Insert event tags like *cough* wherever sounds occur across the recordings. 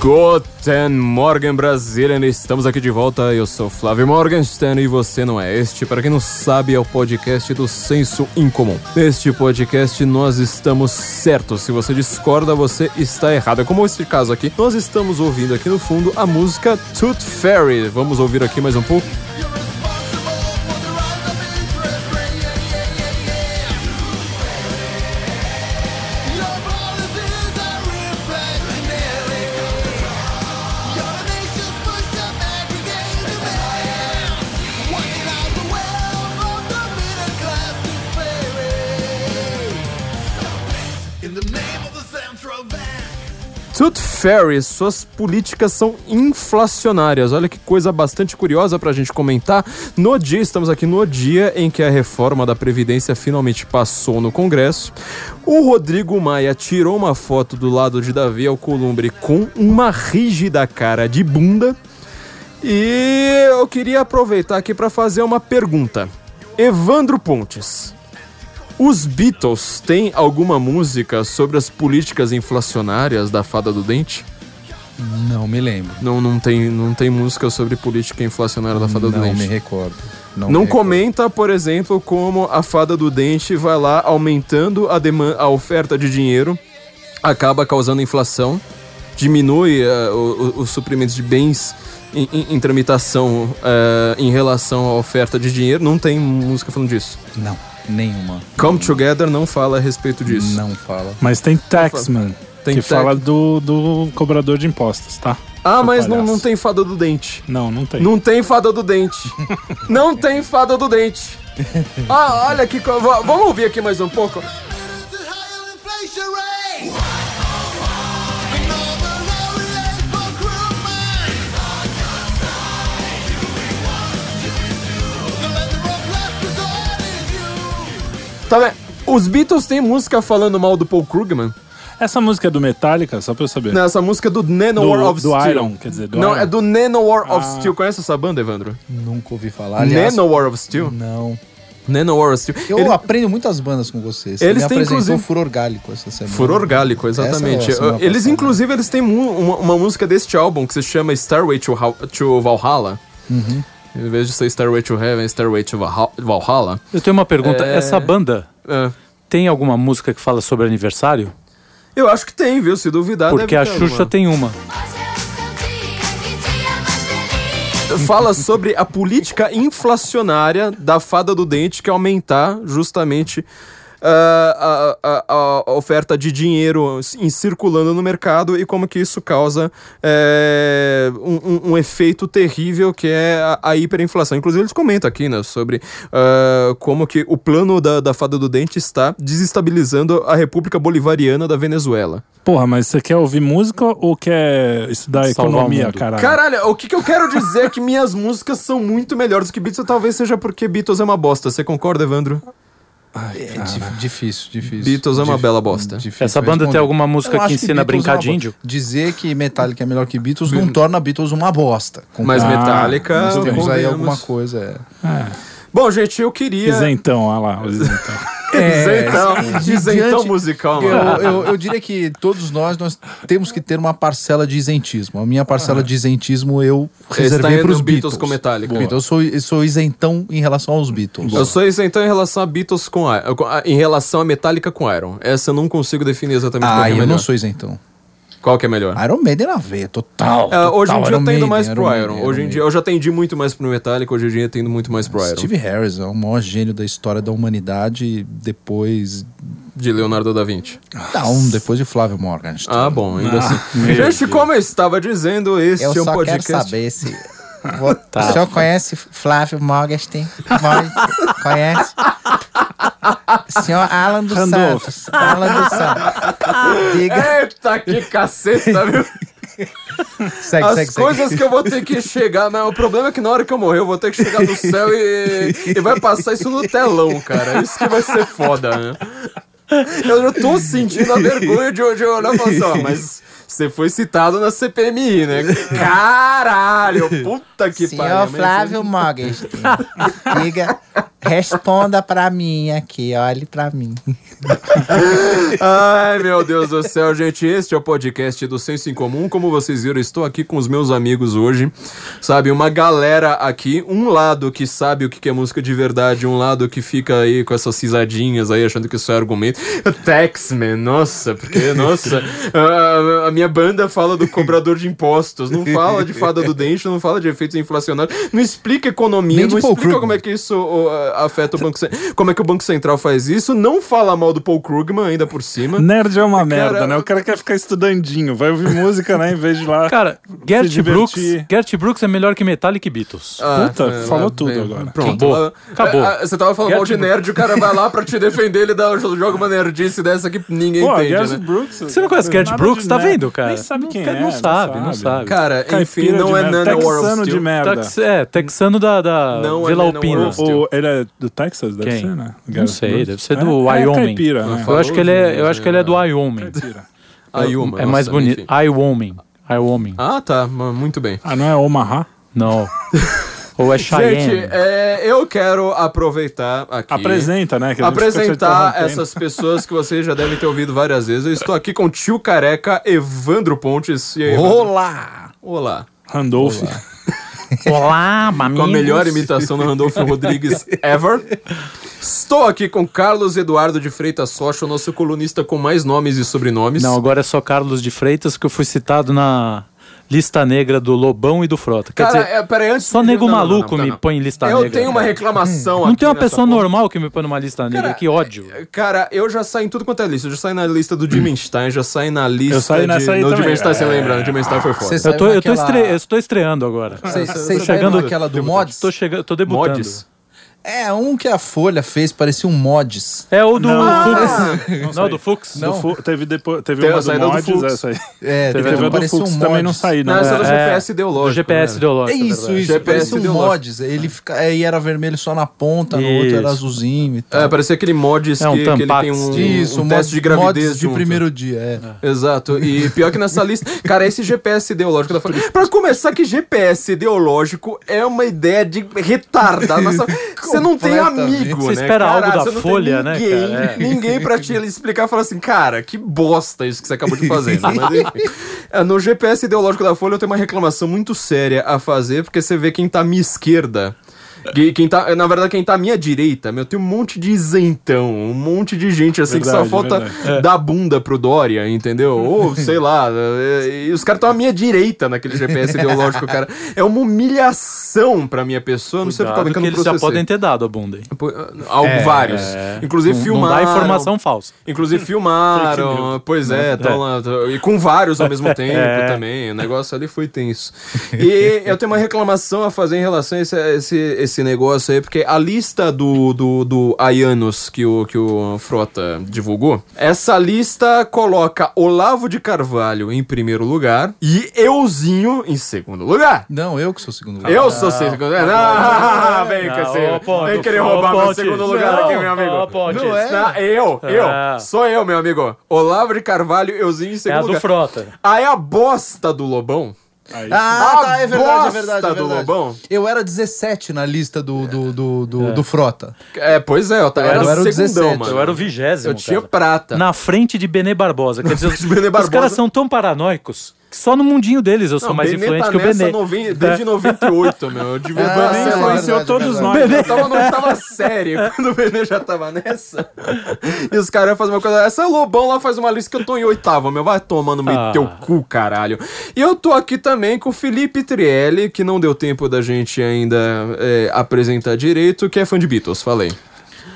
Guten Morgen Brasília, estamos aqui de volta. Eu sou Flávio Morgenstern e você não é. Este, para quem não sabe, é o podcast do Senso Incomum. Neste podcast nós estamos certos. Se você discorda, você está errado. É como este caso aqui. Nós estamos ouvindo aqui no fundo a música Tooth Fairy. Vamos ouvir aqui mais um pouco. Fairy, suas políticas são inflacionárias. Olha que coisa bastante curiosa pra gente comentar. No dia, estamos aqui no dia em que a reforma da Previdência finalmente passou no Congresso. O Rodrigo Maia tirou uma foto do lado de Davi Alcolumbre com uma rígida cara de bunda. E eu queria aproveitar aqui para fazer uma pergunta. Evandro Pontes. Os Beatles têm alguma música sobre as políticas inflacionárias da Fada do Dente? Não me lembro. Não, não, tem, não tem música sobre política inflacionária da Fada não do Dente. me recordo. Não, me comenta, por exemplo, como a Fada do Dente vai lá aumentando a, demanda, a oferta de dinheiro, acaba causando inflação, diminui uh, os suprimentos de bens em, em, em tramitação uh, em relação à oferta de dinheiro. Não tem música falando disso. Não. Nenhuma. Come Together não fala a respeito disso. Não fala. Mas tem Taxman, tem que fala do, do cobrador de impostos, tá? Ah, Seu mas não, não tem fada do dente. Não, não tem. Não tem fada do dente. *laughs* não tem fada do dente. Ah, olha que. Vamos ouvir aqui mais um pouco. Tá vendo? Os Beatles têm música falando mal do Paul Krugman. Essa música é do Metallica, só pra eu saber. Não, essa música é do Nanowar do, of do Steel. Iron, quer dizer, do Não, Iron. é do Nanowar ah. of Steel. Conhece essa banda, Evandro? Nunca ouvi falar. Aliás, Nanowar of Steel? Não. Nanowar of Steel. Eu Ele... aprendo muitas bandas com vocês. Eles me têm inclusive Furor Gálico essa semana. Furor Gálico, exatamente. Essa é eles inclusive eles têm uma, uma, música deste álbum que se chama Starway to, to Valhalla. Uhum. Em vez de ser Starway to Heaven, Starway to Valhalla. Eu tenho uma pergunta. É... Essa banda é. tem alguma música que fala sobre aniversário? Eu acho que tem, viu? Se duvidar, Porque a Xuxa tem uma. Fala sobre a política inflacionária da fada do dente que é aumentar justamente a, a, a, oferta de dinheiro em circulando no mercado e como que isso causa é, um, um, efeito terrível que é a, hiperinflação. Inclusive eles comentam aqui né, sobre uh, como que o plano da, da fada do dente está desestabilizando a República Bolivariana da Venezuela. Porra, mas você quer ouvir música ou quer estudar Salvar economia, caralho? Caralho, o que, que eu quero dizer é que minhas músicas são muito melhores do que Beatles, talvez seja porque Beatles é uma bosta. Você concorda, Evandro? Ai, é difícil, difícil. Beatles é uma Dif bela bosta. Essa banda responder. tem alguma música que ensina a brincar de índio? Dizer que Metallica é melhor que Beatles não torna Beatles uma bosta. Mas Metallica. Nós temos aí alguma coisa. É. é. Bom, gente, eu queria. Isentão, olha lá, isentão. *laughs* É, isentão, isentão musical, eu, eu, eu, diria que todos nós, nós temos que ter uma parcela de isentismo. A minha parcela ah. de isentismo eu reservei para os Beatles. com Metallica. Beatles. Eu, sou, eu sou isentão em relação aos Beatles. Eu sou isentão em relação a Beatles com em relação a Metallica com Iron. Essa eu não consigo definir exatamente ah, qual é eu melhor. não sou isentão. Qual que é melhor? Iron Maiden na veia, total, total. É, hoje em dia Iron eu tendo mais pro Iron Iron. Maiden, hoje em Iron dia eu já tendi muito mais pro Metallica, hoje em dia eu tendo muito mais pro Iron. Steve Harris é o maior gênio da história da humanidade depois de Leonardo da Vinci. Não, depois de Flávio Morgan. Ah, bom, ainda ah, assim. Gente, como eu estava dizendo, esse eu é um só podcast. Quero saber se *laughs* tá. O senhor conhece Flávio Morgenstern? conhece? Senhor Alan dos Randolph. Santos. Alan dos Santos. Diga. Eita, que caceta, viu? Segue, As segue, coisas segue. que eu vou ter que chegar. Não, o problema é que na hora que eu morrer, eu vou ter que chegar no céu e, e vai passar isso no telão, cara. Isso que vai ser foda, né? Eu já tô sentindo a vergonha de, de olhar e falar assim, ó, mas você foi citado na CPMI, né? *laughs* Caralho, puta que Senhor pariu. Flávio Morgenstern. *laughs* Diga Responda pra mim aqui, olhe pra mim. Ai, meu Deus do céu, gente. Este é o podcast do Senso em Comum. Como vocês viram, estou aqui com os meus amigos hoje. Sabe, uma galera aqui. Um lado que sabe o que é música de verdade, um lado que fica aí com essas cisadinhas aí, achando que isso é argumento. Taxman, nossa, porque, nossa, *laughs* a, a, minha banda fala do cobrador de impostos, não *laughs* fala de fada do dente, não fala de efeitos inflacionários, não explica economia, não explica como é que isso afeta o Banco Central. Como é que o Banco Central faz isso? Não fala mal do Paul Krugman ainda por cima. Nerd é uma cara, merda, né? O cara quer ficar estudandinho, vai ouvir música, né? Em vez de lá. Cara, Gert Brooks, Gert Brooks é melhor que Metallica e Beatles. Ah, Puta, é, falou é, tudo bem, agora. Pronto. Acabou. Acabou. Ah, você tava falando Gert mal de nerd, o cara vai lá pra te defender, ele dá, joga uma nerdice dessa que ninguém Pô, entende. Gert né? Brooks, você não conhece Gert Brooks? Tá vendo, cara? Nem sabe quem não, é. Não sabe, não sabe. Cara, enfim, não é Nanowar de merda. É, texano da, da Vila Alpina. Ele é do Texas, deve ser, né? Não sei, deve ser do Wyoming. Eu acho que ele é, eu acho que ele é do Wyoming. Ayuma. É mais bonito. Wyoming. Wyoming. Ah, tá. Muito bem. Ah, não é Omaha? Não. *laughs* Ou é Cheyenne? Gente, é, eu quero aproveitar aqui. Apresenta, né? apresentar essas pessoas que vocês já devem ter ouvido várias vezes. Eu estou aqui com o tio careca Evandro Pontes. E aí, Olá! Olá. Randolph. Olá. Olá. Com a melhor imitação do Randolfo Rodrigues ever. Estou aqui com Carlos Eduardo de Freitas Socha, o nosso colunista com mais nomes e sobrenomes. Não, agora é só Carlos de Freitas, que eu fui citado na lista negra do Lobão e do Frota. Quer Cara, dizer, é, peraí, antes só nego não, maluco não, não, me põe em lista eu negra. Eu tenho uma reclamação Não tem uma pessoa normal que me põe numa lista negra, cara, que ódio. Cara, eu já saio em tudo quanto é lista. Eu já saio na lista do Dimenstein, já saio na lista eu saí nessa de... aí no também. Dimenstein, você lembra? No Dimenstein foi foda. Eu tô, eu, tô estre... eu estou estreando agora. Vocês chegando aquela do Mods? Tô, chegando, tô debutando. Mods? É, um que a Folha fez, parecia um mods. É o do não, Fux. Não, não, do Fux. Não. Do Fu teve depois, teve uma do mods, do Fux. essa aí. É, teve, teve uma do Fux, um também não saiu, não. Não, essa é do GPS ideológico. Do GPS né? ideológico. É isso, isso. GPS parecia um mods. Ele fica, aí era vermelho só na ponta, no outro era azulzinho e tal. É, parecia aquele mods é, um que, que, ele tem um, isso, um teste de gravidez de primeiro dia, é. é. Exato. E pior que nessa lista... Cara, esse GPS ideológico da Folha... Pra começar que GPS ideológico é uma ideia de retardada. *laughs* Você não tem amigo, Você né? espera cara, algo da Folha, né, ninguém, né, cara? É. Ninguém pra te explicar e falar assim, cara, que bosta isso que você acabou de fazer. né? Mas enfim. *laughs* É, no GPS ideológico da Folha eu tenho uma reclamação muito séria a fazer, porque você vê quem tá à minha esquerda quem tá, na verdade, quem tá à minha direita, meu, tem um monte de isentão, um monte de gente assim verdade, que só falta verdade. dar bunda pro Dória, entendeu? Ou, *laughs* sei lá, e os caras estão à minha direita naquele GPS ideológico, cara. É uma humilhação pra minha pessoa, não sei por que eu não eles já podem ter dado a bunda aí. Algo, é, vários. É. Inclusive não, filmaram. Não dá informação falsa. Inclusive filmaram, pois é, estão lá, e com vários ao mesmo *laughs* tempo é. também, o negócio ali foi tenso. E eu tenho uma reclamação a fazer em relação a esse, esse esse negócio aí, porque a lista do, do, do Aianos que o, que o Frota divulgou, essa lista coloca Olavo de Carvalho em primeiro lugar e Euzinho em segundo lugar. Não, eu que sou segundo lugar. Eu sou segundo lugar. Não, *laughs* vem, não, vem querer roubar meu segundo lugar não, aqui, meu amigo. Não é? Não, eu, eu. É. Sou eu, meu amigo. Olavo de Carvalho, Euzinho em segundo é a lugar. do Frota. Aí a bosta do Lobão Aí. Ah, tá, é verdade, é verdade, é verdade. Lobão. Eu era 17 na lista do, do, do, do, é. do Frota. É, pois é, eu, eu era, era o segundão, mano. Eu era o vigésimo, Eu tinha prata. Na frente de Benê Barbosa. Quer *laughs* dizer, os, os caras são tão paranoicos só no mundinho deles eu sou não, mais Benê influente tá que o Benê. Noven... Desde 98, meu. Eu devia *laughs* ah, o Benê influenciou todos nós. Benê né? tava na oitava série, *laughs* quando o Benê já tava nessa. E os caras fazem uma coisa. Essa Lobão lá faz uma lista que eu tô em oitava, meu. Vai tomar no meio ah. teu cu, caralho. E eu tô aqui também com o Felipe Trielli, que não deu tempo da gente ainda é, apresentar direito, que é fã de Beatles, falei.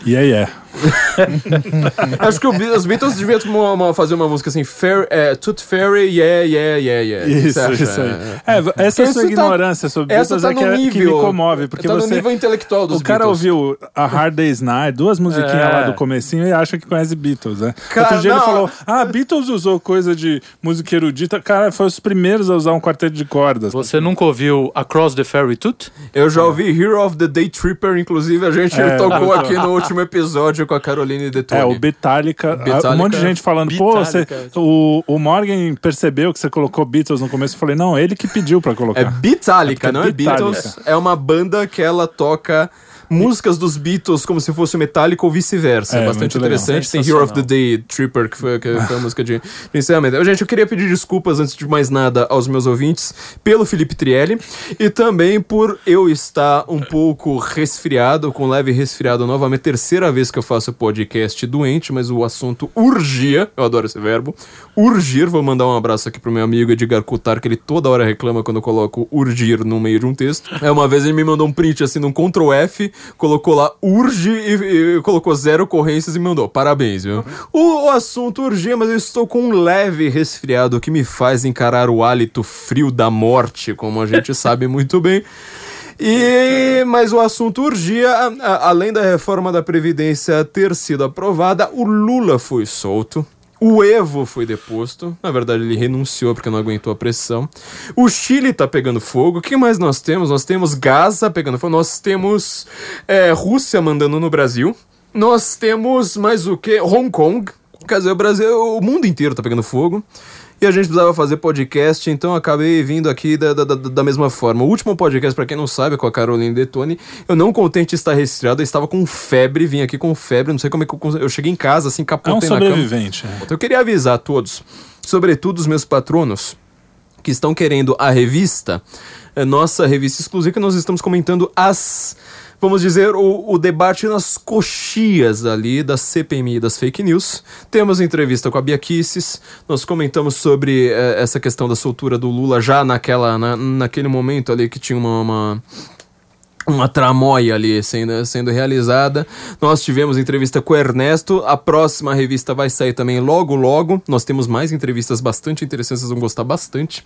E aí é. *laughs* Acho que os Beatles deviam fazer uma música assim, fair, é, Tooth Fairy, yeah, yeah, yeah, yeah. Isso, isso aí. É, essa é a sua tá- ignorância sobre Beatles tá é, que, nível, que me comove. Porque tá você, no nível intelectual dos O cara Beatles. ouviu a Hard Day's Night, duas musiquinhas é. lá do comecinho e acha que conhece Beatles, né? Cara, Outro dia não. ele falou, ah, Beatles usou coisa de música erudita. Cara, foi os primeiros a usar um quarteto de cordas. Você nunca ouviu Across the Fairy Tooth? Eu já ouvi Hero of the Day Tripper, inclusive a gente é, tocou *laughs* aqui no último episódio com a Caroline Detone. É, o Betallica, Betallica. Um monte de gente falando, pô, você, o, o Morgan percebeu que você colocou Beatles no começo. Eu falei, não, ele que pediu pra colocar. É Betallica, é não é Beatles. É uma banda que ela toca músicas dos Beatles como se fosse Metallica ou vice-versa. É, bastante interessante. Tem Hero of the Day Tripper, que foi, que *laughs* foi a música de, de encerramento. Gente, eu queria pedir desculpas antes de mais nada aos meus ouvintes pelo Felipe Trielli e também por eu estar um pouco resfriado, com leve resfriado novamente. Terceira vez que eu faço podcast doente, mas o assunto urgia. Eu adoro esse verbo. Urgir. Vou mandar um abraço aqui pro meu amigo Edgar Cutar, que ele toda hora reclama quando eu coloco urgir no meio de um texto. É, uma vez ele me mandou um print assim num Ctrl F, colocou lá urge e, e colocou zero ocorrências e mandou. Parabéns, viu? O, o assunto urgia, mas eu estou com um leve resfriado que me faz encarar o hálito frio da morte, como a gente *laughs* sabe muito bem. E mas o assunto urgia, a, a, além da reforma da previdência ter sido aprovada, o Lula foi solto. O Evo foi deposto. Na verdade, ele renunciou porque não aguentou a pressão. O Chile tá pegando fogo. O que mais nós temos? Nós temos Gaza pegando fogo. Nós temos é, Rússia mandando no Brasil. Nós temos mais o que? Hong Kong. Quer dizer, o Brasil, o mundo inteiro tá pegando fogo e a gente precisava fazer podcast, então acabei vindo aqui da, da, da mesma forma. O último podcast, para quem não sabe, é com a Caroline Detone. Eu não contente estar resfriado, eu estava com febre, vim aqui com febre, não sei como é que eu, eu cheguei em casa, assim, capotei é um sobrevivente. É. Eu queria avisar a todos, sobretudo os meus patronos, que estão querendo a revista, é nossa revista exclusiva, que nós estamos comentando as vamos dizer, o, o, debate nas coxias ali da CPMI das fake news. Temos entrevista com a Bia Kisses, nós comentamos sobre eh, essa questão da soltura do Lula já naquela, na, naquele momento ali que tinha uma, uma uma tramóia ali sendo, sendo realizada. Nós tivemos entrevista com o Ernesto. A próxima revista vai sair também logo, logo. Nós temos mais entrevistas bastante interessantes, vocês vão gostar bastante.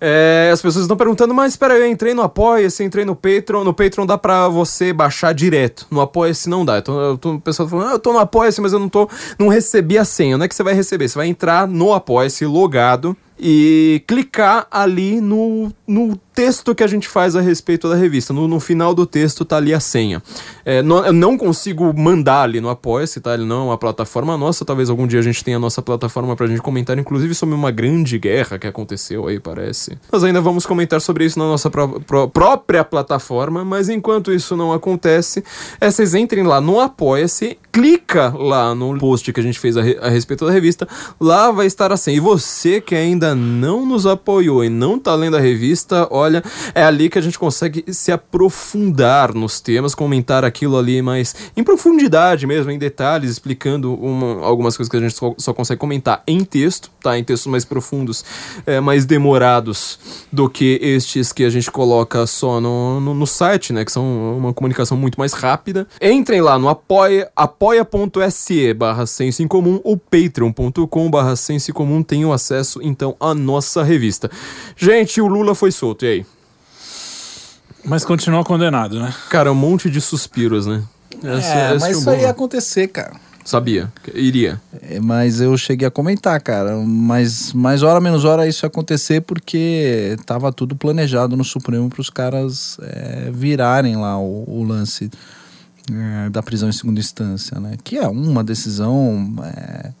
É, as pessoas estão perguntando, mas espera eu entrei no Apoia-se, entrei no Patreon. No Patreon dá pra você baixar direto. No Apoia-se não dá. Então, o pessoal tá falando, ah, eu tô no Apoia-se, mas eu não tô. Não recebi a senha. Onde é que você vai receber? Você vai entrar no Apoia-se logado e clicar ali no, no texto que a gente faz a respeito da revista. No, no final do texto tá ali a senha. É, não, eu não consigo mandar ali no Apoia-se, tá? Ele não é uma plataforma nossa. Talvez algum dia a gente tenha a nossa plataforma pra gente comentar, inclusive sobre uma grande guerra que aconteceu aí, parece. Nós ainda vamos comentar sobre isso na nossa pró pró própria plataforma, mas enquanto isso não acontece, é, vocês entrem lá no Apoia-se, clica lá no post que a gente fez a, re a respeito da revista, lá vai estar a senha. E você que ainda não nos apoiou e não tá lendo a revista, olha, é ali que a gente consegue se aprofundar nos temas, comentar aquilo ali mais em profundidade mesmo, em detalhes, explicando uma, algumas coisas que a gente só, só, consegue comentar em texto, tá? Em textos mais profundos, é, mais demorados do que estes que a gente coloca só no, no, no site, né? Que são uma comunicação muito mais rápida. Entrem lá no apoia, apoia.se barra senso em comum ou patreon.com barra senso em comum, tenham acesso então a nossa revista. Gente, o Lula foi solto, e aí? Mas continua condenado, né? Cara, um monte de suspiros, né? Esse, é, mas isso ia acontecer, cara. Sabia, iria. É, mas eu cheguei a comentar, cara. Mas mais hora menos hora isso ia acontecer porque tava tudo planejado no Supremo para os caras é, virarem lá o, o lance é, da prisão em segunda instância, né? Que é uma decisão é, é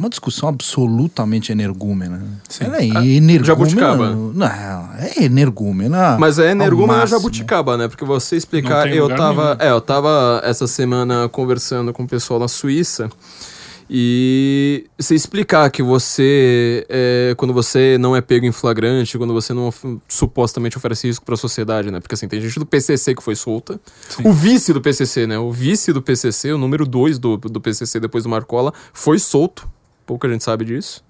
uma discussão absolutamente energúmena. Sim. Ela é ah, energúmena. Jabuticaba. Não, é energúmena. Mas é energúmena jabuticaba, né? Porque você explicar, eu tava, é, eu tava essa semana conversando com o pessoal na Suíça e você explicar que você, é, quando você não é pego em flagrante, quando você não supostamente oferece risco para a sociedade, né? Porque assim, tem gente do PCC que foi solta. Sim. O vice do PCC, né? O vice do PCC, o número 2 do, do PCC depois do Marcola, foi solto pouca gente sabe disso,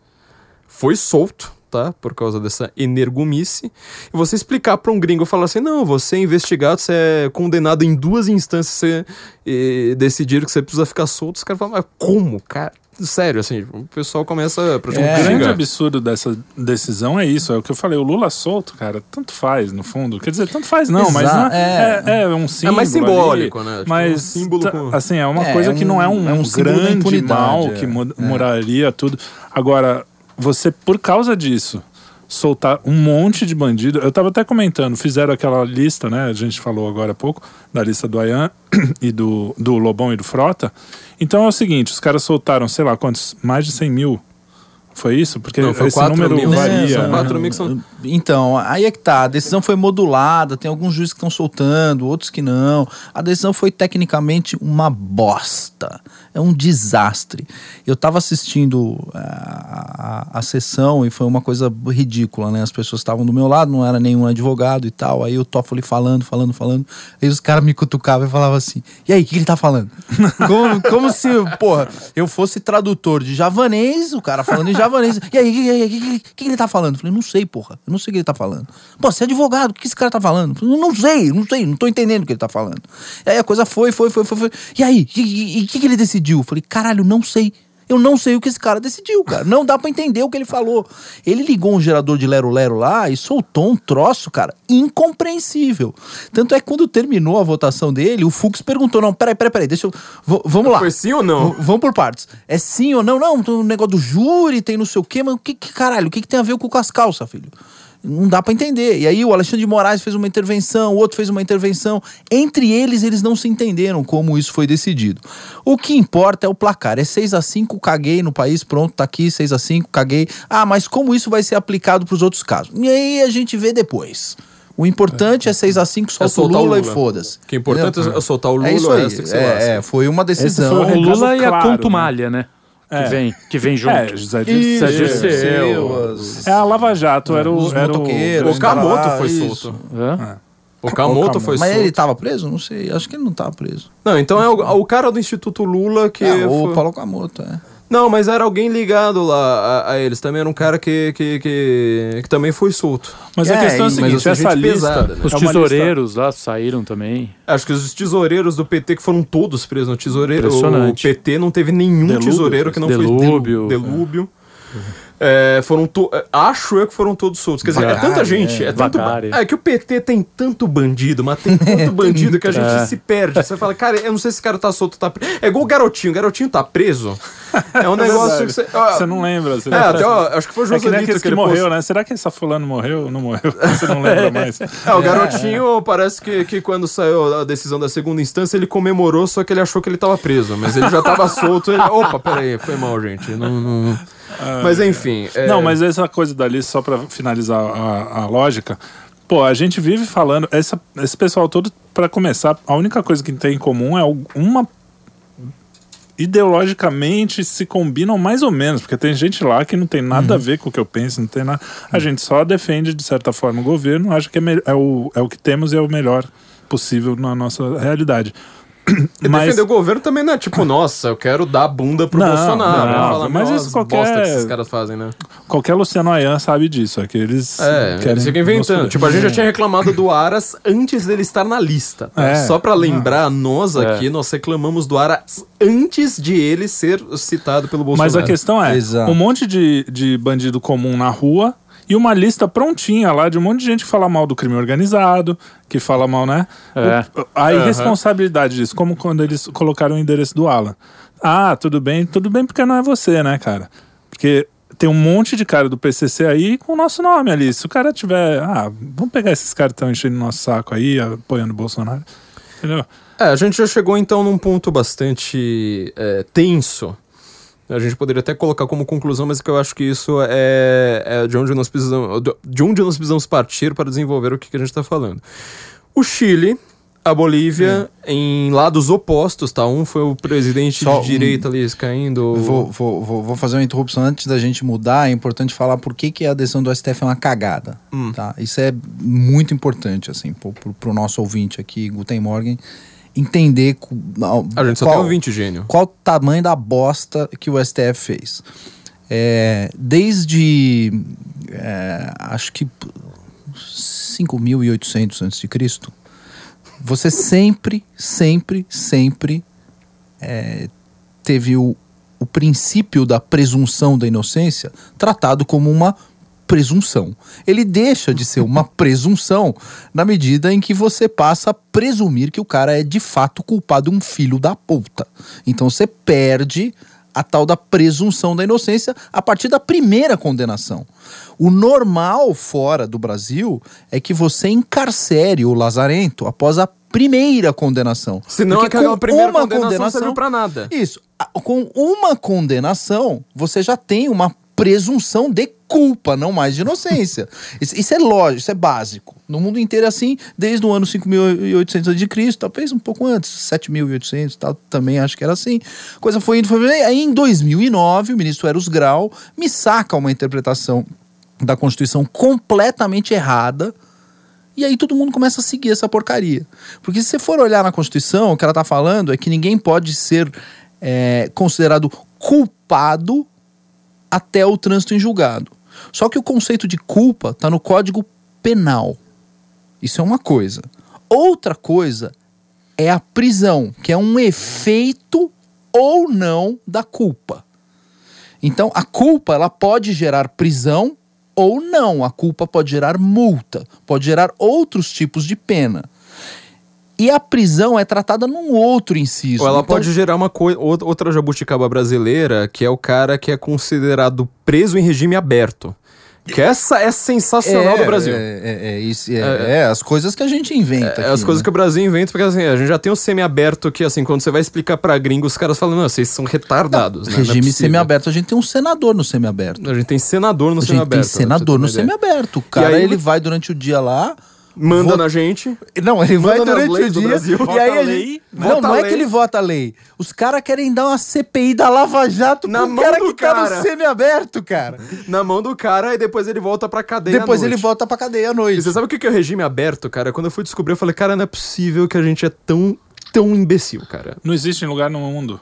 foi solto, tá? Por causa dessa energumice. E você explicar para um gringo falar assim: não, você é investigado, você é condenado em duas instâncias, você e, decidir que você precisa ficar solto. Os caras falam, mas como, cara? Sério, assim, o pessoal começa a é. O grande absurdo dessa decisão é isso, é o que eu falei, o Lula solto, cara, tanto faz, no fundo. Quer dizer, tanto faz não, Exato, mas não, é, é, é, um símbolo. É mais simbólico, ali, né? Tipo, mas, um símbolo com... assim, é uma é, coisa que não é um, é um grande mal que moraria é. tudo. Agora, você, por causa disso, soltar um monte de bandido. Eu tava até comentando, fizeram aquela lista, né? A gente falou agora há pouco, da lista do Ayan *clears throat* e do, do Lobão e do Frota. Então é o seguinte, os caras soltaram, sei lá quantos, mais de 100 mil Foi isso? Porque não, foi esse número mil, varia. Não, 4 mil são... Então, aí é que tá. A decisão foi modulada, tem alguns juízes que estão soltando, outros que não. A decisão foi tecnicamente uma bosta. É um desastre. Eu tava assistindo a, é, a, a sessão e foi uma coisa ridícula, né? As pessoas estavam do meu lado, não era nenhum advogado e tal. Aí o Toffoli falando, falando, falando. Aí os caras me cutucavam e falavam assim: e aí, o que ele tá falando? *laughs* como, como se, porra, eu fosse tradutor de javanês, o cara falando em javanês. E aí, o que, que, que, ele tá falando? Eu falei, não sei, porra. Eu não sei o que ele tá falando. Pô, você é advogado, o que esse cara tá falando? Eu falei, não sei, não sei, não tô entendendo o que ele tá falando. E aí a coisa foi, foi, foi, foi, foi. E aí, o que, que, que ele decidiu? Eu falei, caralho, não sei. Eu não sei o que esse cara decidiu, cara. Não dá para entender o que ele falou. Ele ligou um gerador de lero-lero lá e soltou um troço, cara, incompreensível. Tanto é que quando terminou a votação dele, o Fux perguntou: não, peraí, peraí, peraí, deixa eu. V vamos lá. Foi sim ou não? V vamos por partes. É sim ou não? Não, tem um negócio do júri, tem não sei o quê, mas o que, que caralho, o que, que tem a ver com as calças, filho? Não dá para entender. E aí o Alexandre de Moraes fez uma intervenção, o outro fez uma intervenção. Entre eles, eles não se entenderam como isso foi decidido. O que importa é o placar. É 6 a 5 caguei no país, pronto, tá aqui, 6 a 5 caguei. Ah, mas como isso vai ser aplicado para os outros casos? E aí a gente vê depois. O importante é 6 a 5 solta é o Lula, Lula, e foda-se. O que é importante é soltar o Lula. É isso aí. É, é, foi uma decisão. Foi o Lula e a contumalha, né? né? É. Que, vem, que vem junto. É, José Dirceu. José Dirceu. É, a Lava Jato era o... Era o Okamoto foi solto. É. O Kamoto foi Mas ele tava preso? Não sei. Acho que ele não tava preso. Não, então é o, o cara do Instituto Lula que. É, o Paulo Kamoto, é. Não, mas era alguém ligado lá a, a, eles. Também era um cara que, que, que, que também foi solto. Mas é, a questão é a seguinte, essa lista... Pesada, né? Os é tesoureiros lista... lá saíram também. Acho que os tesoureiros do PT que foram todos presos no tesoureiro. O PT não teve nenhum Delúbio, tesoureiro que não Delúbio, foi... Delúbio. É. É, foram to... É, acho eu que foram todos soltos. Quer dizer, é tanta gente. É, é, tanto... é que o PT tem tanto bandido, mas tem tanto *laughs* bandido que a gente é. se perde. Você fala, cara, eu não sei se esse cara tá solto tá preso. É igual o garotinho. O garotinho tá preso. É um *laughs* é negócio que você. Você não lembra. Você é, até, ó, acho que foi o Joselito é que, que, que morreu, post... né? Será que essa fulano morreu? Não morreu. *laughs* Você não lembra mais. É, o garotinho parece que, que quando saiu a decisão da segunda instância, ele comemorou, só que ele achou que ele tava preso. Mas ele já tava solto. Ele... Opa, peraí, foi mal, gente. não... não... Ah, mas enfim. É... Não, mas essa coisa dali, só para finalizar a, a, lógica. Pô, a gente vive falando. Essa, esse pessoal todo, para começar, a única coisa que tem em comum é uma. Ideologicamente se combinam mais ou menos, porque tem gente lá que não tem nada uhum. a ver com o que eu penso, não tem nada. A uhum. gente só defende, de certa forma, o governo, acha que é, é, o, é o que temos e é o melhor possível na nossa realidade. E mas... defender o governo também não é tipo, nossa, eu quero dar bunda pro não, Bolsonaro. Não, fala, mas isso qualquer... que esses caras fazem, né? Qualquer Luciano Ayan sabe disso, é que eles É, querem eles ficam inventando. Tipo, a gente já tinha reclamado do Aras antes dele estar na lista. Tá? É. Só pra lembrar, ah. nós é. aqui, é. nós reclamamos do Aras antes de ele ser citado pelo Bolsonaro. Mas a questão é, Exato. um monte de, de bandido comum na rua e uma lista prontinha lá de um monte de gente que fala mal do crime organizado, que fala mal, né? É. O, a irresponsabilidade disso, como quando eles colocaram o endereço do Alan. Ah, tudo bem, tudo bem porque não é você, né, cara? Porque tem um monte de cara do PCC aí com o nosso nome ali. Se o cara tiver, ah, vamos pegar esses caras que estão enchendo nosso saco aí, apoiando o Bolsonaro. Entendeu? É, a gente já chegou então num ponto bastante é, tenso a gente poderia até colocar como conclusão, mas que eu acho que isso é, é de, onde nós precisamos, de onde nós precisamos partir para desenvolver o que, que a gente está falando. O Chile, a Bolívia é. em lados opostos, tá? Um foi o presidente Só de direita um... ali caindo. Vou, vou, vou, vou, fazer uma interrupção antes da gente mudar. É importante falar por que, que a adesão do STF é uma cagada. Hum. Tá? Isso é muito importante, assim, para o nosso ouvinte aqui, Guten Morgen entender. A gente só qual, tem 20 gênio. Qual o tamanho da bosta que o STF fez. É, desde. É, acho que 5.800 a.C., você sempre, sempre, sempre é, teve o, o princípio da presunção da inocência tratado como uma presunção. Ele deixa de ser uma *laughs* presunção na medida em que você passa a presumir que o cara é de fato culpado, um filho da puta. Então você perde a tal da presunção da inocência a partir da primeira condenação. O normal fora do Brasil é que você encarcere o lazarento após a primeira condenação. Senão Porque aquela primeira uma condenação, condenação não serve pra nada. Isso. Com uma condenação, você já tem uma presunção de culpa, não mais de inocência. *laughs* isso, isso, é lógico, isso é básico. No mundo inteiro é assim, desde o ano 5800 a.C., talvez um pouco antes, 7800 tal, também acho que era assim. Coisa foi indo, foi. Aí em 2009, o ministro Eros Grau me saca uma interpretação da Constituição completamente errada, e aí todo mundo começa a seguir essa porcaria. Porque se você for olhar na Constituição, o que ela está falando é que ninguém pode ser é, considerado culpado até o trânsito em julgado. Só que o conceito de culpa está no Código Penal. Isso é uma coisa. Outra coisa é a prisão, que é um efeito ou não da culpa. Então, a culpa ela pode gerar prisão ou não. A culpa pode gerar multa, pode gerar outros tipos de pena. E a prisão é tratada num outro inciso. Ou ela então... pode gerar uma outra jabuticaba brasileira, que é o cara que é considerado preso em regime aberto. Que essa é sensacional é, do Brasil. É, é, é isso, é, é, é, as coisas que a gente inventa. É, aqui, as coisas né? que o Brasil inventa, porque assim, a gente já tem o semi-aberto que, assim, quando você vai explicar pra gringos, os caras falam, não, vocês são retardados. Não, né? Regime é semi-aberto, a gente tem um senador no semi-aberto. A gente tem senador no semi-aberto. tem senador no semi-aberto. O cara, aí, ele vai durante o dia lá manda na gente. Não, ele vai durante o dia. E aí a gente... Não, não é que ele vota a lei. Os caras querem dar uma CPI da Lava Jato na mão cara do que cara. tá no semi-aberto, cara. Na mão do cara e depois ele volta pra cadeia Depois ele volta pra cadeia à noite. E você sabe o que é o regime aberto, cara? Quando eu fui descobrir, eu falei, cara, não é possível que a gente é tão, tão imbecil, cara. Não existe lugar no mundo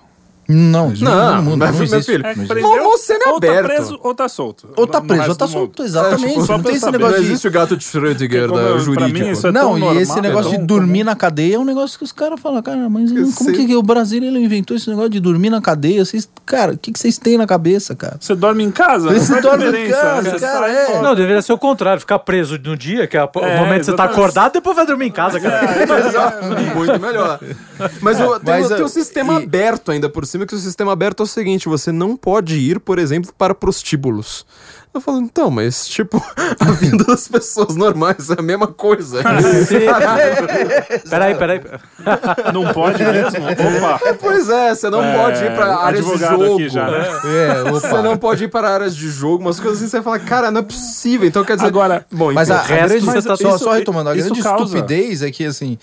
não, não, não, mas, meu filho, é, prendeu, ou semi-aberto. Ou tá preso ou tá solto. Ou tá preso ou tá solto, exatamente. É, tipo, não tem esse negócio Não existe o gato de Schrödinger da jurídica. Mim, é não, e esse negócio de dormir na cadeia é um negócio que os caras falam, cara, mas como que, que o Brasil ele inventou esse negócio de dormir na cadeia? Vocês, cara, o que, que vocês têm na cabeça, cara? Você dorme em casa? Você dorme em casa, cara, é. Não, deveria ser o contrário, ficar preso no dia, que é o momento que você tá acordado, depois vai dormir em casa, cara. Muito melhor. Mas tem o sistema aberto ainda por cima, que o sistema aberto é o seguinte: você não pode ir, por exemplo, para prostíbulos. Eu falo, então, mas tipo, *laughs* a vida das pessoas normais é a mesma coisa. *laughs* peraí, peraí. *laughs* Não pode mesmo? Opa. Pois é, você não é, pode ir para áreas de jogo. Já, né? é, você não pode ir para áreas de jogo, umas coisas assim, você fala, cara, não é possível. Então quer dizer. Agora, bom, mas a, a grande, mas tá, só, só retomando, a grande causa... estupidez é que assim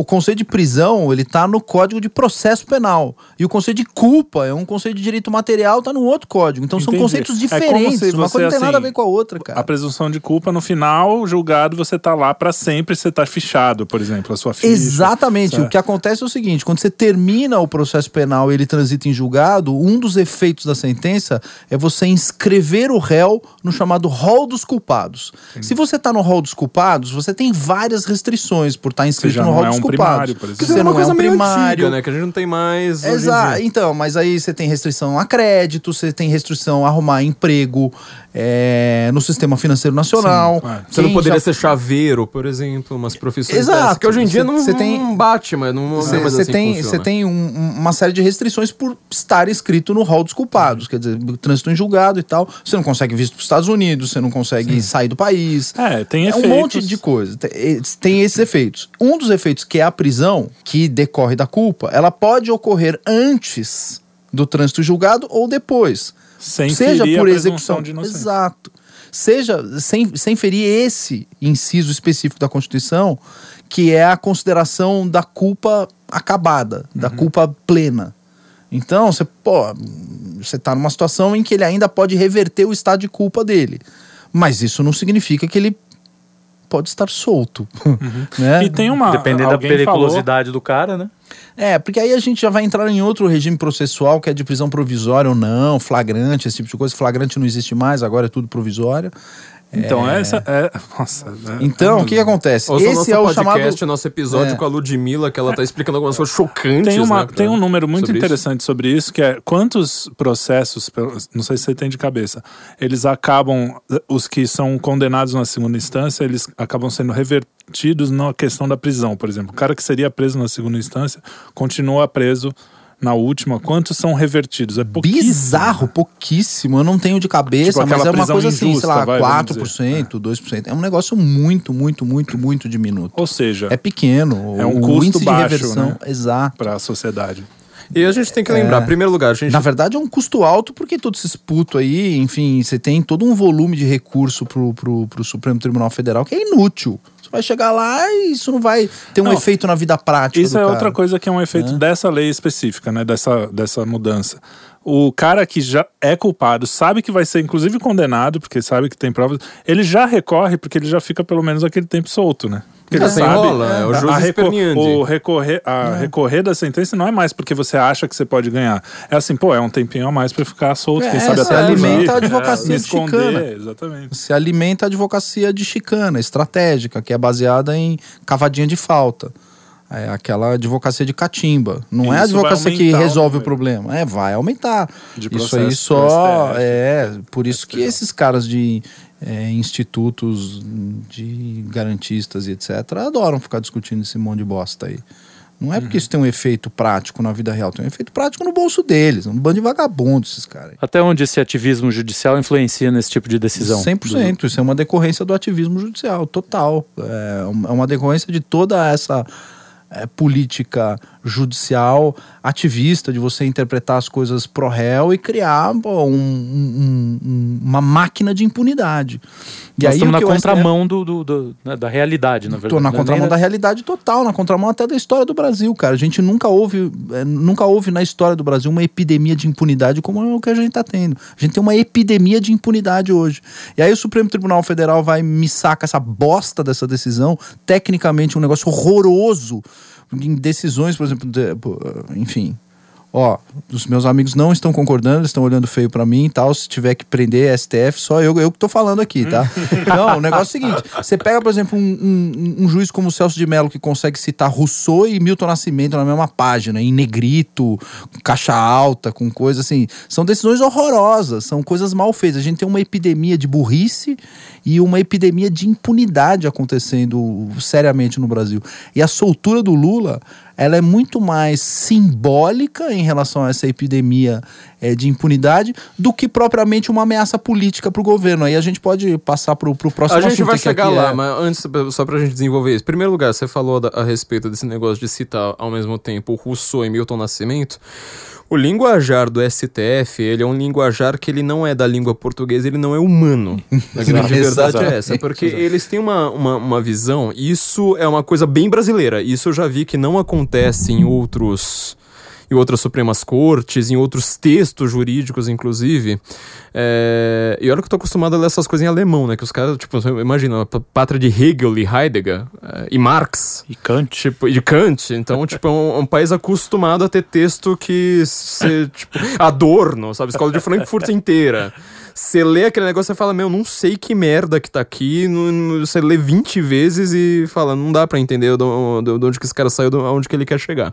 o conceito de prisão, ele tá no Código de Processo Penal. E o conceito de culpa é um conceito de direito material, tá no outro código. Então Entendi. são conceitos é diferentes. É uma coisa não tem assim, nada a ver com a outra, cara. A presunção de culpa, no final, julgado, você tá lá para sempre, você tá fichado, por exemplo, a sua ficha. Exatamente. Certo? O que acontece é o seguinte, quando você termina o processo penal e ele transita em julgado, um dos efeitos da sentença é você inscrever o réu no chamado rol dos culpados. Entendi. Se você tá no rol dos culpados, você tem várias restrições por estar tá inscrito no rol dos é um primário, por exemplo. Que você não é um primário. Antiga, né? Que a gente não tem mais. Exato. Então, mas aí você tem restrição a crédito, você tem restrição a arrumar emprego é, no sistema financeiro nacional. Sim, claro. Você não poderia já... ser chaveiro, por exemplo, umas profissões. Exato. Dessas, que hoje em dia não, você tem... não bate, mas não Você é assim tem, você tem um, uma série de restrições por estar escrito no rol dos culpados. Quer dizer, trânsito em julgado e tal. Você não consegue visto para os Estados Unidos, você não consegue Sim. sair do país. É, tem é efeitos. um monte de coisa. Tem, tem esses efeitos. Um dos efeitos que é a prisão, que decorre da culpa, ela pode ocorrer antes do trânsito julgado ou depois. Sem seja por execução de inocência. Exato. Seja sem, sem ferir esse inciso específico da Constituição, que é a consideração da culpa acabada, da uhum. culpa plena. Então, você, pô, você tá numa situação em que ele ainda pode reverter o estado de culpa dele. Mas isso não significa que ele pode estar solto. *laughs* Uhum. Né? E tem uma. Dependendo da periculosidade falou... do cara, né? É, porque aí a gente já vai entrar em outro regime processual, que é de prisão provisória ou não, flagrante, esse tipo de coisa. Flagrante não existe mais, agora é tudo provisório. Então, é... essa é. *laughs* Nossa. É... Então, o que, que acontece? Ouça Esse é o podcast, chamado. nosso episódio é. com a Ludmilla, que ela tá explicando algumas coisas chocantes. Tem, uma, né, pra... tem um número muito sobre interessante isso. sobre isso, que é quantos processos, não sei se você tem de cabeça, eles acabam, os que são condenados na segunda instância, eles acabam sendo revertidos na questão da prisão, por exemplo. O cara que seria preso na segunda instância continua preso na última, quantos são revertidos? É pouquíssimo. Bizarro, pouquíssimo. Eu não tenho de cabeça, tipo mas é uma coisa assim, injusta, sei lá, vai, 4%, 2%. É um negócio muito, muito, muito, muito diminuto. Ou seja, é pequeno. É um o custo baixo, de reversão, né? exato. Para a sociedade. E a gente tem que lembrar, é, em primeiro lugar, a gente... Na verdade é um custo alto porque todo esse puto aí, enfim, você tem todo um volume de recurso pro, pro, pro Supremo Tribunal Federal que é inútil. Vai chegar lá e isso não vai ter um não, efeito na vida prática Isso é cara. outra coisa que é um efeito é. dessa lei específica, né? Dessa, dessa mudança o cara que já é culpado sabe que vai ser inclusive condenado, porque sabe que tem provas, ele já recorre porque ele já fica pelo menos aquele tempo solto, né? Porque ele é, sabe, é, o juiz a, recor o recorrer, a é. recorrer da sentença não é mais porque você acha que você pode ganhar. É assim, pô, é um tempinho a mais para ficar solto, é, quem sabe até alimenta a advocacia de esconder, chicana. Exatamente. Se alimenta a advocacia de chicana, estratégica, que é baseada em cavadinha de falta. É aquela advocacia de catimba. Não Isso é a advocacia que resolve o, o problema. É, vai aumentar. isso aí só. É, por isso que esses caras de é, institutos de garantistas e etc. adoram ficar discutindo esse monte de bosta aí. Não é porque uhum. isso tem um efeito prático na vida real, tem um efeito prático no bolso deles. Um bando de vagabundos, esses caras. Até onde esse ativismo judicial influencia nesse tipo de decisão? 100%. Do... Isso é uma decorrência do ativismo judicial, total. É, é uma decorrência de toda essa política judicial ativista de você interpretar as coisas pro réu e criar pô, um, um, uma máquina de impunidade. E Nós aí, estamos na contramão do, do, do, né, da realidade, na verdade. Estou na contramão da realidade total, na contramão até da história do Brasil, cara. A gente nunca houve, é, nunca houve na história do Brasil uma epidemia de impunidade como é o que a gente está tendo. A gente tem uma epidemia de impunidade hoje. E aí o Supremo Tribunal Federal vai me saca essa bosta dessa decisão, tecnicamente um negócio horroroso, em decisões, por exemplo, de, enfim, ó, os meus amigos não estão concordando, estão olhando feio para mim e tal. Se tiver que prender STF, só eu, eu que tô falando aqui, tá? não, o negócio é o seguinte: você pega, por exemplo, um, um, um, juiz como o Celso de Mello que consegue citar Rousseau e Milton Nascimento na mesma página, em negrito, caixa alta, com coisa assim. São decisões horrorosas, são coisas mal feitas. A gente tem uma epidemia de burrice e uma epidemia de impunidade acontecendo seriamente no Brasil. E a soltura do Lula ela é muito mais simbólica em relação a essa epidemia é, de impunidade do que propriamente uma ameaça política para o governo. Aí a gente pode passar para o próximo A gente vai chegar lá, é... mas antes, só para a gente desenvolver isso. Em primeiro lugar, você falou a respeito desse negócio de citar ao mesmo tempo Rousseau e Milton Nascimento. O linguajar do STF, ele é um linguajar que ele não é da língua portuguesa, ele não é humano. *laughs* A grande verdade é essa, porque eles têm uma, uma, uma visão, isso é uma coisa bem brasileira, isso eu já vi que não acontece em outros em outras Supremas Cortes, em outros textos jurídicos, inclusive. É... E olha que eu tô acostumado a ler essas coisas em alemão, né? Que os caras, tipo, imagina, a pátria de Hegel e Heidegger é... e Marx. E Kant. Tipo, e de Kant. Então, tipo, é um, um, país acostumado a ter texto que você, tipo, Adorno, sabe? Escola de Frankfurt inteira. Você lê aquele negócio e fala, meu, não sei que merda que tá aqui. Você lê 20 vezes e fala, não dá para entender de onde que esse cara saiu, de onde que ele quer chegar.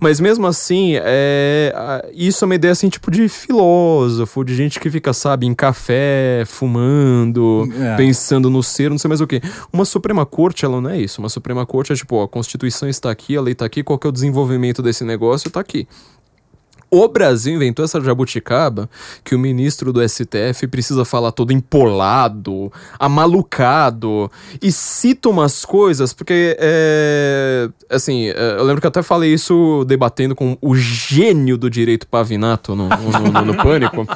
Mas mesmo assim, é, isso é uma ideia assim, tipo de filósofo, de gente que fica, sabe, em café, fumando, é. pensando no ser, não sei mais o que. Uma Suprema Corte, ela não é isso. Uma Suprema Corte é tipo, ó, a Constituição está aqui, a lei está aqui, qual que é o desenvolvimento desse negócio, está aqui. O Brasil inventou essa jabuticaba que o ministro do STF precisa falar todo empolado, amalucado e cita umas coisas, porque é, assim, é, eu lembro que eu até falei isso debatendo com o gênio do direito pavinato no, no, no, no Pânico.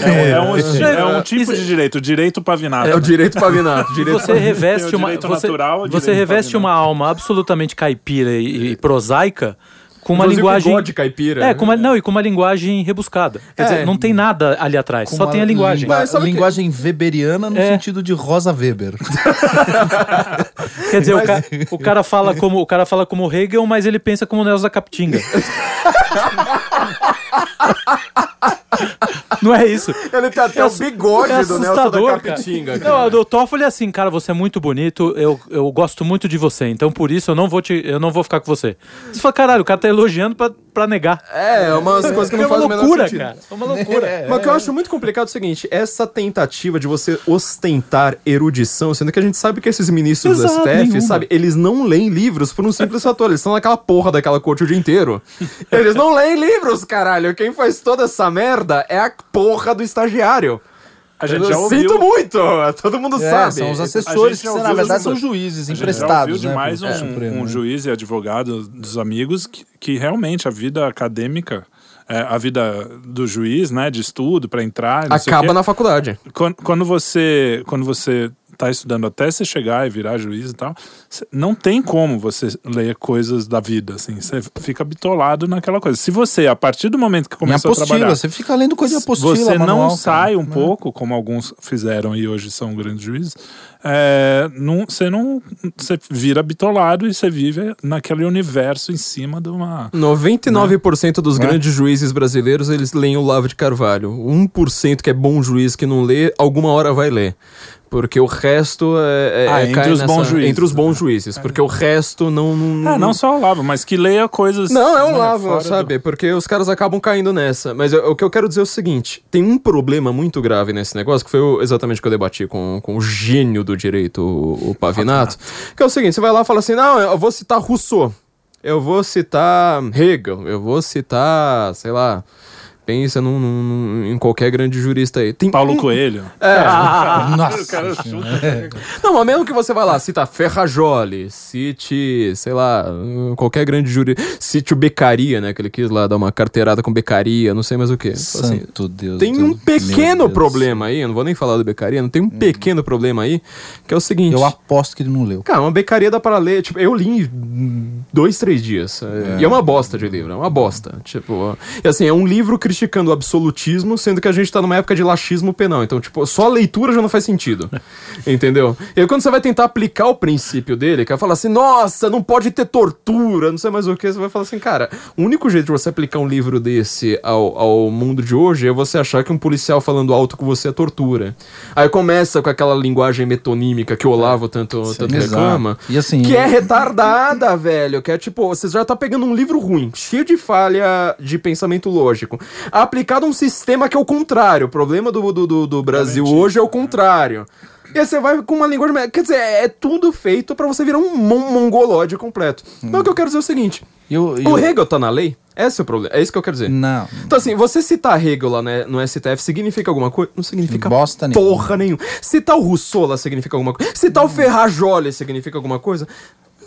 É, é, um, é, um, tipo de direito, o direito pavinato. É o direito pavinato. Direito você reveste uma, você, natural, você reveste uma alma absolutamente caipira e, e prosaica com uma Inclusive linguagem de caipira. É, com uma, não, e com uma linguagem rebuscada. Quer é. dizer, não tem nada ali atrás, com só tem a linguagem. Língua, linguagem que... weberiana no é. sentido de Rosa Weber. *laughs* Quer dizer, mas... o, ca o, cara fala como o cara fala como Hegel, mas ele pensa como Nelson da Capitinga. Não é isso. Ele tem até é, o bigode é do Nelson da Capitinga. Cara. Não, o Toffoli é assim, cara, você é muito bonito, eu, eu gosto muito de você, então por isso eu não vou te, eu não vou ficar com você. Você fala, caralho, o cara tá elogiando pra, pra negar. É, é umas coisas que não é fazem o menor loucura, cara. É uma loucura. É, *laughs* Mas o que eu acho muito complicado é o seguinte, essa tentativa de você ostentar erudição, sendo que a gente sabe que esses ministros Exato, STF, nenhuma. sabe, eles não leem livros por um simples fator, eles estão naquela porra daquela corte o dia inteiro. *laughs* Eles não leem livros, caralho. Quem faz toda essa merda é a porra do estagiário. A gente já ouviu... Sinto muito! *laughs* Todo mundo é, sabe. São os assessores que, na verdade, são juízes emprestados. Já ouviu né, de mais um, um, juiz e advogado dos amigos que, que realmente a vida acadêmica é, a vida do juiz, né, de estudo para entrar. Acaba na faculdade. Quando, quando você quando você tá estudando até você chegar e virar juiz e tal, não tem como você ler coisas da vida, assim. Você fica bitolado naquela coisa. Se você, a partir do momento que começou apostila, a trabalhar... Você fica lendo coisa de apostila, Você manual, não sai um pouco, como alguns fizeram e hoje são grandes juízes, é, não, você não. Você vira bitolado e você vive naquele universo em cima de uma. 99% né? dos é? grandes juízes brasileiros eles leem o Lavo de Carvalho. 1% que é bom juiz que não lê, alguma hora vai ler. Porque o resto é, é, ah, entre, os nessa, juízes, entre os bons juízes. Porque o resto não. Não, é, não só o Lavo, mas que leia coisas. Não, é o né, Lavo, sabe? Do... Porque os caras acabam caindo nessa. Mas eu, o que eu quero dizer é o seguinte: tem um problema muito grave nesse negócio, que foi exatamente o que eu debati com, com o gênio do direito, o, o Pavinato. Que é o seguinte: você vai lá e fala assim, não, eu vou citar Rousseau. Eu vou citar Hegel. Eu vou citar, sei lá pensa num, num, em qualquer grande jurista aí. Tem Paulo um... Coelho. É. *laughs* Nossa. cara chuta. Não, mas mesmo que você vai lá, cita Ferrajoli, cite, sei lá, qualquer grande jurista, cite o Becaria, né, que ele quis lá dar uma carteirada com Becaria, não sei mais o que. Assim, Santo assim, Deus. Tem Deus, um pequeno problema aí, eu não vou nem falar do Becaria, não tem um hum. pequeno problema aí, que é o seguinte. Eu aposto que ele não leu. Cara, uma Becaria dá para ler, tipo, eu li em dois, três dias. É. E é uma bosta de livro, é uma bosta. Tipo, e assim, é um livro cristão criticando o absolutismo, sendo que a gente tá numa época de laxismo penal. Então, tipo, só a leitura já não faz sentido. *laughs* entendeu? E aí, quando você vai tentar aplicar o princípio dele, que é falar assim, nossa, não pode ter tortura, não sei mais o que, você vai falar assim, cara, o único jeito de você aplicar um livro desse ao, ao mundo de hoje é você achar que um policial falando alto com você é tortura. Aí começa com aquela linguagem metonímica que o Olavo tanto, Sim, tanto reclama, e assim, que é retardada, velho, que é tipo, você já tá pegando um livro ruim, cheio de falha de pensamento lógico aplicado um sistema que é o contrário. O problema do, do, do Brasil hoje é o contrário. E aí você vai com uma linguagem. Quer dizer, é tudo feito para você virar um mon mongolóide completo. Hum. Então o que eu quero dizer é o seguinte: eu, eu... o Hegel tá na lei? Esse é o problema. É isso que eu quero dizer. Não. Então, assim, você citar Hegel lá né, no STF significa alguma coisa? Não significa Bosta porra nenhuma. Citar o Rousseau lá significa alguma coisa? Citar hum. o Ferrajoli significa alguma coisa?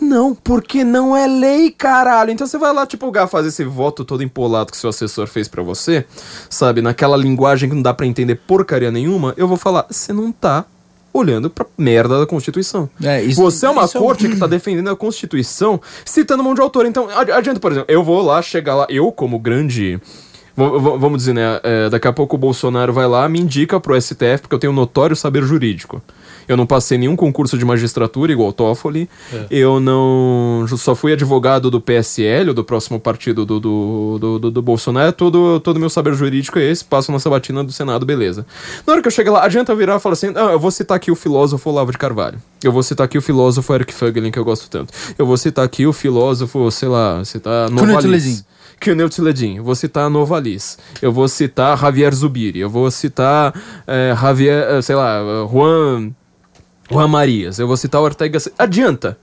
Não, porque não é lei, caralho. Então você vai lá, tipo, fazer esse voto todo empolado que seu assessor fez para você, sabe? Naquela linguagem que não dá para entender porcaria nenhuma. Eu vou falar, você não tá olhando pra merda da Constituição. É, isso, você é uma corte é um... que tá defendendo a Constituição citando um monte de autor. Então, adianta, por exemplo, eu vou lá, chegar lá, eu como grande vamos dizer, né? É, daqui a pouco o Bolsonaro vai lá, me indica pro STF, porque eu tenho notório saber jurídico. Eu não passei nenhum concurso de magistratura igual o Toffoli. É. Eu não. Só fui advogado do PSL, do próximo partido do, do, do, do, do Bolsonaro. Todo, todo meu saber jurídico é esse. Passo na sabatina do Senado, beleza. Na hora que eu chego lá, adianta virar e falar assim: ah, eu vou citar aqui o filósofo Olavo de Carvalho. Eu vou citar aqui o filósofo Eric Fögelin, que eu gosto tanto. Eu vou citar aqui o filósofo, sei lá, citar Novalis. Knut Ledin, vou citar Novalis, eu vou citar Javier Zubiri, eu vou citar é, Javier, sei lá, Juan Juan Marias, eu vou citar o Ortega. Adianta.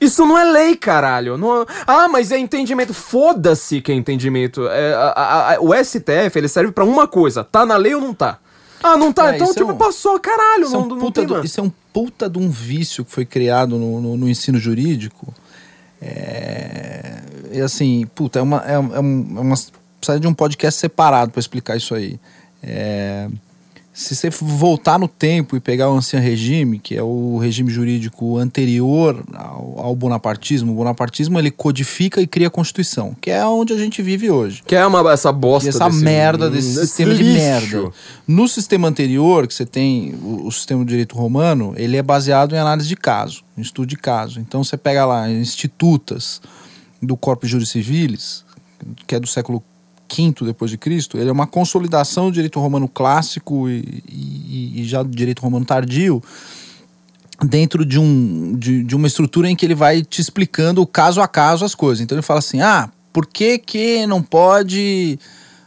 Isso não é lei, caralho. Não... Ah, mas é entendimento. Foda-se que é entendimento. É, a, a, a, o STF ele serve para uma coisa: tá na lei ou não tá? Ah, não tá? É, então, tipo, é um... passou, caralho. Isso, não, é um não tem, do, isso é um puta de um vício que foi criado no, no, no ensino jurídico. É. E assim, puta, é uma. É, é, é uma precisa de um podcast separado para explicar isso aí. É se você voltar no tempo e pegar o ancião regime, que é o regime jurídico anterior ao, ao, bonapartismo, o bonapartismo ele codifica e cria a Constituição, que é onde a gente vive hoje. Que é uma, essa bosta. E essa desse, merda desse, desse sistema lixo. de merda. No sistema anterior, que você tem o, o, sistema do direito romano, ele é baseado em análise de caso, em estudo de caso. Então você pega lá institutas do Corpus Juris Civilis, que é do século V depois de Cristo, ele é uma consolidação do direito romano clássico e, e, e já do direito romano tardio dentro de, um, de, de, uma estrutura em que ele vai te explicando caso a caso as coisas. Então ele fala assim, ah, por que que não pode,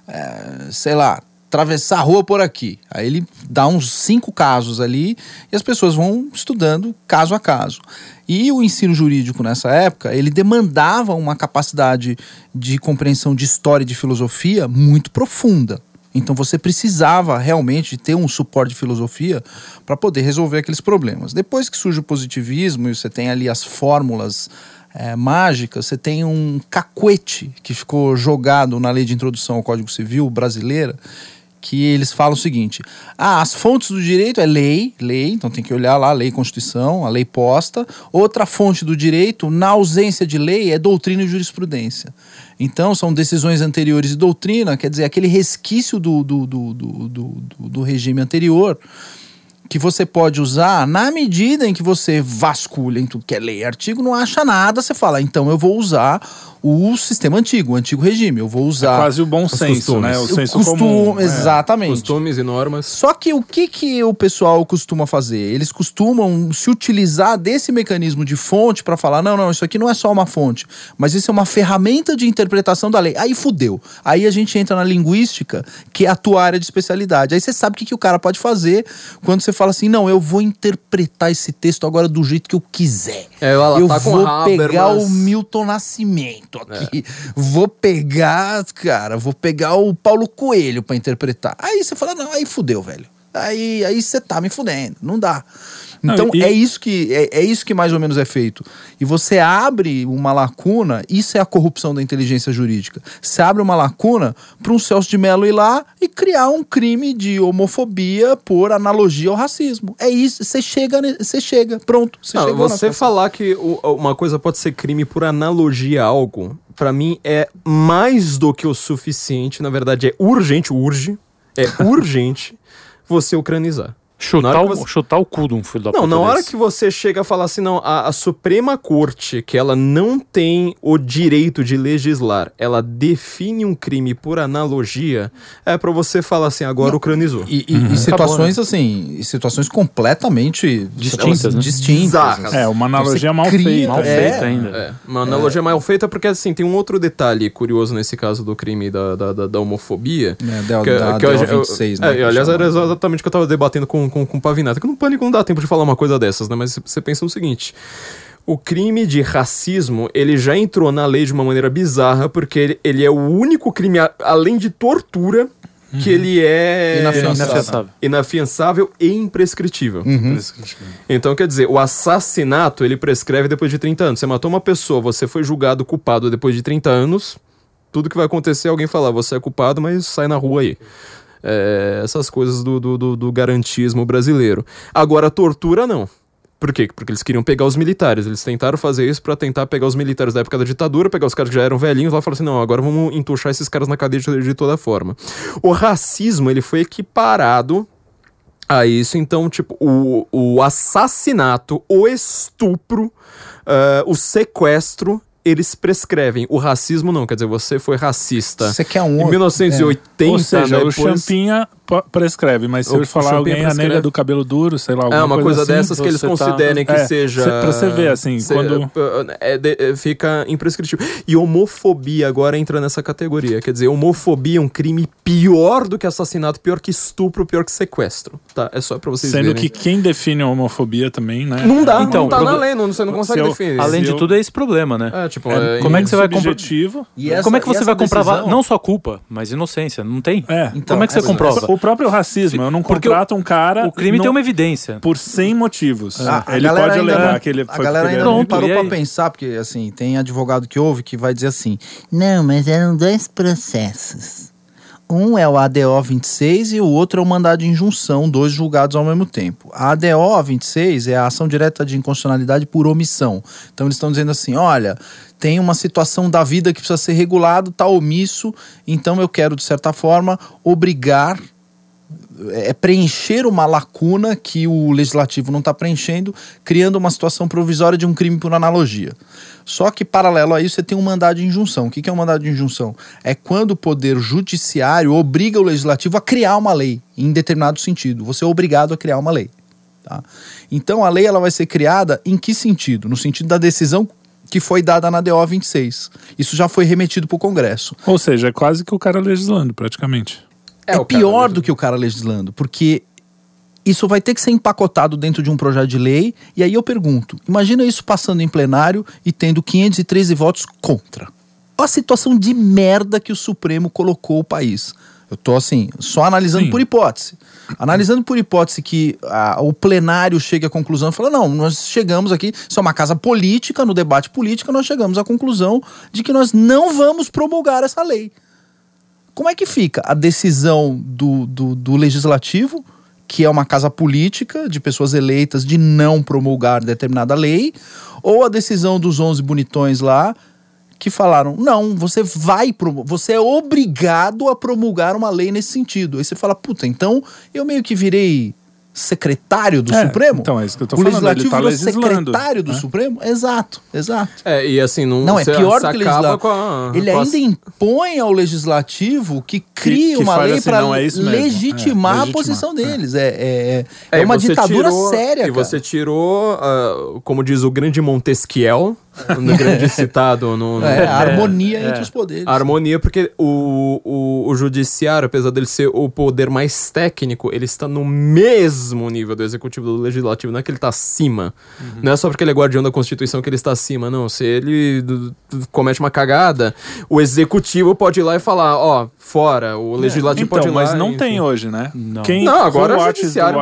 é, sei lá, atravessar a rua por aqui? Aí ele dá uns cinco casos ali e as pessoas vão estudando caso a caso. E o ensino jurídico nessa época, ele demandava uma capacidade de compreensão de história e de filosofia muito profunda. Então você precisava realmente ter um suporte de filosofia para poder resolver aqueles problemas. Depois que surge o positivismo e você tem ali as fórmulas é, mágicas, você tem um cacuete que ficou jogado na lei de introdução ao Código Civil brasileira, que eles falam o seguinte: ah, as fontes do direito é lei, lei, então tem que olhar lá a lei e Constituição, a lei posta. Outra fonte do direito, na ausência de lei, é doutrina e jurisprudência. Então, são decisões anteriores de doutrina, quer dizer, aquele resquício do, do, do, do, do, regime anterior que você pode usar na medida em que você vasculha em tudo que é lei e artigo, não acha nada, você fala, então eu vou usar o sistema antigo, o antigo regime. Eu vou usar. É quase o bom senso, né? O senso costume, comum. É. Exatamente. Costumes e normas. Só que o que, que o pessoal costuma fazer? Eles costumam se utilizar desse mecanismo de fonte para falar: não, não, isso aqui não é só uma fonte, mas isso é uma ferramenta de interpretação da lei. Aí fudeu. Aí a gente entra na linguística, que é a tua área de especialidade. Aí você sabe o que, que o cara pode fazer quando você fala assim: não, eu vou interpretar esse texto agora do jeito que eu quiser. É, ela eu tá vou pegar mas... o Milton Nascimento aqui. É. Vou pegar, cara, vou pegar o Paulo Coelho para interpretar. Aí você fala, não, aí fudeu, velho. Aí aí você tá me fudendo, não dá. Então não, e... é isso que é, é, isso que mais ou menos é feito. E você abre uma lacuna, isso é a corrupção da inteligência jurídica. Você abre uma lacuna para um Celso de Mello ir lá e criar um crime de homofobia por analogia ao racismo. É isso, você chega, você chega, pronto. Você, não, você falar que uma coisa pode ser crime por analogia a algo, para mim é mais do que o suficiente, na verdade é urgente, urge, é *laughs* urgente você ucranizar. Chutar, o, você... chutar o cu de um filho da Não, na hora desse. que você chega a falar assim, não, a, a, Suprema Corte, que ela não tem o direito de legislar, ela define um crime por analogia, é para você falar assim, agora não, ucranizou. E, e, uhum. e situações né? assim, situações completamente distintas, né? distintas. Assim. É, uma analogia mal feita. Mal é, feita ainda. É, uma analogia é. mal feita porque, assim, tem um outro detalhe curioso nesse caso do crime da, da, da, da homofobia. É, da, que, da, que da, eu, 26, né? É, aliás, era exatamente o que eu tava debatendo com com, com Pavinato. Que no pânico não dá tempo de falar uma coisa dessas, né? Mas você pensa o seguinte. O crime de racismo, ele já entrou na lei de uma maneira bizarra, porque ele, ele é o único crime, a, além de tortura, uhum. que ele é inafiançável, inafiançável e imprescritível. Uhum. Então, quer dizer, o assassinato, ele prescreve depois de 30 anos. Você matou uma pessoa, você foi julgado culpado depois de 30 anos, tudo que vai acontecer é alguém falar, você é culpado, mas sai na rua aí é, essas coisas do, do, do, garantismo brasileiro. Agora, tortura não. Por quê? Porque eles queriam pegar os militares. Eles tentaram fazer isso para tentar pegar os militares da época da ditadura, pegar os caras que já eram velhinhos lá e falar assim: não, agora vamos entuchar esses caras na cadeia de, de toda forma. O racismo, ele foi equiparado a isso. Então, tipo, o, o assassinato, o estupro, uh, o sequestro eles prescrevem. O racismo não, quer dizer, você foi racista. Você quer um Em 1980, é. Ou seja, né, o Champinha prescreve, mas se eu falar alguém prescreve. a negra do cabelo duro, sei lá, alguma É, uma coisa, coisa assim, dessas que eles tá... considerem que é, seja... Pra você ver, assim, se, quando... É, de, é, fica imprescritível. E homofobia agora entra nessa categoria, quer dizer, homofobia é um crime pior do que assassinato, pior que estupro, pior que sequestro, tá? É só pra vocês Sendo verem. que quem define a homofobia também, né? Não dá, então, não tá na lei, não, você não consegue definir. Além de tudo é esse problema, né? É, tipo, é, como é que você vai comprovar? Como é que você vai comprovar, não só culpa, mas inocência? Não tem? É. Então, como é que você comprova? O próprio racismo, eu não contrato um cara... O crime tem uma evidência. Por 100 motivos. Ah, ele pode alegar que ele foi... A galera ainda não parou pra pensar, porque assim, tem advogado que ouve que vai dizer assim, não, mas eram dois processos. Um é o ADO 26 e o outro é o mandado de injunção, dois julgados ao mesmo tempo. A ADO 26 é a ação direta de inconstitucionalidade por omissão. Então eles estão dizendo assim: olha, tem uma situação da vida que precisa ser regulado, está omisso, então eu quero, de certa forma, obrigar é preencher uma lacuna que o legislativo não está preenchendo, criando uma situação provisória de um crime por analogia. Só que, paralelo a isso, você tem um mandado de injunção. O que é um mandado de injunção? É quando o poder judiciário obriga o legislativo a criar uma lei, em determinado sentido. Você é obrigado a criar uma lei. Tá? Então, a lei ela vai ser criada em que sentido? No sentido da decisão que foi dada na DO 26. Isso já foi remetido para o Congresso. Ou seja, é quase que o cara legislando, praticamente. É, é pior do que o cara legislando, porque isso vai ter que ser empacotado dentro de um projeto de lei. E aí eu pergunto: imagina isso passando em plenário e tendo 513 votos contra. Olha a situação de merda que o Supremo colocou o país. Eu tô assim, só analisando Sim. por hipótese. Analisando por hipótese que a, o plenário chegue à conclusão e fala: não, nós chegamos aqui, isso é uma casa política, no debate político, nós chegamos à conclusão de que nós não vamos promulgar essa lei. Como é que fica a decisão do, do, do legislativo, que é uma casa política de pessoas eleitas, de não promulgar determinada lei, ou a decisão dos 11 bonitões lá, que falaram: não, você vai, você é obrigado a promulgar uma lei nesse sentido. Aí você fala: puta, então eu meio que virei secretário do é, Supremo? Então, é isso que eu tô o falando. Legislativo tá secretário do né? Supremo? Exato, exato. É, e assim, não, não é pior do que o Legislativo. A, ele ainda a... impõe ao Legislativo que crie que, que uma lei assim, para é legitimar é, a posição é. deles. É, é, é, é uma ditadura tirou, séria. E cara. você tirou, uh, como diz o grande Montesquiel, *laughs* no grande citado. No, no é, a harmonia é, entre os poderes. A harmonia, porque o, o, o, judiciário, apesar dele ser o poder mais técnico, ele está no mesmo nível do executivo do legislativo, não é que ele está acima. Uhum. Não é só porque ele é guardião da Constituição que ele está acima, não. Se ele comete uma cagada, o executivo pode ir lá e falar, ó, oh, fora. O é, legislativo então, pode ir lá. Mas não enfim. tem hoje, né? Não, Quem, não agora é o judiciário.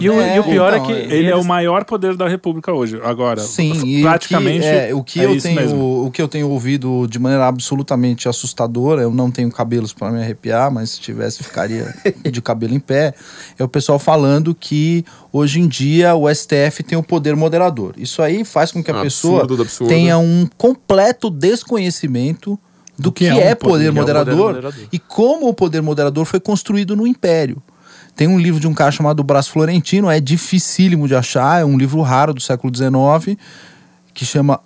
e, o, é, e o pior é então, é que ele é o maior poder da República hoje. Agora, Sim, praticamente é, o que é eu tenho mesmo. o que eu tenho ouvido de maneira absolutamente assustadora eu não tenho cabelos para me arrepiar mas se tivesse ficaria *laughs* de cabelo em pé é o pessoal falando que hoje em dia o STF tem o poder moderador isso aí faz com que a absurdo, pessoa absurdo. tenha um completo desconhecimento do que, que é, é, um poder, poder, moderador, poder moderador e como o poder moderador foi construído no Império. Tem um livro de um cara chamado Brás Florentino, é dificílimo de achar, é um livro raro do século XIX, que chama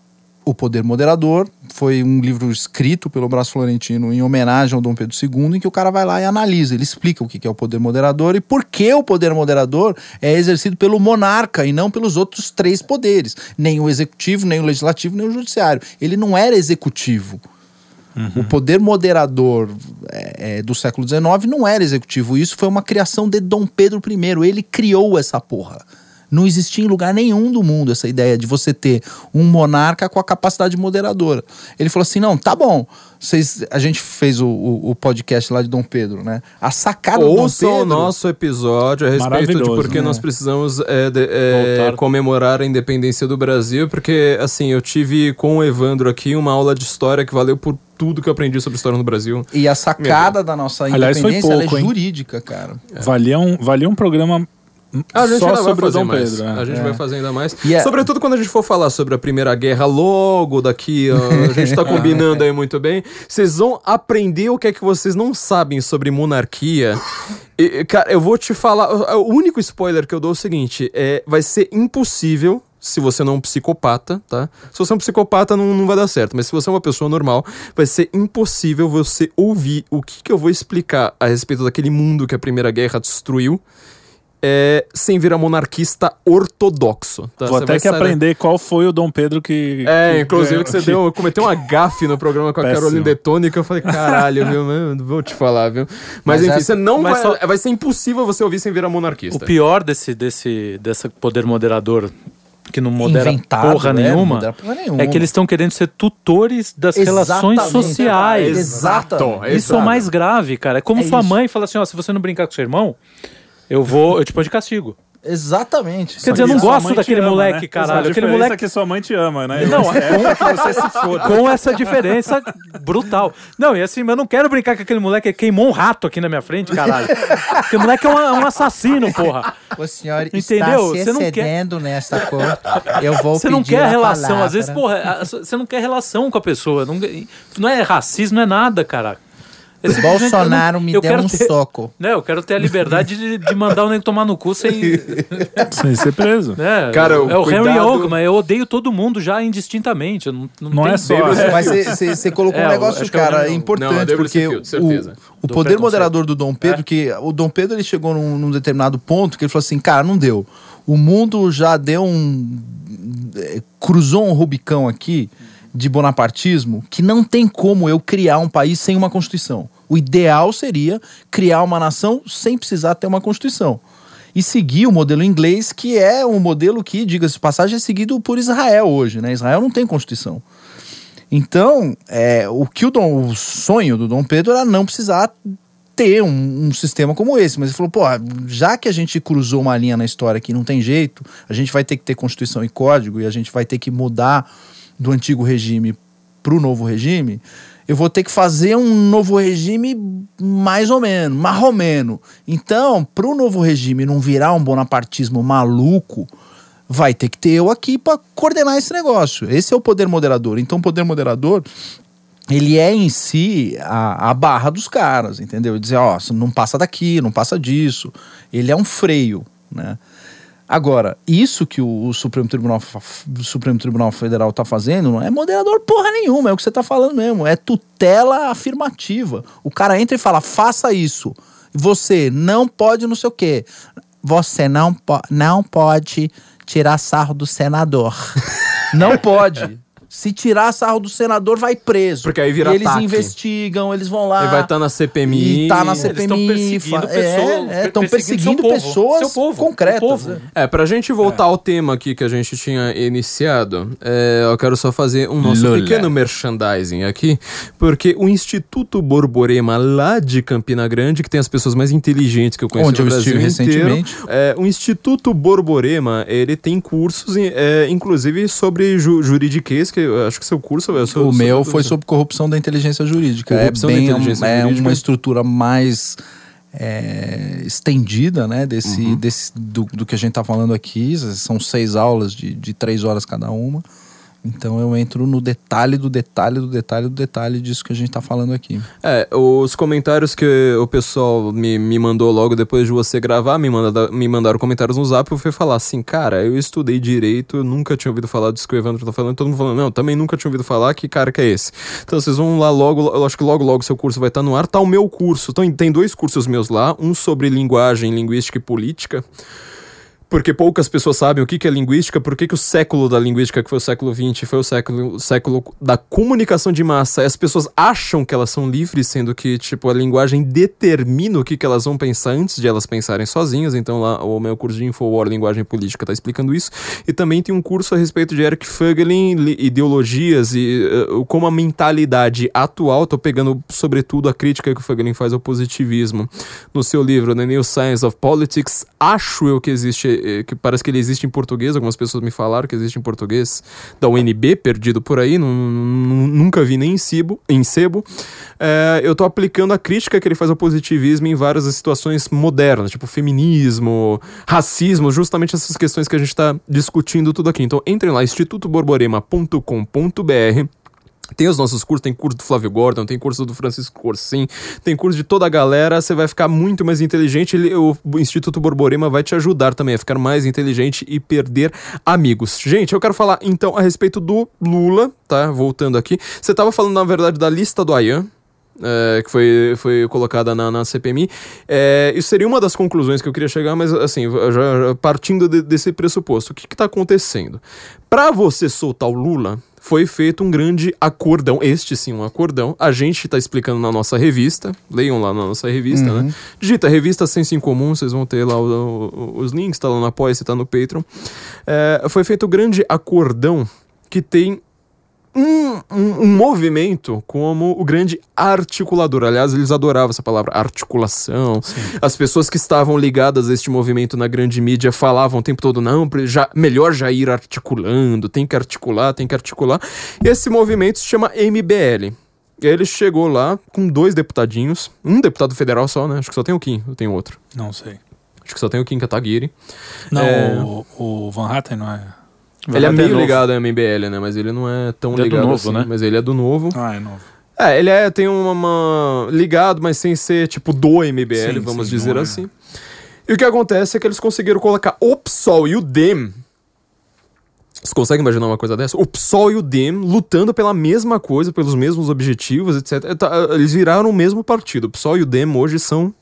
o Poder Moderador foi um livro escrito pelo Brás Florentino em homenagem ao Dom Pedro II, em que o cara vai lá e analisa, ele explica o que é o poder moderador e por que o poder moderador é exercido pelo monarca e não pelos outros três poderes, nem o executivo, nem o legislativo, nem o judiciário. Ele não era executivo. Uhum. O poder moderador é, é, do século XIX não era executivo. Isso foi uma criação de Dom Pedro I. Ele criou essa porra. Não existia em lugar nenhum do mundo essa ideia de você ter um monarca com a capacidade moderadora. Ele falou assim: não, tá bom. Vocês, a gente fez o, o, o podcast lá de Dom Pedro, né? A sacada Ouçam do Dom Pedro... o nosso episódio a respeito de por que né? nós precisamos é, de, é, comemorar a independência do Brasil, porque, assim, eu tive com o Evandro aqui uma aula de história que valeu por tudo que eu aprendi sobre história no Brasil. E a sacada da nossa independência Aliás, pouco, é jurídica, cara. É. Valia, um, valia um programa a gente Só sobre vai fazer Dom mais. Pedro. É. A gente é. vai fazer ainda mais. Yeah. Sobretudo quando a gente for falar sobre a Primeira Guerra, logo daqui, ó, a gente tá *laughs* combinando aí muito bem. Vocês vão aprender o que é que vocês não sabem sobre monarquia. E, cara, eu vou te falar. O único spoiler que eu dou é o seguinte: é, vai ser impossível se você não é um psicopata, tá? Se você é um psicopata, não, não vai dar certo. Mas se você é uma pessoa normal, vai ser impossível você ouvir o que, que eu vou explicar a respeito daquele mundo que a Primeira Guerra destruiu é, sem virar monarquista ortodoxo. Tá? Vou você até que aprender qual foi o Dom Pedro que. É, que inclusive que você que... deu, cometeu uma gafe no programa com a Péssimo. Carolina Detone que eu falei, caralho, viu? Vou te falar, viu? Mas, Mas enfim, é, você não vai. Só... Vai ser impossível você ouvir sem virar monarquista. O pior desse, desse, desse poder moderador que não modera Inventado, porra, né? nenhuma, modera porra nenhuma, é que eles estão querendo ser tutores das Exatamente. relações sociais. Exato. Isso é o mais grave, cara. É como é sua isso. mãe fala assim: ó, se você não brincar com seu irmão, eu vou, eu te ponho de castigo. Exatamente. Quer dizer, eu não gosto daquele ama, moleque, né? caralho. Aquele moleque é que sua mãe te ama, né? Não, é que você se foda. Com essa diferença brutal. Não, e assim, eu não quero brincar com aquele moleque que queimou um rato aqui na minha frente, caralho. Aquele moleque é um, um assassino, porra. O senhor Entendeu? está se você excedendo quer... nessa cor. Eu vou Você não quer relação. Palavra. Às vezes, porra, você não quer relação com a pessoa. Não, não é racismo, não é nada, cara. Esse Bolsonaro *laughs* me deu um ter, soco. Né, eu quero ter a liberdade de, de mandar o nego tomar no cu sem... *laughs* sem ser preso. É, Cara, o é o cuidado... Harry Oak, mas eu odeio todo mundo já indistintamente. Não, não, não é só. É. Mas você colocou é, um negócio, cara, importante, não, porque o, o poder moderador do Dom Pedro, é? que o Dom Pedro ele chegou num, num determinado ponto que ele falou assim, cara, não deu. O mundo já deu um... É, cruzou um Rubicão aqui de bonapartismo que não tem como eu criar um país sem uma constituição. O ideal seria criar uma nação sem precisar ter uma constituição. E seguir o modelo inglês, que é um modelo que, diga-se de passagem, é seguido por Israel hoje. Né? Israel não tem constituição. Então, é, o que o, Dom, o sonho do Dom Pedro era não precisar ter um, um, sistema como esse. Mas ele falou, pô, já que a gente cruzou uma linha na história que não tem jeito, a gente vai ter que ter Constituição e Código e a gente vai ter que mudar do antigo regime para o novo regime, eu vou ter que fazer um novo regime mais ou menos, marromeno. Então, para o novo regime não virar um bonapartismo maluco, vai ter que ter eu aqui para coordenar esse negócio. Esse é o poder moderador. Então, o poder moderador ele é em si a, a barra dos caras, entendeu? Dizer, ó, não passa daqui, não passa disso. Ele é um freio, né? Agora, isso que o, o Supremo, Tribunal, o Supremo Tribunal Federal está fazendo não é moderador porra nenhuma, é o que você está falando mesmo, é tutela afirmativa. O cara entra e fala, faça isso. Você não pode não sei o quê. Você não, po não pode tirar sarro do senador. *laughs* não pode. Se tirar sarro do senador, vai preso. Porque aí vira e eles ataque. investigam, eles vão lá. E vai estar tá na CPMI. E tá na CPMI. Eles estão perseguindo, é, é, perseguindo, pessoas povo, concretas. Povo. Né? É, pra gente voltar é. ao tema aqui que a gente tinha iniciado, é, eu quero só fazer um nosso Lula. pequeno merchandising aqui, porque o Instituto Borborema, lá de Campina Grande, que tem as pessoas mais inteligentes que eu conheço Onde no eu Brasil inteiro, recentemente. É, o Instituto Borborema, ele tem cursos, é, inclusive, sobre ju juridiquês, que acho que seu curso. É seu, o meu foi sobre corrupção da inteligência jurídica. Corrupção é bem, inteligência é jurídica. uma estrutura mais é, estendida, né? Desse, uhum. desse do, do, que a gente está falando aqui. São seis aulas de, de três horas cada uma. Então eu entro no detalhe do detalhe do detalhe do detalhe disso que a gente tá falando aqui. É, os comentários que o pessoal me, me mandou logo depois de você gravar, me, manda, me mandaram comentários no zap, eu fui falar assim, cara, eu estudei direito, nunca tinha ouvido falar disso que o Evandro tá falando, todo mundo falando, não, também nunca tinha ouvido falar, que cara que é esse? Então vocês vão lá logo, eu acho que logo logo seu curso vai estar tá no ar, tá o meu curso, então tem dois cursos meus lá, um sobre linguagem, linguística e política, porque poucas pessoas sabem o que, que é linguística, por que, o século da linguística, que foi o século XX, foi o século, o século da comunicação de massa, as pessoas acham que elas são livres, sendo que, tipo, a linguagem determina o que, que elas vão pensar antes de elas pensarem sozinhas. Então, lá, o meu curso de Infowar, Linguagem Política, está explicando isso. E também tem um curso a respeito de Eric Fögelin, ideologias e uh, como a mentalidade atual, tô pegando, sobretudo, a crítica que o Fögelin faz ao positivismo. No seu livro, The New Science of Politics, acho eu que existe eh, que parece que ele existe em português, algumas pessoas me falaram que existe em português, da UNB, perdido por aí, nunca vi nem em, Cibo, em sebo. É, eu tô aplicando a crítica que ele faz ao positivismo em várias situações modernas, tipo feminismo, racismo, justamente essas questões que a gente está discutindo tudo aqui. Então entrem lá, institutoborborema.com.br tem os nossos cursos, tem curso do Flávio Gordon, tem curso do Francisco Corsim, tem curso de toda a galera, você vai ficar muito mais inteligente. Ele, o Instituto Borborema vai te ajudar também a ficar mais inteligente e perder amigos. Gente, eu quero falar então a respeito do Lula, tá? Voltando aqui. Você estava falando, na verdade, da lista do Ayan, é, que foi, foi colocada na, na CPMI. É, isso seria uma das conclusões que eu queria chegar, mas assim, já, partindo de, desse pressuposto, o que está acontecendo? Para você soltar o Lula, foi feito um grande acordão, este sim, um acordão. A gente está explicando na nossa revista, leiam lá na nossa revista, né? uhum. né? Digita revista Senso em Comum, vocês vão ter lá o, o, os links, tá lá no Apoia, tá no Patreon. É, foi feito um grande acordão que tem um, um, um, movimento como o grande articulador. Aliás, eles adoravam essa palavra, articulação. Sim. As pessoas que estavam ligadas a este movimento na grande mídia falavam o tempo todo, não, já, melhor já ir articulando, tem que articular, tem que articular. E esse movimento se chama MBL. E aí ele chegou lá com dois deputadinhos, um deputado federal só, né? Acho que só tem o Kim, eu tenho outro. Não sei. Acho que só tem o Kim Kataguiri. Não, é... o, o Van Hatten não é... Ele é meio ligado ao MBL, né? Mas ele não é tão ele ligado é do novo, assim. Né? Mas ele é do novo. Ah, é novo. É, ele é, tem uma, uma, ligado, mas sem ser tipo do MBL, sim, vamos sim, dizer é. assim. E o que acontece é que eles conseguiram colocar o PSOL e o DEM. Você consegue imaginar uma coisa dessa? O PSOL e o DEM lutando pela mesma coisa, pelos mesmos objetivos, etc. Tá, eles viraram o mesmo partido. O PSOL e o DEM hoje são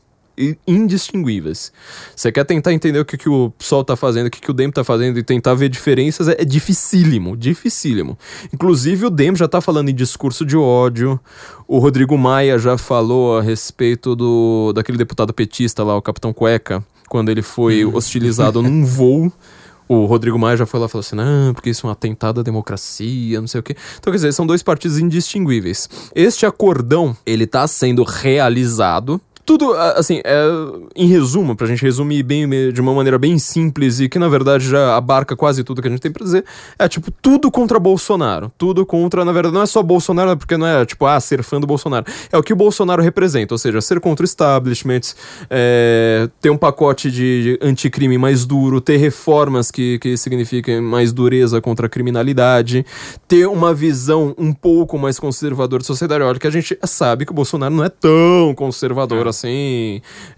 indistinguíveis. Você quer tentar entender o que, que o PSOL tá fazendo, o que, que o DEM tá fazendo e tentar ver diferenças, é, é dificílimo, dificílimo. Inclusive o DEM já tá falando em discurso de ódio, o Rodrigo Maia já falou a respeito do daquele deputado petista lá, o Capitão Cueca, quando ele foi uhum. hostilizado num *laughs* voo o Rodrigo Maia já foi lá e falou assim: não, porque isso é um atentado à democracia, não sei o quê. Então, quer dizer, são dois partidos indistinguíveis. Este acordão, ele tá sendo realizado Tudo, assim, é, em resumo, pra gente resumir bem de uma maneira bem simples e que na verdade já abarca quase tudo que a gente tem pra dizer, é tipo, tudo contra Bolsonaro. Tudo contra, na verdade, não é só Bolsonaro, porque não é tipo, ah, ser fã do Bolsonaro. É o que o Bolsonaro representa, ou seja, ser contra o establishment, é, ter um pacote de anticrime mais duro, ter reformas que, que signifiquem mais dureza contra a criminalidade, ter uma visão um pouco mais conservadora da sociedade. Olha, que a gente sabe que o Bolsonaro não é tão conservador assim,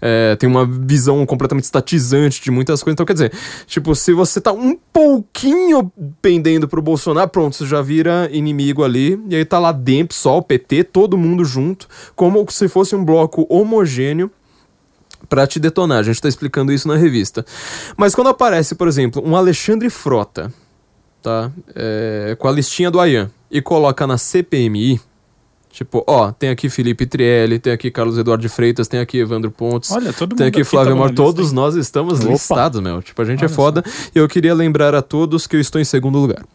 é, tem uma visão completamente estatizante de muitas coisas. Então, quer dizer, tipo, se você tá um pouquinho pendendo pro Bolsonaro, pronto, você já vira inimigo ali, e aí tá lá dentro só o PT, todo mundo junto, como se fosse um bloco homogêneo para te detonar. A gente tá explicando isso na revista. Mas quando aparece, por exemplo, um Alexandre Frota, tá? É, com a listinha do Ayan e coloca na CPMI, Tipo, ó, tem aqui Felipe Trielli, tem aqui Carlos Eduardo de Freitas, tem aqui Evandro Pontes, Olha, todo tem aqui Flávio tá Amor, todos nós estamos Opa. listados, meu. Tipo, a gente é Olha é foda. Só. E eu queria lembrar a todos que eu estou em segundo lugar.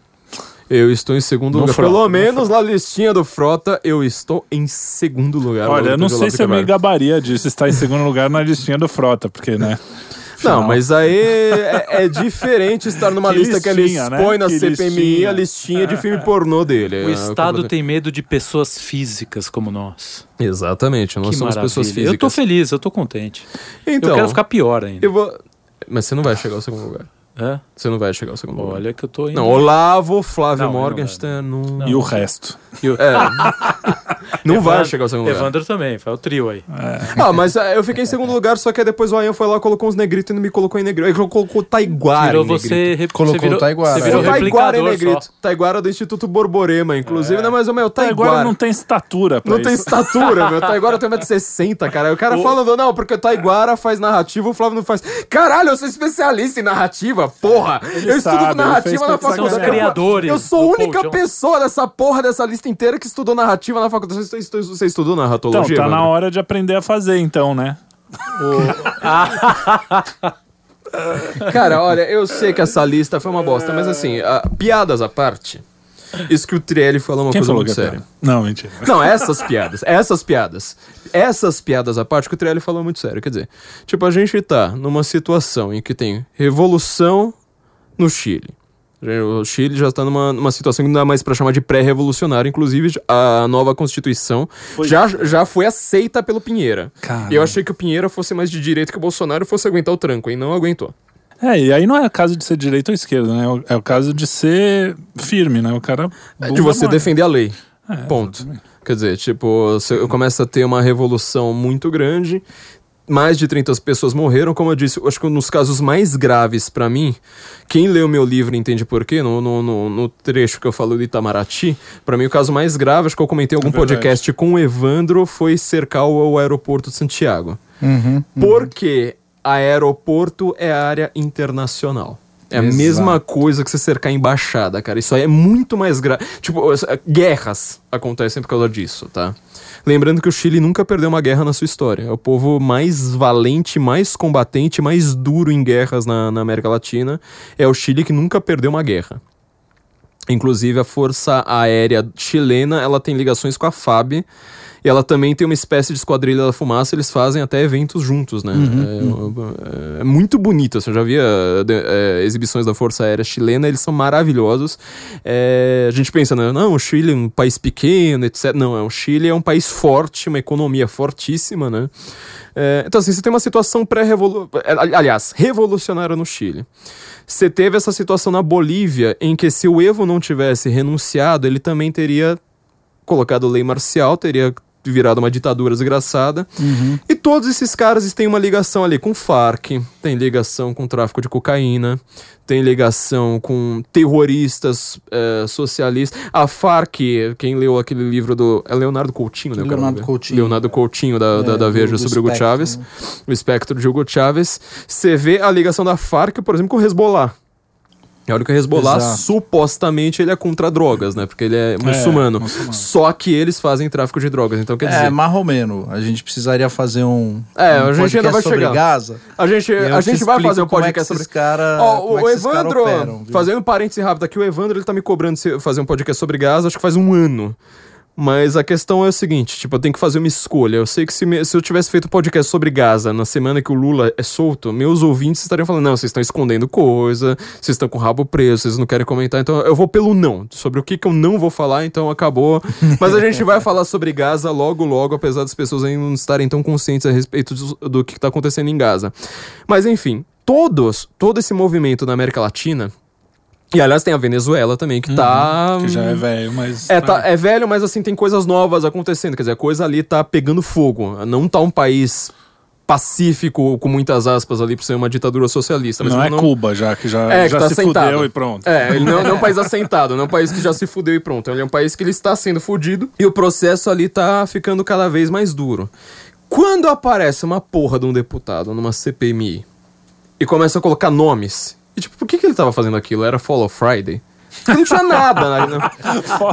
Eu estou em segundo no lugar. Frota, Pelo menos na listinha do Frota, eu estou em segundo lugar. Olha, eu não sei se eu me gabaria disso, estar em segundo lugar na listinha do Frota, porque, né? *laughs* Não, mas aí é, é, diferente estar numa *laughs* que lista listinha, que ele expõe né? na que CPMI listinha. a listinha de filme pornô dele. O é, Estado tem medo de pessoas físicas como nós. Exatamente, nós que somos maravilha. pessoas físicas. Eu tô feliz, eu tô contente. Então, eu quero ficar pior ainda. Eu vou... Mas você não vai chegar ao segundo lugar. É? Você não vai chegar ao segundo lugar. Olha que eu tô indo. Não, Olavo, Flávio não, Morgenstern. Não, não, e o resto. E o... É. *laughs* não vai chegar ao segundo lugar. Evandro também, foi o trio aí. É. Ah, mas é, eu fiquei em segundo lugar, só que depois o Ayan foi lá, colocou uns negritos e não me colocou em negrito. Ele colocou Taiguara. Virou você. Rep... Colocou você virou, Taiguara. Você virou Taiguara em negrito. Só. Taiguara do Instituto Borborema, inclusive. É. Não, mas o meu, Taiguara. Taiguara não tem estatura, Não isso. tem estatura, meu. Taiguara tem 1,60m, cara. O cara o... falando, não, porque Taiguara faz narrativa, o Flávio não faz. Caralho, eu sou especialista em narrativa, porra. Ele eu estudo sabe, narrativa na faculdade. São os criadores. Eu sou a única pessoa dessa porra dessa lista inteira que estudou narrativa na faculdade. Você, estudou, você estudou narratologia? Então, tá na hora de aprender a fazer, então, né? *laughs* Cara, olha, eu sei que essa lista foi uma bosta, mas assim, piadas à parte. Isso que o Trielli falou uma Quem coisa muito é séria. Não, mentira. Não, essas piadas, essas piadas. Essas piadas à parte que o Trielli falou muito sério. Quer dizer, tipo, a gente tá numa situação em que tem revolução no Chile. O Chile já está numa, numa situação que não dá mais para chamar de pré-revolucionário. Inclusive, a nova Constituição já, já foi aceita pelo Pinheira. E eu achei que o Pinheira fosse mais de direita que o Bolsonaro fosse aguentar o tranco, e não aguentou. É, e aí não é o caso de ser direita ou esquerda, né? É o é caso de ser firme, né? O cara. É de você defender a lei. É, Ponto. Exatamente. Quer dizer, tipo, você começa a ter uma revolução muito grande, mais de 30 pessoas morreram, como eu disse, acho que nos casos mais graves para mim, quem leu meu livro entende por quê, no, no, no, no trecho que eu falo de Itamaraty, para mim o caso mais grave, acho que eu comentei em algum é podcast com o Evandro, foi cercar o, o aeroporto de Santiago. Uhum, uhum. Porque aeroporto é área internacional. É a Exato. mesma coisa que você cercar embaixada, cara. Isso aí é muito mais grave. Tipo, guerras acontecem por causa disso, tá? Lembrando que o Chile nunca perdeu uma guerra na sua história. É o povo mais valente, mais combatente, mais duro em guerras na, na América Latina. É o Chile que nunca perdeu uma guerra. Inclusive, a Força Aérea Chilena ela tem ligações com a FAB. E ela também tem uma espécie de esquadrilha da fumaça, eles fazem até eventos juntos, né? Uhum, é, uhum. é, muito bonito, assim, eu já via é, exibições da Força Aérea Chilena, eles são maravilhosos. É, a gente pensa, né? Não, o Chile é um país pequeno, etc. Não, é, o Chile é um país forte, uma economia fortíssima, né? É, então, assim, você tem uma situação pré-revolucionária, aliás, revolucionária no Chile. Você teve essa situação na Bolívia, em que se o Evo não tivesse renunciado, ele também teria colocado lei marcial, teria virado uma ditadura desgraçada. Uhum. E todos esses caras têm uma ligação ali com Farc, tem ligação com tráfico de cocaína, tem ligação com terroristas é, socialistas. A Farc, quem leu aquele livro do. É Leonardo Coutinho, né? Leonardo Coutinho. Leonardo Coutinho, da, é, da, da Veja sobre Hugo Chávez. Né? O espectro de Hugo Chávez. Você vê a ligação da Farc, por exemplo, com o Hezbollah. Olha que o Hezbollah, Exato. supostamente, ele é contra drogas, né? Porque ele é muçulmano. É, muçulmano. Só que eles fazem tráfico de drogas, então quer dizer... É, marromeno. A gente precisaria fazer um É, um a gente ainda vai chegar. Gaza. A gente, a gente vai fazer um é podcast é sobre... Cara, oh, o Evandro, operam, fazendo um parêntese rápido aqui, o Evandro, ele tá me cobrando fazer um podcast sobre Gaza, acho que faz um ano. Mas a questão é o seguinte: tipo, eu tenho que fazer uma escolha. Eu sei que se, me, se eu tivesse feito podcast sobre Gaza na semana que o Lula é solto, meus ouvintes estariam falando: não, vocês estão escondendo coisa, vocês estão com o rabo preso, vocês não querem comentar. Então eu vou pelo não. Sobre o que, que eu não vou falar, então acabou. Mas a *laughs* gente vai falar sobre Gaza logo, logo, apesar das pessoas ainda não estarem tão conscientes a respeito do, do que está acontecendo em Gaza. Mas enfim, todos, todo esse movimento na América Latina e aliás, tem a Venezuela também, que tá. Uhum, que já é velho, mas. É, tá, é velho, mas assim, tem coisas novas acontecendo. Quer dizer, a coisa ali tá pegando fogo. Não tá um país pacífico, com muitas aspas ali, por ser uma ditadura socialista. não é não... Cuba, já, que já, é, já que tá se assentado. fudeu e pronto. É, ele não, não é um país *laughs* assentado, não é um país que já se fudeu e pronto. Ele é um país que ele está sendo fudido e o processo ali tá ficando cada vez mais duro. Quando aparece uma porra de um deputado numa CPMI e começa a colocar nomes e, tipo, por que, que ele tava fazendo aquilo? Era Follow Friday? Não tinha nada, né?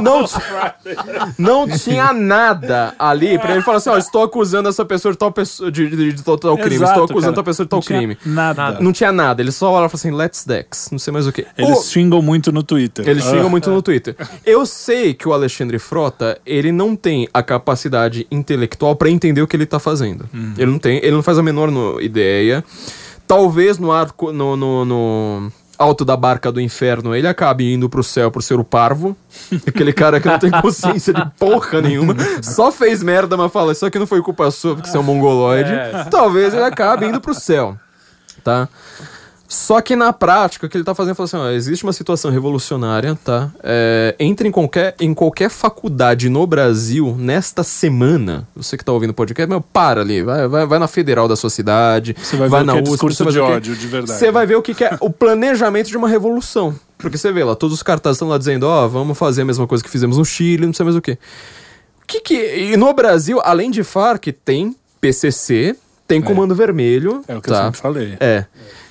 Não, não, não, tinha nada ali pra ele falar assim: ó, estou acusando essa pessoa de tal, pessoa, de, de, de tal, tal crime, Exato, estou acusando cara, tal pessoa de tal crime. Nada. Não tinha nada. Ele só olha e fala assim: let's dex, não sei mais o que. Eles o... xingam muito no Twitter. Eles ah. xingam muito no Twitter. Eu sei que o Alexandre Frota, ele não tem a capacidade intelectual para entender o que ele tá fazendo. Uhum. Ele não tem, ele não faz a menor no, ideia. Talvez no arco. no, no, no alto da barca do inferno, ele acabe indo pro céu por ser o parvo. *laughs* Aquele cara que não tem consciência de porra nenhuma. Só fez merda, mas fala, isso aqui não foi culpa sua porque você é um mongoloide. É. Talvez ele acabe indo pro céu. Tá? Só que na prática, o que ele tá fazendo é assim: ó, existe uma situação revolucionária, tá? É, entre em qualquer, em qualquer faculdade no Brasil nesta semana. Você que tá ouvindo o podcast, meu, para ali. Vai, vai, vai na federal da sua cidade. Você vai, vai ver na o que é discurso de ódio, de verdade. Você vai ver o que, que é o planejamento de uma revolução. Porque você vê lá, todos os cartazes estão lá dizendo: ó, oh, vamos fazer a mesma coisa que fizemos no Chile, não sei mais o quê. Que que, e no Brasil, além de Farc, tem PCC, tem é. Comando Vermelho. É o que tá? eu sempre falei. É.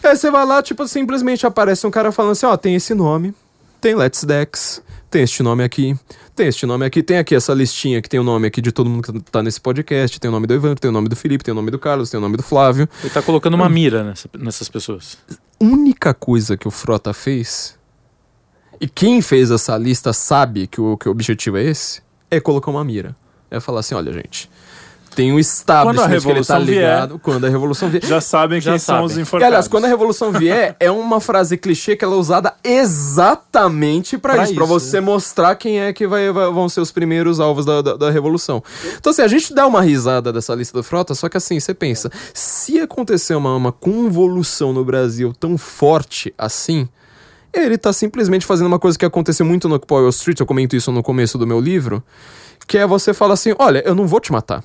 Aí você vai lá, tipo, simplesmente aparece um cara falando assim, ó, tem esse nome, tem Let's Dex, tem este nome aqui, tem este nome aqui, tem aqui essa listinha que tem o nome aqui de todo mundo que tá nesse podcast, tem o nome do Evandro, tem o nome do Felipe, tem o nome do Carlos, tem o nome do Flávio. Ele tá colocando uma mira nessa, nessas pessoas. Única coisa que o Frota fez, e quem fez essa lista sabe que o, que o objetivo é esse, é colocar uma mira. É falar assim, olha gente, tem um establishment que ele tá ligado. Vier, quando a revolução vier. Já sabem *laughs* quem já são sabem. os enforcados. E, aliás, quando a revolução vier, *laughs* é uma frase clichê que ela é usada exatamente para isso, para você né? mostrar quem é que vai, vai, vão ser os primeiros alvos da, da, da, revolução. Então, assim, a gente dá uma risada dessa lista do Frota, só que assim, você pensa, se acontecer uma, uma convolução no Brasil tão forte assim, ele tá simplesmente fazendo uma coisa que aconteceu muito no Wall Street, eu comento isso no começo do meu livro, que é você fala assim, olha, eu não vou te matar.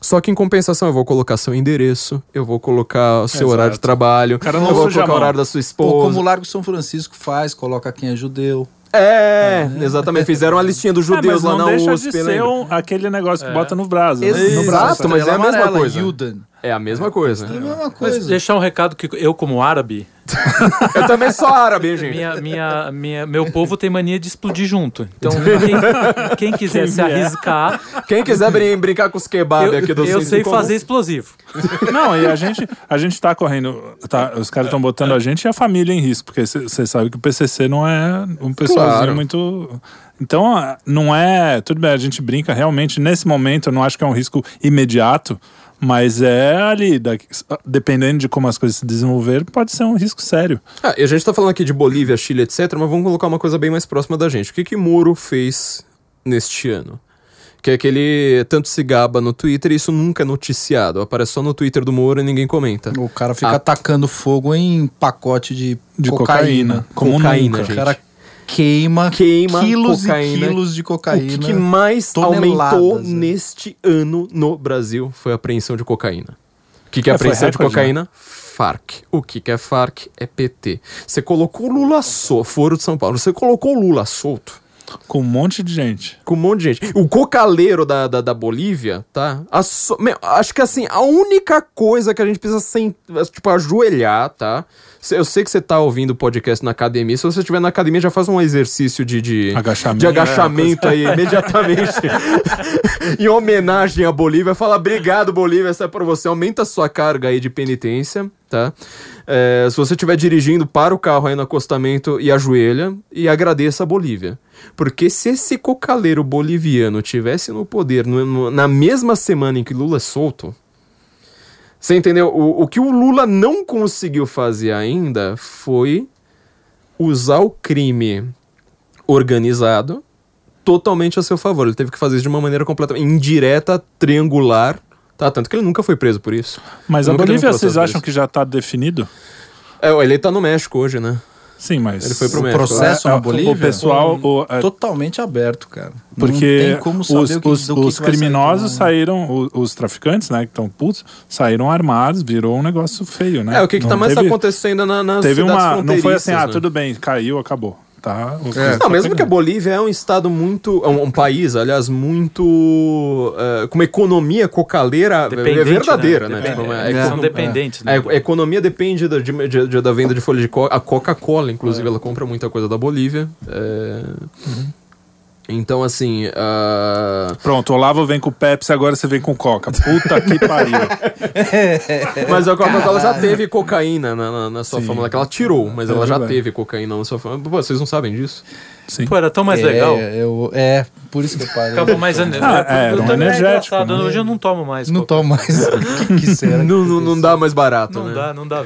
Só que em compensação eu vou colocar seu endereço, eu vou colocar o seu Exato. horário de trabalho, cara eu vou colocar o horário da sua esposa. Pô, como o Largo São Francisco faz, coloca quem é judeu. É, é, exatamente. Fizeram uma listinha dos é, judeus é, lá na deixa USP. De ser um, aquele negócio que é. bota no braço. Né? Exato, mas é a mesma coisa. Yuden. É a mesma coisa. É a mesma coisa. Mas deixar um recado que eu, como árabe. *laughs* eu também sou árabe, gente. Minha, minha, minha, meu povo tem mania de explodir junto. Então, quem, quem quiser quem se arriscar. Quem quiser brin brincar com os kebab aqui do Eu sei fazer explosivo. *laughs* Não, e a gente, a gente tá correndo. Tá, os caras estão botando a gente e a família em risco, porque você sabe que o PCC não é um pessoalzinho claro. muito. Então, não é. Tudo bem, a gente brinca realmente. Nesse momento, eu não acho que é um risco imediato. Mas é ali, dependendo de como as coisas se desenvolver, pode ser um risco sério. Ah, e a gente tá falando aqui de Bolívia, Chile, etc., mas vamos colocar uma coisa bem mais próxima da gente. O que que Moro fez neste ano? Que é que ele tanto se gaba no Twitter e isso nunca é noticiado. Aparece só no Twitter do Moro e ninguém comenta. O cara fica ah. atacando fogo em pacote de, de cocaína. cocaína. Como cocaína, nunca. gente. O cara queima, queima quilos cocaína. e quilos de cocaína. O que, que mais aumentou né? neste ano no Brasil foi a apreensão de cocaína. O que, que é, é apreensão de cocaína? Né? FARC. O que, que é FARC? É PT. Você colocou o Lula solto, foro de São Paulo, você colocou o Lula solto. Com um monte de gente. Com um monte de gente. O cocaleiro da, da, da Bolívia, tá? So... Meu, acho que assim, a única coisa que a gente precisa, sem, tipo, ajoelhar, tá? Eu sei que você tá ouvindo o podcast na academia. Se você estiver na academia, já faz um exercício de, de agachamento, de agachamento é, aí, *laughs* imediatamente. *laughs* em homenagem à Bolívia. Fala, obrigado, Bolívia, essa é pra você. Aumenta a sua carga aí de penitência, tá? É, se você estiver dirigindo, para o carro aí no acostamento e ajoelha e agradeça a Bolívia. Porque se esse cocaleiro boliviano tivesse no poder no, no, na mesma semana em que Lula é solto, você entendeu? O, o que o Lula não conseguiu fazer ainda foi usar o crime organizado totalmente a seu favor. Ele teve que fazer isso de uma maneira completamente indireta, triangular, tá? Tanto que ele nunca foi preso por isso. Mas a Bolívia, vocês acham que já está definido? É, ele está no México hoje, né? Sim, mas ele foi pro o México. processo é, na Bolívia, o pessoal, o, é, totalmente aberto, cara. Porque os, os, os criminosos saíram, os, os, traficantes, né, que estão putos, saíram armados, virou um negócio feio, né? É o que, que tá mais teve, acontecendo na, nas teve uma, não foi assim, ah, né? tudo bem, caiu, acabou. Tá, é. Não, mesmo que a Bolívia é um estado muito. Um, um país, aliás, muito. Uh, com uma economia cocaleira é verdadeira, né? né? Tipo, é, é, são dependentes. Né? A economia depende da, de, de, da venda de folha de coca. A Coca-Cola, inclusive, ela compra muita coisa da Bolívia. Uhum. Então, assim. Uh... Pronto, o Olavo vem com Pepsi, agora você vem com Coca. Puta que pariu. *laughs* mas a Coca-Cola já teve cocaína na, na, na sua fórmula, que ela tirou, mas é ela já teve cocaína na sua fórmula. Pô, vocês não sabem disso? Sim. Pô, era tão mais é, legal. Eu, é, por isso que eu parei. Acabou mais ah, é, eu um energético. Né? Hoje eu não tomo mais. Não tomo mais. *laughs* que, que será? Não, não, não dá mais barato, não né? Não dá, não dá.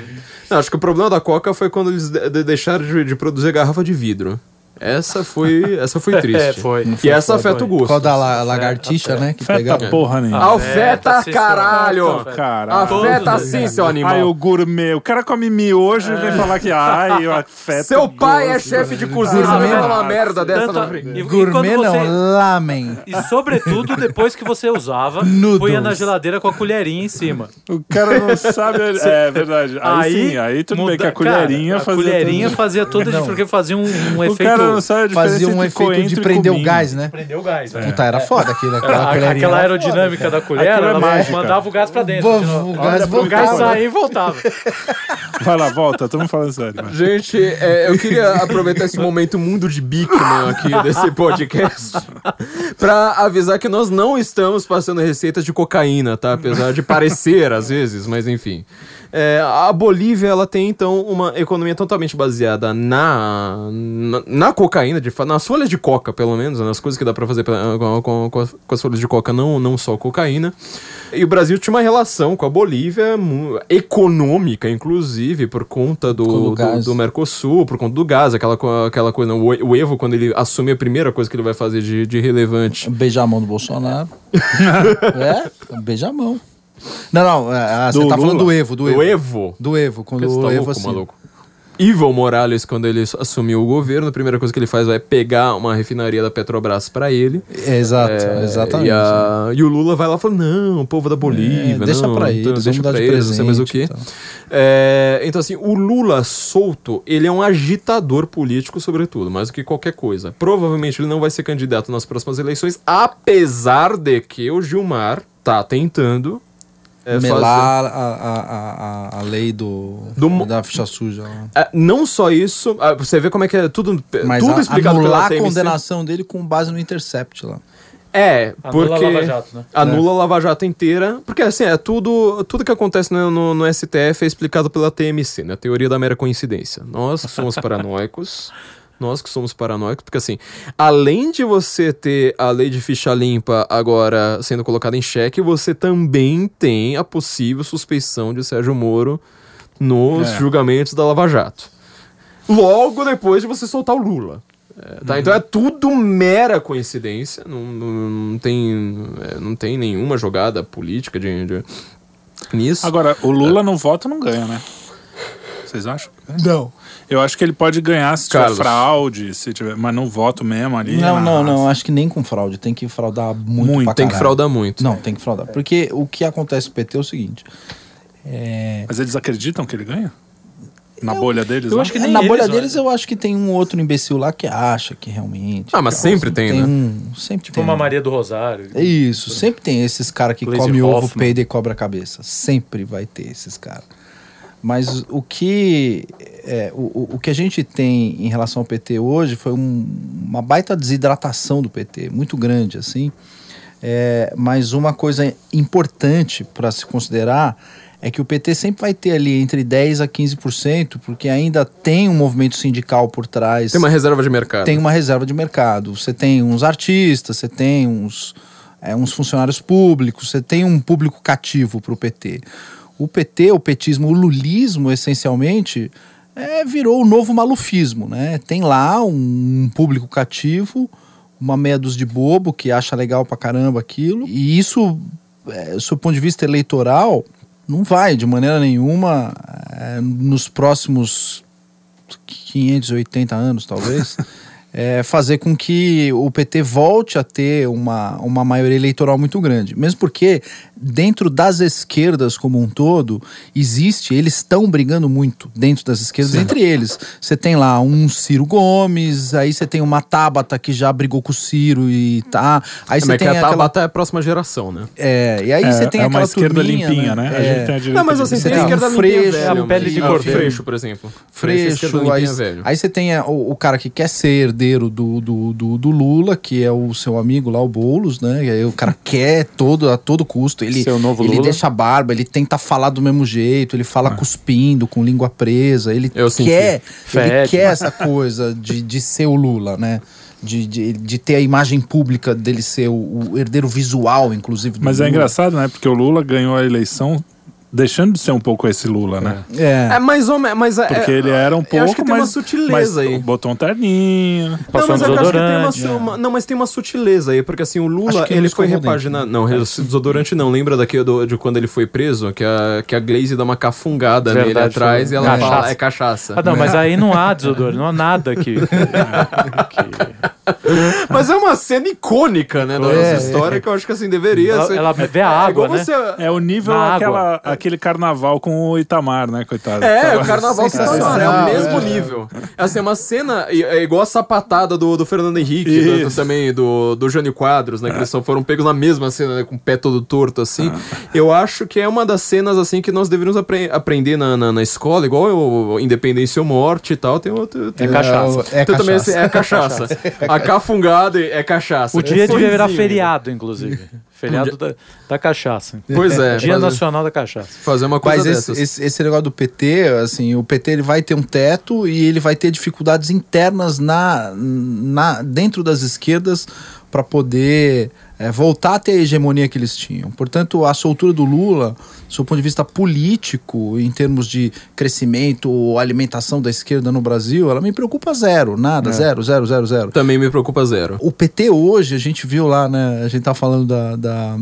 Não, acho que o problema da Coca foi quando eles deixaram de, de produzir garrafa de vidro. Essa foi, essa foi *laughs* triste. é, foi. E essa afeta o gosto. Qual da la, lagartixa, né? Que afeta pegava. porra nenhuma. Afeta, caralho! Afeta, afeta sim, seu animal. Ai, o gourmet. O cara come miojo e vem é. falar que ai, afeta Seu pai é chefe de cozinha, você vem falar uma merda dessa na frente. Gourmet não, lamen. E sobretudo, depois que você usava, punha na geladeira com a colherinha em cima. O cara não sabe... É verdade. Aí, aí sim, aí tudo muda, bem que a colherinha cara, fazia... A colherinha fazia toda... Porque fazia um, um efeito não Fazia um efeito de prender o gás, né? Prender o gás. É. Puta, era foda aquilo. Aquela, aquela aerodinâmica foda, da colher, ela é mandava o gás pra dentro. O, o gás, o gás saía e voltava. *laughs* Vai lá, volta, estamos falando sério. Mas. Gente, é, eu queria aproveitar esse momento mundo de Bigman aqui desse podcast *laughs* pra avisar que nós não estamos passando receitas de cocaína, tá? Apesar de parecer às vezes, mas enfim. É, a Bolívia ela tem então uma economia totalmente baseada na, na, na cocaína, de, nas folhas de coca, pelo menos, nas coisas que dá para fazer com, com, com, as folhas de coca, não, não só cocaína. E o Brasil tinha uma relação com a Bolívia econômica, inclusive, por conta do, do, do, Mercosul, por conta do gás, aquela, aquela coisa. O, o Evo, quando ele assume a primeira coisa que ele vai fazer de, de relevante. Beijar a mão do Bolsonaro. *laughs* é, beijar a mão. Não, não, é, você tá falando do Evo, do Evo. Do Evo? Do Evo, quando o tá Evo louco, assim. maluco. Ivo Morales, quando ele assumiu o governo, a primeira coisa que ele faz é pegar uma refinaria da Petrobras para ele. É, exato, é, exatamente. E, a, e, o Lula vai lá e fala: não, o povo da Bolívia, é, deixa pra eles, deixa pra de eles, não sei mais o quê. Então. É, então, assim, o Lula solto, ele é um agitador político, sobretudo, mais do que qualquer coisa. Provavelmente ele não vai ser candidato nas próximas eleições, apesar de que o Gilmar tá tentando é, melar a, a, a, a, lei do, do, da ficha suja. É, não só isso, ah, você vê como é que é tudo, Mas tudo explicado anular pela a condenação dele com base no Intercept lá. É, anula porque... a Lava Jato, né? Anula é. a Lava Jato inteira. Porque, assim, é tudo... Tudo que acontece no, no, no STF é explicado pela TMC, né? Teoria da mera coincidência. Nós somos *laughs* paranoicos nós que somos paranoicos, porque assim, além de você ter a lei de ficha limpa agora sendo colocada em xeque, você também tem a possível suspeição de Sérgio Moro nos é. julgamentos da Lava Jato. Logo depois de você soltar o Lula. É, tá? uhum. Então é tudo mera coincidência, não, não, não tem, é, não tem nenhuma jogada política de, de nisso. Agora, o Lula é. no voto não ganha, né? Vocês acham? Não. Eu acho que ele pode ganhar se Carlos. tiver fraude, se tiver, mas não voto mesmo ali. Não, não, não. Acho que nem com fraude. Tem que fraudar muito. Muito. tem que fraudar muito. Não, tem que fraudar. Porque o que acontece no PT é o seguinte. É... Mas eles acreditam que ele ganha? Na eu, bolha deles? Eu acho que na bolha deles eu acho que tem um outro imbecil lá que acha que realmente. Ah, mas sempre tem, tem, né? Um, sempre tipo tem. uma Maria do Rosário. É isso, sempre tem esses caras que comem ovo, peida e cobra a cabeça. Sempre vai ter esses caras. Mas o que, é, o, o que a gente tem em relação ao PT hoje foi um, uma baita desidratação do PT, muito grande, assim. É, mas uma coisa importante para se considerar é que o PT sempre vai ter ali entre 10% a 15%, porque ainda tem um movimento sindical por trás. Tem uma reserva de mercado. Tem uma reserva de mercado. Você tem uns artistas, você tem uns, é, uns funcionários públicos, você tem um público cativo para o PT. O PT, o petismo, o lulismo, essencialmente, é, virou o novo malufismo. Né? Tem lá um, público cativo uma meia dúzia de bobo que acha legal pra caramba aquilo. E isso, é, do ponto de vista eleitoral, não vai de maneira nenhuma é, nos próximos 580 anos, talvez. *laughs* é, fazer com que o PT volte a ter uma, uma maioria eleitoral muito grande. Mesmo porque, dentro das esquerdas como um todo, existe, eles estão brigando muito dentro das esquerdas, Sim. entre eles. Você tem lá um Ciro Gomes, aí você tem uma Tabata que já brigou com o Ciro e tá. Aí você é tem que a aquela... Tabata é a próxima geração, né? É, e aí você é, tem é aquela uma esquerda turminha, limpinha, né? né? É. A gente tem a direita Não, mas assim, você tem a esquerda um freixo, velho, pele de cor. Freixo, por exemplo. Freixo, aí, aí você tem o, o cara que quer ser herdeiro do do, do, do, Lula, que é o seu amigo lá, o Boulos, né? E aí o cara quer todo, a todo custo. Ele, seu novo ele Lula. deixa a barba, ele tenta falar do mesmo jeito, ele fala ah. cuspindo, com língua presa. Ele Eu quer, ele quer essa coisa de, de ser o Lula, né? De, de, de, ter a imagem pública dele ser o, o herdeiro visual, inclusive. Mas é Lula. é engraçado, né? Porque o Lula ganhou a eleição deixando de ser um pouco esse Lula, né? É. É, mais ou menos. Mas é, Porque ele era um pouco. acho que tem uma sutileza aí. Botou um terninho. Passou não, mas um desodorante. Uma, uma, não, mas tem uma sutileza aí, porque assim, o Lula, ele foi repaginado. Não, desodorante não. Lembra daqui do, de quando ele foi preso? Que a, que a Glaze dá uma cafungada Verdade, nele atrás foi. e ela cachaça. fala, é cachaça. Ah, não, mas aí não há desodorante, não há nada que. *laughs* *laughs* mas é uma cena icônica, né, da é, nossa história, é. que eu acho que assim deveria ela, ser. Ela vê a água, é, né? Você... É o nível aquela, aquele carnaval com o Itamar, né, coitado? É, o carnaval com o Itamar, é o mesmo nível. Assim, é uma cena é igual a sapatada do, do Fernando Henrique, do, do, também do, do Jânio Quadros, né, que eles foram pegos na mesma cena, né, com o pé todo torto, assim. Eu acho que é uma das cenas, assim, que nós deveríamos apre aprender na, na, na, escola, igual o Independência ou Morte e tal, tem outro... Tem, é cachaça. É, é cachaça. Também, assim, é cachaça. a cafungada é cachaça. O dia devia virar feriado, inclusive. *laughs* Feriado da, da cachaça. Pois é. *laughs* Dia fazer, Nacional da Cachaça. Fazer uma coisa Mas esse, esse, esse, negócio do PT, assim, o PT ele vai ter um teto e ele vai ter dificuldades internas na, na dentro das esquerdas para poder é, voltar a ter a hegemonia que eles tinham. Portanto, a soltura do Lula, do ponto de vista político, em termos de crescimento ou alimentação da esquerda no Brasil, ela me preocupa zero, nada, é. zero, zero, zero, zero. Também me preocupa zero. O PT hoje, a gente viu lá, né, a gente tá falando da, da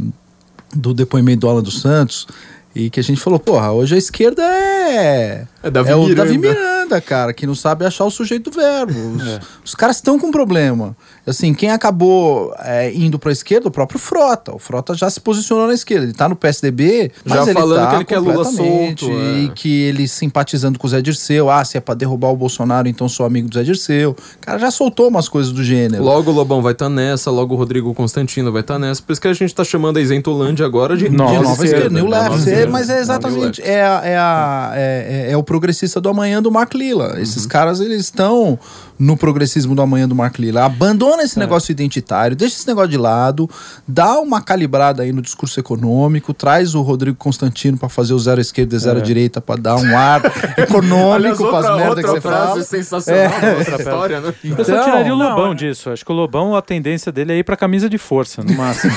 do depoimento do Alan dos Santos, e que a gente falou, porra, hoje a esquerda é. É, Davi é o Miranda. Davi Miranda, cara, que não sabe achar o sujeito do verbo. Os, *laughs* é. os caras estão com problema. Assim, quem acabou é, indo para a esquerda, o próprio Frota. O Frota já se posicionou na esquerda. Ele tá no PSDB, já ele falando tá que ele quer Lula solto. E é. que ele simpatizando com o Zé Dirceu. Ah, se é para derrubar o Bolsonaro, então sou amigo do Zé Dirceu. O cara já soltou umas coisas do gênero. Logo o Lobão vai estar tá nessa, logo o Rodrigo Constantino vai estar tá nessa. Por isso que a gente tá chamando a Isentolândia agora de, nova, de nova esquerda. New left. É, mas é exatamente. É, é, a, é, é, é, o progressista do amanhã do Mark Lilla. Esses uhum. caras, eles estão no progressismo do amanhã do Mark Lilla. Abandona esse é. negócio identitário, deixa esse negócio de lado, dá uma calibrada aí no discurso econômico, traz o Rodrigo Constantino para fazer o zero esquerda e zero é. direita para dar um ar *laughs* econômico para as merdas que você fala. sensacional é. outra história, né? Então, eu só tiraria o Lobão não, disso. Acho que o Lobão, a tendência dele é ir para camisa de força, no máximo.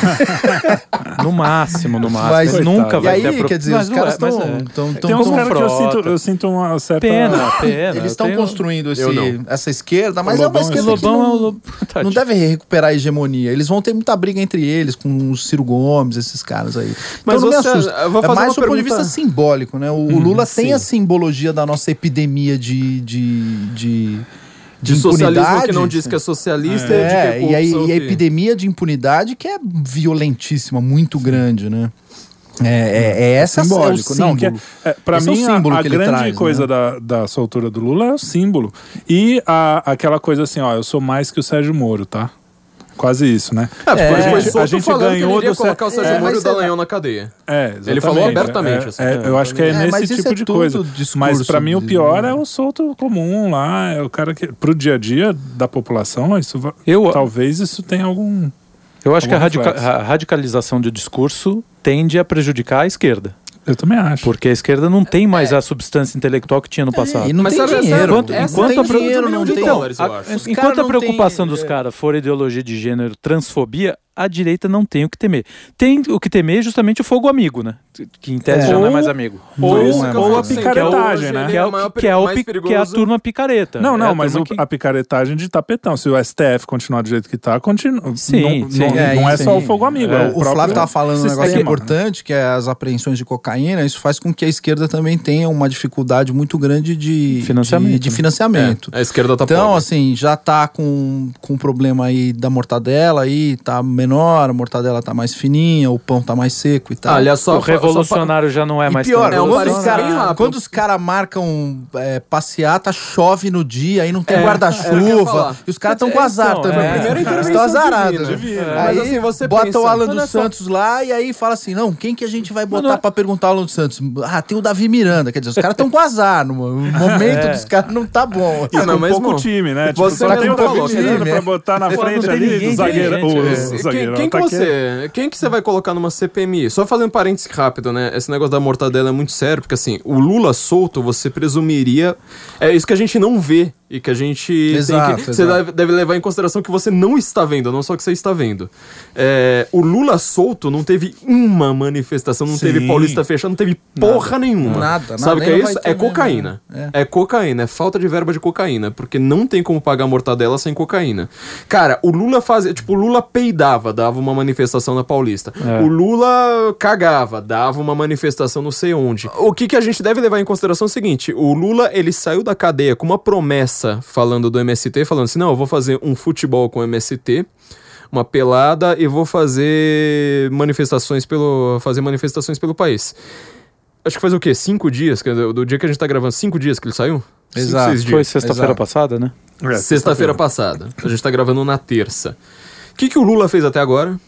*laughs* no máximo, no máximo. Mas, nunca vai e aí, ter... quer dizer, mas os caras estão... É. Tem uns caras que eu sinto, eu sinto uma certa... Pena, *laughs* pena. Eles estão construindo esse, essa esquerda, mas é uma esquerda Lobão não, é o Lob... não deve recuperar a hegemonia. Eles vão ter muita briga entre eles, com o Ciro Gomes, esses caras aí. Mas então, você, é mais do ponto de vista simbólico, né? O, hum, Lula sim. tem a simbologia da nossa epidemia de, de, de de, de socialismo que não diz que é socialista é, e, a, e a epidemia de impunidade que é violentíssima, muito grande, né? É, é, é essa simbólico. É não, que é, é, pra mim, é a, a grande traz, coisa né? da, da soltura do Lula é o símbolo. E a, aquela coisa assim, ó, eu sou mais que o Sérgio Moro, tá? Quase isso, né? É, porque é, a gente, a gente ganhou do colocar o Sérgio é, Moro e o Dallagnol na cadeia. É, Ele falou abertamente. É, assim, é, eu acho que é, nesse tipo de coisa. Mas para mim o pior é o solto comum lá, é o cara que pro dia a dia da população, isso eu, talvez isso tenha algum Eu acho que a, radica a radicalização do discurso tende a prejudicar a esquerda. Eu também acho. Porque a esquerda não tem mais é. a substância intelectual que tinha no passado. É, e não Mas tem dinheiro. Enquanto, enquanto, a, dinheiro, não tem dólares, a, enquanto a preocupação tem, dos caras for ideologia de gênero, transfobia, a direita não tem o que temer. Tem o que temer justamente o fogo amigo, né? Que em tese ou, já não é mais amigo. Ou, ou, ou a picaretagem, né? Que é, o, que, é o, que é a turma picareta. Não, não, é a mas o, que... a picaretagem de tapetão. Se o STF continuar do jeito que tá, continua. Sim, não, sim. Não, é, não é só o fogo amigo. É, o, o Flávio tava falando um negócio importante, que é as apreensões de cocaína. Isso faz com que a esquerda também tenha uma dificuldade muito grande de financiamento. De, de né? financiamento. a esquerda tá Então, pobre. assim, já tá com, com um problema aí da mortadela aí, tá menor, a mortadela dela tá mais fininha, o pão tá mais seco e tal. Ah, olha só, o revolucionário só já não é mais pior, tão é quando os caras quando os cara marcam é, passeata, chove no dia, aí não tem é, guarda-chuva, e os caras estão com azar então, também. É, primeiro estão azarados. Aí assim, você bota pensa, o Alan dos Santos lá e aí fala assim: não, quem que a gente vai botar para perguntar o Alan dos Santos? Ah, tem o Davi Miranda. Quer dizer, os caras estão com azar. No momento dos caras não tá bom. E não, mas pouco time, né? Tipo, você tem o Davi Miranda pra botar na frente ali do zagueiro. Quem que você quem que você vai colocar numa CPMI? Só fazendo parênteses rápido, né? Esse negócio da mortadela é muito sério, porque assim, o Lula solto, você presumiria. É isso que a gente não vê e que a gente exato, que, você deve levar em consideração que você não está vendo, não só que você está vendo. É, o Lula solto não teve uma manifestação, não Sim. teve Paulista fechado, não teve porra nada, nenhuma. Nada, Sabe o que é isso? É cocaína. É. é. cocaína, é falta de verba de cocaína, porque não tem como pagar mortadela sem cocaína. Cara, o Lula fazia, tipo, o Lula peidava, dava uma manifestação na Paulista. É. O Lula cagava, dava uma manifestação não sei onde. O que, que a gente deve levar em consideração é o seguinte, o Lula, ele saiu da cadeia com uma promessa falando do MST, falando assim: não, eu vou fazer um futebol com o MST, uma pelada e vou fazer manifestações pelo, fazer manifestações pelo país. Acho que faz o quê? Cinco dias? Do dia que a gente tá gravando, cinco dias que ele saiu? Exato. Cinco, Foi sexta-feira passada, né? É, sexta-feira passada. A gente tá gravando na terça. O que, que o Lula fez até agora?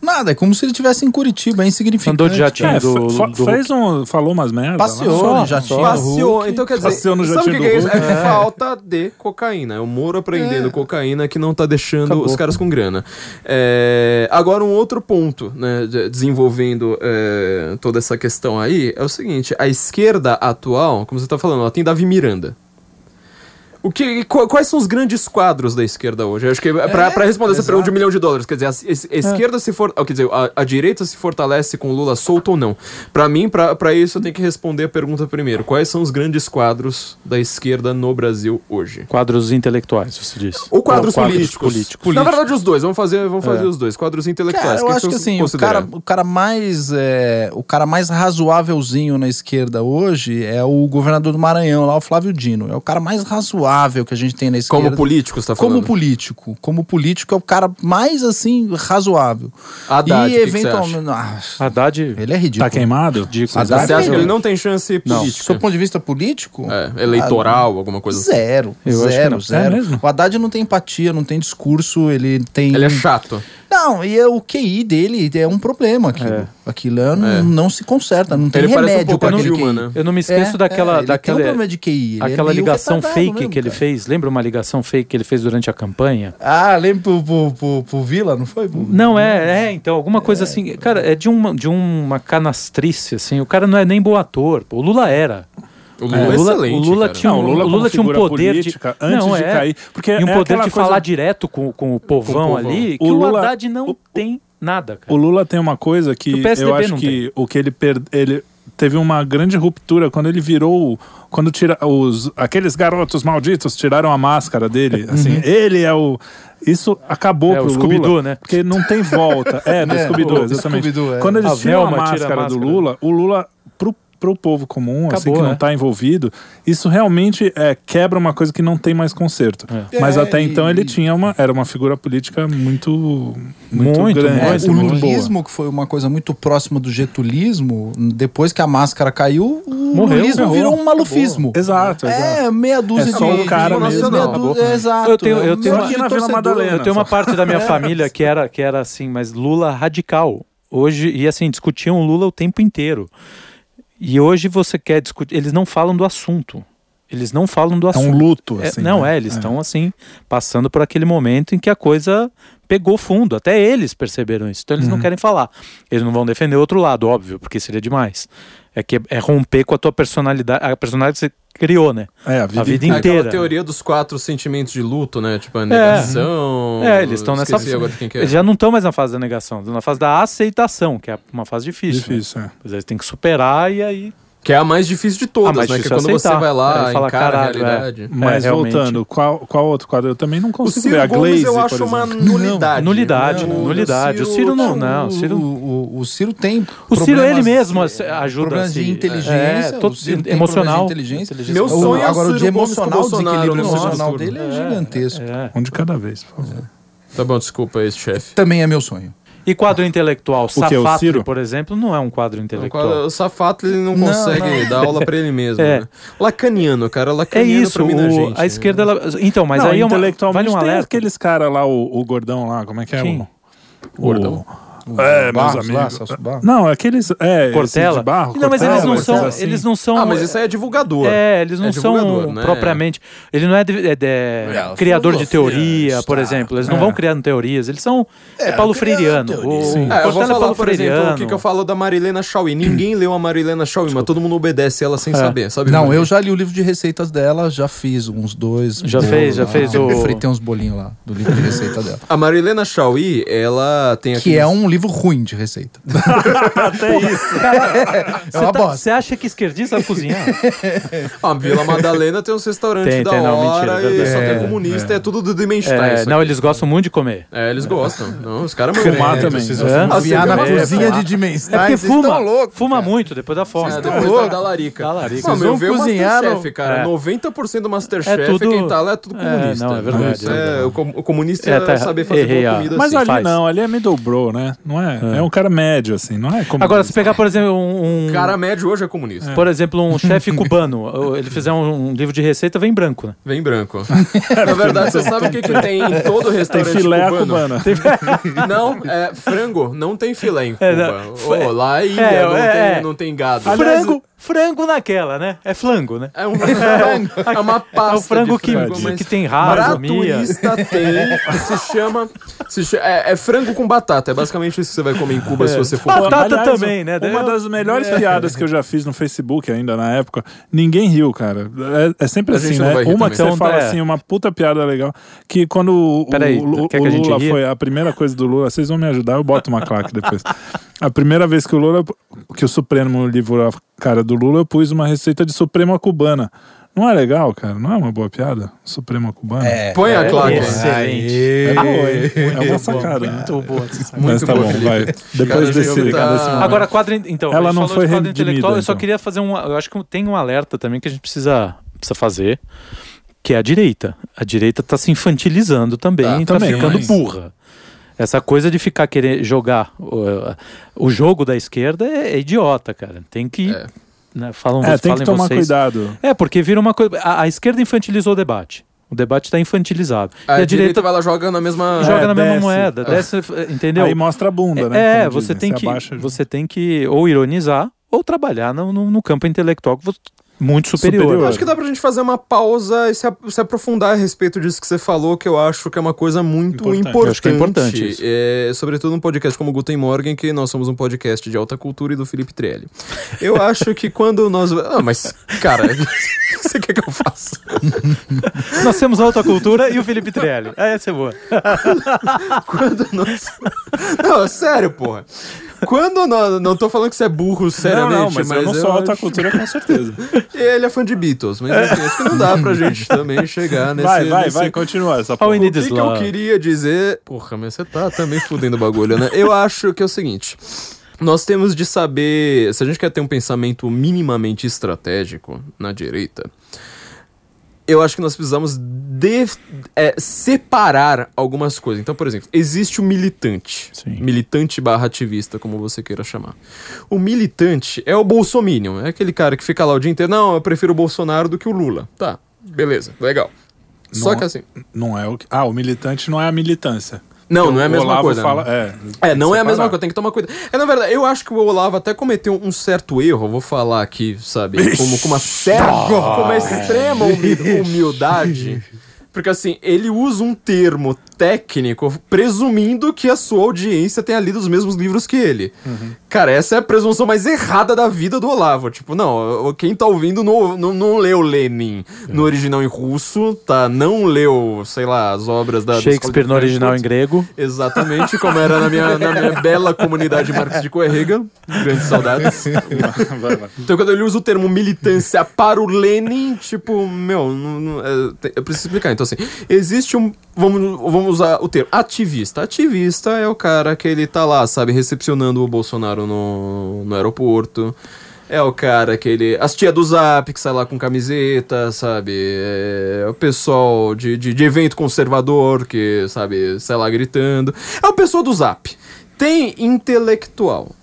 Nada, é como se ele estivesse em Curitiba, é insignificante. Andou de jatinho é, do, do, Fez um, falou umas merdas. Passeou no jatinho. Passeou, então quer dizer, Passeou no jatinho sabe o que, que é isso? É, falta de cocaína. É o Moro aprendendo é. cocaína que não tá deixando Acabou. os caras com grana. É, agora um outro ponto, né, desenvolvendo é, toda essa questão aí, é o seguinte, a esquerda atual, como você tá falando, ela tem Davi Miranda. O que, quais são os grandes quadros da esquerda hoje? Eu acho que é, para responder essa pergunta de um milhão de dólares, quer dizer, a, a esquerda se for, quer dizer, a, a, direita se fortalece com Lula solto ou não? Para mim, para isso eu tenho que responder a pergunta primeiro. Quais são os grandes quadros da esquerda no Brasil hoje? Quadros intelectuais, você diz? Ou quadros, quadros políticos. políticos. Na verdade, os dois. Vamos fazer, vamos fazer é. os dois. Quadros intelectuais. Cara, eu acho que assim, o cara, o cara mais é, o cara mais razoávelzinho na esquerda hoje é o governador do Maranhão, lá o Flávio Dino. É o cara mais razoável razoável que a gente tem na esquerda. Como político, você tá falando? Como político. Como político é o cara mais, assim, razoável. Haddad, e eventualmente. Ah, Haddad. Ele é ridículo. Tá queimado? Ridículo. Haddad, você acha que ele não tem chance política? Do ponto de vista político? É, eleitoral, alguma coisa assim. Zero. Eu zero, zero. É o Haddad não tem empatia, não tem discurso, ele tem. Ele é chato. Não, e é o QI dele é um problema aquilo. É. Aquilo é, não, é. não se conserta, não tem ele remédio um para aquele QI. Né? Eu não me esqueço é, daquela... É, daquela tem um problema de QI. Ele aquela ligação fake mesmo, que ele fez. Lembra uma ligação fake que ele fez durante a campanha? Ah, lembra pro, pro, pro, pro Vila, não foi? Não, é, é, então, alguma coisa assim. Cara, é de uma, de uma canastrice, assim. O cara não é nem bom ator. O Lula era. O Lula, é, o Lula, o Lula tinha, não, o Lula, o Lula tinha um poder política, de antes não, de é, cair, porque e um é poder de coisa... falar direto com, com o povão, com o povão. ali, que o, Lula, o Haddad não o, tem nada. Cara. O Lula tem uma coisa que eu acho que tem. o que ele perde, ele teve uma grande ruptura quando ele virou quando tira os aqueles garotos malditos tiraram a máscara dele, assim, uhum. ele é o isso acabou é, pro o Lula, né? porque não tem volta. É, do *laughs* é, Scooby-Doo, exatamente. Scooby é. Quando eles a tiram a máscara, tira a máscara do Lula, o Lula para o povo comum, Acabou, assim, que não está né? envolvido, isso realmente é, quebra uma coisa que não tem mais conserto. É. Mas é, até e... então ele tinha uma, era uma figura política muito, muito, muito grande. Muito, o lulismo, que foi uma coisa muito próxima do getulismo, depois que a máscara caiu, o Morreu, lulismo virou um malufismo. Acabou. Exato, exato. É, meia dúzia é só de... o cara mesmo. Meia dúzia, exato. Eu tenho, eu tenho, uma, na Vila Madalena, eu tenho uma parte da minha *laughs* família que era, que era assim, mas Lula radical. Hoje, e assim, discutiam Lula o tempo inteiro. E hoje você quer discutir. Eles não falam do assunto. Eles não falam do assunto. É um luto, é, assim. É, não, né? é, eles estão assim, passando por aquele momento em que a coisa pegou fundo. Até eles perceberam isso. Então eles uhum. não querem falar. Eles não vão defender o outro lado, óbvio, porque seria demais. É que é romper com a tua personalidade, a personalidade que você criou, né? É, a vida, a vida inteira. Aquela teoria dos quatro sentimentos de luto, né? Tipo, a negação. É, é eles estão nessa fase. É. Eles já não estão mais na fase da negação, estão na fase da aceitação, que é uma fase difícil. Né? Difícil, né? é. Eles têm que superar e aí que é a mais difícil de todas, né? Que é quando você vai lá, é, fala, encara caralho, a realidade. É. Mas é, voltando, qual, qual outro quadro? Eu também não consigo ver. A Glaze, eu acho uma nulidade. Nulidade, não, nulidade. O Ciro, não, não. O Ciro, o, o Ciro tem O Ciro ele mesmo ajuda. Problemas de inteligência, é, todo, emocional. De inteligência. Meu sonho é Agora o de emocional, o desequilíbrio emocional dele é gigantesco. Um de cada vez, por favor. Tá bom, desculpa esse chefe. Também é meu sonho. E quadro intelectual? Safatli, por exemplo, não é um quadro intelectual. O, Safatli ele não, não consegue não. dar aula para ele mesmo. *laughs* É. Né? Lacaniano, cara. Lacaniano é isso. Mim, o, gente, a esquerda... Ela... Então, mas não, aí é uma, vale um alerta. aqueles caras lá, o, o, gordão lá, como é que é? Quem? O, gordão. É, Barros, meus amigos. Lá, não, aqueles. É, Cortella. de barro. Não, mas eles não são. Assim. Eles não são. Ah, mas isso aí é divulgador. É, eles não é são né? propriamente. Ele não é, de, é, de, é criador de teoria, está. por exemplo. Eles não vão criando teorias. Eles são. É, Paulo Freiriano. O, é, eu vou falar, Paulo por exemplo, o que, que eu falo da Marilena Chauí. Ninguém leu a Marilena Chauí, mas todo mundo obedece ela sem saber. Sabe não, eu já li o livro de receitas dela, já fiz uns dois. Já fez, já fez o. Fritei uns bolinhos lá do livro de receita dela. A Marilena Chauí, ela tem Que é um livro ruim de receita. *laughs* Até isso. é uma bosta. Você acha que esquerdista vai cozinhar? a *laughs* Vila Madalena tem uns restaurantes tem, da tem, não, hora mentira, e só tem comunista, é, é tudo do Dimenstein. É, não, eles gostam muito de comer. É, eles gostam. Não, os caras Fumar também. Vocês vão na cozinha de Dimenstein. É porque fuma, louco, fuma muito depois da fome. É, depois da larica. Da larica. Vocês vão cozinhar, Masterchef, cara. 90% do Masterchef, quem tá lá é tudo comunista. Não, é verdade. O comunista é saber fazer boa comida Mas ali não, ali é middle bro, né? Não é? É um cara médio, assim, não é comunista. Agora, se pegar, por exemplo, um. um cara médio hoje é comunista. É. Por exemplo, um chefe cubano, *laughs* ele fizer um, um, livro de receita, vem branco, né? Vem branco. *laughs* Na verdade, você sabe o que, que tem em todo restaurante tem filé cubano? *laughs* Tem... não, é frango, não tem filé em é, Cuba. É, oh, lá é ilha, é, não, é, tem, não tem gado. Frango, frango naquela, né? É flango, né? É um frango. é uma pasta. *laughs* É o frango, que, frango, que tem raro, Bratuísta tem, se chama, se chama é, é, frango com batata. É basicamente isso que você vai comer em Cuba é. se você for. Batata Aliás, também, né? Uma das melhores é. piadas que eu já fiz no Facebook ainda na época, ninguém riu, cara. É, é sempre assim, né? Uma que você então, fala assim, uma puta piada legal, que quando o, Peraí, o, o, o Lula foi a primeira coisa do Lula, vocês vão me ajudar, eu boto uma claque depois. *laughs* A primeira vez que o Lula, que o Supremo livrou a cara do Lula, eu pus uma receita de Suprema cubana. Não é legal, cara? Não é uma boa piada? Suprema cubana? É, Põe a é, claque. Excelente. É, boa, é uma sacada. Muito boa. Mas tá bom, vai. Depois desse, tá... desse Agora, quadro. Então, ela não foi quadro intelectual. Então. Eu só então. queria fazer um. Eu acho que tem um alerta também que a gente precisa, precisa fazer, que é a direita. A direita tá se infantilizando também, ah, tá também, ficando mas... burra. Essa coisa de ficar querer jogar o, o jogo da esquerda é, é idiota, cara. Tem que. É. Né, falam, é, tem que tomar vocês. cuidado. É, porque vira uma coisa. A, a esquerda infantilizou o debate. O debate está infantilizado. A, e a direita, direita vai lá joga na mesma joga é, na mesma moeda, desce, entendeu? Aí mostra a bunda, né? É, você tem que você tem que ou ironizar ou trabalhar no, no, no campo intelectual que muito superior. superior. Acho que dá pra gente fazer uma pausa e se, se, aprofundar a respeito disso que você falou, que eu acho que é uma coisa muito importante. importante. acho que é importante. É, sobretudo num podcast como Guten Morgen, que nós somos um podcast de alta cultura e do Felipe Trelli. Eu acho que quando nós... Ah, mas, cara... o *laughs* que você quer que eu faça? *laughs* nós temos alta cultura e o Felipe Trelli. Ah, essa é boa. *laughs* quando nós... Não, sério, porra. Quando não, não tô falando que você é burro, seriamente. Não, não mas, mas eu não sou alta cultura, com certeza. *laughs* ele é fã de Beatles, mas assim, acho que não dá pra gente também chegar nesse. Vai, vai, nesse... vai, continua essa porra. O que, que eu queria dizer. Porra, mas você tá também fudendo o bagulho, né? Eu acho que é o seguinte. Nós temos de saber. Se a gente quer ter um pensamento minimamente estratégico na direita, eu acho que nós precisamos de, é, separar algumas coisas. Então, por exemplo, existe o militante. Sim. Militante barra ativista, como você queira chamar. O militante é o bolsominion. É aquele cara que fica lá o dia inteiro. Não, eu prefiro o Bolsonaro do que o Lula. Tá, beleza, legal. Não, Só que assim... Não é o que... Ah, o militante não é a militância. Não, não é a mesma coisa. Fala, é, é, não é a mesma coisa, tem que tomar cuidado. É, na verdade, eu acho que o Olavo até cometeu um certo erro, vou falar aqui, sabe? Como com uma certa, com uma extrema humildade. *laughs* Porque assim, ele usa um termo técnico presumindo que a sua audiência tenha lido os mesmos livros que ele. Uhum. Cara, essa é a presunção mais errada da vida do Olavo. Tipo, não, quem tá ouvindo não, não, não leu Lenin é. no original em russo, tá? Não leu, sei lá, as obras da... Shakespeare no original em grego. Exatamente, como era na minha, na minha *laughs* bela comunidade Marx de Coerrega. Grandes saudades. *laughs* então, quando ele usa o termo militância para o Lenin, tipo, meu, não, não, é, eu preciso explicar. Então, assim, existe um Vamos, vamos usar o termo ativista. Ativista é o cara que ele tá lá, sabe, recepcionando o Bolsonaro no, no aeroporto. É o cara que ele. As tia do Zap que sai lá com camiseta, sabe? É o pessoal de, de, de evento conservador que, sabe, sai lá gritando. É o pessoal do Zap tem intelectual.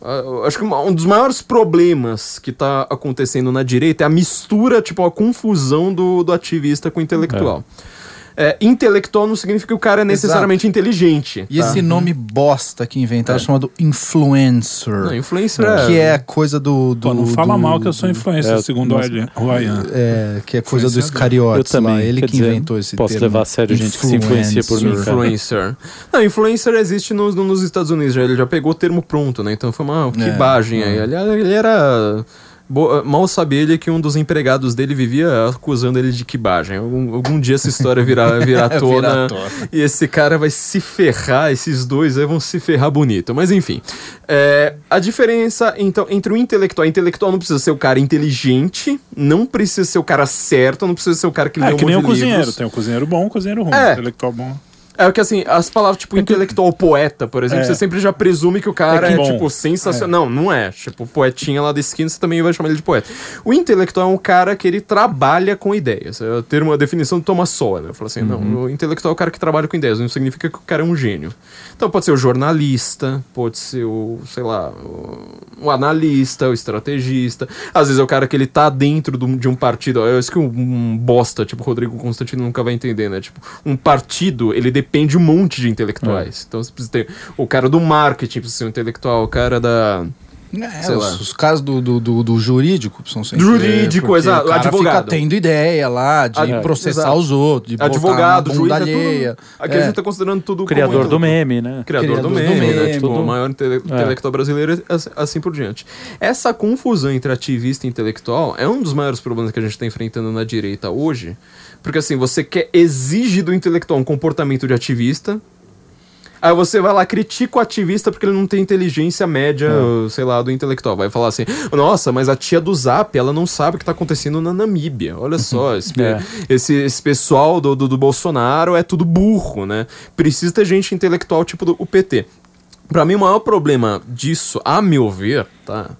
Acho que um dos maiores problemas que está acontecendo na direita é a mistura, tipo, a confusão do, do ativista com o intelectual. É é, intelectual não significa que o cara é necessariamente Exato. inteligente. E tá? esse nome bosta que inventaram é. chamado influencer. Não, influencer é. Que é coisa do. do Pô, não fala do, mal que eu sou influencer, é, segundo o Ryan. É, que é coisa dos cariotes eu também, lá. Ele que dizer, inventou esse posso termo. levar a sério gente que se influencia por mim. Influencer. Não, influencer existe nos, nos Estados Unidos, já, ele já pegou o termo pronto, né? Então foi uma é, quibagem aí. Aliás, ele era Boa, mal sabia ele que um dos empregados dele vivia acusando ele de quibagem. Algum, algum dia essa história virá, *laughs* virá tona, tona e esse cara vai se ferrar, esses dois aí vão se ferrar bonito. Mas enfim, é, a diferença então entre o intelectual, o intelectual não precisa ser o cara inteligente, não precisa ser o cara certo, não precisa ser o cara que é, lê um que nem o cozinheiro, livros. tem o cozinheiro bom, o cozinheiro ruim, é. o intelectual bom. É que assim, as palavras tipo é intelectual poeta, por exemplo, é. você sempre já presume que o cara é, que é tipo sensacional. É. Não, não é. Tipo, poetinha lá da esquina, você também vai chamar ele de poeta. O intelectual é um cara que ele trabalha com ideias. É ter uma definição do Thomas Sowell. Eu falo assim, uhum. não, o intelectual é o cara que trabalha com ideias, não significa que o cara é um gênio. Então pode ser o jornalista, pode ser o, sei lá, o, o analista, o estrategista. Às vezes é o cara que ele tá dentro do, de um partido. Eu acho que um, um bosta, tipo, Rodrigo Constantino nunca vai entender, né? Tipo, um partido, ele depende depende um monte de intelectuais. É. Então você precisa ter o cara do marketing, precisa ser um intelectual, o cara da. É, os, os, casos do, do, do, do, jurídico são sempre. Jurídico, exato. O advogado. fica tendo ideia lá de Ad, processar exato. os outros, de advogado, juiz, alheia. É tudo, aqui é. a gente tá considerando tudo Criador do meme, né? Criador, Criador do, meme, do meme, né? Tipo, o maior intele é. intelectual brasileiro, assim, assim por diante. Essa confusão entre ativista e intelectual é um dos maiores problemas que a gente está enfrentando na direita hoje. Porque assim, você quer exige do intelectual um comportamento de ativista. Aí você vai lá, critica o ativista porque ele não tem inteligência média, é. sei lá, do intelectual. Vai falar assim, nossa, mas a tia do Zap, ela não sabe o que tá acontecendo na Namíbia. Olha *laughs* só, esse, é. esse, esse, pessoal do, do, do, Bolsonaro é tudo burro, né? Precisa ter gente intelectual tipo do, o PT. Pra mim, o maior problema disso, a meu ver, tá?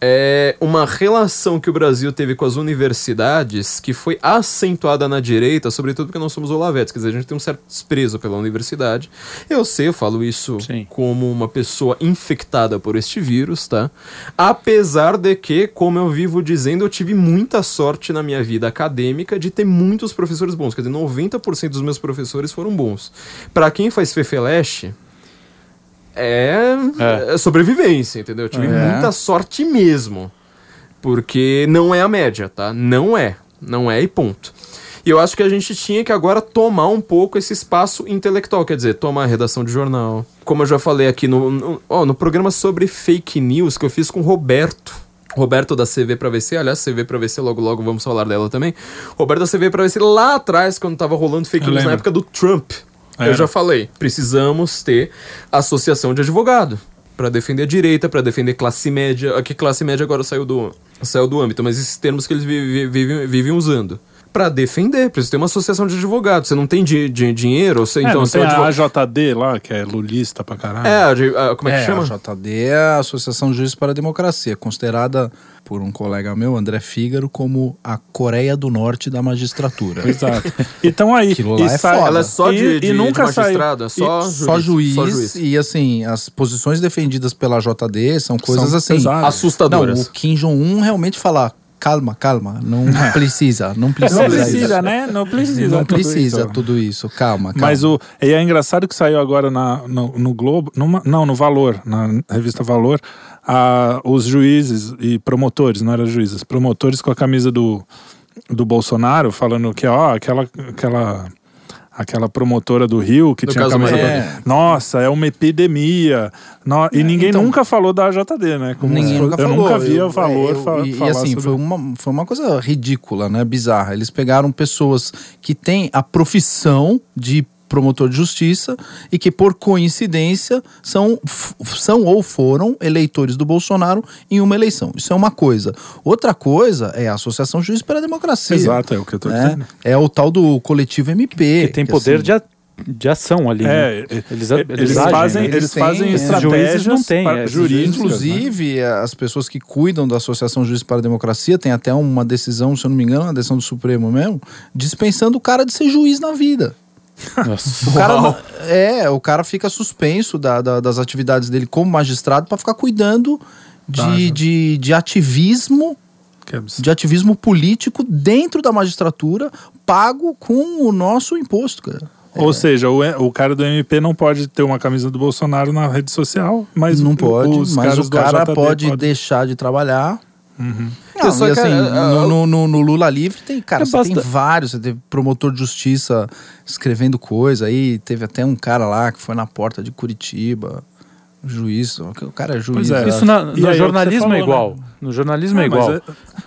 É uma relação que o Brasil teve com as universidades que foi acentuada na direita, sobretudo porque nós somos olavetes, quer dizer, a gente tem um certo desprezo pela universidade. Eu sei, eu falo isso Sim. como uma pessoa infectada por este vírus, tá? Apesar de que, como eu vivo dizendo, eu tive muita sorte na minha vida acadêmica de ter muitos professores bons, quer dizer, 90% dos meus professores foram bons. Para quem faz Fefeleche, é, é. é sobrevivência, entendeu? Eu tive é. muita sorte mesmo. Porque não é a média, tá? Não é. Não é e ponto. E eu acho que a gente tinha que agora tomar um pouco esse espaço intelectual, quer dizer, tomar a redação de jornal. Como eu já falei aqui no, no, oh, no programa sobre fake news que eu fiz com o Roberto. Roberto da CV para VC, aliás, CV para VC, logo logo vamos falar dela também. Roberto da CV para VC lá atrás, quando tava rolando fake eu news lembro. na época do Trump. Eu já falei, precisamos ter associação de advogado para defender a direita, para defender classe média. Aqui classe média agora saiu do saiu do âmbito, mas esses termos que eles vivem, vivem, vivem usando para defender. Precisa ter uma associação de advogados. Você não tem de, de dinheiro, você, é, então você tem a AJD lá, que é lulista pra caralho. É, a, a, como é que é, chama? A AJD é a Associação de Juízes para a Democracia, considerada por um colega meu, André Fígaro, como a Coreia do Norte da magistratura. *laughs* Exato. Então aí, Aquilo lá é sai, foda. ela é só de, e, de, e nunca de magistrado, é só, juiz, só, juiz, só juiz. E assim, as posições defendidas pela JD são coisas são assim assustadoras. Não, o Kim Jong-un realmente falar calma, calma. Não *laughs* precisa, não precisa. Não precisa, né? Não precisa. Não precisa tudo isso. tudo isso. Calma, calma. Mas o, e é engraçado que saiu agora na, no, no Globo, numa, não, no Valor, na revista Valor, a, os juízes e promotores, não eram juízes, promotores com a camisa do, do Bolsonaro, falando que, ó, aquela. aquela aquela promotora do Rio que no tinha camisa é. Nossa, é uma epidemia. No... E é, ninguém então, nunca falou da JD, né? Como ninguém nunca eu falou. nunca via o valor eu, fa e, e assim, sobre... foi, uma, foi uma coisa ridícula, né? Bizarra. Eles pegaram pessoas que têm a profissão de promotor de justiça e que, por coincidência, são, são ou foram eleitores do Bolsonaro em uma eleição. Isso é uma coisa. Outra coisa é a Associação Juiz pela Democracia. Exato, é o que eu estou né? dizendo. É o tal do coletivo MP. Que tem que poder assim, de de ação ali. É, né? eles, eles, eles, agem, fazem, né? eles, eles fazem estratégias não têm, é, jurídicas. Inclusive, né? as pessoas que cuidam da Associação Juiz para a Democracia têm até uma decisão, se eu não me engano, uma decisão do Supremo mesmo, dispensando o cara de ser juiz na vida. Nossa. O cara, é, o cara fica suspenso da, da, das atividades dele como magistrado para ficar cuidando de, tá, de, de ativismo de ativismo político dentro da magistratura, pago com o nosso imposto, cara. Ou é. seja, o, o cara do MP não pode ter uma camisa do Bolsonaro na rede social, mas não pode, mas o cara pode, pode deixar de trabalhar Uhum. Não, Só assim, no, no, no, Lula Livre tem, cara, você basta... tem vários. Você teve promotor de justiça escrevendo coisa aí. Teve até um cara lá que foi na porta de Curitiba. Juiz, o cara é juiz. É. Isso na, no jornalismo falou, é igual. Né? No jornalismo é, é igual. Mas, é,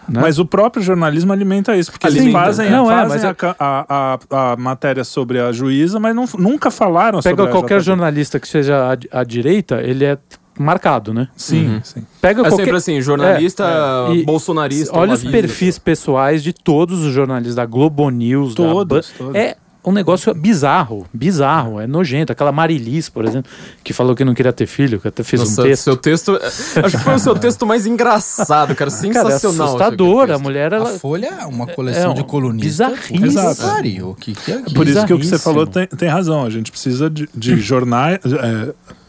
né? mas, o próprio jornalismo alimenta isso, porque alimenta. eles fazem, não, é, fazem é, a, a, a, a, matéria sobre a juíza, mas não, nunca falaram Pega sobre Pega qualquer jornalista que seja à direita, ele é marcado, né? Sim, uhum. sim. Pega é qualquer... sempre assim, jornalista é, é. bolsonarista. Olha os perfis pessoais de todos os jornalistas da Globo News, todos, da... todos. É um negócio bizarro, bizarro, é nojento. Aquela Marilis, por exemplo, que falou que não queria ter filho, que até fez Nossa, um texto. Seu texto, acho que foi o seu texto mais engraçado, cara, sensacional. *laughs* Cara, é assustador, a mulher... Ela... A Folha é uma coleção é, de colunistas. Bizarríssimo. Que, que é Por isso que o que você falou tem, tem razão, a gente precisa de, de jornais...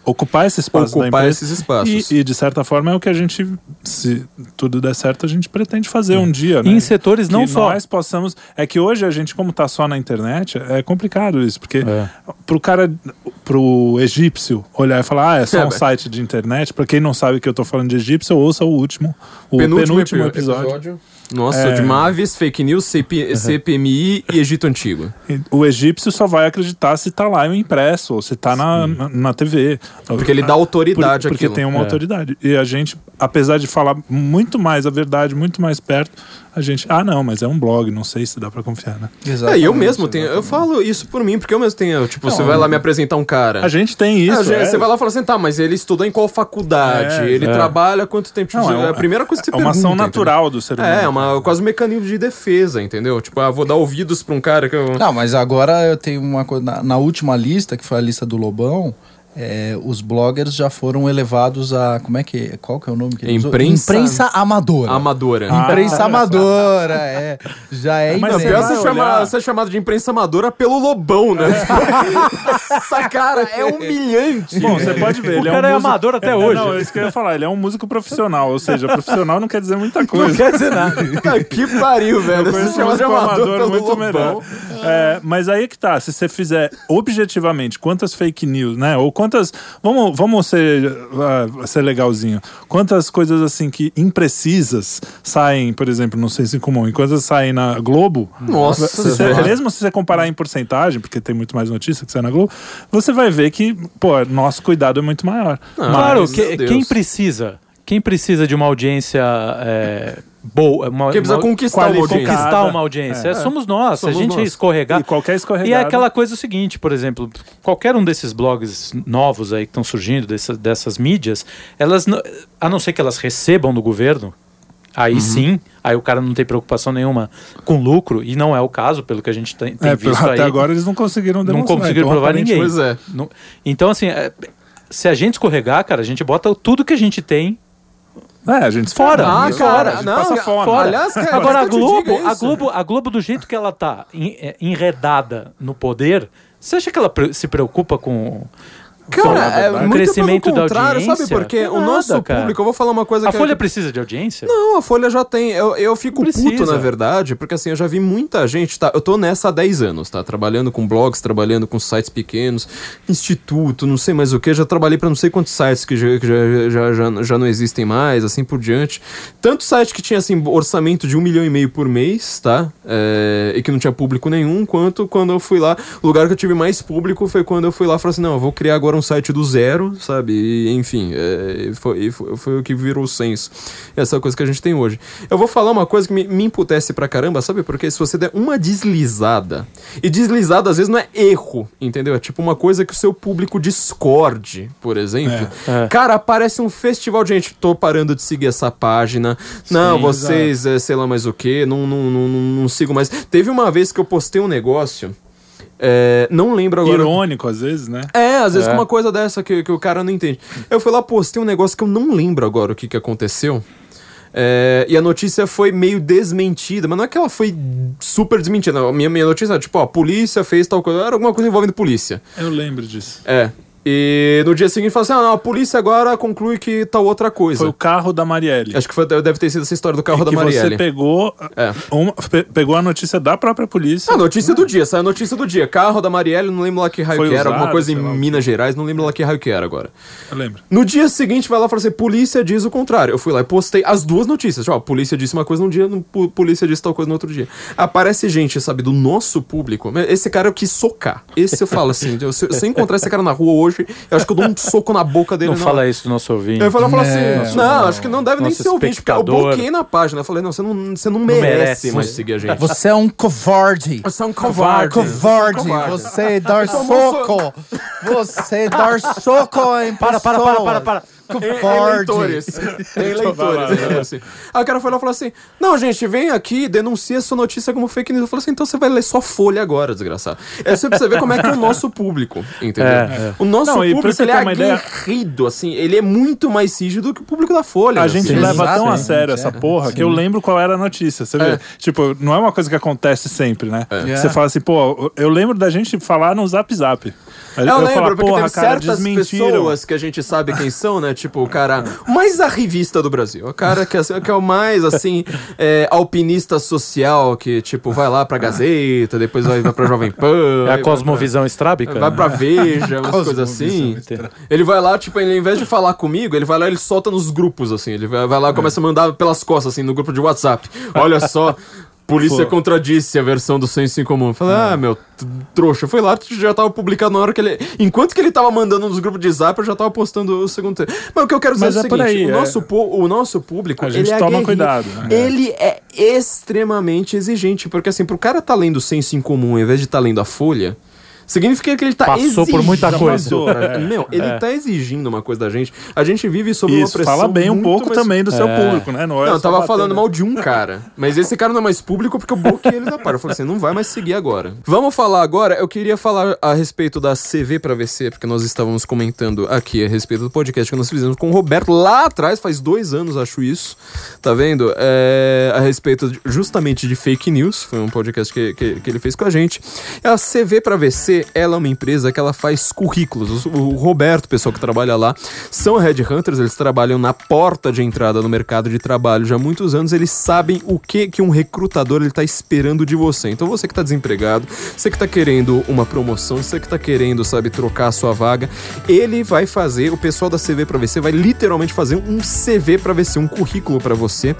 Ocupar esse espaço ocupar esses espaços e, e, de certa forma é o que a gente se tudo der certo a gente pretende fazer um dia né? em setores não que só nós possamos é que hoje a gente como está só na internet é complicado isso porque é. pro cara pro egípcio olhar e falar ah é só é, *laughs* um site de internet para quem não sabe que eu estou falando de egípcio ouça o último o penúltimo, penúltimo episódio. episódio. Nossa, é... de Maves, fake news, CP, uhum. CPMI e Egito Antigo. O egípcio só vai acreditar se tá lá o impresso, ou se tá na, na, na, TV. Porque ele dá autoridade Por, Porque tem uma é. autoridade. E a gente, apesar de falar muito mais a verdade, muito mais perto, a gente, ah, não, mas é um blog, não sei se dá para confiar, né? Exatamente. É, eu mesmo tenho, eu falo isso por mim, porque eu mesmo tenho, tipo, não, você vai lá me apresentar um cara. A gente tem isso. É, Você vai lá e fala assim, tá, mas ele estudou em qual faculdade? É, ele é. trabalha quanto tempo? Não, tipo, é, a primeira coisa que você é uma ação natural entendeu? do ser humano. É, uma, quase um mecanismo de defesa, entendeu? Tipo, ah, vou dar ouvidos pra um cara que eu... Não, mas agora eu tenho uma coisa, na, na última lista, que foi a lista do Lobão, é, os bloggers já foram elevados a. Como é que. Qual que é o nome que ele Imprensa... Imprensa amadora. Amadora. Ah, imprensa amadora, é. Já é *laughs* Mas é pior você, chamar, você é chamado de imprensa amadora pelo Lobão, né? *laughs* Essa cara é humilhante. Bom, você pode ver. O ele cara é, um é amador até hoje. Não, é isso que eu ia falar. Ele é um músico profissional. Ou seja, profissional não quer dizer muita coisa. Não quer dizer nada. que pariu, velho. Eu conheço um amador, amador muito Lobão. melhor. É, mas aí que tá. Se você fizer objetivamente quantas fake news, né? Ou quantas. Vamos vamos, ser, uh, ser legalzinho. Quantas coisas assim que imprecisas saem, por exemplo, no Senso em Comum, e quantas saem na Globo? Nossa, se mesmo se você comparar em porcentagem, porque tem muito mais notícia que sai na Globo, você vai ver que, pô, nosso cuidado é muito maior. Mas, claro, que, quem precisa, quem precisa de uma audiência é, boa, uma, que precisa uma, conquistar uma audiência. Conquistar uma audiência. É. Somos nós. Somos a gente nós. escorregar. E qualquer escorregada. E é aquela coisa seguinte, por exemplo, qualquer um desses blogs novos aí que estão surgindo, dessas, dessas mídias, elas, a não ser que elas recebam do governo, Aí uhum. sim, aí o cara não tem preocupação nenhuma com lucro, e não é o caso, pelo que a gente tem, tem é, visto até aí. agora eles não conseguiram demonstrar. Não conseguiram então, provar ninguém. Pois é. então, assim, é, se a gente escorregar, cara, a gente bota tudo que a gente tem é, a gente fora. Ah, cara, cara não, passa fora. fora. Aliás, cara, Agora a Globo, a Globo, a Globo do jeito que ela tá é, enredada no poder, você acha que ela se preocupa com Cara, é muito crescimento pelo contrário, sabe? Porque o nosso cara. público, eu vou falar uma coisa a que... A Folha precisa de audiência? Não, a Folha já tem. Eu, eu fico puto, na verdade, porque assim, eu já vi muita gente, tá? Eu tô nessa há 10 anos, tá? Trabalhando com blogs, trabalhando com sites pequenos, instituto, não sei mais o que. Já trabalhei para não sei quantos sites que, já, já, já, já, já não existem mais, assim por diante. Tanto site que tinha, assim, orçamento de um milhão e meio por mês, tá? É, e que não tinha público nenhum, quanto quando eu fui lá, o lugar que eu tive mais público foi quando eu fui lá e falei assim, não, eu vou criar agora um site do zero, sabe? E, enfim, é, foi, foi, foi, o que virou o senso. Essa coisa que a gente tem hoje. Eu vou falar uma coisa que me, me emputece pra caramba, sabe? Porque se você der uma deslizada, e deslizada às vezes não é erro, entendeu? É tipo uma coisa que o seu público discorde, por exemplo. É. É. Cara, aparece um festival de gente, tô parando de seguir essa página. Sim, não, vocês, é, sei lá mais o que, não, não, não, não, não sigo mais. Teve uma vez que eu postei um negócio. É, não lembro agora. Irônico, às vezes, né? É, às vezes é. com uma coisa dessa que, que o cara não entende. Eu fui lá, postei um negócio que eu não lembro agora o que, que aconteceu. É, e a notícia foi meio desmentida, mas não é que ela foi super desmentida. Não. Minha, minha notícia era tipo, ó, a polícia fez tal coisa, era alguma coisa envolvendo polícia. Eu lembro disso. É. E no dia seguinte falou assim: ah, não, a polícia agora conclui que tal outra coisa. Foi o carro da Marielle. Acho que foi, deve ter sido essa história do carro e da Marielle. Você pegou, é. uma, pegou a notícia da própria polícia. A notícia do dia, saiu a notícia do dia. Carro da Marielle, não lembro lá que raio foi que era, alguma coisa em Minas Gerais, não lembro lá que raio que era agora. Eu lembro. No dia seguinte vai lá e fala assim: polícia diz o contrário. Eu fui lá e postei as duas notícias. Tipo, ó, polícia disse uma coisa num dia, polícia disse tal coisa no outro dia. Aparece gente, sabe, do nosso público. Esse cara eu quis socar. Esse eu falo assim: *laughs* se eu encontrar esse cara na rua hoje, eu acho que eu dou um soco na boca dele. Não, não. fala isso do nosso ouvinte. Eu falei, assim, é, não, acho que não deve nem ser ouvinte, porque eu bloqueei na página. Eu falei, não, você não, você não, merece, não merece mais seguir a gente. Você é um covarde. Você é um covarde. Covarde. Você dar soco. Você dar soco em Para, para, para, para, para. Eleitores. *laughs* Eleitores. assim. *laughs* Aí o cara foi lá e falou assim: Não, gente, vem aqui, denuncia sua notícia como fake news. Eu falei assim: então você vai ler só folha agora, desgraçado. É só pra você ver como é que é o nosso público, entendeu? É, é. O nosso Não, público ele é aguerrido, assim, ele é muito mais rígido do que o público da Folha. A assim. gente leva tão a sério essa porra sim. que eu lembro qual era a notícia. Você vê? É. Tipo, não é uma coisa que acontece sempre, né? É. Você fala assim, pô, eu lembro da gente falar no zap zap. Eu, eu lembro, falar, porque tem certas pessoas que a gente sabe quem são, né? Tipo, o cara mais arrivista do Brasil. O cara que é, que é o mais, assim, é, alpinista social, que, tipo, vai lá pra Gazeta, depois vai, vai pra Jovem Pan. É a cosmovisão estrábica? Vai pra Veja, *laughs* umas coisas assim. Ele vai lá, tipo, ele, ao invés de falar comigo, ele vai lá e ele solta nos grupos, assim. Ele vai, vai lá e começa a mandar pelas costas, assim, no grupo de WhatsApp. Olha só, Polícia Pô. contradisse a versão do senso em comum. Falei, ah, meu, trouxa. Foi lá, já tava publicado na hora que ele. Enquanto que ele tava mandando nos grupos de zap, eu já tava postando o segundo tempo. Mas o que eu quero dizer Mas é, é o seguinte: aí, o, é... nosso o nosso público. A gente toma é cuidado. Né? Ele é extremamente exigente. Porque assim, pro cara tá lendo senso em comum ao invés de tá lendo a folha. Significa que ele tá Passou exigindo. por muita coisa. É. Meu, ele é. tá exigindo uma coisa da gente. A gente vive sob Isso, uma pressão. Fala bem um pouco mais... também do é. seu público, né? Não, é não eu tava falando mal de um cara. Mas esse cara não é mais público porque eu bloqueei ele da par. Eu falei assim, não vai mais seguir agora. Vamos falar agora. Eu queria falar a respeito da CV para VC, porque nós estávamos comentando aqui a respeito do podcast que nós fizemos com o Roberto lá atrás, faz dois anos, acho isso. Tá vendo? É, a respeito justamente de fake news. Foi um podcast que, que, que ele fez com a gente. A CV para VC, ela é uma empresa que ela faz currículos. O Roberto, pessoal que trabalha lá, são headhunters, eles trabalham na porta de entrada no mercado de trabalho já há muitos anos, eles sabem o que que um recrutador ele tá esperando de você. Então você que está desempregado, você que está querendo uma promoção, você que está querendo, sabe, trocar a sua vaga, ele vai fazer, o pessoal da CV para você vai literalmente fazer um CV para você, um currículo para você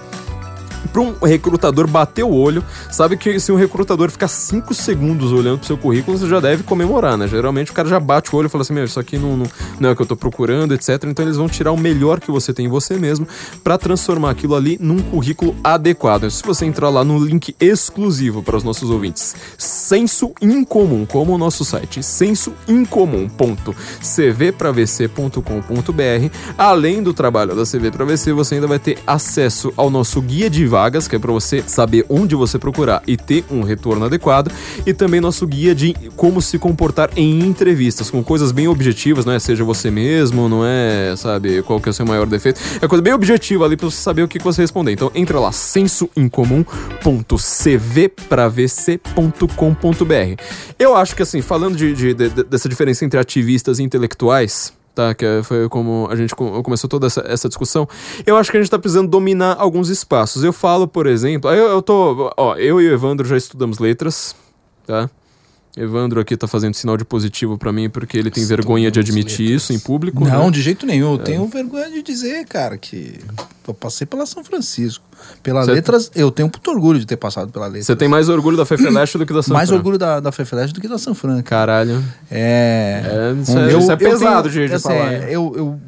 para um recrutador bater o olho, sabe que se um recrutador ficar 5 segundos olhando pro seu currículo, você já deve comemorar, né? Geralmente o cara já bate o olho e fala assim: Meu, isso aqui não, não, não é o que eu tô procurando, etc. Então eles vão tirar o melhor que você tem em você mesmo para transformar aquilo ali num currículo adequado. Se você entrar lá no link exclusivo para os nossos ouvintes, senso incomum, como o nosso site, sensoincomum.cvpravc.com.br, além do trabalho da CV para VC, você ainda vai ter acesso ao nosso guia de vagas, que é para você saber onde você procurar e ter um retorno adequado, e também nosso guia de como se comportar em entrevistas, com coisas bem objetivas, não é seja você mesmo, não é, sabe, qual que é o seu maior defeito. É coisa bem objetiva ali para você saber o que você responder. Então entra lá, sensoincomum.cvpravc.com.br. Eu acho que assim, falando de, de, de, dessa diferença entre ativistas e intelectuais, tá? Que é, foi como a gente começou toda essa, essa discussão. Eu acho que a gente tá precisando dominar alguns espaços. Eu falo, por exemplo, eu, eu tô. Ó, eu e o Evandro já estudamos letras, tá? Evandro aqui tá fazendo sinal de positivo para mim porque ele tem vergonha de admitir letras. isso em público. Não, né? de jeito nenhum. Eu é. tenho vergonha de dizer, cara, que eu passei pela São Francisco. Pela Cê Letras, eu tenho muito orgulho de ter passado pela Letras. Você tem mais orgulho da Fefeleste do que da São Mais orgulho da, da Fefeleste do que da São Franca. Caralho. É. é isso, é, eu, isso é pesado tenho, de, de assim, falar. Eu, eu,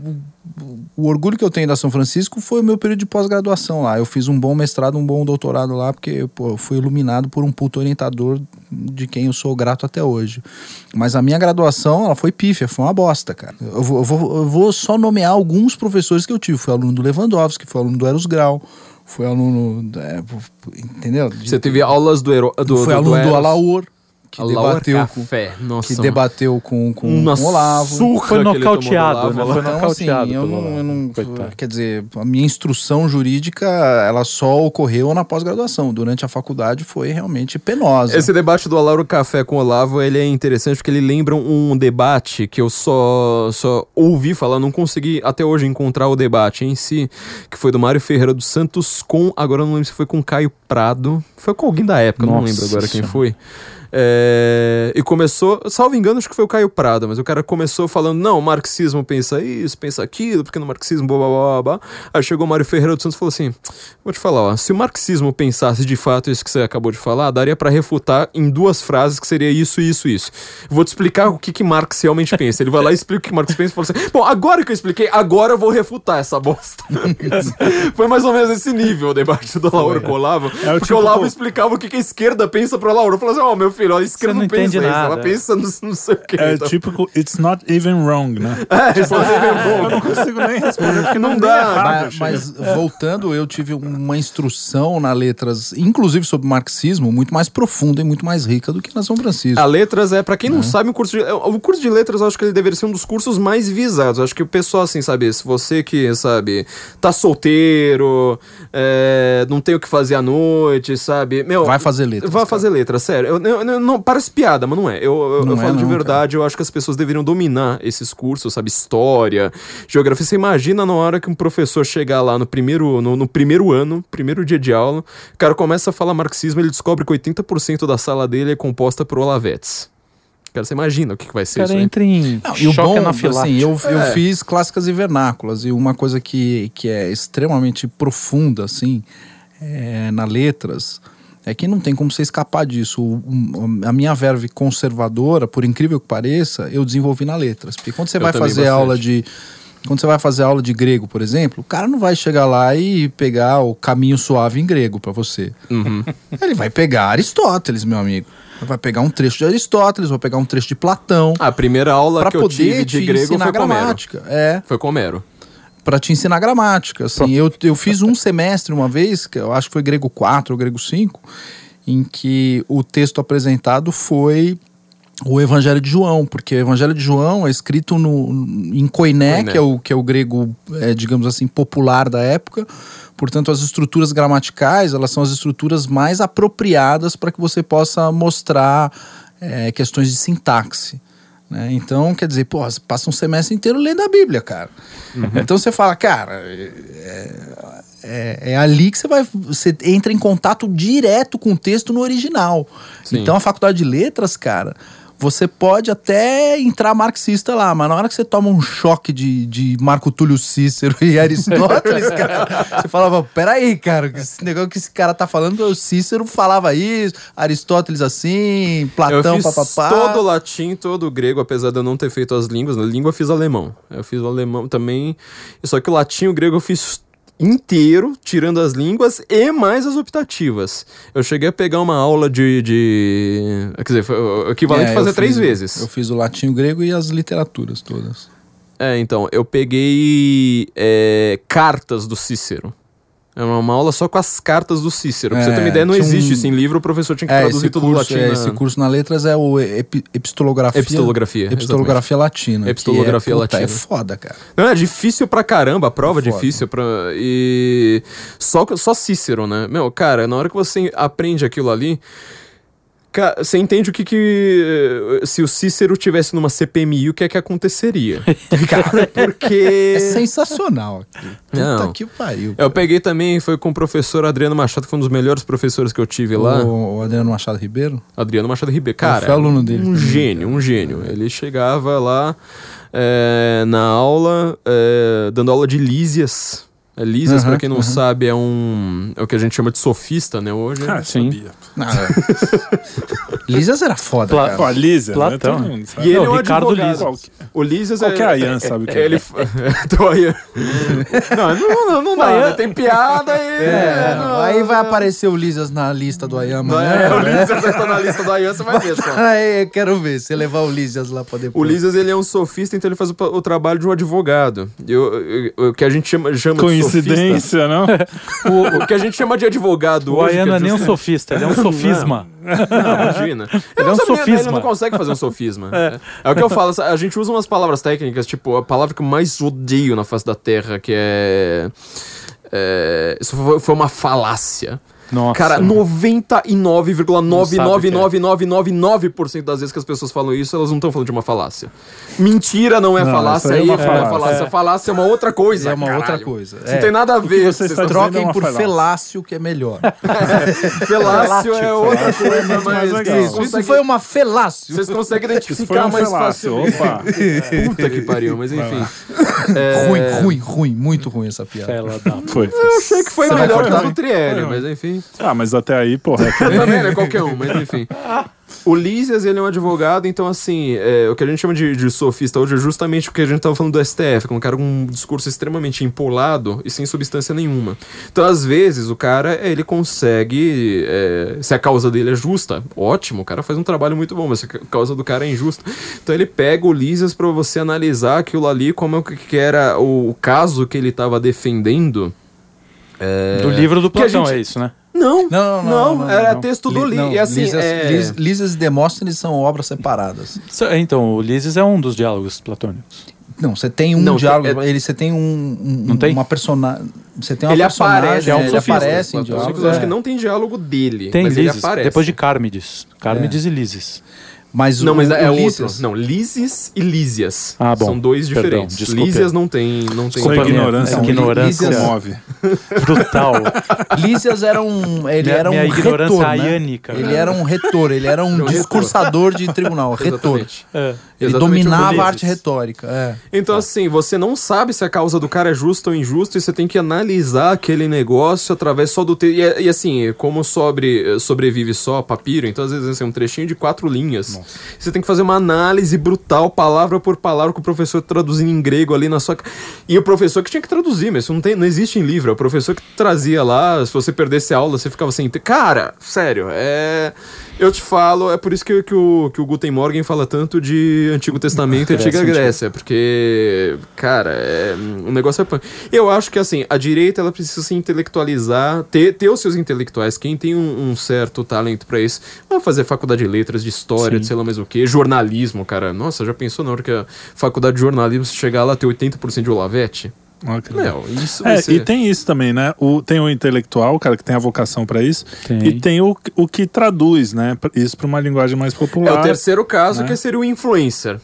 o orgulho que eu tenho da São Francisco foi o meu período de pós-graduação lá. Eu fiz um bom mestrado, um bom doutorado lá, porque pô, eu fui iluminado por um puto orientador de quem eu sou grato até hoje. Mas a minha graduação, ela foi pífia, foi uma bosta, cara. Eu vou, eu vou, eu vou só nomear alguns professores que eu tive. Fui aluno do Lewandowski, fui aluno do Eros Grau, fui aluno. É, entendeu? Você teve aulas do, Ero, do, fui do, aluno do, do Alaor que debateu Café. com Nossa, que debateu com, com, uma com o Olavo. Foi nocauteado, né? Foi então, nocauteado. Assim, eu não, eu não quer dizer, a minha instrução jurídica, ela só ocorreu na pós-graduação. Durante a faculdade foi realmente penosa. Esse debate do Alauro Café com o Olavo, ele é interessante porque ele lembra um debate que eu só só ouvi falar, não consegui até hoje encontrar o debate em si, que foi do Mário Ferreira dos Santos com, agora eu não lembro se foi com Caio Prado, foi com alguém da época, Nossa, não lembro agora quem foi. É, e começou, salvo engano, acho que foi o Caio Prada, mas o cara começou falando: não, o marxismo pensa isso, pensa aquilo, porque no marxismo, blá blá blá blá. Aí chegou o Mário Ferreira dos Santos e falou assim: vou te falar, ó, se o marxismo pensasse de fato isso que você acabou de falar, daria para refutar em duas frases que seria isso, isso, isso. Vou te explicar o que, que Marx realmente pensa. Ele vai lá e explica o que Marx pensa e fala assim: bom, agora que eu expliquei, agora eu vou refutar essa bosta. *laughs* foi mais ou menos esse nível o debate do Lauro com o Olavo. É, porque tipo, o Olavo explicava o que, que a esquerda pensa pro Lauro. Falou assim: ó, oh, meu filho, a esquerda não, não pensa isso, ela pensa no não sei o que. É então. típico, it's not even wrong, né? *laughs* É, it's not even wrong. *laughs* Eu não consigo nem *laughs* responder porque não dá. Mas, mas é. voltando, eu tive uma instrução na letras, inclusive sobre marxismo, muito mais profunda e muito mais rica do que na São Francisco. A letras é, para quem não é. sabe, o curso de, o curso de letras, eu acho que ele deveria ser um dos cursos mais visados. Eu acho que o pessoal, assim, sabe, se você que, sabe, tá solteiro, é, não tem o que fazer à noite, sabe? Meu, vai fazer letras. Vai cara. fazer letras, sério. Eu, eu, eu, não, parece piada, mas não é. Eu, eu, não é falo não, de verdade, cara. eu acho que as pessoas deveriam dominar esses cursos, sabe? História, geografia. Você imagina na hora que um professor chegar lá no primeiro, no, no primeiro ano, primeiro dia de aula, o cara começa a falar marxismo, ele descobre que 80% da sala dele é composta por olavetes. Cara, você imagina o que, que vai ser cara isso aí? entra em não, e o bom, assim, eu, é. eu fiz clássicas e vernáculas, e uma coisa que, que é extremamente profunda, assim, é, na letras, é que não tem como você escapar disso. a minha verve conservadora, por incrível que pareça, eu desenvolvi na letras. Porque quando você eu vai fazer bastante. aula de. Quando você vai fazer aula de grego, por exemplo, o cara não vai chegar lá e pegar o caminho suave em grego para você. Uhum. Ele vai pegar Aristóteles, meu amigo. Vai pegar um trecho de Aristóteles, vai pegar um trecho de Platão. A primeira aula que eu tive de grego foi gramática. Homero. É. Foi com Homero para te ensinar gramática. Assim, eu, eu fiz um semestre uma vez, que eu acho que foi grego 4 ou grego 5, em que o texto apresentado foi o Evangelho de João, porque o Evangelho de João é escrito no, em koiné, koiné. Que, é o, que é o grego, é, digamos assim, popular da época. Portanto, as estruturas gramaticais, elas são as estruturas mais apropriadas para que você possa mostrar é, questões de sintaxe. Né? Então, quer dizer, pô, você passa um semestre inteiro lendo a Bíblia, cara. Uhum. Então você fala, cara, é, é, é, ali que você vai. Você entra em contato direto com o texto no original. Sim. Então a faculdade de letras, cara você pode até entrar marxista lá, mas na hora que você toma um choque de, de Marco Túlio Cícero e Aristóteles, *laughs* cara, você falava, peraí, cara, esse negócio que esse cara tá falando, o Cícero falava isso, Aristóteles assim, Platão, eu fiz papapá. todo o latim, todo o grego, apesar de eu não ter feito as línguas, na língua eu fiz alemão. Eu fiz o alemão também, só que o latim e o grego eu fiz inteiro, tirando as línguas e mais as optativas. Eu cheguei a pegar uma aula de. de quer dizer, foi o equivalente é, a fazer três vezes. Eu fiz o latim, o grego e as literaturas todas. É, então, eu peguei é, cartas do Cícero. É uma aula só com as cartas do Cícero. Pra você ter uma é, ideia, não existe um... isso em livro, o professor tinha que é, traduzir tudo curso, latim. É, esse curso na letras é o ep, epistolografia. Epistolografia. Epistolografia latina. Epistolografia é, latina. é foda, cara. Não, é difícil pra caramba, a prova é difícil. Pra... E só, só Cícero, né? Meu, cara, na hora que você aprende aquilo ali. Você entende o que que. Se o Cícero tivesse numa CPMI, o que é que aconteceria? *laughs* Cara, porque. É sensacional aqui. Puta Não. que pariu. Cara. Eu peguei também, foi com o professor Adriano Machado, que foi um dos melhores professores que eu tive lá. O Adriano Machado Ribeiro? Adriano Machado Ribeiro. Cara, foi aluno dele. Um gênio, um gênio. Ele chegava lá é, na aula, é, dando aula de Lísias é, Lísias, uhum, pra quem não uhum. sabe, é um. É o que a gente chama de sofista, né? Hoje. Ah, sim. Ah, é. *laughs* Lísias era foda. Pla cara. Pô, Lísias, né? Platão. Né? E ele não, é um Ricardo Lísias. O Lísias Qualquer é. Ayan sabe o que é. Ele. *laughs* então, não, não, não, não dá, né? Tem piada e. É, não. Aí vai aparecer o Lísias na lista do Ayan, mano. É, o Lísias vai estar na lista do Ayan, você vai ver só. Aí, quero ver, você levar o Lísias lá pra depois. O Lísias, ele é um sofista, então ele faz o, o trabalho de um advogado. O que a gente chama, chama Coincidência, não? *laughs* o, o, que a gente chama de advogado o hoje. O Ayano é nem um sofista, ele é um *laughs* sofisma. Não, imagina. *laughs* Ele é um sofisma. Ele não consegue fazer um sofisma. É. é. o que eu falo, a gente usa umas palavras técnicas, tipo, a palavra que eu mais odeio na face da Terra, que é. é isso foi, foi uma falácia. Nossa. Cara, 99,99999% das vezes que as pessoas falam isso, elas não estão falando de uma falácia. Mentira não é não, falácia, aí é, é falácia. falácia. É. Falácia é uma outra coisa. É uma caralho. outra coisa. Não tem nada a ver. Vocês troquem é por falácia. felácio, que é melhor. felácio é outra coisa, mas. Isso, isso foi uma felácio. Vocês conseguem identificar um mais fácil. Opa! Puta que pariu, mas enfim. Ruim, ruim, ruim. Muito ruim essa piada. Foi. Eu achei que foi melhor que Trielli, mas enfim. Ah, mas até aí, porra. É *laughs* Também, né? Qualquer um, mas enfim. O Lísias, ele é um advogado, então, assim, é, o que a gente chama de, de, sofista hoje é justamente o que a gente estava falando do STF, que é um cara com um discurso extremamente empolado e sem substância nenhuma. Então, às vezes, o cara, ele consegue, é, se a causa dele é justa, ótimo, o cara faz um trabalho muito bom, mas se a causa do cara é injusta, então ele pega o Lísias para você analisar aquilo ali, como é que era o, o caso que ele estava defendendo. É... Do livro do Platão, gente... é isso, né? Não, não, não, não, não era texto do Li, e assim, Lises, é... E Demóstenes são obras separadas. Então, o Lises é um dos diálogos platônicos. Não, você tem um não, diálogo, é... ele você tem um, um não tem? uma personagem, você tem uma ele personagem, aparece, é um ele aparece em diálogos. Eu acho que não tem diálogo dele, tem mas Lises, ele aparece. Depois de Carmides, Carmides é. e Lises. Mas não, o, mas é outro. Não, Lises e Lísias. Ah, bom. São dois Perdão, diferentes. Lísias não tem. Não tem Desculpa, ignorância. Minha, ignorância Lísias... comove. Brutal. *laughs* Lísias era um. Ele minha, era um minha retor. Né? Ele era um retor, ele era um discursador de tribunal. *laughs* retor. É. Ele dominava a arte retórica. É. Então, tá. assim, você não sabe se a causa do cara é justa ou injusta e você tem que analisar aquele negócio através só do texto. E, e, assim, como sobre, sobrevive só papiro, então às vezes assim, um trechinho de quatro linhas. Nossa. Você tem que fazer uma análise brutal, palavra por palavra, com o professor traduzindo em grego ali na sua. E o professor que tinha que traduzir, mas isso não, tem, não existe em livro. É o professor que trazia lá, se você perdesse a aula, você ficava assim. Cara, sério, é. Eu te falo, é por isso que, que, o, que o Guten Morgen fala tanto de Antigo Testamento e *laughs* Antiga Grécia, porque, cara, é, o negócio é. Eu acho que, assim, a direita ela precisa se intelectualizar, ter, ter os seus intelectuais. Quem tem um, um certo talento para isso, vai fazer faculdade de letras, de história, Sim. de sei lá mais o que, jornalismo, cara. Nossa, já pensou na hora que a faculdade de jornalismo chegar lá ter 80% de Olavete? Meu, isso é, ser... E tem isso também, né? O, tem o intelectual, o cara que tem a vocação para isso, tem. e tem o, o que traduz, né? Isso para uma linguagem mais popular. É o terceiro caso, né? que seria o influencer.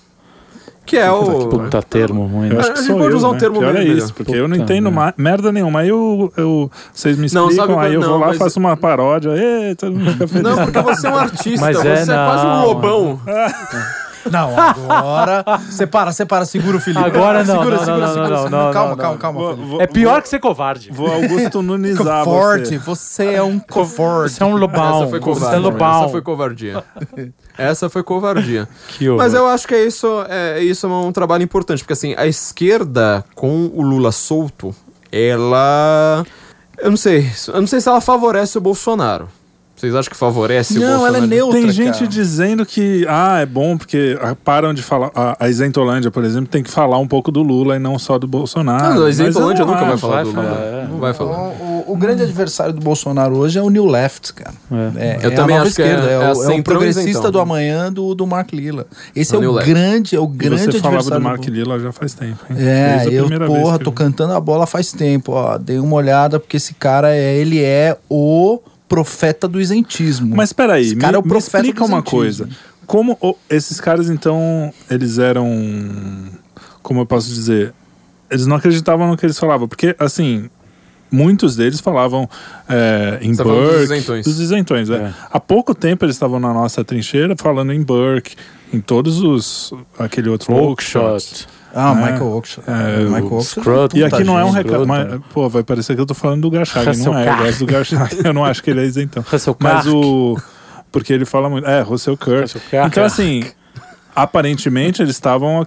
Que é o. Puta termo ruim. Eu acho que a gente pode usar um né? termo Pior é isso, porque Puta eu não entendo ma merda nenhuma. Aí eu, eu, vocês me explicam, não, sabe, aí eu não, vou lá, mas... faço uma paródia. Todo mundo fica feliz. Não, porque você é um artista, mas você é, é quase um lobão. Não, agora. separa, separa, segura o Felipe. Agora não. Segura, não, segura, não, segura. Não, segura. não, calma, calma, calma, vou, vou, É pior que ser covarde. Vou Augusto Nunizar *laughs* você. Você é um covarde. Você é um lobão. Essa foi covarde. Você é lobão. Essa foi covardia. Essa foi covardia. *laughs* Mas eu acho que é isso, é, isso é um trabalho importante, porque assim, a esquerda com o Lula solto, ela. Eu não sei. Eu não sei se ela favorece o Bolsonaro. Vocês acham que favorece não, o Bolsonaro? ela é neutra, Tem gente cara. dizendo que ah, é bom porque param de falar. A, a Isentolândia, por exemplo, tem que falar um pouco do Lula e não só do Bolsonaro. Não, a Isentolândia nunca vai falar do Lula. É. Não vai falar. O, o, o, grande adversário do Bolsonaro hoje é o New Left, cara. É. eu também acho esquerda, que é, é, o, é o progressista então. do amanhã do, do Mark Lilla. Esse é o grande, é o grande você adversário. Você falava do Mark Lilla já faz tempo. Hein? É, eu, porra, tô cantando a bola faz tempo, ó. Dei uma olhada porque esse cara é, ele é o profeta do isentismo. Mas peraí, esse cara me, é o profeta me explica uma coisa. Como oh, esses caras, então, eles eram. Como eu posso dizer? Eles não acreditavam no que eles falavam. Porque, assim, muitos deles falavam é, em Você Burke. Dos isentões. Dos isentões é. É. Há pouco tempo eles estavam na nossa trincheira falando em Burke, em todos os. aquele outro Oakshot. Ah, né? Michael Oakeshott. É, Michael Oakeshott. E aqui não é um recado. Mas, pô, vai parecer que eu tô falando do Garchag. Não é, eu gosto do Garchag. *laughs* eu não acho que ele é isentão. Mas o. Porque ele fala muito. É, Russell Kirk. Então, assim, *laughs* aparentemente eles estavam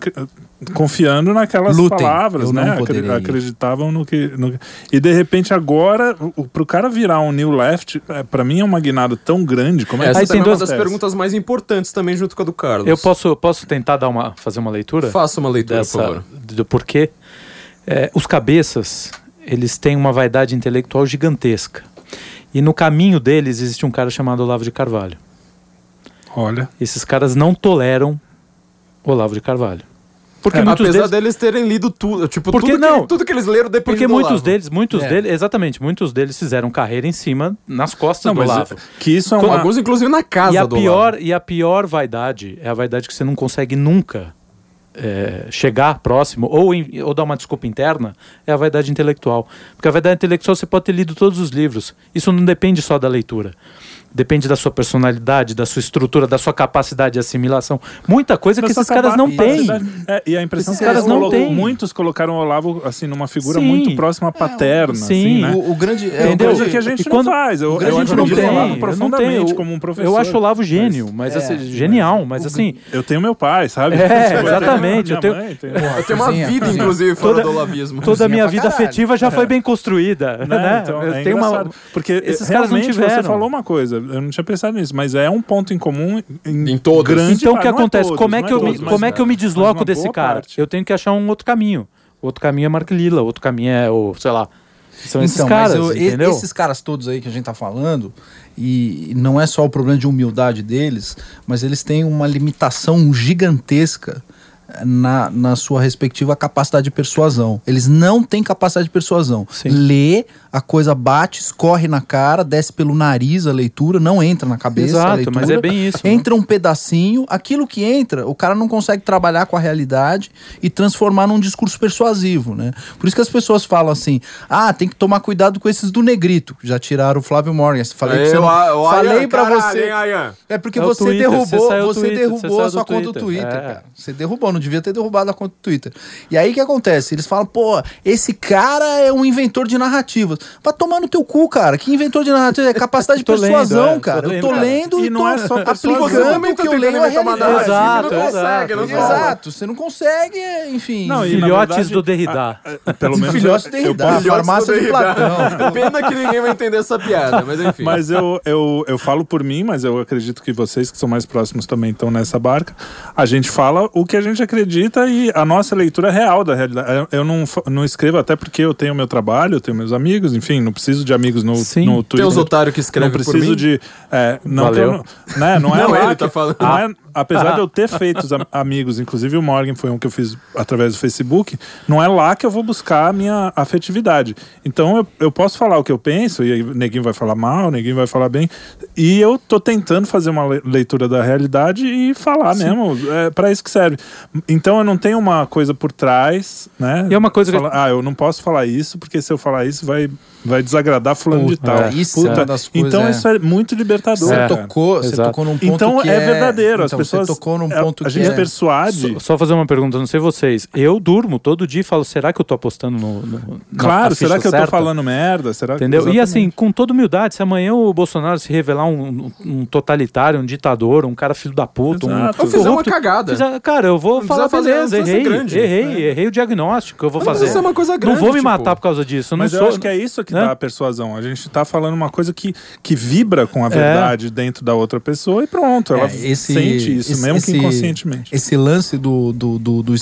confiando naquelas Lutem, palavras, né? Acreditavam no que, no... E de repente agora, o, pro cara virar um new left, é, para mim é uma guinada tão grande. Como é Essa que é uma das perguntas mais importantes também junto com a do Carlos. Eu posso, posso tentar dar uma, fazer uma leitura? Faça uma leitura, dessa, por favor. Do porquê. É, os cabeças, eles têm uma vaidade intelectual gigantesca. E no caminho deles existe um cara chamado Olavo de Carvalho. Olha. Esses caras não toleram Olavo de Carvalho. Porque é, muitos apesar deles... deles terem lido tudo, tipo, porque tudo, não, que, tudo que eles leram depende Porque muitos Olavo. deles, muitos é. deles, exatamente, muitos deles fizeram carreira em cima, nas costas não, do Olavo. Que isso é uma... Alguns, inclusive, na casa e a do pior Olavo. E a pior vaidade é a vaidade que você não consegue nunca é, chegar próximo ou, in, ou dar uma desculpa interna é a vaidade intelectual. Porque a vaidade intelectual você pode ter lido todos os livros. Isso não depende só da leitura. Depende da sua personalidade, da sua estrutura, da sua capacidade de assimilação. Muita coisa que esses caras não têm. É, e a impressão que caras não têm. Muitos colocaram o Olavo assim numa figura sim. muito próxima à paterna. Sim, assim, né? o, o, grande. É Entendeu? coisa que a gente não faz. Eu, eu acho não tem, Olavo profundamente como um professor. Eu acho o Olavo gênio, mas, mas assim, genial, mas assim. Eu tenho meu pai, sabe? *laughs* É, exatamente. Eu tenho, eu tenho uma vida, inclusive, fora do olavismo. Toda a minha vida afetiva já foi bem construída. Né? Então, eu tenho uma. Porque esses caras não tiveram. Você falou uma coisa, eu não tinha pensado nisso, mas é um ponto em comum em, em todos. Grande, então o que acontece? Todos, como é que eu todos, me, como é que eu me desloco desse cara? Parte. Eu tenho que achar um outro caminho. O outro caminho é Mark Lilla, outro caminho é o, sei lá, são esses então, caras, eu, esses caras todos aí que a gente tá falando, e não é só o problema de humildade deles, mas eles têm uma limitação gigantesca na, na sua respectiva capacidade de persuasão. Eles não têm capacidade de persuasão. Sim. Lê, a coisa bate, escorre na cara, desce pelo nariz a leitura, não entra na cabeça Exato, a leitura. mas é bem isso. Né? Entra né? um pedacinho, aquilo que entra, o cara não consegue trabalhar com a realidade e transformar num discurso persuasivo, né? Por isso que as pessoas falam assim: "Ah, tem que tomar cuidado com esses do negrito". Já tiraram o Flávio Morgan. Falei pra você. Eu, eu, falei para você. é porque é você Twitter, derrubou, você, você Twitter, derrubou você a sua conta do Twitter, é. cara. Você derrubou, não devia ter derrubado a conta do Twitter. E aí o que acontece? Eles falam: "Pô, esse cara é um inventor de narrativas". Vai tomar no teu cu, cara. Que inventor de narrativa é capacidade de *laughs* persuasão, lendo, é, cara. Lendo, eu tô lendo cara. e, não é só aplicando o que eu leio a realidade. Exato, não consegue, não Exato, você não consegue, enfim. Não, filhotes verdade, do Derrida. A, a, pelo menos filhotes do Derrida, farmácia do Platão. *laughs* Pena que ninguém vai entender essa piada, mas enfim. Mas eu, eu, eu falo por mim, mas eu acredito que vocês que são mais próximos também estão nessa barca. A gente fala o que a gente acredita e a nossa leitura é real da realidade. Eu não, não escrevo até porque eu tenho meu trabalho, eu tenho meus amigos, enfim, não preciso de amigos no, Sim. no Twitter. Tem os otários que escrevem não preciso de. É, não, Valeu. né, não é não, lá ele que, tá falando. Não é, apesar *laughs* de eu ter feito os amigos, inclusive o Morgan foi um que eu fiz através do Facebook, não é lá que eu vou buscar a minha afetividade. Então eu, eu posso falar o que eu penso, e neguinho vai falar mal, neguinho vai falar bem, e eu tô tentando fazer uma leitura da realidade e falar Sim. mesmo. É para isso que serve. Então eu não tenho uma coisa por trás, né? E é uma coisa que... Ah, eu não posso falar isso, porque se eu falar isso vai, vai desagradar fulano Puta, de tal. É, isso Puta. É coisas, então é. isso é muito libertador. Você, tocou, você tocou num ponto então, que é, é verdadeiro. Então, pessoas. Você tocou num ponto a, a gente é... persuade. Só, só, fazer uma pergunta, não sei vocês. Eu durmo todo dia e falo, será que eu tô apostando no. no claro, será que certa? eu tô falando merda? Será Entendeu? Que... E assim, com toda humildade, se amanhã o Bolsonaro se revelar um, um, totalitário, um ditador, um cara filho da puta, Exato. um. Ou fizer uma cagada. Fizer, cara, eu vou falar, beleza, errei, grande, errei, né? errei o diagnóstico, eu vou fazer. Isso é uma coisa grande. Não vou me tipo... matar por causa disso. Eu mas eu acho que é isso que né? dá a persuasão. A gente tá falando uma coisa que, que vibra com a é. verdade é. dentro da outra pessoa e pronto. Ela é, esse, sente isso, esse, mesmo esse, que inconscientemente. Esse lance do, do, do, do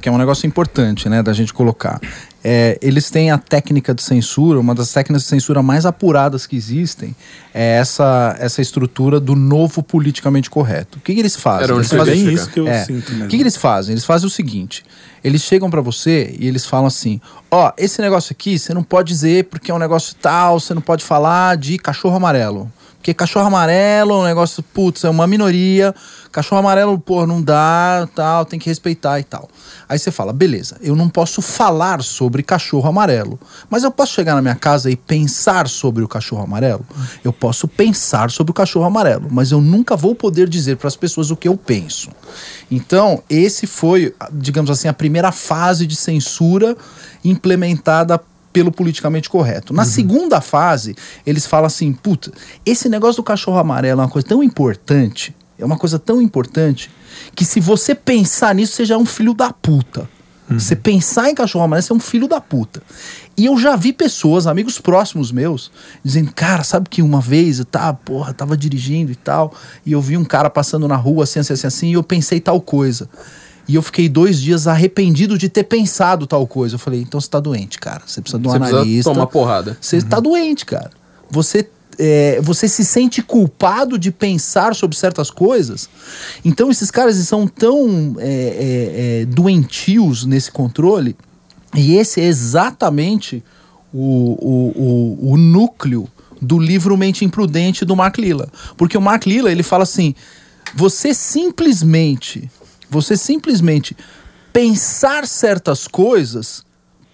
que é um negócio importante, né, da gente colocar. É, eles têm a técnica de censura, uma das técnicas de censura mais apuradas que existem, é essa, essa estrutura do novo politicamente correto. O que, que eles fazem? Era eles fazem isso que eu é, sinto mesmo. O que, que eles fazem? Eles fazem o seguinte: eles chegam para você e eles falam assim: ó, oh, esse negócio aqui você não pode dizer porque é um negócio tal, você não pode falar de cachorro amarelo. Porque cachorro amarelo é um negócio, putz, é uma minoria. Cachorro amarelo, pô, não dá, tal, tem que respeitar e tal. Aí você fala, beleza, eu não posso falar sobre cachorro amarelo, mas eu posso chegar na minha casa e pensar sobre o cachorro amarelo? Eu posso pensar sobre o cachorro amarelo, mas eu nunca vou poder dizer para as pessoas o que eu penso. Então, esse foi, digamos assim, a primeira fase de censura implementada pelo politicamente correto. Na uhum. segunda fase, eles falam assim: puta, esse negócio do cachorro amarelo é uma coisa tão importante, é uma coisa tão importante, que se você pensar nisso, você já é um filho da puta. Uhum. Você pensar em cachorro amarelo, você é um filho da puta. E eu já vi pessoas, amigos próximos meus, dizendo, cara, sabe que uma vez eu tava, porra, tava dirigindo e tal, e eu vi um cara passando na rua assim, assim, assim, assim, e eu pensei tal coisa. E eu fiquei dois dias arrependido de ter pensado tal coisa. Eu falei, então você tá doente, cara. Você precisa de um você analista. Tomar porrada. Você tá uhum. tá doente, cara. Você é, você se sente culpado de pensar sobre certas coisas. Então esses caras são tão é, é, é, doentios nesse controle. E esse é exatamente o, o, o, o núcleo do livro Mente Imprudente do Mark Lilla. Porque o Mark Lilla, ele fala assim, você simplesmente você simplesmente pensar certas coisas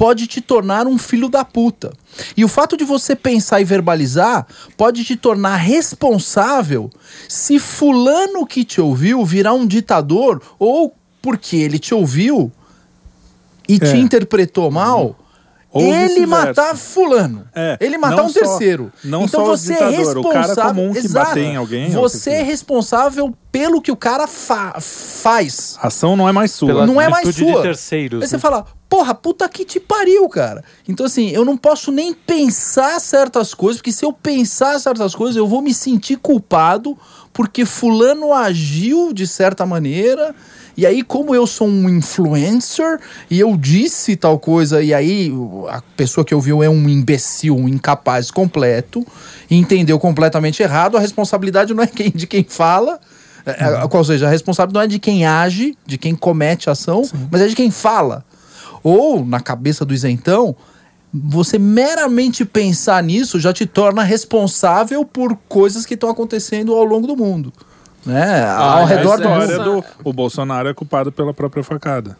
pode te tornar um filho da puta. E o fato de você pensar e verbalizar pode te tornar responsável se fulano que te ouviu virar um ditador ou porque ele te ouviu e é. te interpretou mal. Ou ele matar fulano. É, ele matar um só, terceiro. Não então só você é ditador, é responsável. O cara comum que Exato, em alguém. Você é responsável pelo que o cara fa faz. A ação não é mais sua. Pela não é mais sua. De terceiros, Aí você né? fala, porra, puta que te pariu, cara. Então, assim, eu não posso nem pensar certas coisas, porque se eu pensar certas coisas, eu vou me sentir culpado porque fulano agiu de certa maneira e aí, como eu sou um influencer e eu disse tal coisa, e aí a pessoa que ouviu é um imbecil, um incapaz completo, entendeu completamente errado, a responsabilidade não é quem, de quem fala. É, uhum. Ou seja, a responsabilidade não é de quem age, de quem comete a ação, Sim. mas é de quem fala. Ou, na cabeça do isentão, você meramente pensar nisso já te torna responsável por coisas que estão acontecendo ao longo do mundo. Né? Ah, ao redor do mundo. Do, o Bolsonaro é culpado pela própria facada.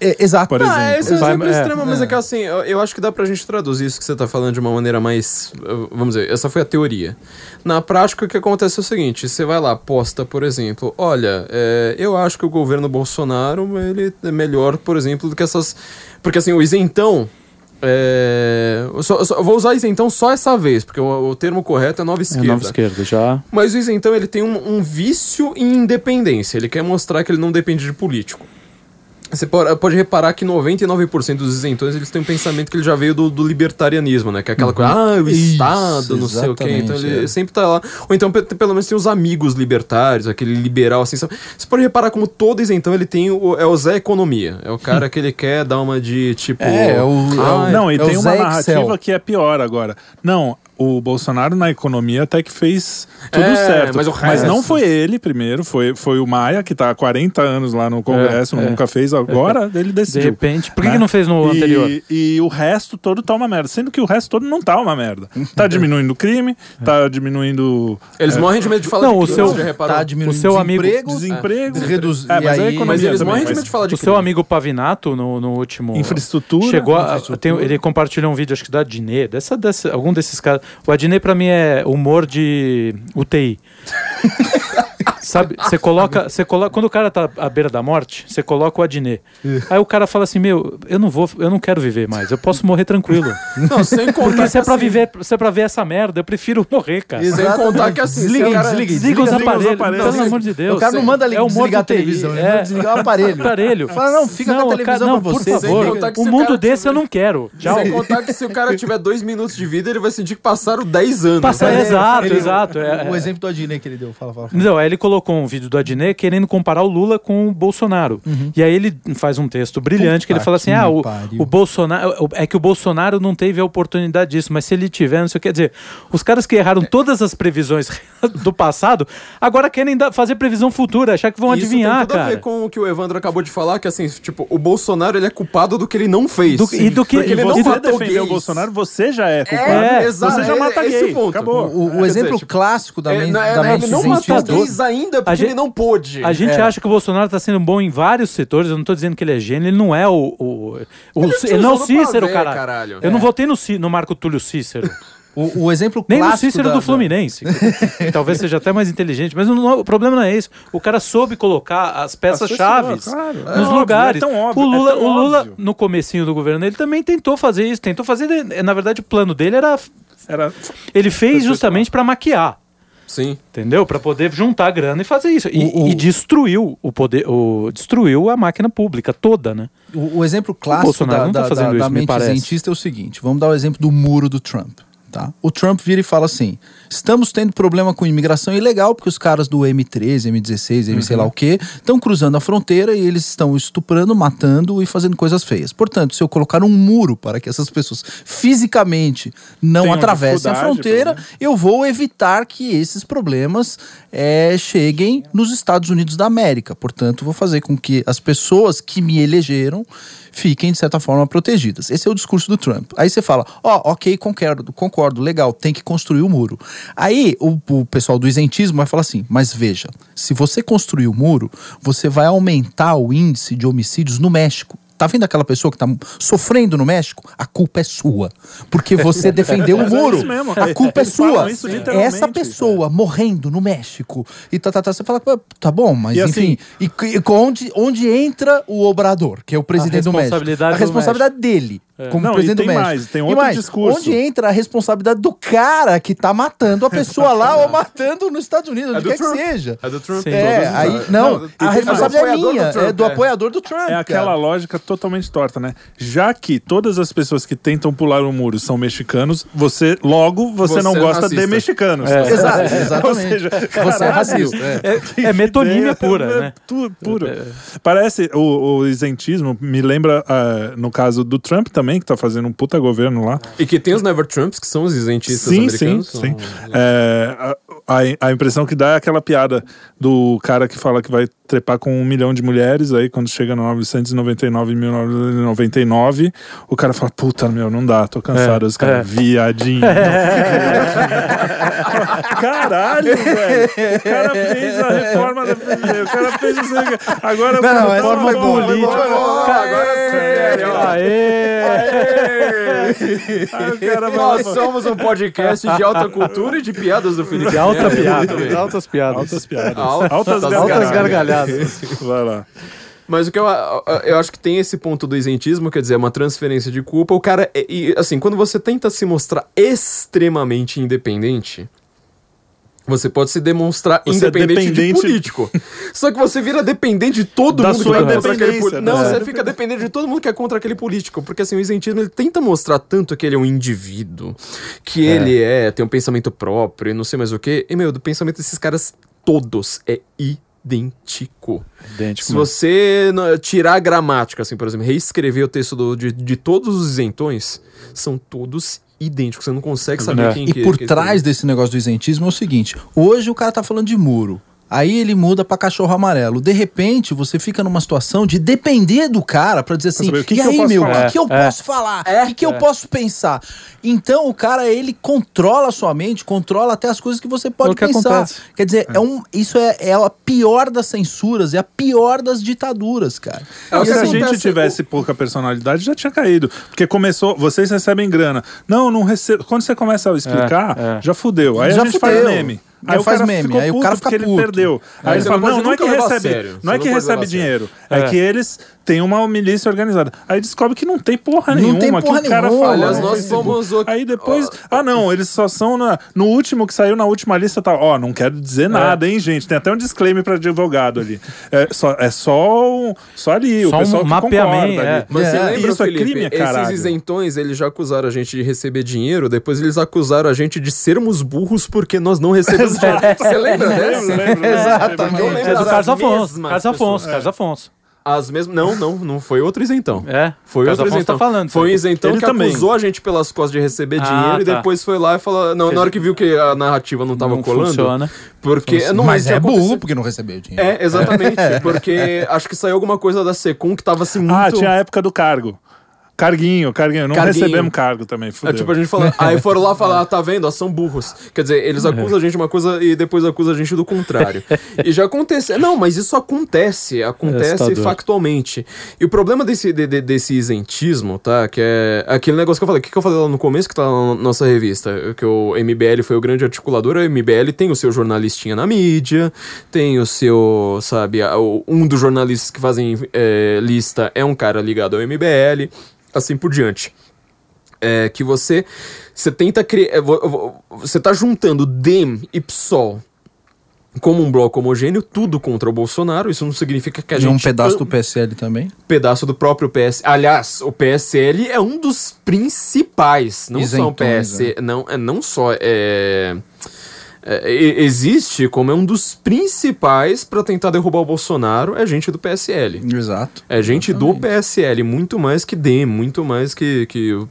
É, exato. Por exemplo. Ah, esse é um exemplo é, extremo, mas é. é que assim, eu, eu, acho que dá pra gente traduzir isso que você tá falando de uma maneira mais. Vamos dizer, essa foi a teoria. Na prática, o que acontece é o seguinte: você vai lá, posta, por exemplo, olha, é, eu acho que o governo Bolsonaro ele é melhor, por exemplo, do que essas. Porque assim, o isentão, é, só, só, vou usar isentão só essa vez, porque o, o termo correto é nova esquerda. É nova esquerda, já. Mas o isentão ele tem um, um vício em independência. Ele quer mostrar que ele não depende de político. Você pode reparar que 99% dos isentões eles têm um pensamento que ele já veio do, do libertarianismo, né? Que é aquela uhum. coisa, ah, o Isso, Estado, não sei o quê. Então ele é. sempre tá lá. Ou então, pelo menos, tem os amigos libertários, aquele liberal assim. Você pode reparar como todo isentão ele tem o, é o Zé Economia. É o cara que ele quer dar uma de tipo. É, é o, ah, não, e é tem uma narrativa Excel. que é pior agora. Não, o Bolsonaro na economia até que fez tudo é, certo. Mas, mas, não foi ele primeiro, foi, foi o Maia, que está há 40 anos lá no Congresso, é, nunca é. fez, agora *laughs* ele decidiu. De repente, por que, né? que não fez no e, anterior? E o resto todo tá uma merda, sendo que o resto todo não tá uma merda. Tá *laughs* diminuindo o crime, tá diminuindo... Eles é, morrem de medo de falar não, de o seu, tá diminuindo o seu amigo, desemprego, desemprego reduz, é, mas, aí, mas eles morrem de medo de falar de O seu amigo Pavinato, no, no último... Infraestrutura. Chegou a, tem, ele compartilhou um vídeo, acho que da Adnet, dessa, dessa, algum desses caras. O Adnet, pra mim, é humor de UTI. *laughs* Sabe, você coloca, você coloca, quando o cara tá à beira da morte, você coloca o Adnet. Aí o cara fala assim: "Meu, eu não vou, eu não quero viver mais. Eu posso morrer tranquilo". *laughs* Não, sem contar Porque se é para assim, viver, se é para ver essa merda, eu prefiro morrer, cara. Sem contar que assim, desliga, cara, desliga, desliga, os aparelhos, os aparelhos. Pelo amor de Deus. O cara não manda é desligar a televisão, é, é desligar o aparelho. aparelho. Fala, não, fica não, com a televisão não, pra você. Por favor, o mundo desse tiver... eu não quero. Tchau. Sem contar que se o cara tiver dois minutos de vida, ele vai sentir que passaram 10 anos. Passa, é, exato, exato. O exemplo do Adnet que ele deu, fala, fala. Não, aí ele colocou colocou um vídeo do Adnet querendo comparar o Lula com o Bolsonaro. Uhum. E aí ele faz um texto brilhante Puta que ele fala assim: ah, o, o Bolsonaro. É que o Bolsonaro não teve a oportunidade disso, mas se ele tiver, não sei o que. Quer dizer, os caras que erraram todas as previsões *laughs* do passado agora querem fazer previsão futura, achar que vão Isso adivinhar, tem tudo cara. a ver com o que o Evandro acabou de falar, que assim, tipo, o Bolsonaro ele é culpado do que ele não fez. Do, e do que Porque ele não matou defender o Bolsonaro, você já é culpado. É, exato. Você já mata é, gay. Ponto. Acabou. O, o exemplo dizer, tipo, clássico da, é, men é, da mente Ele não matou gays ainda porque gente, ele não pôde. A gente é. acha que o Bolsonaro tá sendo bom em vários setores, eu não tô dizendo que ele é gênio, ele não é o... o, o ele, ele não é o Cícero, cara. caralho. Eu não votei no, no Marco Túlio Cícero. *laughs* O, o, exemplo Nem clássico. Nem o Cícero da, do Fluminense. *laughs* talvez seja até mais inteligente, mas não, o problema não é isso. O cara soube colocar as peças-chave claro, nos é lugares. Óbvio, é óbvio, o Lula, é o Lula no comecinho do governo, ele também tentou fazer isso. Tentou fazer. Na verdade, o plano dele era. era ele fez justamente para maquiar. Sim. Entendeu? Para poder juntar grana e fazer isso. E, o, o... e, destruiu o poder, o, destruiu a máquina pública toda, né? O, o exemplo clássico da, tá da, da, isso, da mente cientista é o seguinte: vamos dar o exemplo do muro do Trump. Tá? O Trump vira e fala assim: estamos tendo problema com imigração ilegal, porque os caras do M13, M16, M uhum. sei lá o que, estão cruzando a fronteira e eles estão estuprando, matando e fazendo coisas feias. Portanto, se eu colocar um muro para que essas pessoas fisicamente não Tem atravessem a fronteira, eu vou evitar que esses problemas é, cheguem nos Estados Unidos da América. Portanto, vou fazer com que as pessoas que me elegeram fiquem, de certa forma, protegidas. Esse é o discurso do Trump. Aí você fala, ó, oh, ok, concordo, concordo, legal, tem que construir o muro. Aí o, o pessoal do isentismo vai falar assim, mas veja, se você construir o muro, você vai aumentar o índice de homicídios no México. Tá vendo aquela pessoa que tá sofrendo no México? A culpa é sua. Porque você *laughs* defendeu o muro. É a culpa é sua. Essa pessoa morrendo no México. E tá, tá, tá, você fala, tá bom, mas e enfim. Assim, e, e, onde, onde entra o obrador, que é o presidente do México? A responsabilidade dele. É. Como não, presidente do México. Mais, tem outro e mais, discurso. Onde entra a responsabilidade do cara que tá matando a pessoa lá *laughs* ou matando nos Estados Unidos, é onde quer Trump. que seja. É do Trump. É, aí, não, não a responsabilidade é minha, Trump, é do é. apoiador do Trump. É aquela cara. lógica totalmente torta, né? Já que todas as pessoas que tentam pular o muro são mexicanos, você logo você, você não é gosta de mexicanos. É, *laughs* Exato, *laughs* exatamente. Seja, você é racista. É, é metonímia pura, né? Puro. Parece, o, o isentismo me lembra, uh, no caso do Trump também, que tá fazendo um puta governo lá. E que tem os Never Trumps, que são os isentistas sim, americanos. Sim, sim. É, a, a impressão que dá é aquela piada do cara que fala que vai trepar com um milhão de mulheres, aí quando chega no 999 1999, o cara fala, puta, meu, não dá, tô cansado. É, Os caras, é. viadinho. *laughs* Caralho, velho. O cara fez a reforma da o cara fez isso. Agora não, não, foi política. Agora sério. Aê! Aê! Nós somos um podcast de alta cultura e de piadas do Felipe. Alta piada. Altas piadas. Altas piadas. Altas, altas gargalhadas. *laughs* Vai lá. Mas o que eu, eu acho que tem esse ponto do isentismo, quer dizer, uma transferência de culpa. O cara, e, assim, quando você tenta se mostrar extremamente independente, você pode se demonstrar você é independente, é de político. Só que você vira dependente de todo da mundo que é contra aquele político. Não, né? você fica dependente de todo mundo que é contra aquele político. Porque assim, o isentismo ele tenta mostrar tanto que ele é um indivíduo, que é. ele é, tem um pensamento próprio e não sei mais o que. E, meu, do pensamento desses caras todos é idêntico. Idêntico. Se você tirar a gramática, assim, por exemplo, reescrever o texto do, de, de todos os isentões, são todos idêntico, você não consegue saber é. quem e que E por que trás desse negócio do isentismo é o seguinte: hoje o cara tá falando de muro. Aí ele muda para cachorro amarelo. De repente, você fica numa situação de depender do cara para dizer assim: saber, que e que aí, meu, o que, eu é. posso falar? O é. que, que eu é. posso pensar? Então, o cara, ele controla a sua mente, controla até as coisas que você pode que pensar. Acontece. Quer dizer, é. é. um, isso é, é a pior das censuras, é a pior das ditaduras, cara. É, se a gente tivesse pouca personalidade, já tinha caído. Porque começou, vocês recebem grana. Não, não recebo. Quando você começa a explicar, já fudeu. Aí já a gente fudeu. faz meme. Aí, faz meme, aí o cara fica puto. ele perdeu. Aí, aí ele fala, não, não é que recebe, não é que recebe dinheiro, é. que eles têm uma milícia organizada. Aí descobre que não tem porra nenhuma, não tem porra que o cara nenhuma. Aliás, nós fomos o... Aí depois, ah não, eles só são na, no último que saiu na última lista tá, ó, não quero dizer é. nada, hein, gente. Tem até um disclaimer para advogado ali. É só é só, só ali, só o pessoal um que mapeamento, concorda é. Mas é. Lembra, isso Felipe, é crime, caralho. Esses isentões, eles já acusaram a gente de receber dinheiro, depois eles acusaram a gente de sermos burros porque nós não recebemos Você lembra dessa? Exatamente. Eu lembro é do Carlos Afonso. Carlos Afonso, Carlos Afonso. As mesmas. Não, não, não foi outro isentão. É. Foi outro tá isentão. Tá falando, foi um isentão Ele que também. acusou a gente pelas costas de receber ah, dinheiro tá. e depois foi lá e falou. Não, na hora que viu que a narrativa não tava não colando. Funciona. Porque. Não, mas é burro porque não recebeu dinheiro. É, exatamente. *laughs* porque acho que saiu alguma coisa da Secum que tava assim muito. Ah, tinha a época do cargo. Carguinho, carguinho. Não carguinho. recebemos cargo também, é, fudeu. É, tipo, a gente fala... *laughs* aí foram lá falar, ah, tá vendo? Ó, são burros. Quer dizer, eles acusam a gente de uma coisa e depois acusam a gente do contrário. *laughs* e já acontece... Não, mas isso acontece. Acontece é factualmente. E o problema desse, de, de, desse isentismo, tá? Que é aquele negócio que eu falei. O que, que eu falei lá no começo que tá na nossa revista? Que o MBL foi o grande articulador. A MBL tem o seu jornalistinha na mídia, tem o seu, sabe... Um dos jornalistas que fazem é, lista é um cara ligado ao MBL assim por diante. É que você você tenta criar é, você tá juntando DEM e PSOL como um bloco homogêneo, tudo contra o Bolsonaro. Isso não significa que a e gente. um pedaço do PSL também? Pedaço do próprio PSL. Aliás, o PSL é um dos principais. Não Isentões, só o PSL. Né? Não, é, não só. É é, existe como é um dos principais para tentar derrubar o Bolsonaro é gente do PSL. Exato. É gente Exatamente. do PSL, muito mais que DEM, muito mais que. que uh,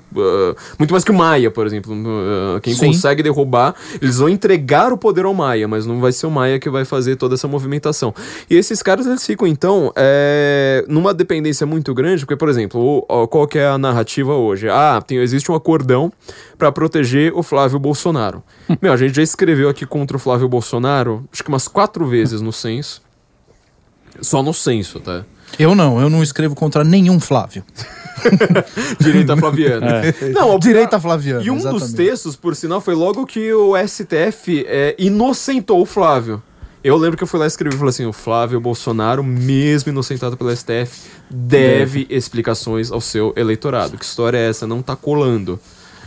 muito mais que o Maia, por exemplo. Uh, quem Sim. consegue derrubar, eles vão entregar o poder ao Maia, mas não vai ser o Maia que vai fazer toda essa movimentação. E esses caras, eles ficam, então, é, numa dependência muito grande, porque, por exemplo, o, qual que é a narrativa hoje? Ah, tem, existe um acordão para proteger o Flávio Bolsonaro. *laughs* Meu, a gente já escreveu aqui contra o Flávio Bolsonaro, acho que umas quatro vezes no censo. Só no censo, tá? Eu não, eu não escrevo contra nenhum Flávio. *laughs* Direita Flaviana. É. Não, Direita Flaviana. E um exatamente. dos textos, por sinal, foi logo que o STF é, inocentou o Flávio. Eu lembro que eu fui lá escrever e falei assim: o Flávio Bolsonaro, mesmo inocentado pelo STF, deve, deve explicações ao seu eleitorado. Que história é essa? Não tá colando.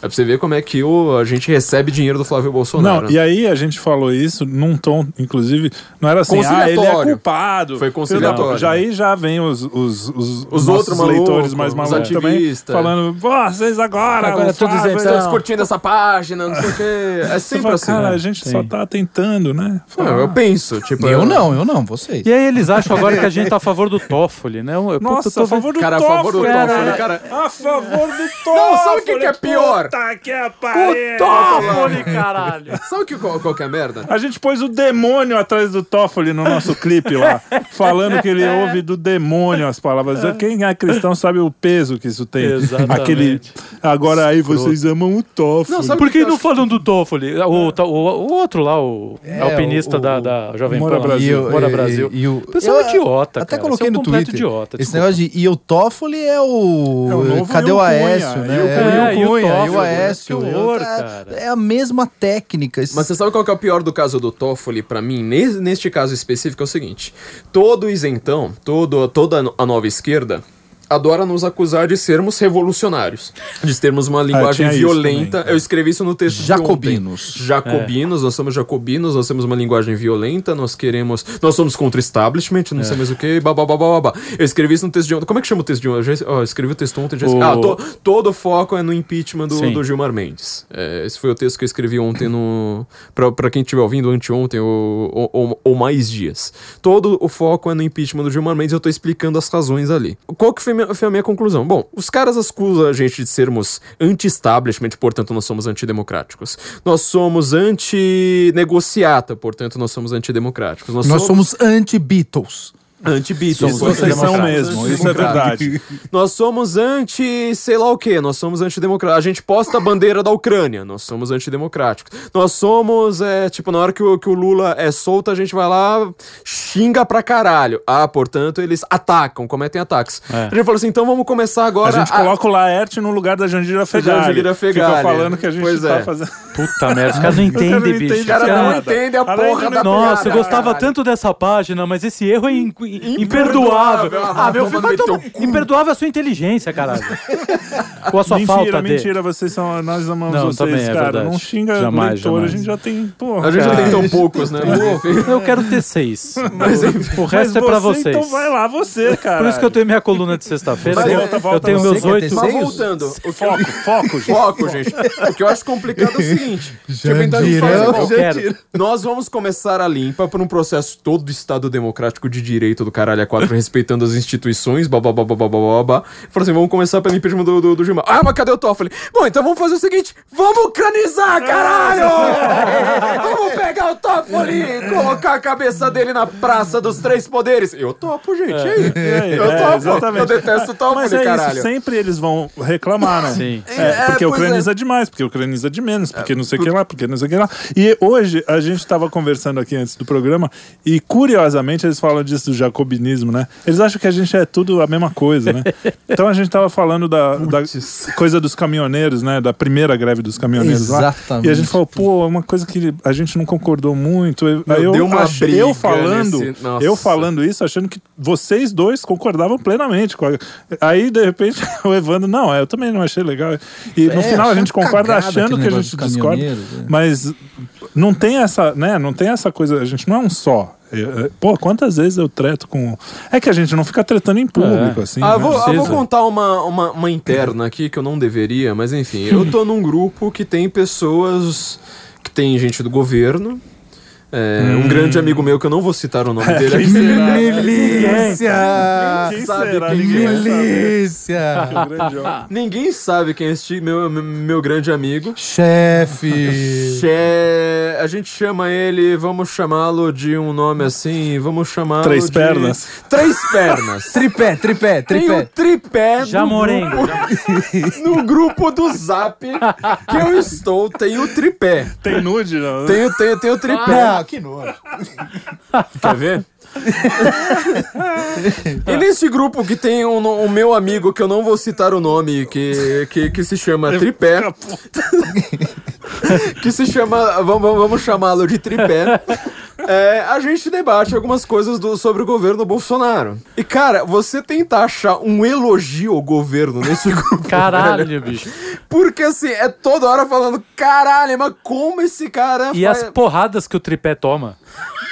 É pra você ver como é que o, a gente recebe dinheiro do Flávio Bolsonaro. Não, e aí a gente falou isso num tom, inclusive, não era assim, ah, ele é culpado. Foi conciliatório. Já aí já vem os, os, os, os outros leitores mais malucos também falando, vocês agora, agora todos estão discutindo essa página, não sei o quê. É sempre fala, assim. Cara, a gente Sim. só tá tentando, né? Não, eu penso, tipo... Eu, eu não, eu não, vocês. E aí eles acham agora que a gente tá a favor do Toffoli, né? Eu, Nossa, tô... a favor do cara, Toffoli. a favor do Toffoli, cara. A favor do Toffoli. Não, sabe o que, que é pior? Puta que é pariu! *laughs* O Toffoli, caralho! Sabe que, qual, qual que é a merda? A gente pôs o demônio atrás do Toffoli no nosso clipe lá, *laughs* falando que ele ouve do demônio as palavras. Quem é cristão sabe o peso que isso tem. Exatamente. Aquele. Agora aí vocês amam o Toffoli. Não, Por que, que não falam do Toffoli? O, o, o, outro lá, o é, alpinista o, da, da Jovem Pan. Brasil. Mora Brasil. E, e o, pessoal é idiota. Até cara. coloquei é no Twitter. Idiota, esse negócio de. E o Toffoli é o. É o novo Cadê o Aécio, né? E o Cunha. E o Aécio. Tá, é a mesma técnica. Mas você sabe qual que é o pior do caso do Toffoli para mim? Neste caso específico é o seguinte: todo isentão, todo, toda a nova esquerda adora nos acusar de sermos revolucionários, de termos uma ah, linguagem ah, violenta. Também, é. Eu escrevi isso no texto Jacobinos. Jacobinos, é. nós somos jacobinos, nós temos uma linguagem violenta, nós queremos, nós somos contra establishment, não é. sei mais o que, babá. Eu escrevi isso no texto de ontem. Como é que chama o texto de ontem? Eu, já, oh, eu escrevi o texto ontem. Já... O... Ah, to, todo o foco é no impeachment do, do Gilmar Mendes. É, esse foi o texto que eu escrevi ontem no para quem estiver ouvindo anteontem ou, ou, ou, ou mais dias. Todo o foco é no impeachment do Gilmar Mendes. Eu tô explicando as razões ali. Qual que foi minha, foi a minha conclusão. Bom, os caras acusam a gente de sermos anti-establishment, portanto nós somos antidemocráticos. Nós somos anti-negociata, portanto nós somos antidemocráticos. Nós, nós somos, somos anti-Beatles. Anti-Beatles. Vocês são mesmo, isso é verdade. Nós somos anti, sei lá o que, nós somos antidemocráticos. A gente posta a bandeira da Ucrânia, nós somos antidemocráticos. Nós somos, é, tipo, na hora que o, que o Lula é solto, a gente vai lá, xinga pra caralho. Ah, portanto, eles atacam, cometem ataques. É. A gente falou assim, então vamos começar agora. A gente a... coloca o Laerte no lugar da Jandira Fegali. Jandira Fegali. Fica falando que a gente pois tá é. fazendo... Puta merda, os *laughs* caras não entendem, bicho. Os caras não entendem a porra da Nossa, eu gostava tanto dessa página, mas esse erro é imperdoável. Ah, meu filho, vai tomar... Imperdoável a sua inteligência, caralho. *laughs* Ou a sua mentira, falta de... Mentira, vocês são... Nós amamos não, vocês, também, é cara. Verdade. Não xinga jamais, leitor, jamais. a gente já tem... Porra, a gente cara. já tem tão poucos, né? *laughs* Eu quero ter seis. *laughs* Mas, o resto Mas é pra você, vocês. Então vai lá, você, cara. Por isso que eu tenho minha coluna de sexta-feira. Eu, tenho meus oito. Mas voltando, Foco, foco, gente. Foco, gente. O que eu acho complicado é o seguinte: eu quero. nós vamos começar a limpa por um processo todo do Estado Democrático de Direito do caralho a quatro, *laughs* respeitando as instituições, blá blá blá blá blá blá blá. Falei assim: vamos começar pelo impeachment do, do, do Gilmar. Ah, mas cadê o Toffoli? Bom, então vamos fazer o seguinte: vamos ucranizar, caralho! *laughs* vamos pegar o Toffoli e colocar a cabeça dele na Praça dos Três Poderes. Eu topo, gente. Aí? É, Eu é, topo. exatamente. Eu detesto o Toffoli, Mas é caralho. isso, sempre eles vão reclamar, né? Sim. É, É, porque ucraniza demais, porque ucraniza de menos, porque não sei o que lá, porque não sei o que lá. E hoje a gente estava conversando aqui antes do programa e curiosamente eles falam disso do jacobinismo, né? Eles acham que a gente é tudo a mesma coisa, né? *laughs* Então a gente estava falando da, da coisa dos caminhoneiros, né? Da primeira greve dos caminhoneiros lá. Exatamente. E a gente falou, pô, uma coisa que a gente não concordou muito. Eu- Meu, Aí eu, deu uma achei- briga eu falando, nesse- eu falando isso, achando que vocês dois concordavam plenamente. com a- Aí, de repente, *laughs* o Evandro, não, eu também não achei legal. E no É, final a gente concorda achando que a gente discorda. é. Mas não tem essa, né? Não tem essa coisa, a gente não é um só. É, é, Pô, quantas vezes eu treto com. É que a gente não fica tretando em público, assim. Ah, né? vou, ah, vou contar uma, uma, uma interna aqui que eu não deveria, mas enfim. Eu tô num grupo que tem pessoas. que tem gente do governo. É, Um grande amigo meu, que eu não vou citar o nome *laughs* dele aqui. será? Milícia! Quem sabe será? quem Ninguém saber. Milícia! Homem. Ninguém sabe quem é este meu, meu grande amigo. Chefe! *laughs* Che- A gente chama ele, vamos chamá-lo de um nome assim, vamos chamá-lo Três de- pernas. Três pernas. *laughs* Tripé, tripé, Tem o tripé. tripé Já morengo. grupo- no grupo do Zap que eu estou, tem o tripé. Tem nude, não? Tem, o- tem, tem o tripé. Ah, que nojo. *laughs* Quer ver? *laughs* e nesse grupo que tem o um, meu amigo, que eu não vou citar o nome, que, que, que se chama Tripé. *laughs* que se chama. Vamos, vamos- chamá-lo de Tripé. É, a gente debate algumas coisas do- sobre o governo Bolsonaro. E, cara, você tentar achar um elogio ao governo nesse grupo. *laughs* velho, Caralho, bicho. porque assim, é toda hora falando, caralho, mas como esse cara. E faz- as porradas que o tripé toma?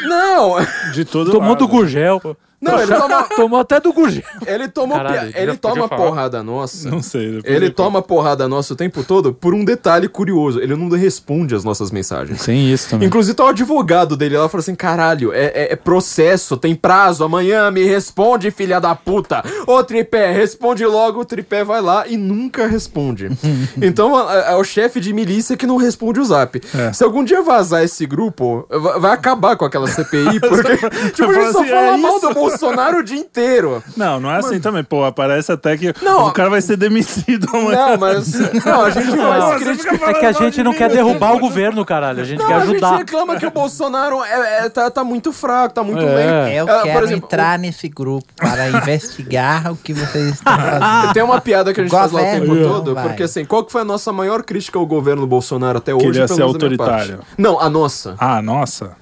Não! De todo Tomou lado. do Gurgel. Não, ele toma, Tomou até do Gurgel. ele toma, Caralho, ele toma porrada nossa. Não sei. depois Ele toma porrada nossa o tempo todo por um detalhe curioso. Ele não responde as nossas mensagens. Tem isso também. Inclusive, tá o advogado dele lá falou assim: caralho, é, é- é processo, tem prazo, amanhã me responde, filha da puta. Ô tripé, responde logo, o tripé vai lá e nunca responde. *laughs* então é, é o chefe de milícia que não responde o zap. É. Se algum dia vazar esse grupo, va- vai acabar com aquela CPI, *laughs* porque tipo, a gente só assim, fala é mal isso? do Bolsonaro o dia inteiro. Não, não é assim também, pô. Parece até que Não. o cara vai ser demitido amanhã. Não, mas. Não, a gente faz Você crítica. É que a gente não quer derrubar o governo, caralho. A gente Não, quer a gente ajudar. reclama que o Bolsonaro é, é- tá, tá muito fraco, tá muito É. lento. Eu Ah, quero exemplo, entrar nesse grupo para investigar o que vocês estão *laughs* fazendo. Tem uma piada que a gente faz lá o tempo Governo, todo, vai. porque assim, qual que foi a nossa maior crítica ao governo Bolsonaro até hoje? ele ia pelo ser autoritário. Não, a nossa. Ah, nossa.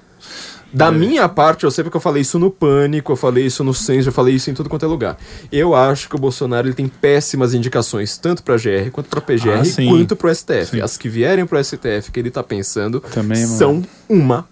Da minha parte, eu sei porque eu falei isso no Pânico, eu falei isso no Senso, eu falei isso em tudo quanto é lugar. Eu acho que o Bolsonaro ele tem péssimas indicações, tanto pra GR quanto pra PGR, Ah, quanto pro STF. Sim. As que vierem pro STF que ele tá pensando Também, são uma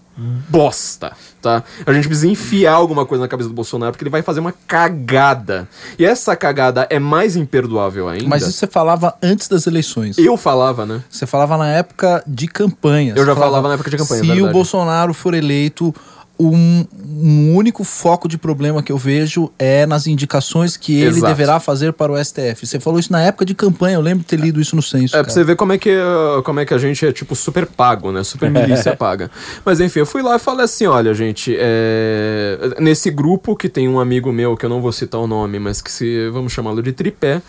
bosta, tá? A gente precisa enfiar alguma coisa na cabeça do Bolsonaro porque ele vai fazer uma cagada. E essa cagada é mais imperdoável ainda. Mas isso você falava antes das eleições. eu falava, né? Você falava na época de campanha. Eu já falava na época de campanha, Se o Bolsonaro for eleito, um, um único foco de problema que eu vejo é nas indicações que ele Exato. deverá fazer para o STF. Você falou isso na época de campanha, eu lembro de ter lido isso no censo. É, cara. pra você ver como é, que, como é que a gente é, tipo, super pago, né? Super milícia paga. Mas enfim, eu fui lá e falei assim: olha, gente, é... nesse grupo que tem um amigo meu, que eu não vou citar o nome, mas que se. vamos chamá-lo de tripé,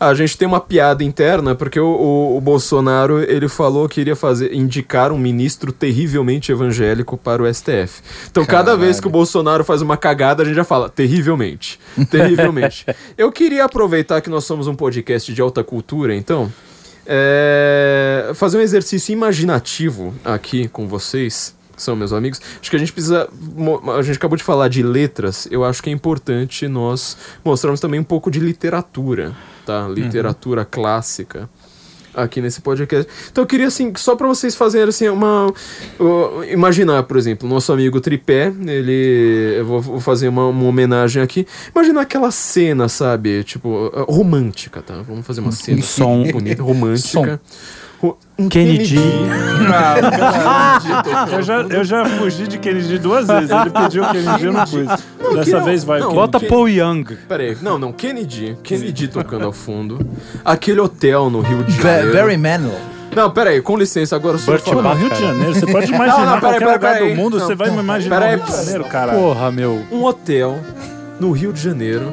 a gente tem uma piada interna, porque o, o, o Bolsonaro ele falou que iria fazer, indicar um ministro terrivelmente evangélico para o STF. Então, cada vez que o Bolsonaro faz uma cagada, a gente já fala, terrivelmente. Terrivelmente. *laughs* eu queria aproveitar que nós somos um podcast de alta cultura, então. É, fazer um exercício imaginativo aqui com vocês. são meus amigos. Acho que a gente precisa. A gente acabou de falar de letras, eu acho que é importante nós mostrarmos também um pouco de literatura, tá? Literatura uhum. clássica aqui nesse podcast. Então eu queria assim, só para vocês fazerem assim uma uh, imaginar, por exemplo, nosso amigo Tripé, ele eu vou, vou fazer uma, uma, homenagem aqui. Imaginar aquela cena, sabe, tipo uh, romântica, tá? Vamos fazer uma cena som bonita, romântica. Som. Um Kennedy. Kennedy. Ah, eu, já, eu já fugi de Kennedy duas vezes. Ele pediu Kennedy, eu não fui. Dessa vez vai. Não, Bota Paul Young. Peraí, não, não, Kennedy. Kennedy tocando ao fundo. Aquele hotel no Rio de Janeiro. Barry Manilow. Não, peraí, com licença, agora o senhor fala. Rio de Janeiro, você pode imaginar *laughs* não, não, peraí, qualquer peraí, lugar do mundo, não, você vai imaginar peraí, Rio de Janeiro, cara. Porra, meu. Um hotel no Rio de Janeiro,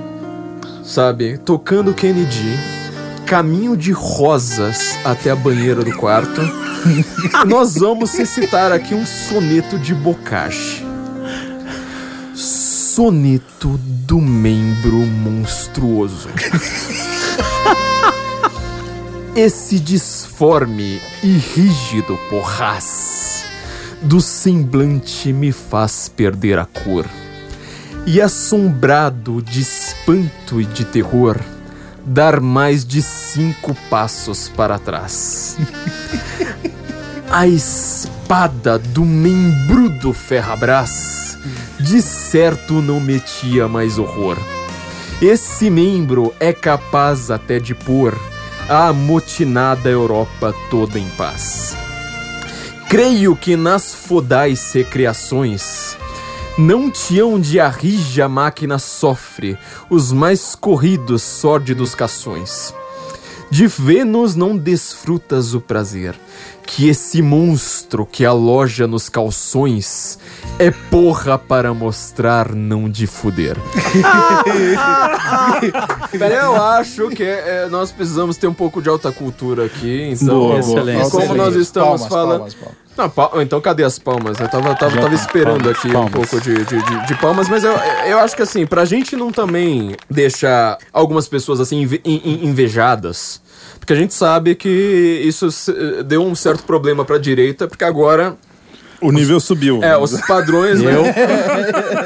sabe, tocando Kennedy caminho de rosas até a banheira do quarto, *laughs* nós vamos recitar aqui um soneto de Bocage. Soneto do membro monstruoso. *laughs* Esse disforme e rígido porraz do semblante me faz perder a cor. E assombrado de espanto e de terror, dar mais de cinco passos para trás. A espada do membrudo Ferrabras de certo não metia mais horror. Esse membro é capaz até de pôr a amotinada Europa toda em paz. Creio que nas fodais recriações não te onde a rija máquina sofre os mais corridos sórdidos cações. De Vênus não desfrutas o prazer, que esse monstro que aloja nos calções é porra para mostrar, não de fuder. *laughs* eu acho que é, nós precisamos ter um pouco de alta cultura aqui. Então, boa, excelente. como nós estamos palmas, falando. Palmas, palmas. Não, pal... então cadê as palmas? Eu tava, tava, tava esperando palmas, aqui palmas. um pouco de, de, de, de, palmas, mas eu, eu acho que assim, pra gente não também deixar algumas pessoas assim inve invejadas, porque a gente sabe que isso deu um certo problema pra direita, porque agora o nível subiu. É, os padrões. eu,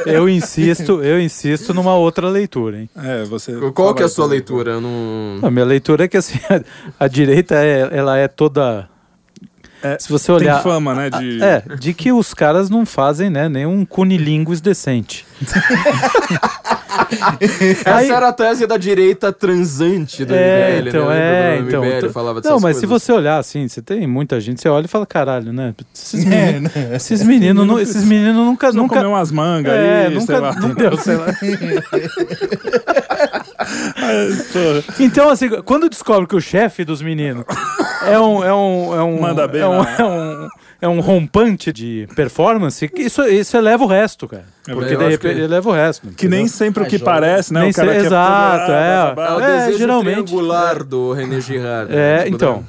eu insisto, eu insisto numa outra leitura, hein? É, você. Qual que é a sua leitura? Não... A minha leitura é que assim, a, *laughs* a direita é, ela é toda é, se você olhar. Tem fama, né? De... É, de que os caras não fazem, né, nenhum cunilingus decente. *laughs* Essa Aí, era a tese da direita transante do é, MBL, então, né? É, então, MBL falava Não, mas coisas. se você olhar assim, você tem muita gente, você olha e fala, caralho, né? Esses meninos, *laughs* é, né? esses meninos, não, esses meninos nunca. Só nunca umas mangas é, aí, nunca, sei lá. Entendeu? *laughs* Sei lá. *laughs* então, assim, quando descobre que o chefe dos meninos é um. É um, é um Manda bem, é um, é um, é um rompante de performance, isso, isso eleva o resto, cara. É Porque de repente que... eleva o resto. Que nem sempre o que parece, né? Nem o cara se... Exato, é. É o desejo geralmente, triangular do René Girard. Né? É, tipo, então.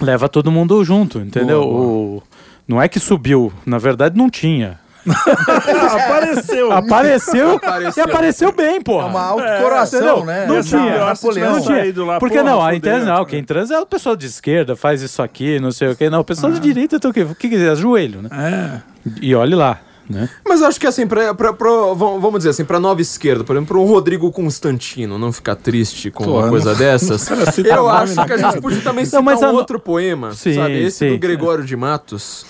Leva todo mundo junto, entendeu? Boa, boa. O... Não é que subiu, na verdade não tinha. *laughs* apareceu. apareceu. Apareceu. E apareceu bem, porra. É uma autocoração, é, né? Não tinha. Napoleão. Não tinha. Lá, Porque porra, não, a internet não. Quem transa é o pessoal de esquerda, faz isso aqui, não sei o que. Não, o pessoal ah. de direita, então o quê? O que é? Joelho, né? É. E olhe lá. Né? Mas eu acho que assim, pra, pra, pra, vamos dizer assim, pra nova esquerda, por exemplo, pro Rodrigo Constantino não ficar triste com Pô, uma coisa não... dessas, *laughs* eu acho que a gente podia também citar não, um a... outro poema, sim, sabe? Esse sim, do Gregório sim. de Matos.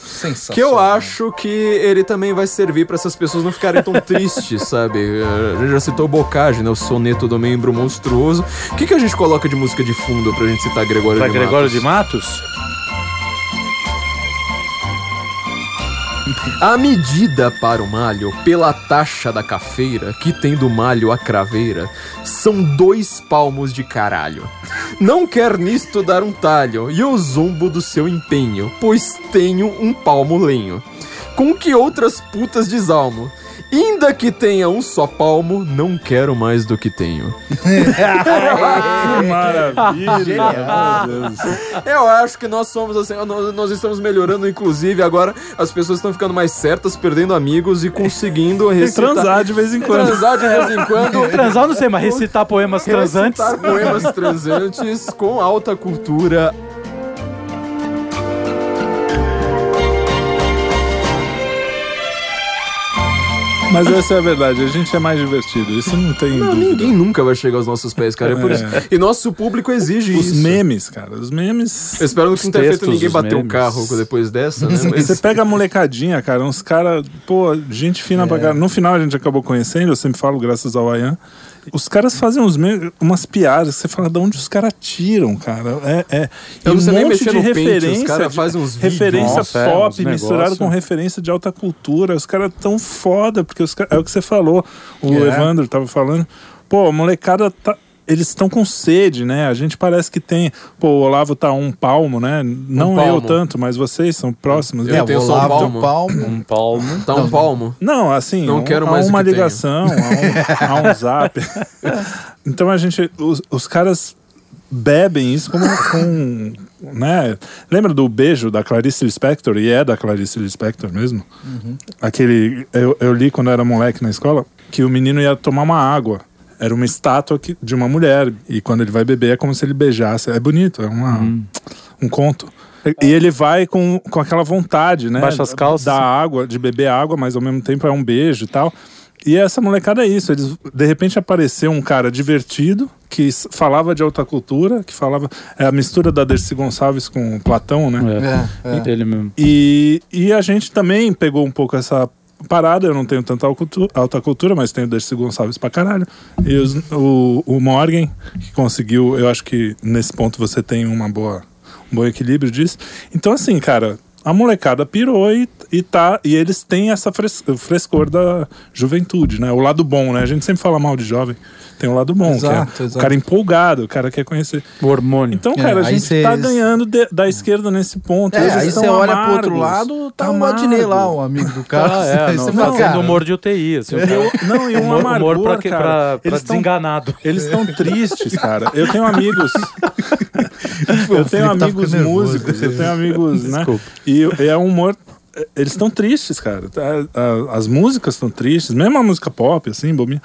Que eu acho que ele também vai servir para essas pessoas não ficarem tão tristes, *laughs* sabe? A gente já citou Bocage, né? O soneto do membro monstruoso. O que, que a gente coloca de música de fundo pra gente citar Gregório pra de Gregório Matos? de Matos? *laughs* A medida para o malho, pela taxa da cafeira, que tem do malho a craveira, são dois palmos de caralho. Não quer nisto dar um talho, e o zumbo do seu empenho, pois tenho um palmo lenho. Com que outras putas desalmo, Ainda que tenha um só palmo, não quero mais do que tenho. *laughs* que maravilha! Eu acho que nós somos assim, nós estamos melhorando, inclusive agora as pessoas estão ficando mais certas, perdendo amigos e conseguindo recitar. Transar de vez em quando. Transar de vez em quando. *laughs* Transar, não sei, mas recitar poemas transantes. Recitar poemas transantes com alta cultura Mas essa é a verdade, a gente é mais divertido, isso não tem não, dúvida. Ninguém nunca vai chegar aos nossos pés, cara. É por isso. E nosso público exige os isso. Os memes, cara, os memes... Eu espero que não tenha feito ninguém bater o carro depois dessa, né? Mas... Você pega a molecadinha, cara, uns caras, pô, gente fina é. pra caralho. No final a gente acabou conhecendo, eu sempre falo graças ao Ayan. Os caras fazem uns umas piadas, você fala de onde os caras tiram, cara. É, é. Eu um monte de referência, cara faz uns referência Nossa, pop é, misturado com referência de alta cultura. Os caras tão foda, porque os, é o que você falou. O yeah. É. Evandro tava falando. Pô, a molecada tá, eles estão com sede, né? A gente parece que tem. Pô, o Olavo tá um palmo, né? Não um palmo. eu tanto, mas vocês são próximos. Eu né? tenho só um palmo. palmo. Um palmo. Tá um palmo. Não, assim, não um, quero mais uma ligação, a um, a um *laughs* zap. então a gente. Os, os caras bebem isso como com. Né? Lembra do beijo da Clarice Lispector? E é da Clarice Lispector mesmo? Uhum. Aquele. Eu, eu li quando eu era moleque na escola que o menino ia tomar uma água era uma estátua de uma mulher. E quando ele vai beber é como se ele beijasse. É bonito, é uma, hum. um conto. E ele vai com, com aquela vontade, né? Baixa as calças. Da água, de beber água, mas ao mesmo tempo é um beijo e tal. E essa molecada é isso. Eles, de repente apareceu um cara divertido, que falava de alta cultura, que falava. É a mistura da Dercy Gonçalves com Platão, né? É, é. é. Ele mesmo. E, e a gente também pegou um pouco essa parada, eu não tenho tanta alta cultura, mas tenho Dercy Gonçalves pra caralho. E os, o, o Morgan, que conseguiu, eu acho que nesse ponto você tem uma boa, um bom equilíbrio disso. Então, assim, cara, a molecada pirou e, e, tá, e eles têm essa fres, frescor da juventude, né? O lado bom, né? A gente sempre fala mal de jovem. Tem um lado bom, exato, que é exato. o cara empolgado, o cara quer conhecer. O hormônio. Então, cara, é, a gente cês... tá ganhando de, da esquerda nesse ponto. É, aí você olha pro outro lado, tá o Adnei lá, o amigo do cara. Ah, é, não, fazendo cara, humor de UTI. Assim, eu, não, e um humor, amargor, humor pra, cara. Pra, pra desenganado. Eles estão tristes, cara. Eu tenho amigos... *laughs* eu tenho tá amigos músicos, eu tenho amigos, né? E é um humor eles estão tristes, cara. As músicas estão tristes, mesmo a música pop, assim, bobinha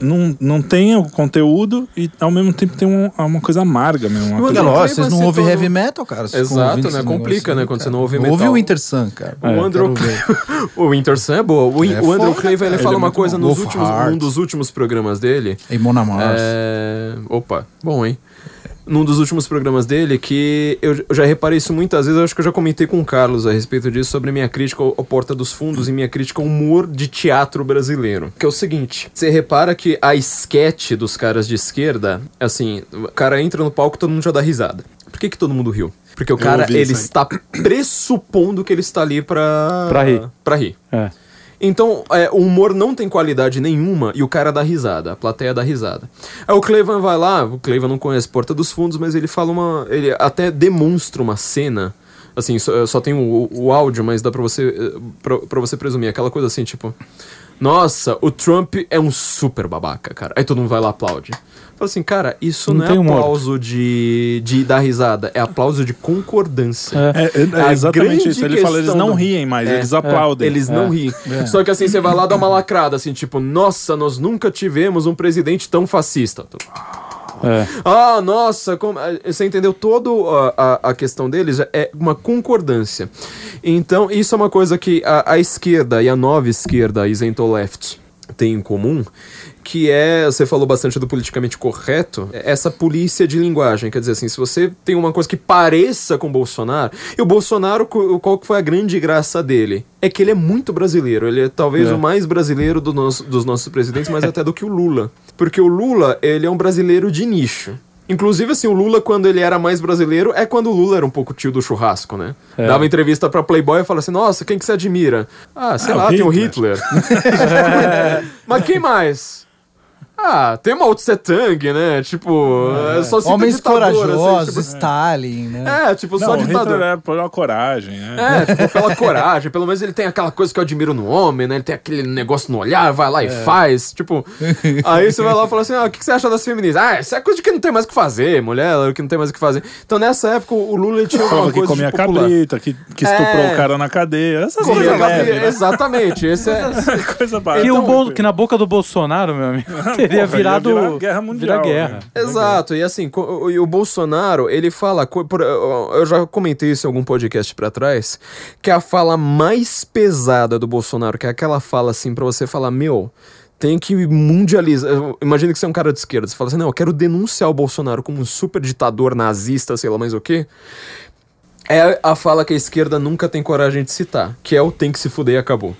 não, não tem o conteúdo e ao mesmo tempo tem um, uma coisa amarga mesmo. Uma coisa... Lógico, vocês não ouvem todo... heavy metal, cara. Exato, né? Complica, né? Quando você não ouve metal. Ouve o Winter Sun, cara. O, é, Andrew... *laughs* o Winter Sun é boa. O, é o Andrew Craven, ele, ele fala é uma coisa nos últimos, num dos últimos programas dele. Em Mona Mars. É... Opa, bom, hein? Num dos últimos programas dele que eu, já reparei isso muitas vezes, eu acho que eu já comentei com o Carlos a respeito disso, sobre minha crítica ao, ao Porta dos Fundos e minha crítica ao humor de teatro brasileiro. Que é o seguinte, você repara que a sketch dos caras de esquerda, assim, o cara entra no palco e todo mundo já dá risada. Por que que todo mundo riu? Porque o cara, ele está pressupondo que ele está ali pra... Pra rir. Pra rir. É. Então, é, o humor não tem qualidade nenhuma e o cara dá risada, a plateia dá risada. Aí o Clevan vai lá, o Clevan não conhece Porta dos Fundos, mas ele fala uma. Ele até demonstra uma cena. Assim, só, só tem o, o, áudio, mas dá pra você, pra, pra você presumir. Aquela coisa assim, tipo. Nossa, o Trump é um super babaca, cara. Aí todo mundo vai lá aplaude. Fala assim, cara, isso não, não é aplauso de, de dar risada, é aplauso de concordância. É, é, é exatamente isso. Ele fala, eles não riem mais, é, eles aplaudem. Eles não é. riem. É. Só que assim, você vai lá dar uma lacrada, assim, tipo, nossa, nós nunca tivemos um presidente tão fascista. É. *laughs* Ah, nossa, como, você entendeu toda a, a, a, questão deles? É uma concordância. Então, isso é uma coisa que a, a esquerda e a nova esquerda, isento left, têm em comum, que é, você falou bastante do politicamente correto, é essa polícia de linguagem. Quer dizer assim, se você tem uma coisa que pareça com o Bolsonaro, e o Bolsonaro, qual que foi a grande graça dele? É que ele é muito brasileiro. Ele é talvez é. o mais brasileiro do nosso, dos nossos presidentes, mais até do que o Lula. Porque o Lula, ele é um brasileiro de nicho. Inclusive, assim, o Lula, quando ele era mais brasileiro, é quando o Lula era um pouco tio do churrasco, né? É. Dava entrevista pra Playboy e falava assim: Nossa, quem que você admira? Ah, sei ah, lá, o tem o Hitler. *laughs* *laughs* Mas quem mais? Ah, tem Mao Tse Tung, né? Tipo, é. é só cita Homens corajosos, assim, tipo, Stalin, né? É, tipo, Não, só ditador. Hitler é pela coragem, é. É, tipo, pela coragem. Pelo menos ele tem aquela coisa que eu admiro no homem, né? Ele tem aquele negócio no olhar, vai lá e é. faz. Tipo, aí você vai lá e fala assim, ah, o que você acha das feministas? Ah, isso é coisa de que não tem mais o que fazer, mulher, que não tem mais o que fazer. Então, nessa época, o Lula tinha uma coisa que comia cabrita, que, que estuprou é... o cara na cadeia. Essas coisas né? Exatamente. Esse é... *laughs* coisa barata. Que, então, que na boca do Bolsonaro, meu amigo... *laughs* teria Porra, virado virar guerra mundial. Virar guerra. Né? Exato. E assim, o, o Bolsonaro, ele fala, eu já comentei isso em algum podcast para trás, que a fala mais pesada do Bolsonaro, que é aquela fala assim para você falar, meu, tem que mundializar. Imagina que você é um cara de esquerda. Você fala assim: não, eu quero denunciar o Bolsonaro como um super ditador nazista, sei lá mais o quê. É a fala que a esquerda nunca tem coragem de citar, que é o tem que se fuder e acabou.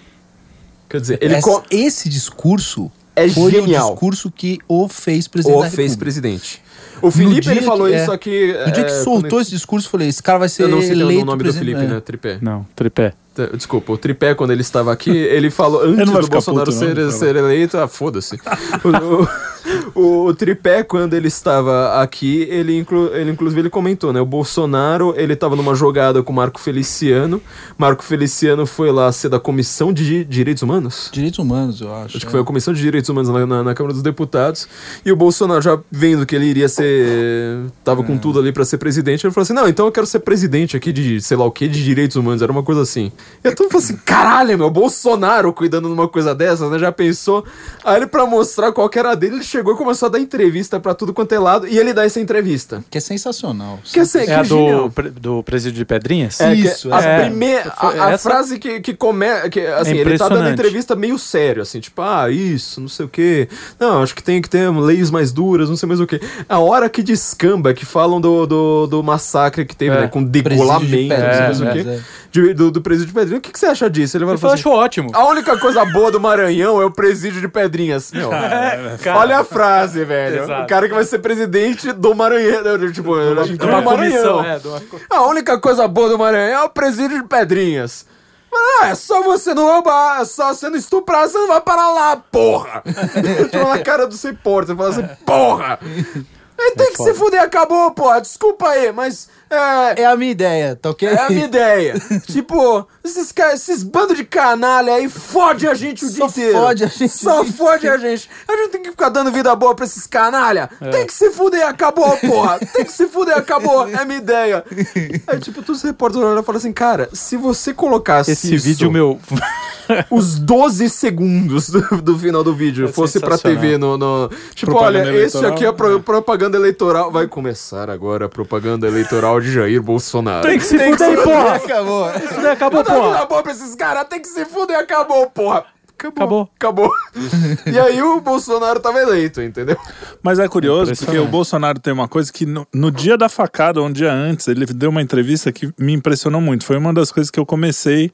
Quer dizer, ele esse, esse discurso é foi genial. o discurso que o fez presidente. O fez presidente. O Felipe ele falou que, isso aqui. No é, dia que é, soltou esse discurso, eu falei: esse cara vai ser. Eu não sei o nome do Felipe, é. né? Tripé. Não, Tripé. Desculpa, o Tripé, quando ele estava aqui, *laughs* ele falou antes do Bolsonaro puto, ser, ser eleito. Ah, foda-se. *laughs* o, o, o, Tripé, quando ele estava aqui, ele, inclu, ele inclusive ele comentou, né? O Bolsonaro, ele estava numa jogada com o Marco Feliciano. Marco Feliciano foi lá ser da Comissão de Direitos Humanos? Direitos Humanos, eu acho. Acho é. que foi a Comissão de Direitos Humanos na, na, na, Câmara dos Deputados. E o Bolsonaro, já vendo que ele iria ser. tava é. com tudo ali para ser presidente, ele falou assim: não, então eu quero ser presidente aqui de sei lá o que, de direitos humanos. Era uma coisa assim. E todo mundo assim, caralho, meu, Bolsonaro cuidando de uma coisa dessas, né? Já pensou? Aí ele, pra mostrar qual que era dele, ele chegou e começou a dar entrevista pra tudo quanto é lado, e ele dá essa entrevista. Que é sensacional. Que é, é, que é a do, do presídio de Pedrinhas? É, Isso. A, é. primeira, a, a essa... frase que, que começa, que, assim, é ele tá dando entrevista meio sério, assim, tipo, ah, isso, não sei o quê. Não, acho que tem que ter leis mais duras, não sei mais o quê. A hora que descamba, que falam do, do, do massacre que teve, é. né, com degolamento, não sei mais o quê. De, do, do presídio de Pedrinhas. O que, que você acha disso? Ele vai falar assim, ótimo. A única coisa boa do Maranhão é o presídio de Pedrinhas. Meu, é, *laughs* olha a frase, velho. Exato. O cara que vai ser presidente do Maranhão. Né, tipo, do, do, do Maranhão. É, do... A única coisa boa do Maranhão é o presídio de Pedrinhas. Ah, é só você não roubar, é só você não estuprar, você não vai parar lá, porra! *laughs* tipo, na cara do sem porta, fala assim, porra! *laughs* Ele tem é que foda. se fuder, acabou, porra, desculpa aí, mas é, é a minha ideia, tá ok? É a minha ideia. *laughs* tipo, esses, esses bandos de canalha aí fode a gente o Só dia inteiro. Fode a gente. Só fode a gente. A gente tem que ficar dando vida boa pra esses canalha. É. Tem que se fuder, acabou, porra. tem que se fuder, acabou. É a minha ideia. Aí, *laughs* tipo, todos os repórteres olham e falam assim, cara, se você colocasse Esse isso, vídeo meu... *laughs* os 12 segundos do, do final do vídeo é fosse pra TV no... no... Tipo, propaganda olha, esse aqui é pro, propaganda eleitoral. Vai começar agora a propaganda eleitoral de Jair Bolsonaro. Tem que se fuder, porra! Acabou. Isso daí acabou, porra! Acabou pra esses caras, tem que se fuder, acabou, porra! Acabou. Acabou. acabou. *laughs* e aí o Bolsonaro tava eleito, entendeu? Mas é curioso, porque o Bolsonaro tem uma coisa que no, no, dia da facada, um dia antes, ele deu uma entrevista que me impressionou muito. Foi uma das coisas que eu comecei.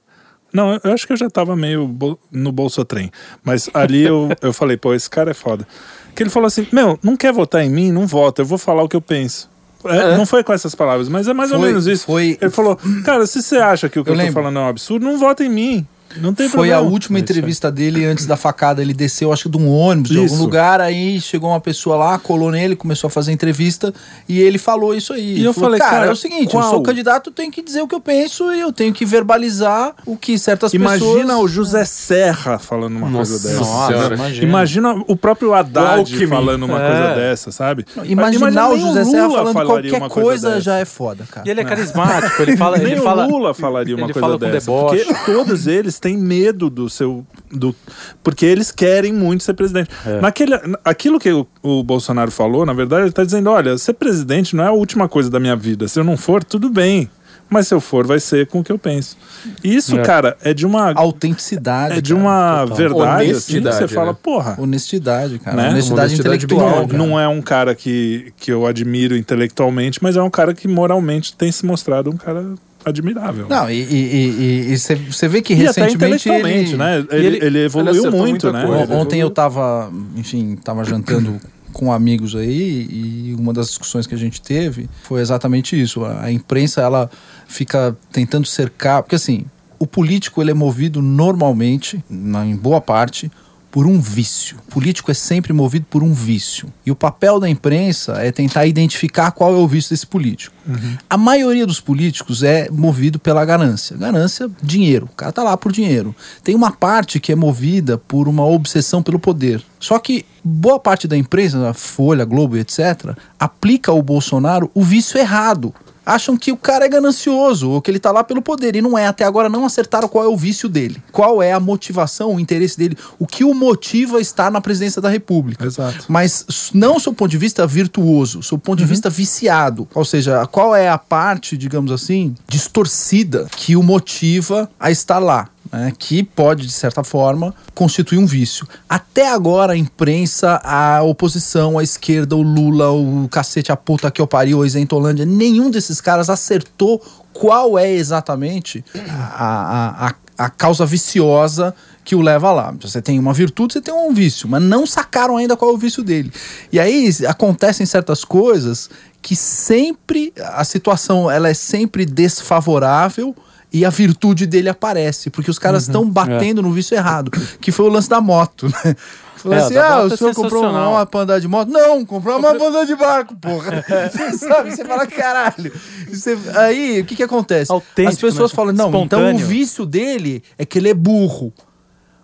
Não, eu acho que eu já tava meio no bolso trem. Mas ali eu, eu falei, pô, esse cara é foda. Que ele falou assim: Meu, não quer votar em mim? Não vota, eu vou falar o que eu penso. É, é. Não foi com essas palavras, mas é mais foi, ou menos isso. Foi... Ele falou: Cara, se você acha que o que eu, eu tô falando é um absurdo, não vota em mim. Não tem Foi problema. a última entrevista dele antes da facada. Ele desceu, acho que de um ônibus, de algum lugar. Aí chegou uma pessoa lá, colou nele, começou a fazer entrevista e ele falou isso aí. E eu falou, falei, cara, cara, é o seguinte: qual? eu sou candidato, eu tenho que dizer o que eu penso e eu tenho que verbalizar o que certas imagina pessoas. Imagina o José Serra falando uma Nossa, coisa dessa. Nossa, imagina. imagina. o próprio Haddad falando uma é. coisa dessa, sabe? Imaginar o José Serra falando qualquer coisa, coisa já é foda, cara. E ele é carismático, ele fala. Nem ele o fala, Lula falaria uma coisa dessa. Porque todos eles têm medo do seu. Do, porque eles querem muito ser presidente. É. Naquele, aquilo que o, o, Bolsonaro falou, na verdade, ele está dizendo: olha, ser presidente não é a última coisa da minha vida. Se eu não for, tudo bem. Mas se eu for, vai ser com o que eu penso. Isso, é. cara, é de uma. Autenticidade. É de uma total. verdade. Honestidade. Assim, você né? fala, porra. Honestidade, cara. Né? Honestidade, honestidade intelectual. Não, não é um cara que, que eu admiro intelectualmente, mas é um cara que moralmente tem se mostrado um cara admirável. Não, e você vê que e recentemente ele, né? Ele, ele, ele evoluiu ele muito, né? Coisa, Ontem eu tava, enfim, tava jantando *coughs* com amigos aí e uma das discussões que a gente teve foi exatamente isso. A imprensa ela fica tentando cercar, porque assim, o político ele é movido normalmente, na, em boa parte, por um vício. O político é sempre movido por um vício. E o papel da imprensa é tentar identificar qual é o vício desse político. Uhum. A maioria dos políticos é movido pela ganância. Ganância, dinheiro. O cara tá lá por dinheiro. Tem uma parte que é movida por uma obsessão pelo poder. Só que boa parte da imprensa, Folha, Globo, etc., aplica ao Bolsonaro o vício errado acham que o cara é ganancioso ou que ele tá lá pelo poder. E não é. Até agora não acertaram qual é o vício dele. Qual é a motivação, o interesse dele. O que o motiva estar na presidência da República. Exato. Mas não sob o ponto de vista virtuoso, sob o ponto de uhum. vista viciado. Ou seja, qual é a parte, digamos assim, distorcida que o motiva a estar lá né, que pode, de certa forma, constituir um vício. Até agora, a imprensa, a oposição, a esquerda, o Lula, o cacete, a puta que eu pariu, a Isentolândia, nenhum desses caras acertou qual é exatamente a, a, a, a causa viciosa que o leva lá. Você tem uma virtude, você tem um vício, mas não sacaram ainda qual é o vício dele. E aí acontecem certas coisas que sempre a situação ela é sempre desfavorável e a virtude dele aparece, porque os caras estão uhum, batendo é. no vício errado, que foi o lance da moto, né? Falou é, assim: ah, o senhor é comprou uma pra andar de moto? Não, comprou uma pra andar de barco, porra. *laughs* sabe? Você fala, caralho. Você... Aí, o que que acontece? Autêntico, As pessoas né? falam: não, Espontâneo. então o vício dele é que ele é burro.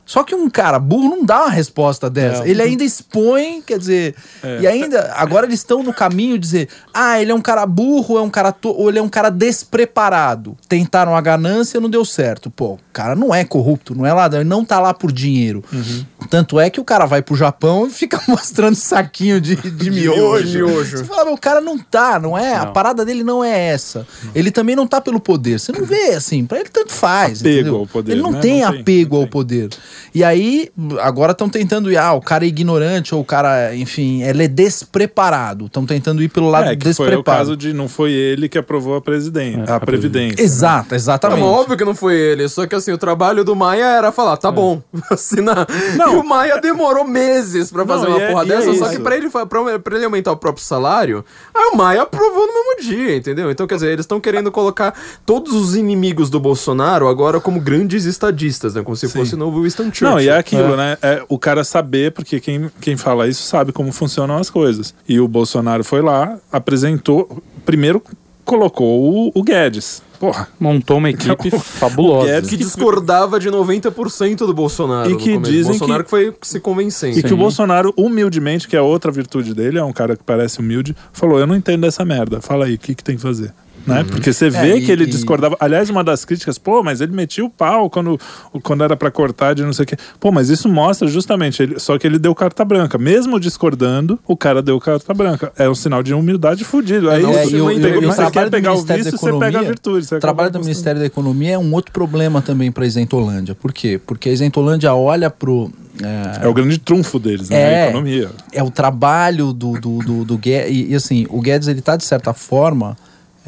Só que um cara burro não dá uma resposta dessa. É. Ele ainda expõe, quer dizer. É. E ainda, agora eles estão no caminho de dizer: ah, ele é um cara burro, é um cara ou ele é um cara despreparado. Tentaram a ganância, não deu certo. Pô, o cara não é corrupto, não é ladrão, ele não tá lá por dinheiro. Uhum. Tanto é que o cara vai pro Japão e fica *laughs* mostrando saquinho de, de miojo. De miojo. Você fala, o cara não tá, não é? Não. A parada dele não é essa. Ele também não tá pelo poder. Você não vê assim, pra ele tanto faz. Apego entendeu? ao poder. Ele não né? tem não apego tem, ao poder. E aí, agora estão tentando ir, ah, o cara é ignorante, ou o cara, enfim, ele é despreparado. Estão tentando ir pelo lado é, que despreparado. Foi o caso de não foi ele que aprovou a, presidência, é, a, a Previdência. Né? Exato, exatamente. Não, óbvio que não foi ele, só que assim, o trabalho do Maia era falar, tá é. bom, *laughs* assinar. Não. E o Maia demorou meses pra fazer não, uma é- porra dessa, é só que pra ele, pra, pra ele aumentar o próprio salário, aí o Maia aprovou no mesmo dia, entendeu? Então, quer dizer, eles estão querendo colocar todos os inimigos do Bolsonaro agora como grandes estadistas, né? Como se Sim. fosse novo Winston Churchill. Não, e é aquilo, é. né? É o cara saber, porque quem, quem fala isso sabe como funcionam as coisas. E o Bolsonaro foi lá, apresentou. Primeiro colocou o, o Guedes. Porra. Montou uma equipe fabulosa. Que discordava de 90% do Bolsonaro. E que dizem Bolsonaro que, foi se convencendo. E Sim. que o Bolsonaro, humildemente, que é outra virtude dele, é um cara que parece humilde, falou: Eu não entendo dessa merda. Fala aí, o que, que tem que fazer? Né? Uhum. Porque você vê é, que ele e... discordava. Aliás, uma das críticas, pô, mas ele metia o pau quando, quando era para cortar de não sei o quê. Pô, mas isso mostra justamente, ele, só que ele deu carta branca. Mesmo discordando, o cara deu carta branca. É um sinal de humildade fudido. Aí é, você, você quer pegar o vício, você pega a virtude. o trabalho do Ministério da Economia é um outro problema também para a Isentolândia. Por quê? Porque a Isentolândia olha pro é, é, o grande trunfo deles, né? É, a economia. É o trabalho do, do, do, do Guedes. E, e, assim, o Guedes, ele tá, de certa forma,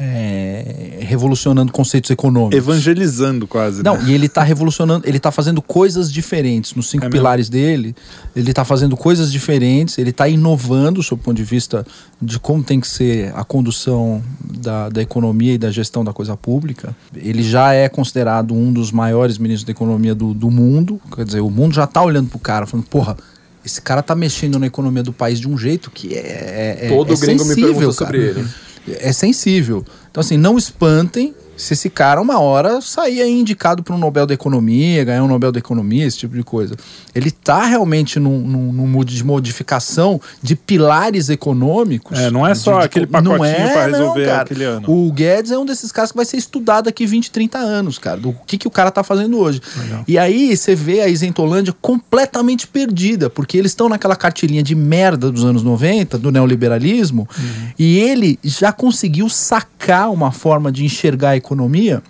é, revolucionando conceitos econômicos. Evangelizando quase. Não, né? e ele está revolucionando, ele está fazendo coisas diferentes. Nos cinco é pilares mesmo? dele, ele está fazendo coisas diferentes, ele está inovando sob o ponto de vista de como tem que ser a condução da, da economia e da gestão da coisa pública. Ele já é considerado um dos maiores ministros da economia do, do mundo. Quer dizer, o mundo já está olhando para o cara, falando, porra, esse cara tá mexendo na economia do país de um jeito que é. é Todo é gringo sensível, me pergunta sobre ele é sensível. Então, assim, não espantem se esse cara uma hora sair indicado para um Nobel da Economia, ganhar um Nobel da Economia, esse tipo de coisa. Ele está realmente num, num, num mood de modificação de pilares econômicos. É, não é só de, aquele pacotinho é, para resolver não, aquele ano. O Guedes é um desses caras que vai ser estudado aqui 20, 30 anos, cara, do que, que o cara está fazendo hoje. Legal. E aí você vê a Isentolândia completamente perdida, porque eles estão naquela cartilhinha de merda dos anos 90, do neoliberalismo, uhum. e ele já conseguiu sacar uma forma de enxergar a economia economia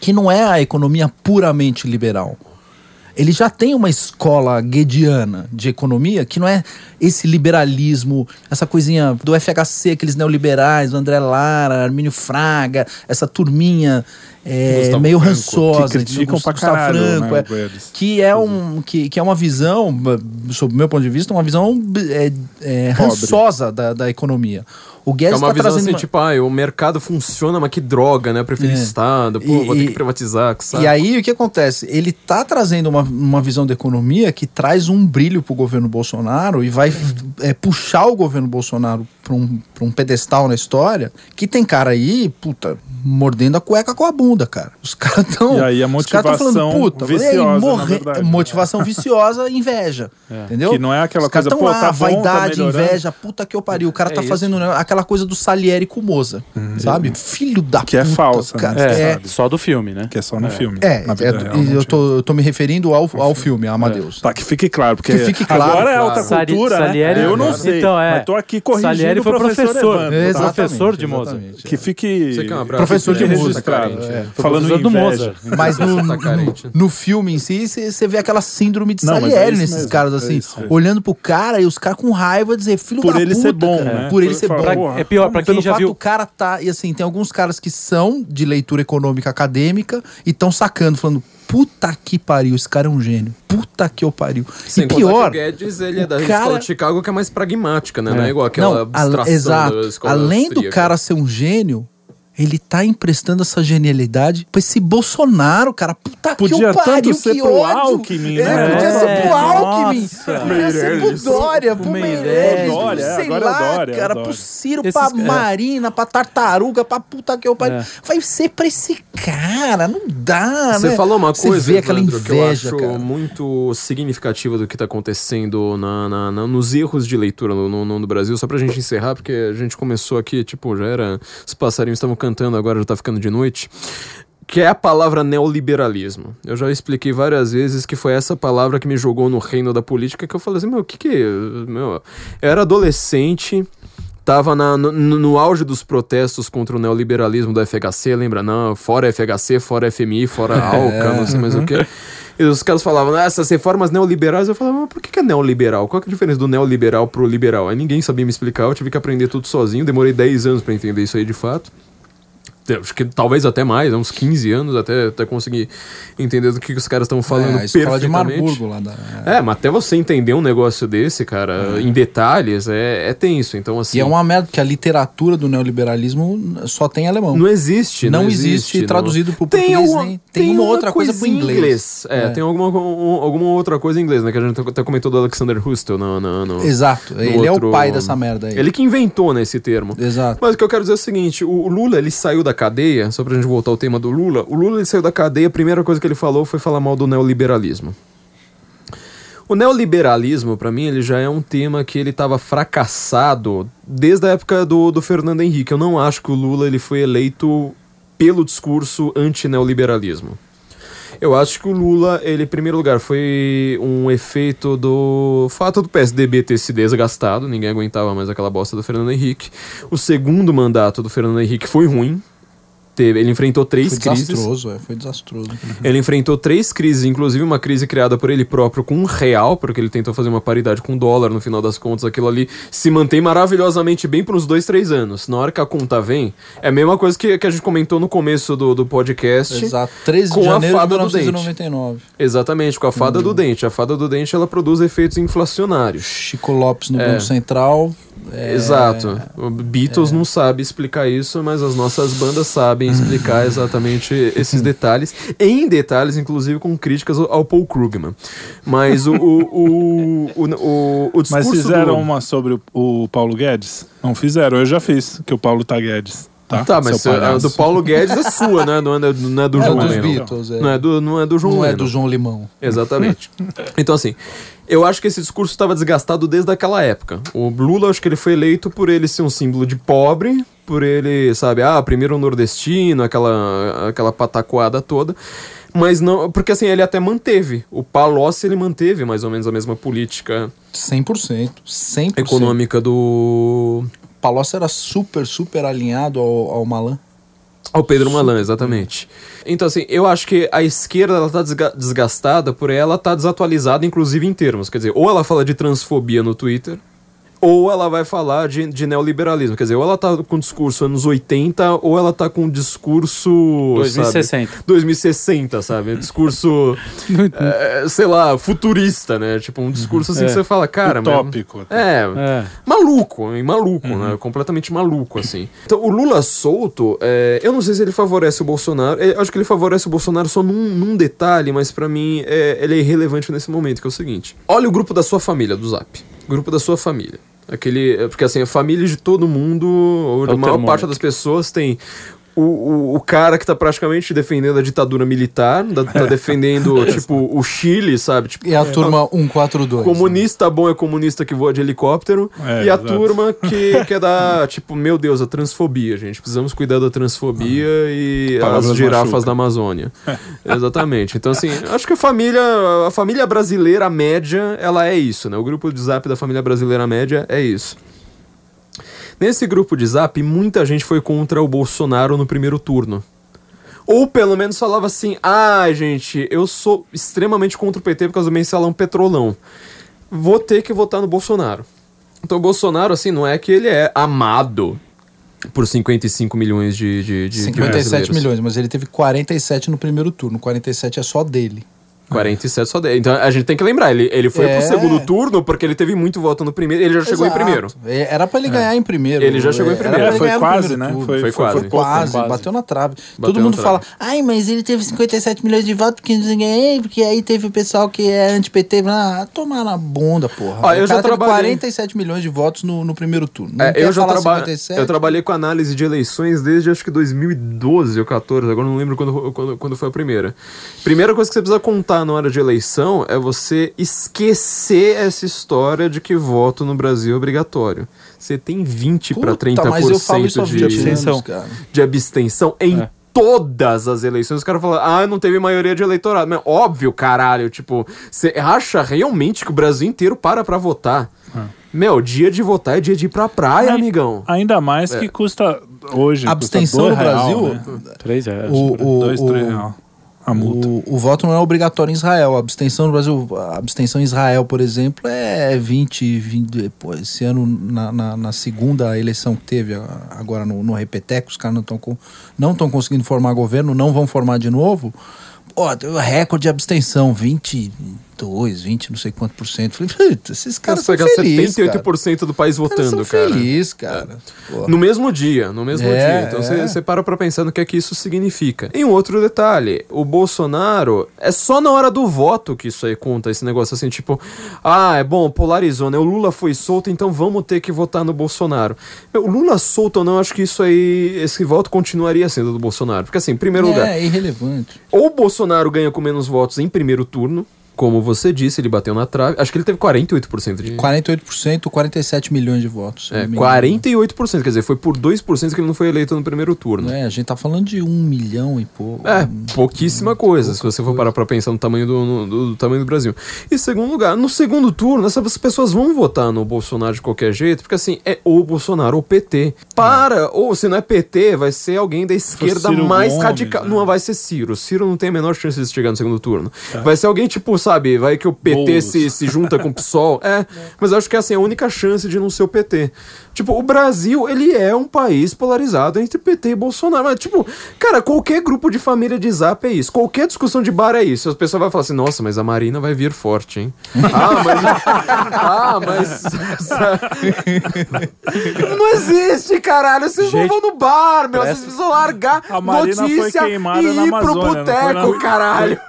que não é a economia puramente liberal. Ele já tem uma escola guediana de economia que não é esse liberalismo, essa coisinha do FHC, aqueles neoliberais, André Lara, Armínio Fraga, essa turminha é, meio Franco, rançosa, que criticam pra caralho, Franco, né, é, que é um que, que é uma visão, sob o meu ponto de vista, uma visão é, é, rançosa da, da economia. O Guedes é uma tá visão assim, uma... tipo, ah, o mercado funciona, mas que droga, né? Prefiro é. Estado, pô, e, vou ter que privatizar, que E aí, o que acontece? Ele tá trazendo uma, uma visão da economia que traz um brilho pro governo Bolsonaro e vai é, puxar o governo Bolsonaro pra um, pra um pedestal na história, que tem cara aí, puta, mordendo a cueca com a bunda, cara. Os caras estão. E aí a motivação falando, puta, viciosa, morre... motivação viciosa, inveja. É. Entendeu? Que não é aquela Os coisa, pô, lá, tá vaidade, tá inveja, puta que eu pariu. O cara é tá isso. fazendo aquela coisa do Salieri com Moza, uhum. sabe? Filho da que é puta. Que é falsa, cara. Né? É, é, só do filme, né? Que é só no é. filme. É, é eu, tô, eu tô me referindo ao, ao filme, Amadeus. Tá, que fique claro, porque que fique claro, agora é alta cultura, né? Salieri, Eu não sei, então, é. mas tô aqui corrigindo Salieri foi professor. Professor de Moza. Que fique... Professor de Moza, Falando do Moza. Mas *laughs* no filme em si, você vê aquela síndrome de Salieri nesses caras, assim, olhando pro cara e os caras com raiva dizer, filho Por da ele ser bom, né? Por ele ser bom. É pior, pra quem já viu... o cara tá... E assim, tem alguns caras que são de leitura econômica acadêmica e estão sacando, falando, puta que pariu, esse cara é um gênio. Puta que eu pariu. Sem e pior. Que o Guedes, ele é da cara... escola de Chicago que é mais pragmática, né? É. Não é igual aquela Não, abstração exato. da escola Além austríaca. do cara ser um gênio, ele tá emprestando essa genialidade pra esse Bolsonaro, cara. Puta podia que pariu, tanto ser pro ódio. Alckmin, né? É, podia ser pro Alckmin. Podia ser pro Dória, pro Meirelles, Dória, sei lá, Dória, cara. Pro Ciro, Esses, pra é. Marina, pra Tartaruga, pra puta que eu pariu. É. Vai ser pra esse cara, não dá, Você né? falou uma Você coisa, vê aquela inveja, que eu acho cara. muito significativa do que tá acontecendo na, na, na nos erros de leitura no, no, no, Brasil. Só pra gente encerrar, porque a gente começou aqui, tipo, já era... Os passarinhos estavam cantando, agora já tá ficando de noite que é a palavra neoliberalismo. Eu já expliquei várias vezes que foi essa palavra que me jogou no reino da política que eu falei assim, meu, o que que... Meu, eu era adolescente, tava na, no, no, auge dos protestos contra o neoliberalismo do FHC, lembra? Não, fora FHC, fora FMI, fora *laughs* ALCA, é, não sei mais o que. E os caras falavam, ah, essas reformas neoliberais, eu falava, mas por que é neoliberal? Qual é a diferença do neoliberal pro liberal? Aí ninguém sabia me explicar, eu tive que aprender tudo sozinho, demorei 10 anos para entender isso aí de fato acho que talvez até mais, uns 15 anos até, até conseguir entender do que os caras estão falando é, perfeitamente. de Marburgo lá da... É. mas até você entender um negócio desse, cara, é. em detalhes, é, é tenso. Então, assim... E é uma merda que a literatura do neoliberalismo só tem alemão. Não existe, não, não existe, existe traduzido para o português, uma, nem, tem, tem uma outra coisa para inglês. inglês. É, é, tem alguma, um, alguma outra coisa em inglês, né, que a gente até comentou do Alexander Hustel no, no, no Exato, no ele outro... é o pai dessa merda aí. Ele que inventou, né, esse termo. Exato. Mas o que eu quero dizer é o seguinte, o Lula, ele saiu da cadeia, só pra gente voltar ao tema do Lula, o Lula ele saiu da cadeia, a primeira coisa que ele falou foi falar mal do neoliberalismo. O neoliberalismo, para mim, ele já é um tema que ele estava fracassado desde a época do, do Fernando Henrique. Eu não acho que o Lula ele foi eleito pelo discurso anti-neoliberalismo. Eu acho que o Lula, ele, em primeiro lugar, foi um efeito do fato do PSDB ter se desgastado, ninguém aguentava mais aquela bosta do Fernando Henrique. O segundo mandato do Fernando Henrique foi ruim, teve, ele enfrentou três foi crises. Desastroso, é, foi desastroso. Ele enfrentou três crises, inclusive uma crise criada por ele próprio com um real, porque ele tentou fazer uma paridade com o dólar, no final das contas, aquilo ali se mantém maravilhosamente bem por uns dois, três anos. Na hora que a conta vem, é a mesma coisa que, que a gente comentou no começo do, do podcast. Exato, 13 com de janeiro a fada de 1999. Exatamente, com a fada hum. do dente. A fada do dente, ela produz efeitos inflacionários. Chico Lopes no é. Banco Central é... Exato. O Beatles é... não sabe explicar isso, mas as nossas bandas sabem explicar exatamente esses detalhes. Em detalhes, inclusive com críticas ao Paul Krugman. Mas o, o, o, o, discurso. Mas fizeram uma sobre o, Paulo Guedes? Não fizeram, eu já fiz, que o Paulo tá Guedes. Tá, tá mas a do Paulo Guedes é sua, né? Não é, não é do é João Limão. É. Não é do, é João Não é do João Limão. Exatamente. *laughs* Então, assim, eu acho que esse discurso estava desgastado desde aquela época. O Lula, acho que ele foi eleito por ele ser um símbolo de pobre, por ele, sabe, ah, primeiro nordestino, aquela, aquela patacoada toda. Mas não. Porque assim, ele até manteve. O Palocci, ele manteve mais ou menos a mesma política. 100%. 100%. Econômica do. Palocci era super, super alinhado ao, ao Malan. Ao Pedro Malan, exatamente. Então, assim, eu acho que a esquerda ela tá desgastada por ela tá desatualizada, inclusive em termos. Quer dizer, ou ela fala de transfobia no Twitter, ou ela vai falar de, de neoliberalismo. Quer dizer, ou ela tá com discurso anos 80, ou ela tá com discurso. 2060. Sabe, 2060, sabe? Discurso. *laughs* é, sei lá, futurista, né? Tipo, um discurso assim é. que você fala, cara. Utópico. é, é. Maluco, maluco, uhum. né? Completamente maluco, assim. Então, o Lula solto, é, eu não sei se ele favorece o Bolsonaro. Eu acho que ele favorece o Bolsonaro só num, num detalhe, mas para mim é, ele é irrelevante nesse momento, que é o seguinte: olha o grupo da sua família do Zap. Grupo da sua família. Aquele. É, porque assim, a família de todo mundo, ou é a maior parte das pessoas tem o, o, o, cara que tá praticamente defendendo a ditadura militar, tá defendendo, *laughs* tipo, o Chile, sabe? Tipo, e a turma 142. Comunista né? bom é comunista que voa de helicóptero. É, e a exato. turma *laughs* que quer dar, tipo, meu Deus, a transfobia, gente. Precisamos cuidar da transfobia ah, e as girafas machuca. da Amazônia. *laughs* Exatamente. Então, assim, acho que a família, a família brasileira média, ela é isso, né? O grupo de zap da família brasileira média é isso. Nesse grupo de zap, muita gente foi contra o Bolsonaro no primeiro turno. Ou pelo menos falava assim: ah, gente, eu sou extremamente contra o PT por causa do mensalão petrolão. Vou ter que votar no Bolsonaro. Então o Bolsonaro, assim, não é que ele é amado por 55 milhões de, de, de 57 de milhões, mas ele teve 47 no primeiro turno. 47 é só dele. 47 só 10. Então a gente tem que lembrar, ele, ele foi é. pro segundo turno porque ele teve muito voto no primeiro. Ele já chegou Exato. em primeiro. É, era pra ele é. ganhar em primeiro. Ele já chegou em primeiro. É, foi quase, né? Foi, foi, quase. Foi quase, quase, bateu na trave. Bateu Todo mundo fala, ai, mas ele teve 57 milhões de votos porque ninguém. Porque aí teve o pessoal que é anti-PT. Ah, tomar na bunda, porra. Ah, eu já trabalhei... 47 milhões de votos no, no primeiro turno. É, eu já traba... Eu trabalhei com análise de eleições desde acho que 2012 ou 14, agora não lembro quando, quando, quando foi a primeira. Primeira coisa que você precisa contar na hora de eleição é você esquecer essa história de que voto no Brasil é obrigatório. Você tem 20 para 30% mas eu falo isso de, de abstenção. De abstenção em é. todas as eleições. Os caras falam, ah, não teve maioria de eleitorado. Mas óbvio, caralho, tipo, você acha realmente que o Brasil inteiro para pra votar? É. Meu, dia de votar é dia de ir pra praia, amigão. Ainda mais é. que custa hoje. Abstenção custa no Brasil? Né? Três reais. O, o, dois, três reais a multa. O, o, voto não é obrigatório em Israel. A abstenção no Brasil, a abstenção em Israel, por exemplo, é 20, 20 pô, esse ano, na, na, na, segunda eleição que teve, agora no, no Repeteco, os caras não estão não estão conseguindo formar governo, não vão formar de novo. Pô, recorde de abstenção, 20 22, 20, não sei quanto por cento. Falei, esses caras são felizes, 78% cara. do país votando, cara. feliz, cara. É. No mesmo dia, no mesmo é, dia. Então você é. para pra pensar no que é que isso significa. E um outro detalhe, o Bolsonaro, é só na hora do voto que isso aí conta, esse negócio assim, tipo, ah, é bom, polarizou, né? O Lula foi solto, então vamos ter que votar no Bolsonaro. O Lula solto ou não, acho que isso aí, esse voto continuaria sendo do Bolsonaro. Porque assim, em primeiro é, lugar... É, irrelevante. Ou o Bolsonaro ganha com menos votos em primeiro turno, como você disse, ele bateu na trave. Acho que ele teve 48% de. 48%, 47 milhões de votos. É, 48%, quer dizer, foi por 2% que ele não foi eleito no primeiro turno. É, a gente tá falando de um milhão e pouco. É, pouquíssima coisa, se você for parar pra pensar no tamanho do, no, do, do, tamanho do Brasil. E segundo lugar, no segundo turno, essas pessoas vão votar no Bolsonaro de qualquer jeito, porque assim, é ou Bolsonaro ou PT. Para, é. ou se não é PT, vai ser alguém da esquerda mais radical. Né? Não vai ser Ciro. Ciro não tem a menor chance de chegar no segundo turno. É. Vai ser alguém tipo sabe? Vai que o PT se, se junta com o PSOL. É, mas acho que assim, é a única chance de não ser o PT. Tipo, o Brasil, ele é um país polarizado entre PT e Bolsonaro. Mas, tipo, cara, qualquer grupo de família de zap é isso. Qualquer discussão de bar é isso. As pessoas vão falar assim, nossa, mas a Marina vai vir forte, hein? *laughs* ah, mas... ah, mas... *laughs* não existe, caralho. Vocês Gente, não vão no bar, meu. Vocês precisam largar a Marina notícia foi queimada e ir na Amazônia, pro boteco, caralho.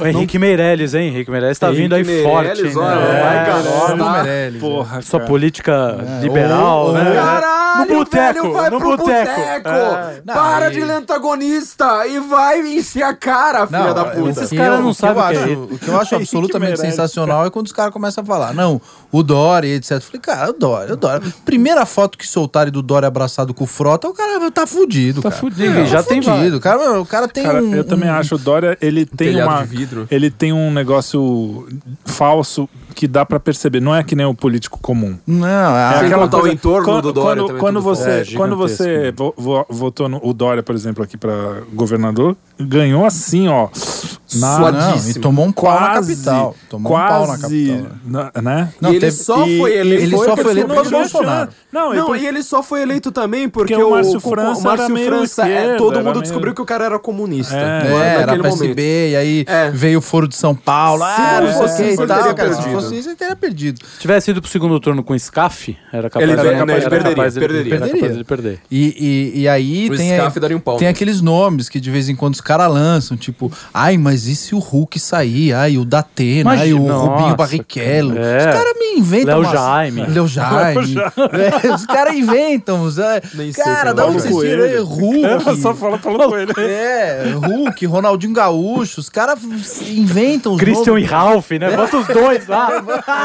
O Henrique Meirelles, hein? Henrique Meirelles tá Henrique vindo aí Meirelles, forte. Olha, né? vai, garoto. Tá. Meirelles, Porra, Sua política é. liberal, oh, né? Caralho, no boteco, velho, vai no pro boteco. É. Para de ler antagonista e vai encher a cara, filha não, da puta. Esses caras não sabem o que, é o que eu acho *laughs* absolutamente sensacional é quando os caras começam a falar, não, o Dória, etc. Eu falei, cara, o Dória, o Dória. Primeira foto que soltaram do Dória abraçado com o Frota, o cara tá fudido, tá cara. fudido, é, já tá tem fudido. O cara, o cara tem cara, um, Eu também acho, o Dória, ele tem uma... De vidro. Ele tem um negócio falso que dá para perceber. Não é que nem o político comum. Não, é, é aquela coisa, o entorno quando, do Dória. Quando, quando você, é, quando você votou no, o Dória, por exemplo, aqui para governador, ganhou assim, ó. Na, não, e tomou um quase, pau na capital. Tomou quase, um pau na capital. Né? Não, e ele teve, só foi eleito, ele só foi eleito pelo Bolsonaro. Não, não e ele só foi eleito também porque, porque o Márcio França, o, Márcio França é, todo mundo meio... descobriu que o cara era comunista. É, é era PSB, e aí é. veio o Foro de São Paulo. Se ah, não fosse isso, ele teria perdido. Se fosse isso, ele teria perdido. Se tivesse ido pro segundo turno com o SCAF, era capaz, ele, era, ele, capaz, ele perderia, capaz, perderia. Ele, perderia. Ele perder. E, e, e aí o tem, SCAF daria um pau, tem aqueles nomes que de vez em quando os caras lançam, tipo, ai, mas e se o Hulk sair? Ai, o Datena, ai, o Nossa, Rubinho Barrichello. é. Os caras me inventam. Léo umas- Jaime. Léo *laughs* Jaime. É, os caras inventam. os- é, Nem cara, é dá um tiram aí, Hulk. Ela só fala Paulo Coelho. É, Hulk, Ronaldinho Gaúcho, os caras inventam os Christian nomes. e Ralph, né? Bota os dois lá.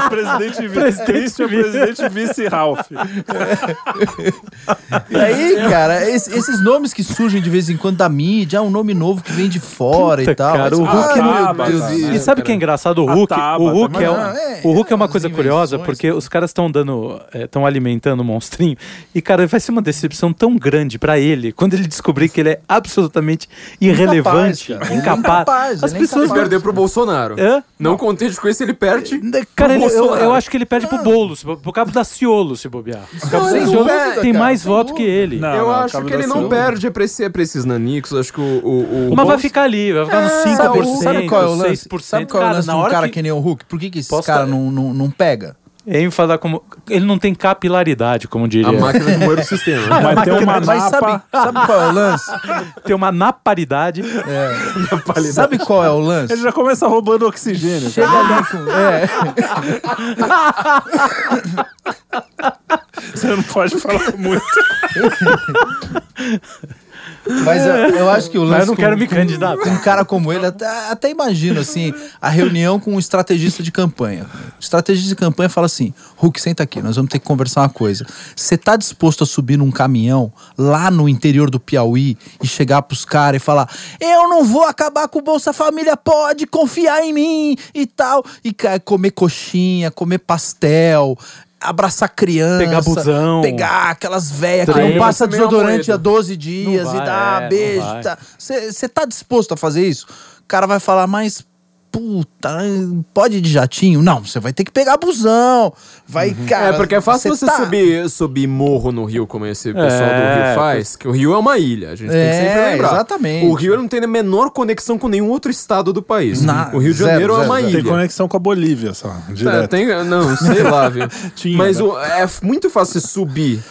Presidente, vice, Presidente Christian, vice. presidente vice Ralph. E aí, cara, es- esses nomes que surgem de vez em quando da mídia, é um nome novo que vem de fora Puta, e tal. cara, o Hulk ah, não- meu Deus né? E sabe o que é engraçado? O Hulk, Tabata, o Hulk, é, um- não, é, o Hulk é uma coisa curiosa porque os caras estão dando, estão alimentando o monstrinho e cara, vai ser uma decepção tão grande pra ele quando ele descobrir que ele é absolutamente irrelevante, incapaz. Incapaz, As ele é pessoas Se perder pro Bolsonaro. Hã? Não contente com isso, ele perde. Cara, pro ele- eu, eu acho que ele perde pro Bolo, se bo- pro cabo da Ciolo, se bobear. O cabo da Ciolo tem cara, mais sem voto que ele. Não, eu não, acho Cabo que ele não perde pra, esse, pra esses nanicos. Acho que o. o, o Mas vai ficar ali, vai ficar nos É, 5%, Sabe qual é o lance? 6%. Sabe qual é o cara, lance de na um hora cara que... que... nem o Hulk? Por que, que esse Posso cara tá- não, não, não pega? Ele falar como... Ele não tem capilaridade, como diria. A máquina de moer o sistema. *laughs* Mas tem uma Mas sabe, napa. sabe qual é o lance? *laughs* Tem uma *laughs* naparidade. Sabe qual é o lance? Ele já começa roubando oxigênio. Chega ali com. É, Você não pode falar muito. Mas eu, eu acho que o lance. Mas eu não com- quero me com- candidatar. Com um cara como ele, até, até imagino assim, a reunião com um estrategista de campanha. O estrategista de campanha fala assim: Hulk, senta aqui, nós vamos ter que conversar uma coisa. Você tá disposto a subir num caminhão lá no interior do Piauí e chegar pros caras e falar: Eu não vou acabar com o Bolsa Família, pode confiar em mim e tal. E comer coxinha, comer pastel. Abraçar criança, Pegar busão. pegar aquelas velhas que não passa Você desodorante há 12 dias Não e vai, dá é, beijo. vai. Tá. Você tá disposto a fazer isso? O cara vai falar, mas puta, pode ir de jatinho? Não, você vai ter que pegar busão. Vai, cara. É, porque é fácil você tá- subir, subir morro no Rio, como esse pessoal do É, Rio faz, que o Rio é uma ilha, a gente tem que É, sempre lembrar. exatamente. O Rio não tem a menor conexão com nenhum outro estado do país. Na- o Rio de zero, Janeiro é zero, uma zero. Tem ilha. conexão com a Bolívia só, É, direto. tem, não, sei lá, viu? *laughs* Tinha, Mas né? o- é muito fácil você subir,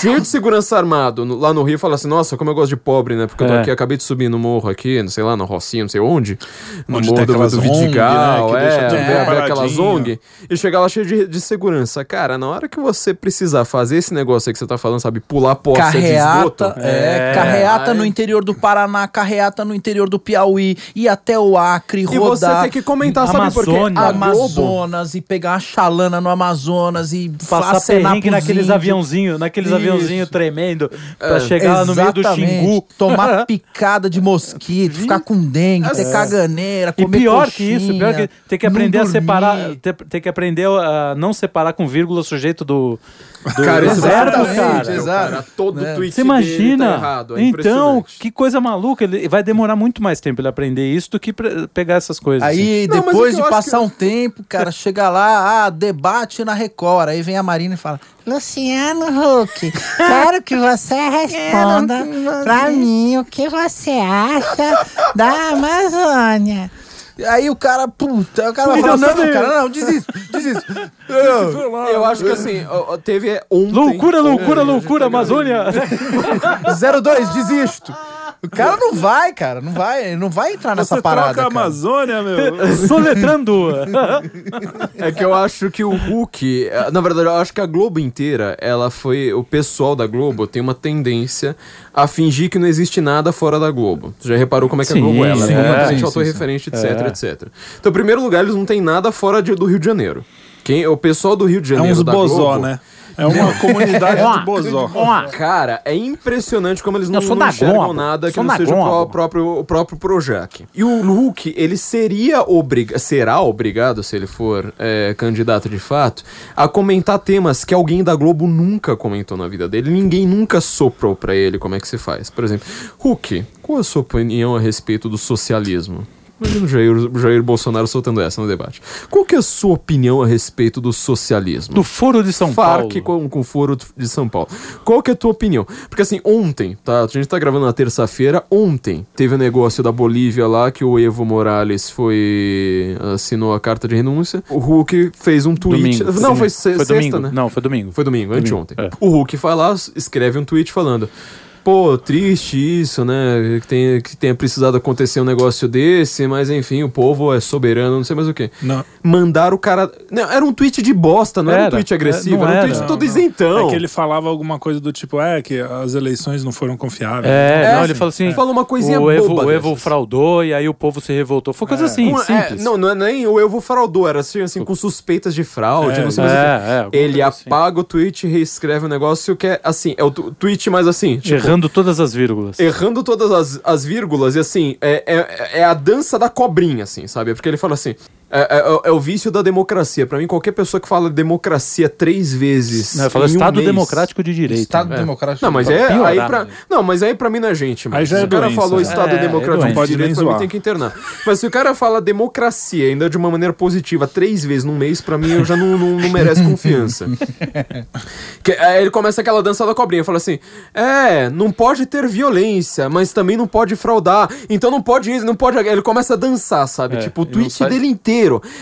cheio de segurança armado, no- lá no Rio, e falar assim, nossa, como eu gosto de pobre, né? Porque eu tô É. aqui, acabei de subir no morro aqui, não sei lá, no Rocinha, não sei onde. No Onde morro tem do, do Vidigal, né, que é, deixa tudo ver- ver paradinho. aquelas ONG. E chegar lá cheio de, de segurança. Cara, na hora que você precisar fazer esse negócio aí que você tá falando, sabe, pular poça de esgoto... Carreata, é, É. carreata Aí- no interior do Paraná, carreata no interior do Piauí, ir até o Acre, E você rodar tem que comentar, sabe por quê? Amazônia. A Globo... Amazonas e pegar uma chalana no Amazonas e Passar perrengue naqueles aviãozinhos, naqueles aviãozinhos tremendo, pra chegar lá no meio do. Xingu. Tomar *laughs* picada de mosquito, ficar com dengue, ter caganeira, E comer pior coxinha, que isso, pior que tem que não aprender a separar, ter, ter que aprender a não separar com vírgula o sujeito do, do Cara, exatamente, cara. exato. Cara, todo Né? tweet Você dele imagina? tá errado, é então, que coisa maluca. Ele vai demorar muito mais tempo ele aprender isso do que pegar essas coisas. assim. Aí, Não, mas é depois eu de passar que- um tempo, cara, chega lá, ah, debate na Record. Aí vem a Marina e fala: Luciano Huck, quero que você *laughs* responda pra mim o que você acha da Amazônia. Aí o cara, puta, o cara vai falar: não, não, cara, não, desisto, desisto. Não. Eu acho que assim, teve ontem... Loucura, loucura, É, loucura, Amazônia! *laughs* 02, desisto. O cara não vai, cara, não vai, não vai entrar nessa Você parada. troca a cara. Amazônia, meu. *laughs* Soletrando! *laughs* É que eu acho que o Hulk, eh, na verdade, eu acho que a Globo inteira, ela foi, o pessoal da Globo tem uma tendência a fingir que não existe nada fora da Globo. Você já reparou como é que Sim, a Globo é? Ela sim, é é, autorreferente, etc, É. etc. Então, em primeiro lugar, eles não têm nada fora de- do Rio de Janeiro. Quem, o pessoal do Rio de É Janeiro uns da bozó, Globo, né? É uma comunidade de bozó. Cara, é impressionante como eles não, não da enxergam Globo. nada que não seja o Globo. próprio, o próprio Projac. E o Hulk, ele seria obrigado, será obrigado, se ele for é, candidato de fato, a comentar temas que alguém da Globo nunca comentou na vida dele. Ninguém nunca soprou pra ele como é que se faz. Por exemplo, Hulk, qual a sua opinião a respeito do socialismo? Imagina o Jair, o Jair Bolsonaro soltando essa no debate. Qual que é a sua opinião a respeito do socialismo? Do Foro de São Farc Paulo. com, com foro de São Paulo. Qual que é a tua opinião? Porque assim, ontem, tá? A gente tá gravando na terça-feira, ontem teve o negócio da Bolívia lá que o Evo Morales foi. assinou a carta de renúncia. O Hulk fez um tweet. Domingo. Não, foi, foi sexta, domingo. né? Não, foi domingo. Foi domingo, Domingo, anteontem. é. O Hulk vai lá, escreve um tweet falando. Pô, triste isso, né? Que, tem, que tenha precisado acontecer um negócio desse, mas enfim, o povo é soberano, não sei mais o quê. Não. Mandar o cara. Não, era um tweet de bosta, não era, era um tweet agressivo, era, era um tweet não, todo não. isentão. É que ele falava alguma coisa do tipo, é, que as eleições não foram confiáveis. É, é não, ele falou assim. Falou uma coisinha o Evo, boba. O Evo fraudou e aí o povo se revoltou. Foi coisa é. assim, com, é, simples. não, não é nem o Evo fraudou, era assim, assim com suspeitas de fraude, não sei mais o quê. Ele assim. apaga o tweet e reescreve o negócio que é assim, é o tweet mais assim. Tipo, errando todas as vírgulas. Errando todas as, as vírgulas e assim, é, é, é a dança da cobrinha, assim, sabe? Porque ele fala assim: é, é, é, é, o vício da democracia. Para mim, qualquer pessoa que fala democracia três vezes. Não, fala Estado um Democrático de Direito. Estado é. Democrático Não, mas é. Aí pra, não, mas aí pra mim não é gente. Mas aí já se o cara doença, falou Estado é, Democrático de Direito, pra mim tem que internar. Mas se o cara fala democracia ainda de uma maneira positiva três vezes num mês, pra mim eu já não, não, não merece confiança. *laughs* que, aí ele começa aquela dança da cobrinha. Fala assim: é, não pode ter violência, mas também não pode fraudar. Então não pode isso, não pode. Ele começa a dançar, sabe? tipo, o tweet dele inteiro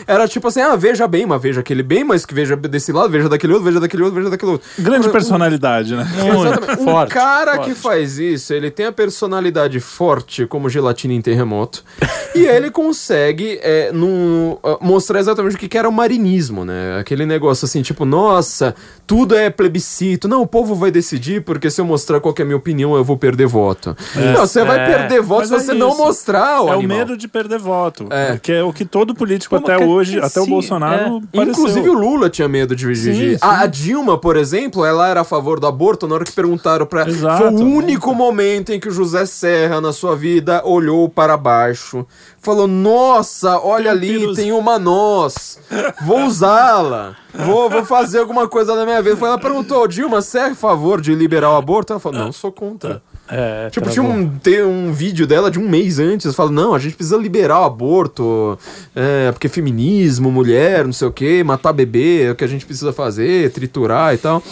era tipo assim, ah, veja bem, mas veja aquele bem, mas que veja desse lado, veja daquele outro, veja daquele outro, veja daquele outro. Grande personalidade, né? *laughs* Exatamente. Um forte, cara forte. que faz isso, ele tem a personalidade forte como gelatina em terremoto. e *laughs* ele consegue é, num, mostrar exatamente o que era o marinismo, né? Aquele negócio assim, tipo, nossa, tudo é plebiscito. Não, o povo vai decidir, porque se eu mostrar qual é a minha opinião, eu vou perder voto. É, não, você é, vai perder voto se é você isso. não mostrar o É animal. o medo de perder voto. É. Que é o que todo político como até hoje até o Bolsonaro é. Inclusive o Lula tinha medo de dirigir. A, a, Dilma, por exemplo, ela era a favor do aborto na hora que perguntaram pra ela. Foi o único momento em que o José Serra, na sua vida, olhou para baixo. Falou, nossa, olha tem ali, tem uma noz. Vou usá-la. Vou, vou fazer alguma coisa na minha vida. Ela perguntou, Dilma, você é a favor de liberar o aborto? Ela falou, não, sou contra. É, tipo, tinha um, ter um vídeo dela de um mês antes, fala, não, a gente precisa liberar o aborto, é, porque feminismo, mulher, não sei o que, matar bebê é o que a gente precisa fazer, triturar e tal.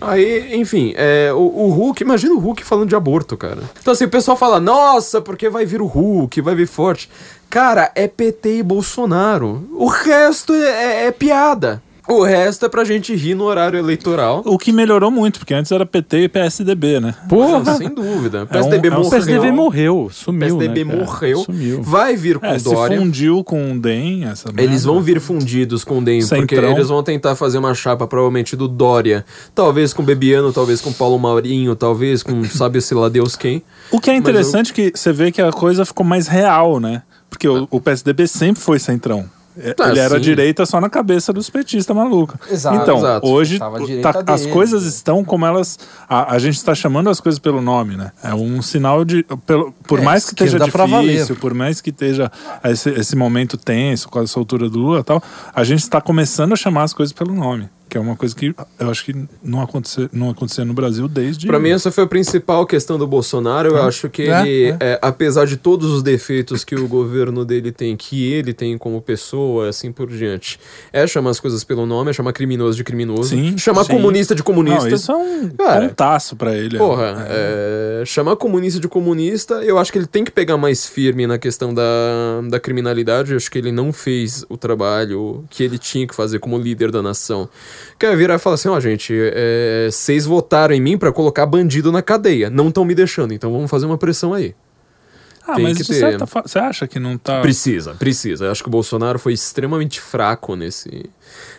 Aí, enfim, é, o, o, Hulk, imagina o Hulk falando de aborto, cara. Então assim, o pessoal fala, nossa, porque vai vir o Hulk, vai vir forte. Cara, é PT e Bolsonaro. O resto é, é, é piada. O resto é pra gente rir no horário eleitoral. O que melhorou muito, porque antes era PT e PSDB, né? Porra! Sem dúvida. PSDB é um, morreu. PSDB morreu, sumiu. PSDB né, morreu. Sumiu. Vai vir com é, Dória. Se fundiu com o DEM. Essa eles vão vir fundidos com o DEM, Centrão. porque eles vão tentar fazer uma chapa, provavelmente, do Dória. Talvez com Bebiano, talvez com Paulo Maurinho, talvez com *laughs* sabe-se lá Deus quem. O que é interessante eu... que você vê que a coisa ficou mais real, né? Porque o, o PSDB sempre foi centrão. É, tá, ele era direita só na cabeça dos petistas malucos. Exato. Então, exato. hoje tá, as coisas estão como elas. A, a gente está chamando as coisas pelo nome, né? É um sinal de. Pelo, por é, mais que esteja difícil, por mais que esteja esse, esse momento tenso com a soltura do Lula e tal, a gente está começando a chamar as coisas pelo nome. Que é uma coisa que eu acho que não aconteceu, não aconteceu no Brasil desde. Para mim, essa foi a principal questão do Bolsonaro. Eu acho que é, ele, é. É, apesar de todos os defeitos que o governo dele tem, que ele tem como pessoa, assim por diante, é chamar as coisas pelo nome, é chamar criminoso de criminoso, sim, chamar sim. comunista de comunista. Não, isso é um Cara, pontaço pra ele. Porra, é. chamar comunista de comunista, eu acho que ele tem que pegar mais firme na questão da, da criminalidade. Eu acho que ele não fez o trabalho que ele tinha que fazer como líder da nação quer virar e falar assim: ó, oh, gente, é, vocês votaram em mim para colocar bandido na cadeia, não estão me deixando, então vamos fazer uma pressão aí. Ah, Tem mas ter... você acha que não tá. Precisa, precisa. Eu acho que o Bolsonaro foi extremamente fraco nesse,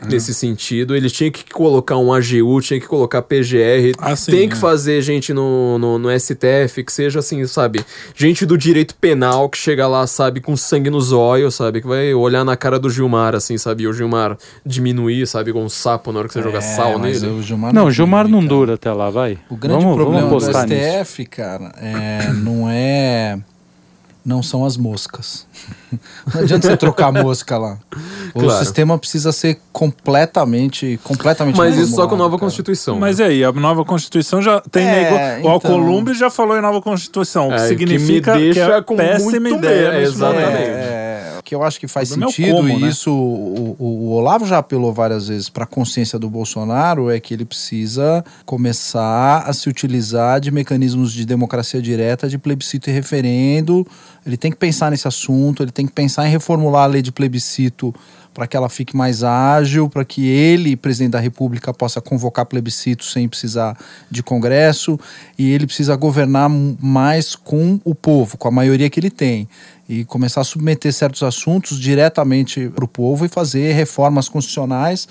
nesse sentido. Ele tinha que colocar um AGU, tinha que colocar PGR, ah, sim, tem que é. fazer gente no, no, no, STF, que seja assim, sabe? Gente do direito penal que chega lá, sabe, com sangue nos olhos, sabe? Que vai olhar na cara do Gilmar, assim, sabe? E o Gilmar diminuir, sabe? Com um sapo na hora que você é, joga sal nele. O Gilmar não, o Gilmar não dura até lá, vai. O grande vamos, problema vamos do STF, nisso. cara, é, não é não são as moscas. *laughs* Não adianta você trocar a mosca lá. O claro. sistema precisa ser completamente, completamente Mas isso só com nova cara. Constituição. Mas né? aí, a nova Constituição já tem é, nego... então... O Alcolumbre já falou em nova Constituição, o que é, significa que, que é péssima ideia. É, exatamente. É, que eu acho que faz é sentido, como, e né? isso o, o, Olavo já apelou várias vezes para a consciência do Bolsonaro, é que ele precisa começar a se utilizar de mecanismos de democracia direta, de plebiscito e referendo. Ele tem que pensar nesse assunto, ele tem que pensar em reformular a lei de plebiscito para que ela fique mais ágil, para que ele, presidente da República, possa convocar plebiscito sem precisar de Congresso, e ele precisa governar mais com o povo, com a maioria que ele tem e começar a submeter certos assuntos diretamente para o povo e fazer reformas constitucionais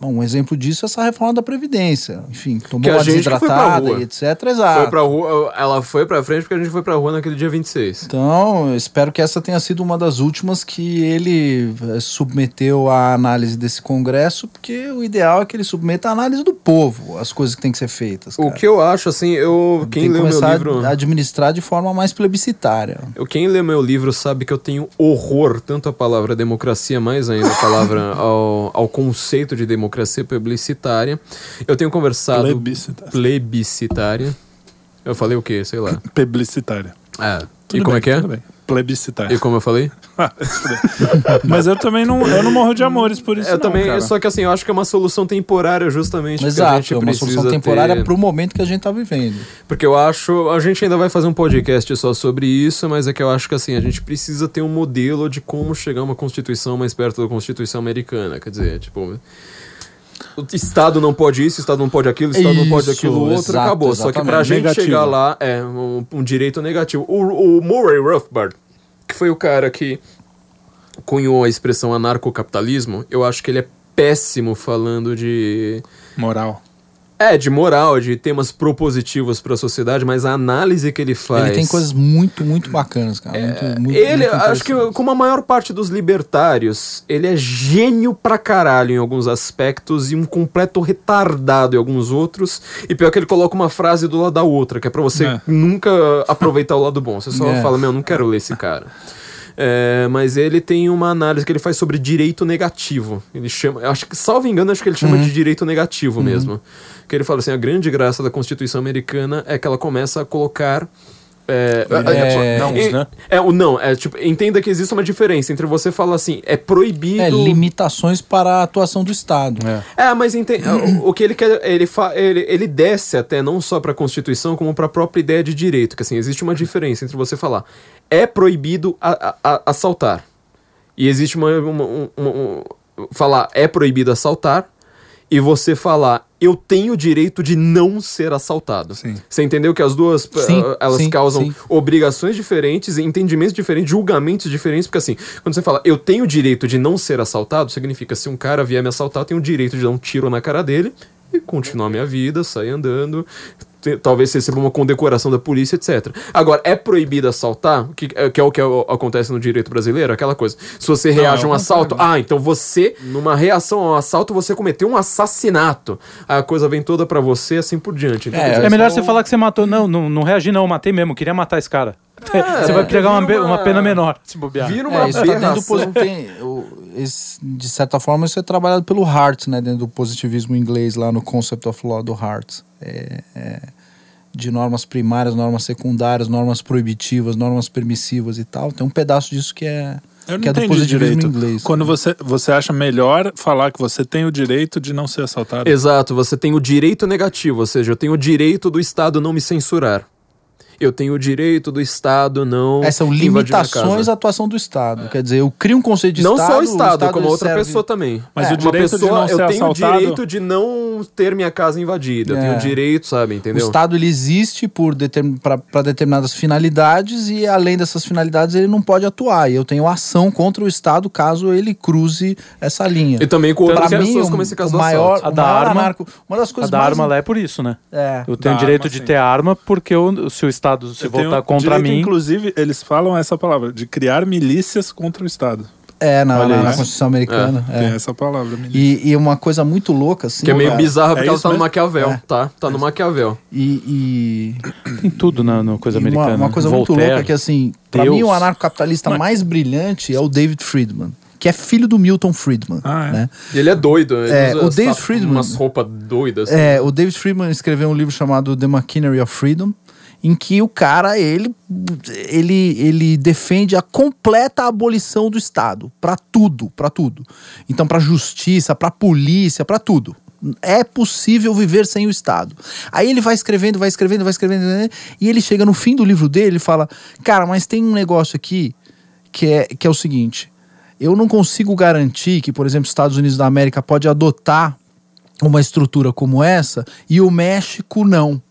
Bom, um exemplo disso é essa reforma da Previdência. Enfim, tomou uma desidratada e etc. Exato. Foi pra rua, ela foi pra frente porque a gente foi pra rua naquele dia 26. Então, espero que essa tenha sido uma das últimas que ele eh, submeteu à análise desse Congresso, porque o ideal é que ele submeta a análise do povo, as coisas que têm que ser feitas. Cara. O que eu acho, assim, eu. Quem leu meu livro. A administrar de forma mais plebiscitária. Eu, quem lê meu livro sabe que eu tenho horror, tanto a palavra democracia, mais ainda a palavra *laughs* ao, ao conceito de democracia democracia plebiscitária. Eu tenho conversado. Plebiscitária. Plebiscitária. Eu falei o quê? Sei lá. *laughs* Plebiscitária. Ah, e como bem, é que é? Plebiscitária. E como eu falei? *laughs* Mas eu também não, eu não morro de amores por isso. Eu não, também, cara. só que assim, eu acho que é uma solução temporária justamente. Exato, a gente é uma solução temporária ter... para o momento que a gente está vivendo. Porque eu acho, a gente ainda vai fazer um podcast só sobre isso, mas é que eu acho que assim, a gente precisa ter um modelo de como chegar a uma constituição mais perto da Constituição americana. Quer dizer, tipo Estado não pode isso, Estado não pode aquilo, Estado isso, não pode aquilo outro, exato, acabou. Exatamente. Só que pra gente negativo. chegar lá é um, um direito negativo. O, o, Murray Rothbard, que foi o cara que cunhou a expressão anarcocapitalismo, eu acho que ele é péssimo falando de. Moral. É, de moral, de temas propositivos para a sociedade, mas a análise que ele faz. Ele tem coisas muito, muito bacanas, cara. É, muito, muito, ele, muito acho que, como a maior parte dos libertários, ele é gênio pra caralho em alguns aspectos e um completo retardado em alguns outros. E pior que ele coloca uma frase do lado da outra, que é pra você é. nunca aproveitar o lado bom. Você só *laughs* é. fala, meu, não quero ler esse cara. É, mas ele tem uma análise que ele faz sobre direito negativo. Ele chama, acho que, salvo engano, acho que ele chama uhum. de direito negativo uhum. mesmo. Que ele fala assim: a grande graça da Constituição americana é que ela começa a colocar. É, é, não, é, né? é, o não, é tipo, entenda que existe uma diferença entre você falar assim, é proibido. É, limitações para a atuação do Estado. É, é mas entende, *clears throat* o, o, que ele quer, ele, fa, ele, ele desce até não só para a Constituição, como para a própria ideia de direito. Que assim, existe uma diferença entre você falar, é proibido a, a, a assaltar. E existe uma, uma, uma, uma, falar, é proibido assaltar, e você falar eu tenho o direito de não ser assaltado. Sim. Você entendeu que as duas sim, uh, elas sim, causam sim. obrigações diferentes, entendimentos diferentes, julgamentos diferentes, porque assim, quando você fala eu tenho o direito de não ser assaltado, significa se um cara vier me assaltar, eu tenho o direito de dar um tiro na cara dele e continuar minha vida, sair andando, talvez receba uma condecoração da polícia, etc. Agora, é proibido assaltar, que, é, que é o que acontece no direito brasileiro, aquela coisa. Se você reage a um assalto, ah, então você, numa reação ao assalto, você cometeu um assassinato. A coisa vem toda para você, assim por diante. Então, é, é melhor você falar que você matou. Não, não, não reagi, não, eu matei mesmo, queria matar esse cara. É, você vai pegar uma, uma, uma, pena menor, se bobear. Vira uma é, isso tá dentro tem, o, esse, De certa forma, isso é trabalhado pelo Hart, né? Dentro do positivismo inglês, lá no Concept of Law do Hart. É, é, de normas primárias, normas secundárias, normas proibitivas, normas permissivas e tal. Tem um pedaço disso que é, Eu que é do positivismo direito. inglês. Quando você, você acha melhor falar que você tem o direito de não ser assaltado. Exato, você tem o direito negativo, ou seja, eu tenho o direito do Estado não me censurar eu tenho o direito do Estado não. É, são limitações à atuação do Estado. É. Quer dizer, eu crio um conceito de não Estado. Não só o Estado, o Estado como outra serve... pessoa também. Mas é. o direito pessoa, de não eu ser tenho o direito de não ter minha casa invadida. É. Eu tenho o é. direito, sabe, entendeu? O Estado ele existe por determin... para determinadas finalidades e além dessas finalidades ele não pode atuar. E eu tenho ação contra o Estado caso ele cruze essa linha. E também com outras mim, pessoas, como esse caso o maior, a da arma, anarco, uma das coisas a da mais... arma lá é por isso, né? É. Eu tenho o direito arma, de sim. ter arma porque eu, se o Estado se eu voltar contra direito, mim. Inclusive, eles falam essa palavra, de criar milícias contra o Estado. É, na, na, na Constituição Americana. É, é. Tem essa palavra, milícia. E, e, uma coisa muito louca, assim. Que é meio bizarra porque é ela tá mesmo? no Maquiavel, é. tá? Tá no Maquiavel. E. e... Tem tudo na, na coisa americana. Uma, uma coisa Voltaire, muito louca que, assim, pra Deus. mim, o anarcocapitalista Mas... mais brilhante é o David Friedman que é filho do Milton Friedman. Ah, é? Né? Ele é doido. Ele é, o David Friedman. Umas roupas doidas. Assim. É, o David Friedman escreveu um livro chamado The Machinery of Freedom, em que o cara ele ele, ele defende a completa abolição do Estado para tudo, para tudo. Então para justiça, para polícia, para tudo. É possível viver sem o Estado. Aí ele vai escrevendo, vai escrevendo, vai escrevendo, e ele chega no fim do livro dele e fala: Cara, mas tem um negócio aqui que é, que é o seguinte: eu não consigo garantir que, por exemplo, Estados Unidos da América pode adotar uma estrutura como essa e o México não.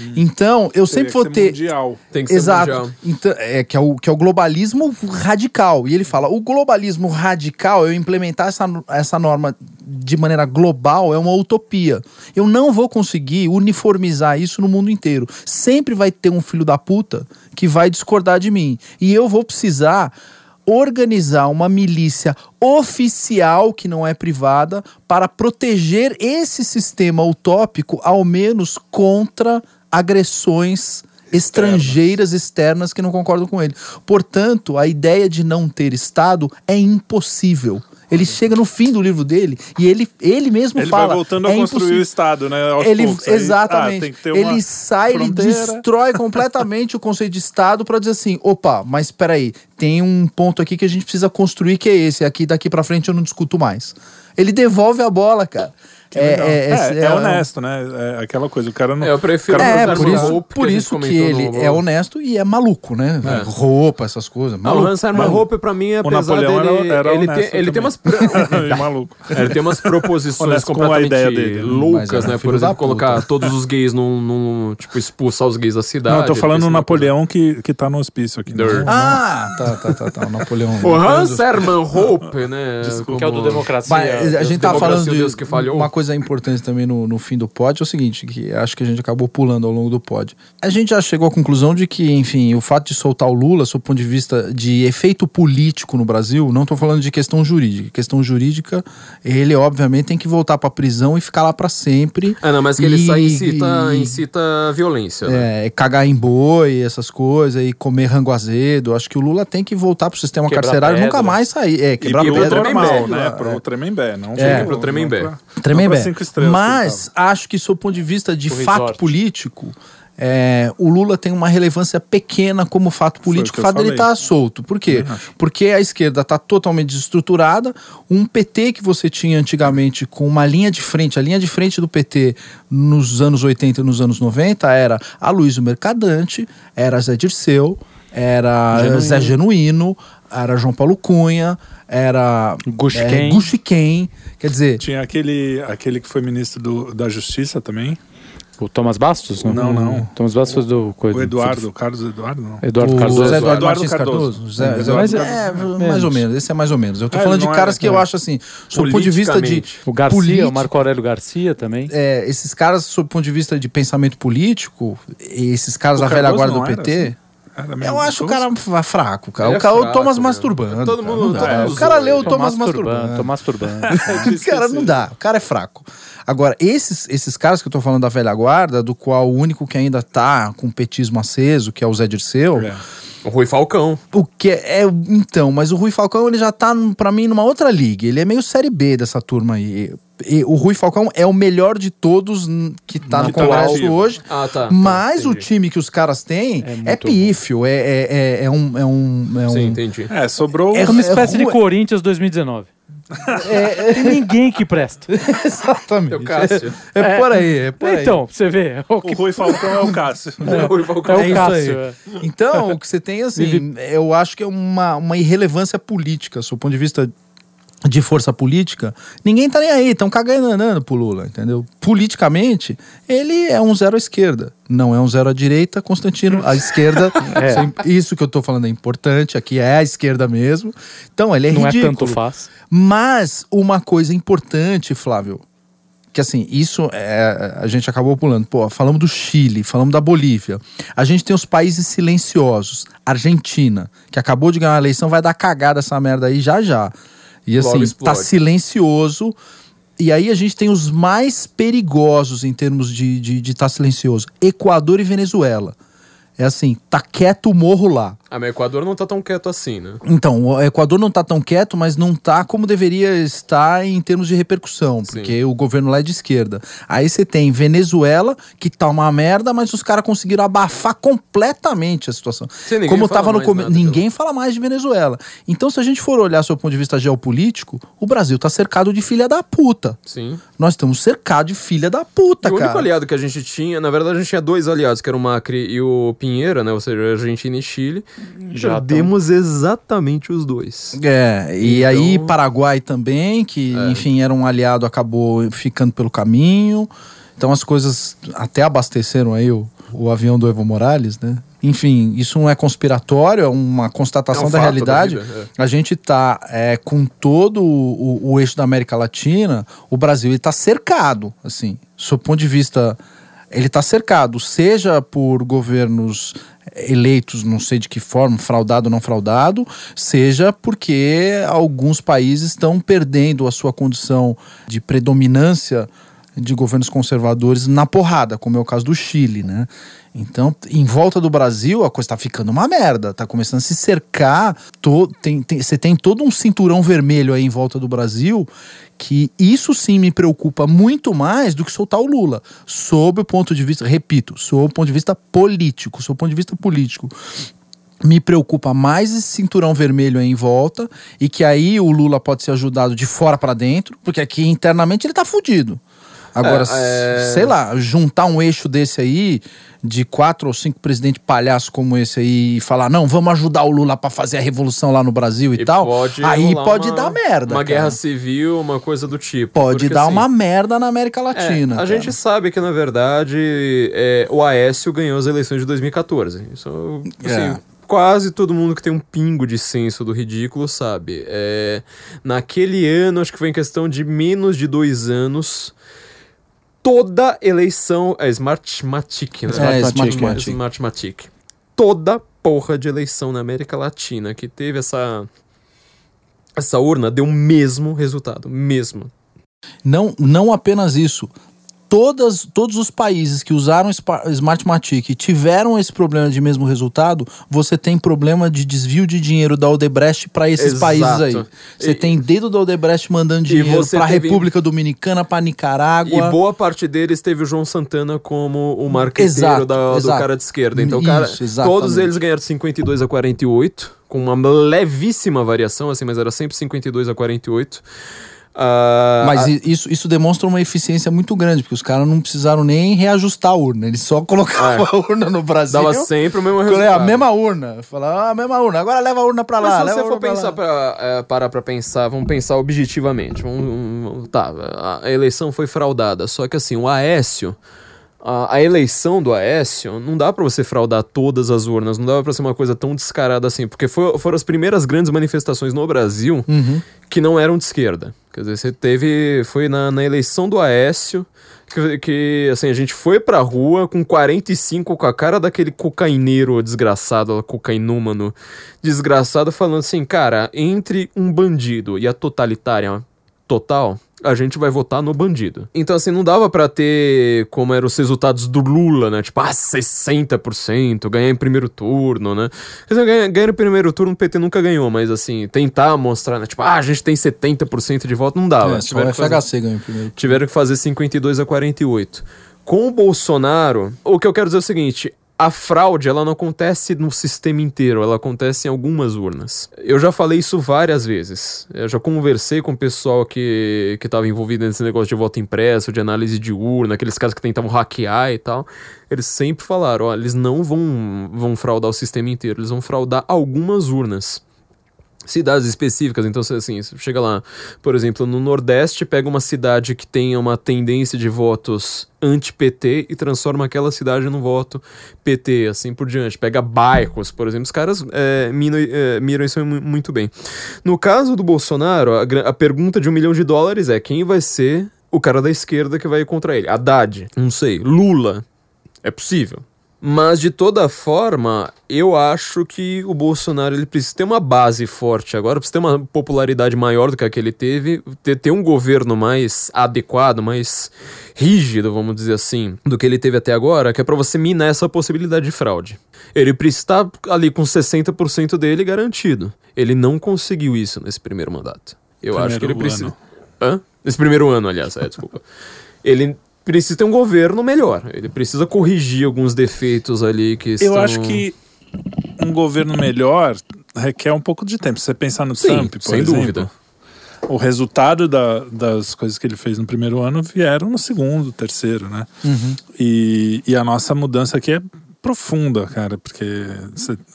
Hum. Então, eu sempre vou ter. Mundial. Tem que ser Exato. mundial. Então, é, que, é o, que é o globalismo radical. E ele fala: o globalismo radical, eu implementar essa, essa norma de maneira global, é uma utopia. Eu não vou conseguir uniformizar isso no mundo inteiro. Sempre vai ter um filho da puta que vai discordar de mim. E eu vou precisar organizar uma milícia oficial, que não é privada, para proteger esse sistema utópico, ao menos contra agressões estrangeiras externas que não concordam com ele. Portanto, a ideia de não ter Estado é impossível. Ele chega no fim do livro dele e ele, ele mesmo ele fala. Ele vai voltando é a construir impossível. o Estado, né? Aos ele, poucos. Exatamente. ah, ele sai, fronteira. ele destrói completamente o conceito de Estado para dizer assim: opa, mas espera aí, tem um ponto aqui que a gente precisa construir que é esse. Aqui daqui para frente eu não discuto mais. Ele devolve a bola, cara. É, é, é, é, honesto, né? É aquela coisa, o cara não. eu prefiro é, por isso, por que, isso que ele é honesto e é maluco, né? Roupa, essas coisas. Maluco. Não, o Hans Hermann Hoppe, pra mim, apesar o Napoleão dele, era, era ele, tem, ele tem umas. *laughs* maluco. Ele tem umas proposições completamente loucas, né? Por exemplo, colocar todos os gays num, num. Tipo, expulsar os gays da cidade. Não, eu tô falando o Napoleão que, que tá no hospício aqui. Né? Ah, tá, tá, tá, tá. O Napoleão. O Hans Hermann Hoppe, né? Desculpa. Que é o do Democracia. A gente tá falando de uma coisa importante também no, no fim do pod é o seguinte, que acho que a gente acabou pulando ao longo do pod. A gente já chegou à conclusão de que, enfim, o fato de soltar o Lula, sob o ponto de vista de efeito político no Brasil, não estou falando de questão jurídica. Questão jurídica, ele obviamente tem que voltar para a prisão e ficar lá para sempre. Ah, não, mas que e, ele sai incita, e, incita violência. Né? É, cagar em boi, essas coisas, e comer rango azedo. Acho que o Lula tem que voltar para o sistema quebrar carcerário e nunca mais sair. É, quebrar e pedra. Normal, né? Pro Tremembé, não é, pro Tremembé. Tremembé. Mas acho que, sob o ponto de vista de o fato resort. político, é, o Lula tem uma relevância pequena como fato político, o fato dele estar tá solto. Por quê? Porque a esquerda está totalmente desestruturada. Um PT que você tinha antigamente com uma linha de frente, a linha de frente do PT nos anos 80 e nos anos 90 era Aloysio Mercadante, era Zé Dirceu, era Genuíno. Zé Genuíno, era João Paulo Cunha, era Guxiquem. É, quer dizer... Tinha aquele, aquele que foi ministro do, da Justiça também. O Thomas Bastos? Não, não. não. Thomas Bastos do... O, o Eduardo, o Carlos Eduardo, não. Eduardo o Cardoso. José Eduardo, Eduardo Martins Cardoso. Cardoso. José, José mas é, mais ou menos, esse é mais ou menos. Eu tô é, falando de caras é, que eu acho assim, sob o ponto de vista de... O Garcia, político, o Marco Aurélio Garcia também. É, esses caras, sob o ponto de vista de pensamento político, esses caras o da velha guarda do PT... Assim. Eu acho o cara fraco, cara. É o, cara, fraco, o Thomas cara. masturbando. Todo mundo é, O cara leu o Thomas masturbando. Tô masturbando. o *laughs* *laughs* cara não dá. O cara é fraco. Agora, esses, esses caras que eu tô falando da velha guarda, do qual o único que ainda tá com petismo aceso, que é o Zé Dirceu. É. O Rui Falcão. O que é, é, Então, mas o Rui Falcão ele já tá, para mim, numa outra liga. Ele é meio série B dessa turma aí. E o Rui Falcão é o melhor de todos que tá no Congresso hoje. Ah, tá. Mas o time que os caras têm é, é pífio. É, é, é, é, um, é um. É um... Sim, entendi. É, sobrou. É uma espécie de Corinthians 2019. É, *laughs* Tem ninguém que presta. *laughs* Exatamente. É o Cássio. É, é, por aí, é por aí. Então, você vê. O, que... o Rui Falcão é o Cássio. *laughs* É, o Rui Falcão é, o Cássio. É. Então, o que você tem, assim, eu acho que é uma, uma irrelevância política, do ponto de vista de força política, ninguém tá nem aí, estão cagando andando pro Lula, entendeu? Politicamente, ele é um zero à esquerda, não é um zero à direita, Constantino, à esquerda, *laughs* é. isso que eu tô falando é importante, aqui é a esquerda mesmo, então ele é não ridículo. Não é tanto faz. Mas uma coisa importante, Flávio, que assim, isso é, a gente acabou pulando. Pô, falamos do Chile, falamos da Bolívia. A gente tem os países silenciosos. Argentina, que acabou de ganhar a eleição, vai dar cagada essa merda aí já já. E assim, tá silencioso. E aí a gente tem os mais perigosos em termos de estar de, de tá silencioso: Equador e Venezuela. É assim, tá quieto o morro lá. Ah, mas o Equador não tá tão quieto assim, né? Então, o Equador não tá tão quieto, mas não tá como deveria estar em termos de repercussão, porque Sim. o governo lá é de esquerda. Aí você tem Venezuela, que tá uma merda, mas os caras conseguiram abafar completamente a situação. Sim, como tava no começo. Ninguém deu. fala mais de Venezuela. Então, se a gente for olhar sob o ponto de vista geopolítico, o Brasil tá cercado de filha da puta. Sim. Nós estamos cercados de filha da puta, e cara. O único aliado que a gente tinha, na verdade, a gente tinha dois aliados, que era o Macri e o Pinheira, né? Ou seja, Argentina e Chile. Já Perdemos tão... exatamente os dois. É, e então... aí Paraguai também, que é. enfim era um aliado, acabou ficando pelo caminho. Então as coisas até abasteceram aí o, o avião do Evo Morales, né? Enfim, isso não é conspiratório, é uma constatação é um da realidade. Da vida, é. A gente está é, com todo o, o, eixo da América Latina, o Brasil está cercado, assim, do ponto de vista ele está cercado, seja por governos eleitos, não sei de que forma, fraudado ou não fraudado, seja porque alguns países estão perdendo a sua condição de predominância de governos conservadores na porrada, como é o caso do Chile, né? Então, em volta do Brasil, a coisa está ficando uma merda. Tá começando a se cercar. To, tem, tem, você tem todo um cinturão vermelho aí em volta do Brasil que isso sim me preocupa muito mais do que soltar o Lula. Sob o ponto de vista, repito, sob o ponto de vista político, sob o ponto de vista político. Me preocupa mais esse cinturão vermelho aí em volta e que aí o Lula pode ser ajudado de fora para dentro, porque aqui internamente ele tá fudido. Agora, é, é... sei lá, juntar um eixo desse aí, de quatro ou cinco presidentes palhaços como esse aí, e falar, não, vamos ajudar o Lula para fazer a revolução lá no Brasil e, e tal, aí pode uma, dar merda. Uma cara. guerra civil, uma coisa do tipo. Pode porque, dar assim, uma merda na América Latina. É, a cara. gente sabe que, na verdade, é, o Aécio ganhou as eleições de 2014. Isso, assim, é quase todo mundo que tem um pingo de senso do ridículo sabe. É, naquele ano, acho que foi em questão de menos de dois anos, toda eleição. É Smartmatic, né? É, Smartmatic. Smartmatic. Toda porra de eleição na América Latina que teve essa. Essa urna deu o mesmo resultado. Mesmo. Não, não apenas isso todas, todos os países que usaram Smartmatic tiveram esse problema de mesmo resultado, você tem problema de desvio de dinheiro da Odebrecht para esses Exato. países aí. Você e, tem dedo da Odebrecht mandando dinheiro para a teve... República Dominicana, para Nicarágua. E boa parte deles teve o João Santana como o marqueteiro exato, da, exato. do cara de esquerda. Então, cara, todos eles ganharam 52 a 48, com uma levíssima variação, assim, mas era sempre 52 a 48. Uh, Mas isso, isso demonstra uma eficiência muito grande, porque os caras não precisaram nem reajustar a urna, eles só colocavam é. a urna no Brasil. Dava sempre o mesmo resultado. A mesma urna. Falava, ah, a mesma urna, agora leva a urna pra lá. Mas se você for pensar pra, é, parar pra pensar, vamos pensar objetivamente. Vamos, vamos, tá, a eleição foi fraudada, só que assim, o Aécio a, a, eleição do Aécio, não dá para você fraudar todas as urnas, não dá para ser uma coisa tão descarada assim, porque foi, foram as primeiras grandes manifestações no Brasil uhum. que não eram de esquerda. Quer dizer, você teve. Foi na, na eleição do Aécio que, que, assim, a gente foi pra rua com 45 com a cara daquele cocaineiro desgraçado, cocainúmano desgraçado, falando assim, cara, entre um bandido e a totalitária total a gente vai votar no bandido. Então, assim, não dava para ter como eram os resultados do Lula, né? Tipo, ah, 60%, ganhar em primeiro turno, né? Quer dizer, ganhar, ganhar em primeiro turno o PT nunca ganhou, mas assim, tentar mostrar, né? Tipo, ah, a gente tem 70% de voto, não dava. É, tiveram, ganhou em primeiro turno. tiveram que fazer 52 a 48. Com o Bolsonaro, o que eu quero dizer é o seguinte: a fraude ela não acontece no sistema inteiro, ela acontece em algumas urnas. Eu já falei isso várias vezes. Eu já conversei com o pessoal que estava envolvido nesse negócio de voto impresso, de análise de urna, aqueles caras que tentavam hackear e tal. Eles sempre falaram: ó, eles não vão, vão fraudar o sistema inteiro, eles vão fraudar algumas urnas cidades específicas. Então, assim, você chega lá, por exemplo, no Nordeste, pega uma cidade que tenha uma tendência de votos anti-PT e transforma aquela cidade num voto PT, assim por diante. Pega bairros, por exemplo, os caras é, é, miram isso muito bem. No caso do Bolsonaro, a, a pergunta de um milhão de dólares é quem vai ser o cara da esquerda que vai ir contra ele? Haddad? Não sei. Lula? É possível. Mas de toda forma, eu acho que o Bolsonaro ele precisa ter uma base forte agora, precisa ter uma popularidade maior do que a que ele teve, ter, ter um governo mais adequado, mais rígido, vamos dizer assim, do que ele teve até agora, que é para você minar essa possibilidade de fraude. Ele precisa estar ali com 60% dele garantido. Ele não conseguiu isso nesse primeiro mandato. Eu primeiro acho que ele precisa. Ano. Hã? Nesse primeiro ano, aliás, é, desculpa. *laughs* ele precisa ter um governo melhor. Ele precisa corrigir alguns defeitos ali que estão... Eu acho que um governo melhor requer um pouco de tempo. Se você pensar no Sim, Trump, por sem exemplo, dúvida. O resultado da, das coisas que ele fez no primeiro ano vieram no segundo, terceiro, né? Uhum. E, e a nossa mudança aqui é profunda, cara, porque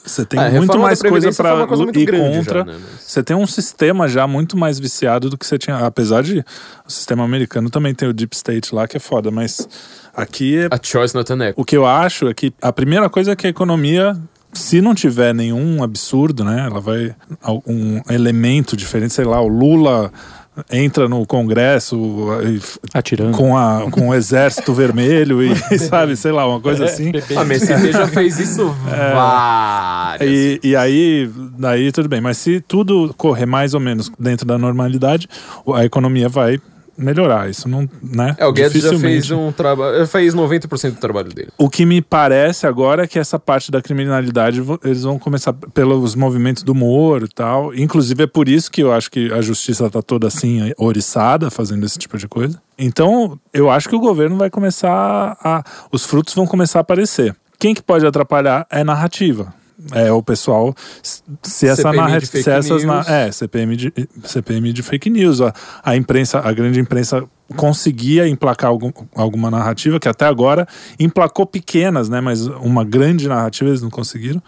você tem é, muito mais coisa para ir contra. Você né, tem um sistema já muito mais viciado do que você tinha. Apesar de o sistema americano também tem o Deep State lá, que é foda, mas aqui. É a choice not an O que eu acho é que a primeira coisa é que a economia se não tiver nenhum absurdo, né, ela vai um elemento diferente, sei lá, o Lula entra no Congresso atirando com, a, com o exército vermelho e *laughs* sabe, sei lá, uma coisa é, assim. A MST já fez isso *laughs* é, várias. E, e aí, daí tudo bem. Mas se tudo correr mais ou menos dentro da normalidade, a economia vai melhorar. Isso não, né? É, o Guedes já fez um trabalho, fez 90% do trabalho dele. O que me parece agora é que essa parte da criminalidade eles vão começar pelos movimentos do Moro e tal. Inclusive é por isso que eu acho que a justiça tá toda assim oriçada fazendo esse tipo de coisa. Então, eu acho que o governo vai começar a os frutos vão começar a aparecer. Quem que pode atrapalhar é narrativa é o pessoal se essa narrativa se essas na, é CPM de CPM de fake news a, a imprensa a grande imprensa conseguia emplacar algum, alguma narrativa que até agora emplacou pequenas né mas uma grande narrativa eles não conseguiram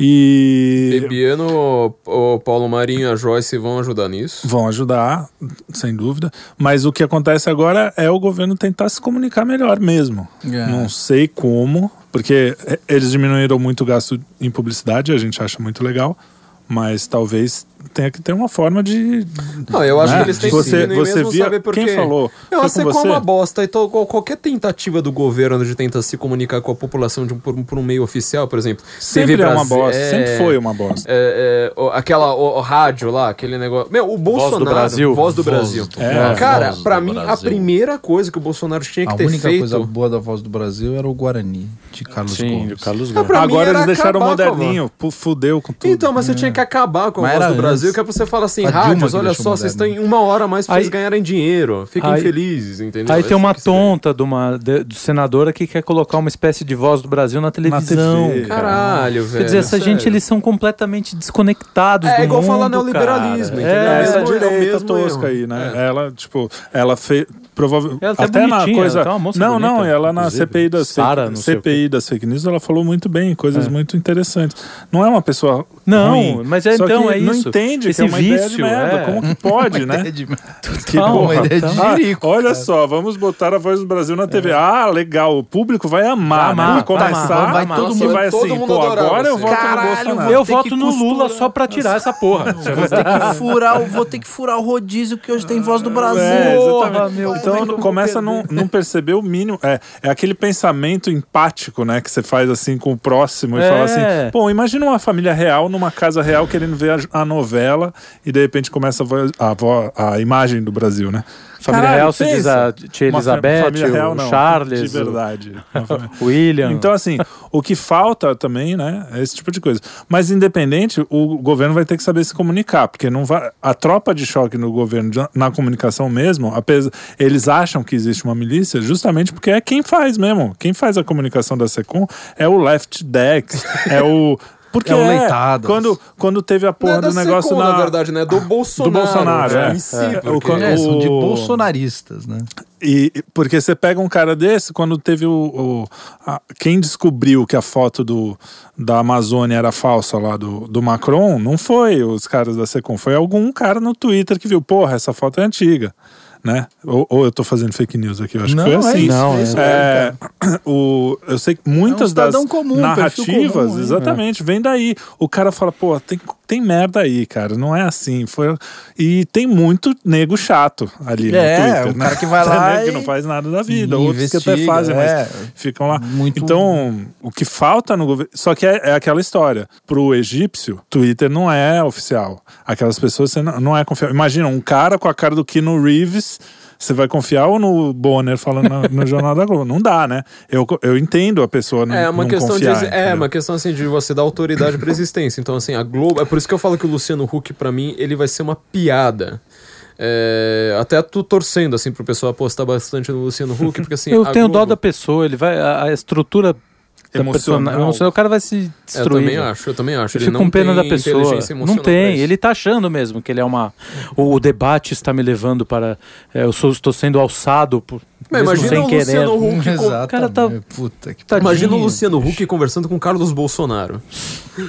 e. Bebiano, o Paulo Marinho e a Joyce vão ajudar nisso? Vão ajudar, sem dúvida. Mas o que acontece agora é o governo tentar se comunicar melhor mesmo. Yeah. Não sei como, porque eles diminuíram muito o gasto em publicidade, a gente acha muito legal mas talvez tenha que ter uma forma de. Não, eu acho né? que eles têm você, que você mesmo via, saber porque. Quem falou? Eu acho que é uma bosta. Então, qualquer tentativa do governo de tentar se comunicar com a população de um, por, por um meio oficial, por exemplo. Sempre TV é uma bosta, é, sempre foi uma bosta. É, é, aquela o, o, rádio lá, aquele negócio. Meu, o Bolsonaro. Voz do Brasil. Voz do Brasil. Voz do é, Cara, para mim, Brasil. a primeira coisa que o Bolsonaro tinha que a ter feito. A única coisa boa da Voz do Brasil era o Guarani, de Carlos Sim, Gomes. De Carlos Gomes. Agora eles deixaram moderninho, fudeu com tudo. Então, mas você tinha que acabar com a Voz do Brasil, que é pra você falar assim, rádios, olha só, vocês têm uma hora mais pra aí, vocês ganharem dinheiro. Fiquem aí, felizes, entendeu? Aí tem uma tonta de uma de, do senadora que quer colocar uma espécie de voz do Brasil na televisão. Na TV, Caralho, velho. Quer dizer, essa sério. gente, eles são completamente desconectados é, do igual falar neoliberalismo, entendeu? É, essa direita tosca aí, né? É. Ela, tipo, ela fez provavelmente tá até na coisa tá não não ela na CPI das Sarah, fake, CPI das fake news ela falou muito bem coisas é. muito interessantes não é uma pessoa não ruim, mas é, então é não isso entende Esse que é uma vício, ideia de merda é. como que *laughs* pode né? de... *laughs* que uma ideia de jirico, ah, olha cara. só vamos botar a voz do Brasil na TV é. ah legal o público vai amar, vai, amar, vai começar vai, vai todo mundo vai assim pô agora eu voto no Bolsonaro. eu voto no Lula só pra tirar essa porra. *laughs* Vou ter que furar vou ter que furar o rodízio que hoje tem voz do Brasil. Então começa a não, não perceber o mínimo. É, é aquele pensamento empático, né? Que você faz assim com o próximo e é. fala assim: pô, imagina uma família real numa casa real querendo ver a, a novela e de repente começa a, a, a imagem do Brasil, né? Família Caralho, real, você diz a tia Elizabeth, família real, não, Charles, de verdade. *laughs* o William. Então, assim, o que falta também, né, é esse tipo de coisa. Mas, independente, o governo vai ter que saber se comunicar, porque não vai, a tropa de choque no governo, na comunicação mesmo, apesar, eles acham que existe uma milícia justamente porque é quem faz mesmo. Quem faz a comunicação da SECOM é o Left Dex, é o porque é um leitado. Quando, quando teve a porra é do negócio na... na verdade, né? Do Bolsonaro. Do Bolsonaro, é. Em si, é. Porque... É, são de bolsonaristas, né? E porque você pega um cara desse, quando teve o. o a, quem descobriu que a foto do, da Amazônia era falsa lá do, do Macron, não foi os caras da Secom, foi algum cara no Twitter que viu, porra, essa foto é antiga né? Ou, ou, eu tô fazendo fake news aqui, eu acho não, que foi assim. É isso, não, é isso, é, *clears throat* o, eu sei que muitas é um das comum, narrativas, comum, exatamente, vem daí. O cara fala, pô, tem, tem merda aí, cara, não é assim. Foi, e tem muito nego chato ali é, no Twitter, o né? cara que vai *laughs* lá que não faz nada da vida, outros que até fazem, mas é. ficam lá. Muito... Então, o que falta no governo, só que é, é aquela história, pro egípcio, Twitter não é oficial. Aquelas pessoas você não, não é confiável. Imagina um cara com a cara do Keanu Reeves você vai confiar ou no Bonner falando no, no Jornal da Globo? Não dá, né? Eu, eu entendo a pessoa não, é uma não questão confiar, de É uma questão assim de você dar autoridade para existência. Então assim, a Globo, é por isso que eu falo que o Luciano Huck para mim, ele vai ser uma piada. É, até tô torcendo assim pro pessoal apostar bastante no Luciano Huck, porque assim, eu tenho Globo... dó da pessoa, ele vai a, a estrutura emocional. emocional. O cara vai se destruir. Eu também acho, eu também acho. Eu ele fico com pena da pessoa. Não tem, ele tá achando mesmo que ele é uma. O, o debate está me levando para. É, eu sou, estou sendo alçado por, Mas imagina o Luciano Huck. Com... cara tá... Puta que Imagina o Luciano Huck conversando com Carlos Bolsonaro.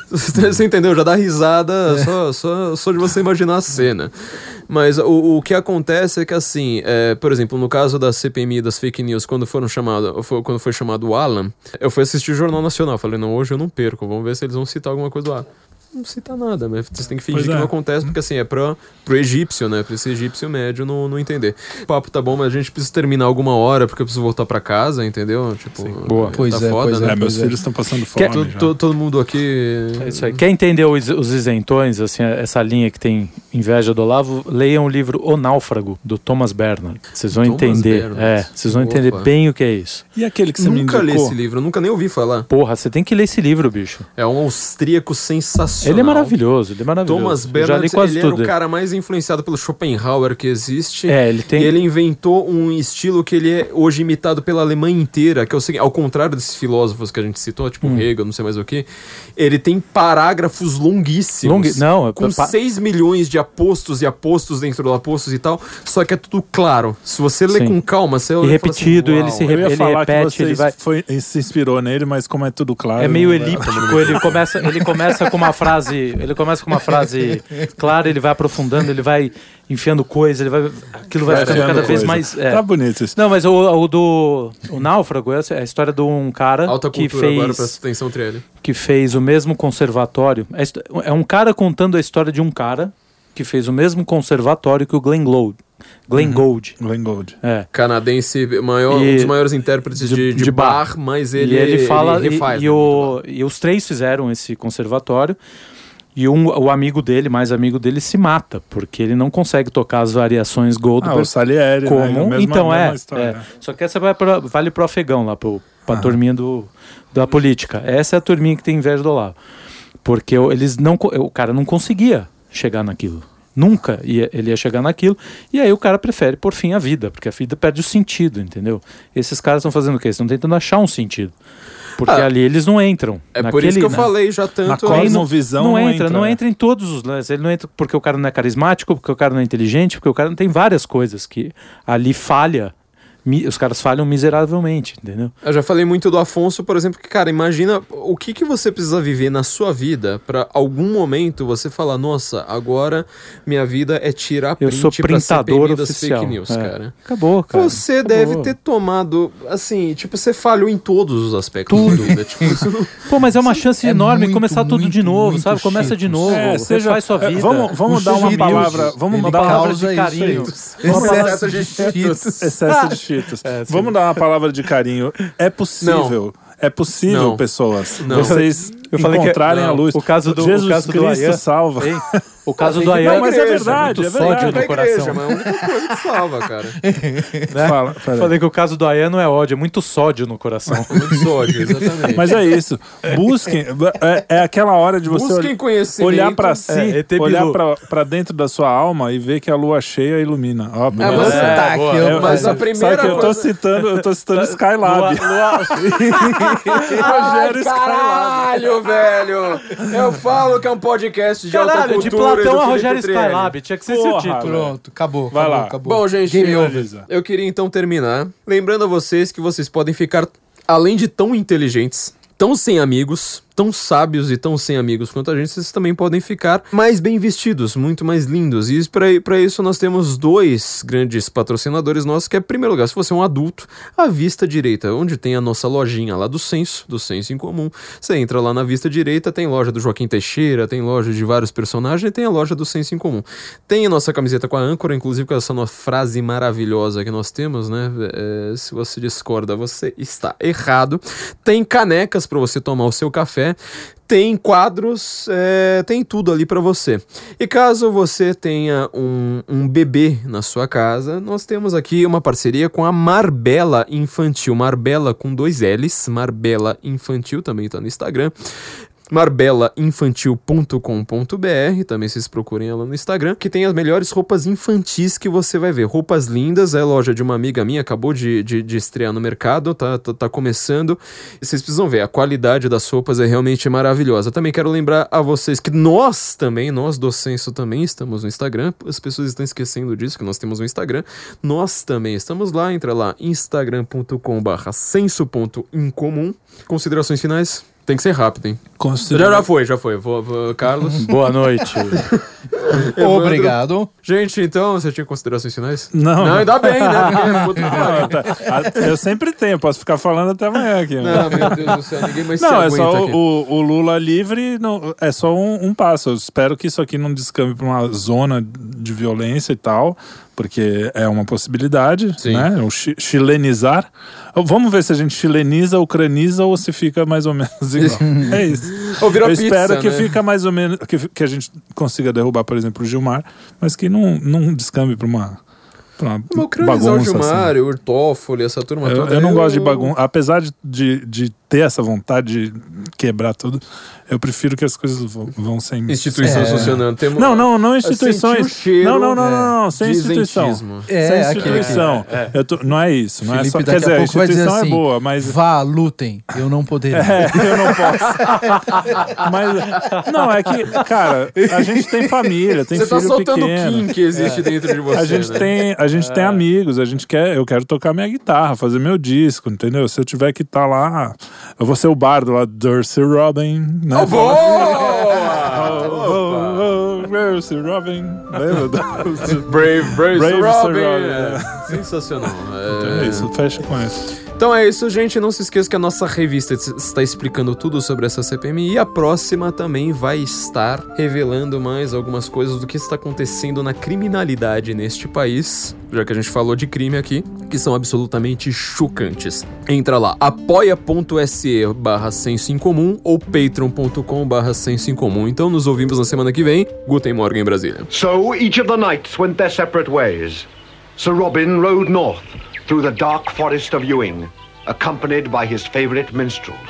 você entendeu? Já dá risada é. só, só, só de você imaginar a cena. Mas o, o que acontece é que, assim, é, por exemplo, no caso da CPMI das fake news, quando foram chamado, foi, quando foi chamado o Alan, eu fui assistir o Jornal Nacional. Falei, não, hoje eu não perco, vamos ver se eles vão citar alguma coisa do Alan não cita nada, mas você tem que fingir que não acontece, porque assim, é pro, pro egípcio, né? Pra esse egípcio médio não, não entender. O papo tá bom, mas a gente precisa terminar alguma hora, porque eu preciso voltar pra casa, entendeu? Tipo, Sim. boa. Tá pois é, foda, pois né? É, meus filhos estão passando fome. Quer, todo mundo aqui. É isso aí. Quer entender os, os isentões, assim, essa linha que tem inveja do Olavo, leiam o livro O Náufrago, do Thomas Bernard. Vocês vão Thomas entender. Bernard. É, vocês vão Opa. entender bem o que é isso. E aquele que você nunca me li esse livro, eu nunca nem ouvi falar. Porra, você tem que ler esse livro, bicho. É um austríaco sensacional. Ele é maravilhoso ele é maravilhoso. Thomas Bernard, ele tudo. era o cara mais influenciado pelo Schopenhauer que existe. É, ele tem... E ele inventou um estilo que ele é hoje imitado pela Alemanha inteira, que é o seguinte, ao contrário desses filósofos que a gente citou, tipo hum. Hegel, não sei mais o que, ele tem parágrafos longuíssimos. Long... Não, com pa... 6 milhões de apostos e apostos dentro do apostos e tal, só que é tudo claro. Se você lê com calma, você E repetido, assim, ele se re... ele repete, ele vai... Foi, se inspirou nele, mas como é tudo claro... É meio elíptico, ele começa, ele começa com uma frase... *laughs* Ele começa com uma frase clara, ele vai aprofundando, ele vai enfiando coisa, ele vai, aquilo vai, vai ficando cada vez mais. É. Tá bonito isso. Não, mas o, o do o Náufrago é a história de um cara Alta que fez. Agora, presta atenção. Que fez o mesmo conservatório. É, é um cara contando a história de um cara que fez o mesmo conservatório que o Glenn Gould. Glenn uhum. Gould. Glenn Gould. É. Canadense, maior, e, um dos maiores intérpretes de, de, de, de bar, bar, mas ele, e ele fala ele refaz, e, e, né, o, e os três fizeram esse conservatório. E um, o amigo dele, mais amigo dele, se mata, porque ele não consegue tocar as variações Goldberg. Ah, o Salieri, como... né? Mesma, então é, é, Só que essa vai pra, vale pro afegão lá, pro, pra ah. turminha do, da política. Essa é a turminha que tem inveja do Olavo. Porque eles não, o cara não conseguia chegar naquilo. Nunca ia, ele ia chegar naquilo. E aí o cara prefere por fim a vida, porque a vida perde o sentido, entendeu? Esses caras estão fazendo o quê? Estão tentando achar um sentido. Porque ah, ali eles não entram. É naquele, por isso que eu né? falei já tanto. Na cosmovisão não, não, não entra, entra, não entra em todos os lances. Ele não entra porque o cara não é carismático, porque o cara não é inteligente, porque o cara não tem várias coisas que ali falha os caras falham miseravelmente, entendeu? Eu já falei muito do Afonso, por exemplo, que, cara, imagina o que, que você precisa viver na sua vida para algum momento você falar, nossa, agora minha vida é tirar print Eu sou printador das fake news, é. cara. Acabou, cara. Você Acabou. deve ter tomado, assim, tipo, você falhou em todos os aspectos Tudo. vida. Tipo. *laughs* Pô, mas é uma chance é enorme muito, começar tudo de novo, sabe? Chico. Começa de novo, é, seja, faz sua é, vida. vamos vamos dar uma palavra, vamos dar uma palavra de carinho. Excesso de cheetos. Excesso de cheetos. Vamos Vamos dar uma palavra de carinho. É possível. Não. É possível, não. pessoas. Não. Vocês eu encontrarem que, a luz. O caso do Jesus *laughs* o caso Cristo do Ayan, salva. Hein? O caso do Ayan. mas é verdade, é, é verdade. sódio no coração. Igreja, mas é a única coisa que salva, cara. *laughs* né? Fala, Falei que o caso do Ayan não é ódio, é muito sódio no coração. *laughs* muito sódio, exatamente. Mas é isso. Busquem. É, é aquela hora de você olhar para si, é, olhar para dentro da sua alma e ver que a lua cheia ilumina. Ó, é, tá aqui, é, mas a primeira sabe que eu tô citando, eu tô citando Skylab. Lua, Rogério Caralho, velho! Eu falo que é um podcast de Caralho, alta cultura. de Platão a Rogério Skylab. Tinha que ser Porra, esse o título. Pronto, acabou. Vai acabou, lá. Acabou. Bom, gente, Game over. eu queria então terminar lembrando a vocês que vocês podem ficar, além de tão inteligentes, tão sem amigos, tão sábios e tão sem amigos quanto a gente, vocês também podem ficar mais bem vestidos, muito mais lindos. E para isso nós temos dois grandes patrocinadores nossos, que é, em primeiro lugar, se você é um adulto, a Vista Direita, onde tem a nossa lojinha lá do Senso, do Senso em Comum. Você entra lá na Vista Direita, tem loja do Joaquim Teixeira, tem loja de vários personagens e tem a loja do Senso em Comum. Tem a nossa camiseta com a âncora, inclusive com essa nossa frase maravilhosa que nós temos, né? É, se você discorda, você está errado. Tem canecas para você tomar o seu café tem quadros, é, tem tudo ali para você. E caso você tenha um, um bebê na sua casa, nós temos aqui uma parceria com a Marbella Infantil, Marbella com dois L's, Marbella Infantil também está no Instagram marbelainfantil.com.br, também vocês procurem ela no Instagram, que tem as melhores roupas infantis que você vai ver. Roupas lindas, é loja de uma amiga minha, acabou de, de, de estrear no mercado, tá, tá, tá começando. E vocês precisam ver, a qualidade das roupas é realmente maravilhosa. Também quero lembrar a vocês que nós também, nós do Censo também estamos no Instagram. As pessoas estão esquecendo disso, que nós temos um Instagram. Nós também estamos lá, entra lá, instagram.com/barra censo.incomum. Considerações finais? Tem que ser rápido, hein? Considera... Já, já foi, já foi. Vou, vou, Carlos. *laughs* Boa noite. *laughs* Obrigado. Gente, então, você tinha considerações finais? Não. Não, ainda bem, né? *laughs* Porque, não, tá. Eu sempre tenho, posso ficar falando até amanhã aqui. Né? Não, meu Deus do céu, ninguém mais Não, é só o, o, Lula livre, não, é só um, um passo. Eu espero que isso aqui não descambe para uma zona de violência e tal, porque é uma possibilidade, Sim. né? O chilenizar. Vamos ver se a gente chileniza, ucraniza ou se fica mais ou menos igual. *laughs* é isso. Ou Eu pizza, espero que né? fica mais ou menos que, que a gente consiga derrubar, por exemplo, o Gilmar, mas que não, não descambe para uma uma bagunça, o Gilmar, assim. o Toffoli, essa turma eu, toda. Eu não gosto de bagunça. Apesar de, de, de, ter essa vontade de quebrar tudo, eu prefiro que as coisas vão, vão sem. Instituições é. funcionando. Tem não, não, não instituições. Cheiro, não, não, não, não, não, sem instituição. É, sem instituição. É. Eu tô, não é isso. Não é só, quer dizer, a instituição assim, é boa, mas. Vá, lutem. Eu não poderia. *laughs* É, eu não posso. *laughs* mas. Não, é que, cara, a gente tem família, tem você filho tá soltando pequeno. o Kim que existe dentro de você. A gente né? tem, a gente tem amigos, a gente quer. Eu quero tocar minha guitarra, fazer meu disco, entendeu? Se eu tiver que estar tá lá, eu vou ser o bardo lá, Dircy Robin. Né? Oh, boa! oh, oh, Dircy Robin. Brave, brave, Brave Robin. Sir Robin, É. Sensacional. Então é isso, fecha com isso. Então é isso, gente. Não se esqueça que a nossa revista está explicando tudo sobre essa CPMI e a próxima também vai estar revelando mais algumas coisas do que está acontecendo na criminalidade neste país, já que a gente falou de crime aqui, que são absolutamente chocantes. Entra lá, apoia.se barra senso em ou patreon.com barra senso em. Então nos ouvimos na semana que vem. Guten Morgen Brasília. So each of the knights went their separate ways. Sir Robin rode north through the dark forest of Ewing, accompanied by his favorite minstrels.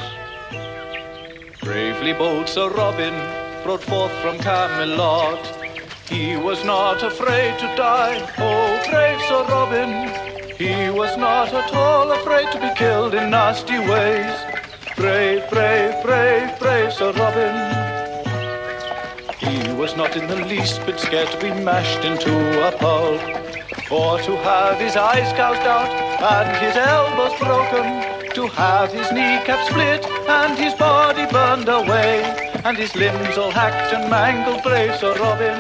Bravely bold Sir Robin brought forth from Camelot. He was not afraid to die, oh brave Sir Robin. He was not at all afraid to be killed in nasty ways. Brave, brave, brave, brave Sir Robin. Was not in the least bit scared to be mashed into a pulp, or to have his eyes gouged out and his elbows broken, to have his kneecap split and his body burned away, and his limbs all hacked and mangled, brave Sir Robin.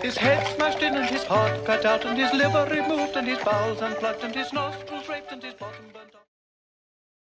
His head smashed in and his heart cut out and his liver removed and his bowels unplugged and his nostrils raped and his bottom burnt out.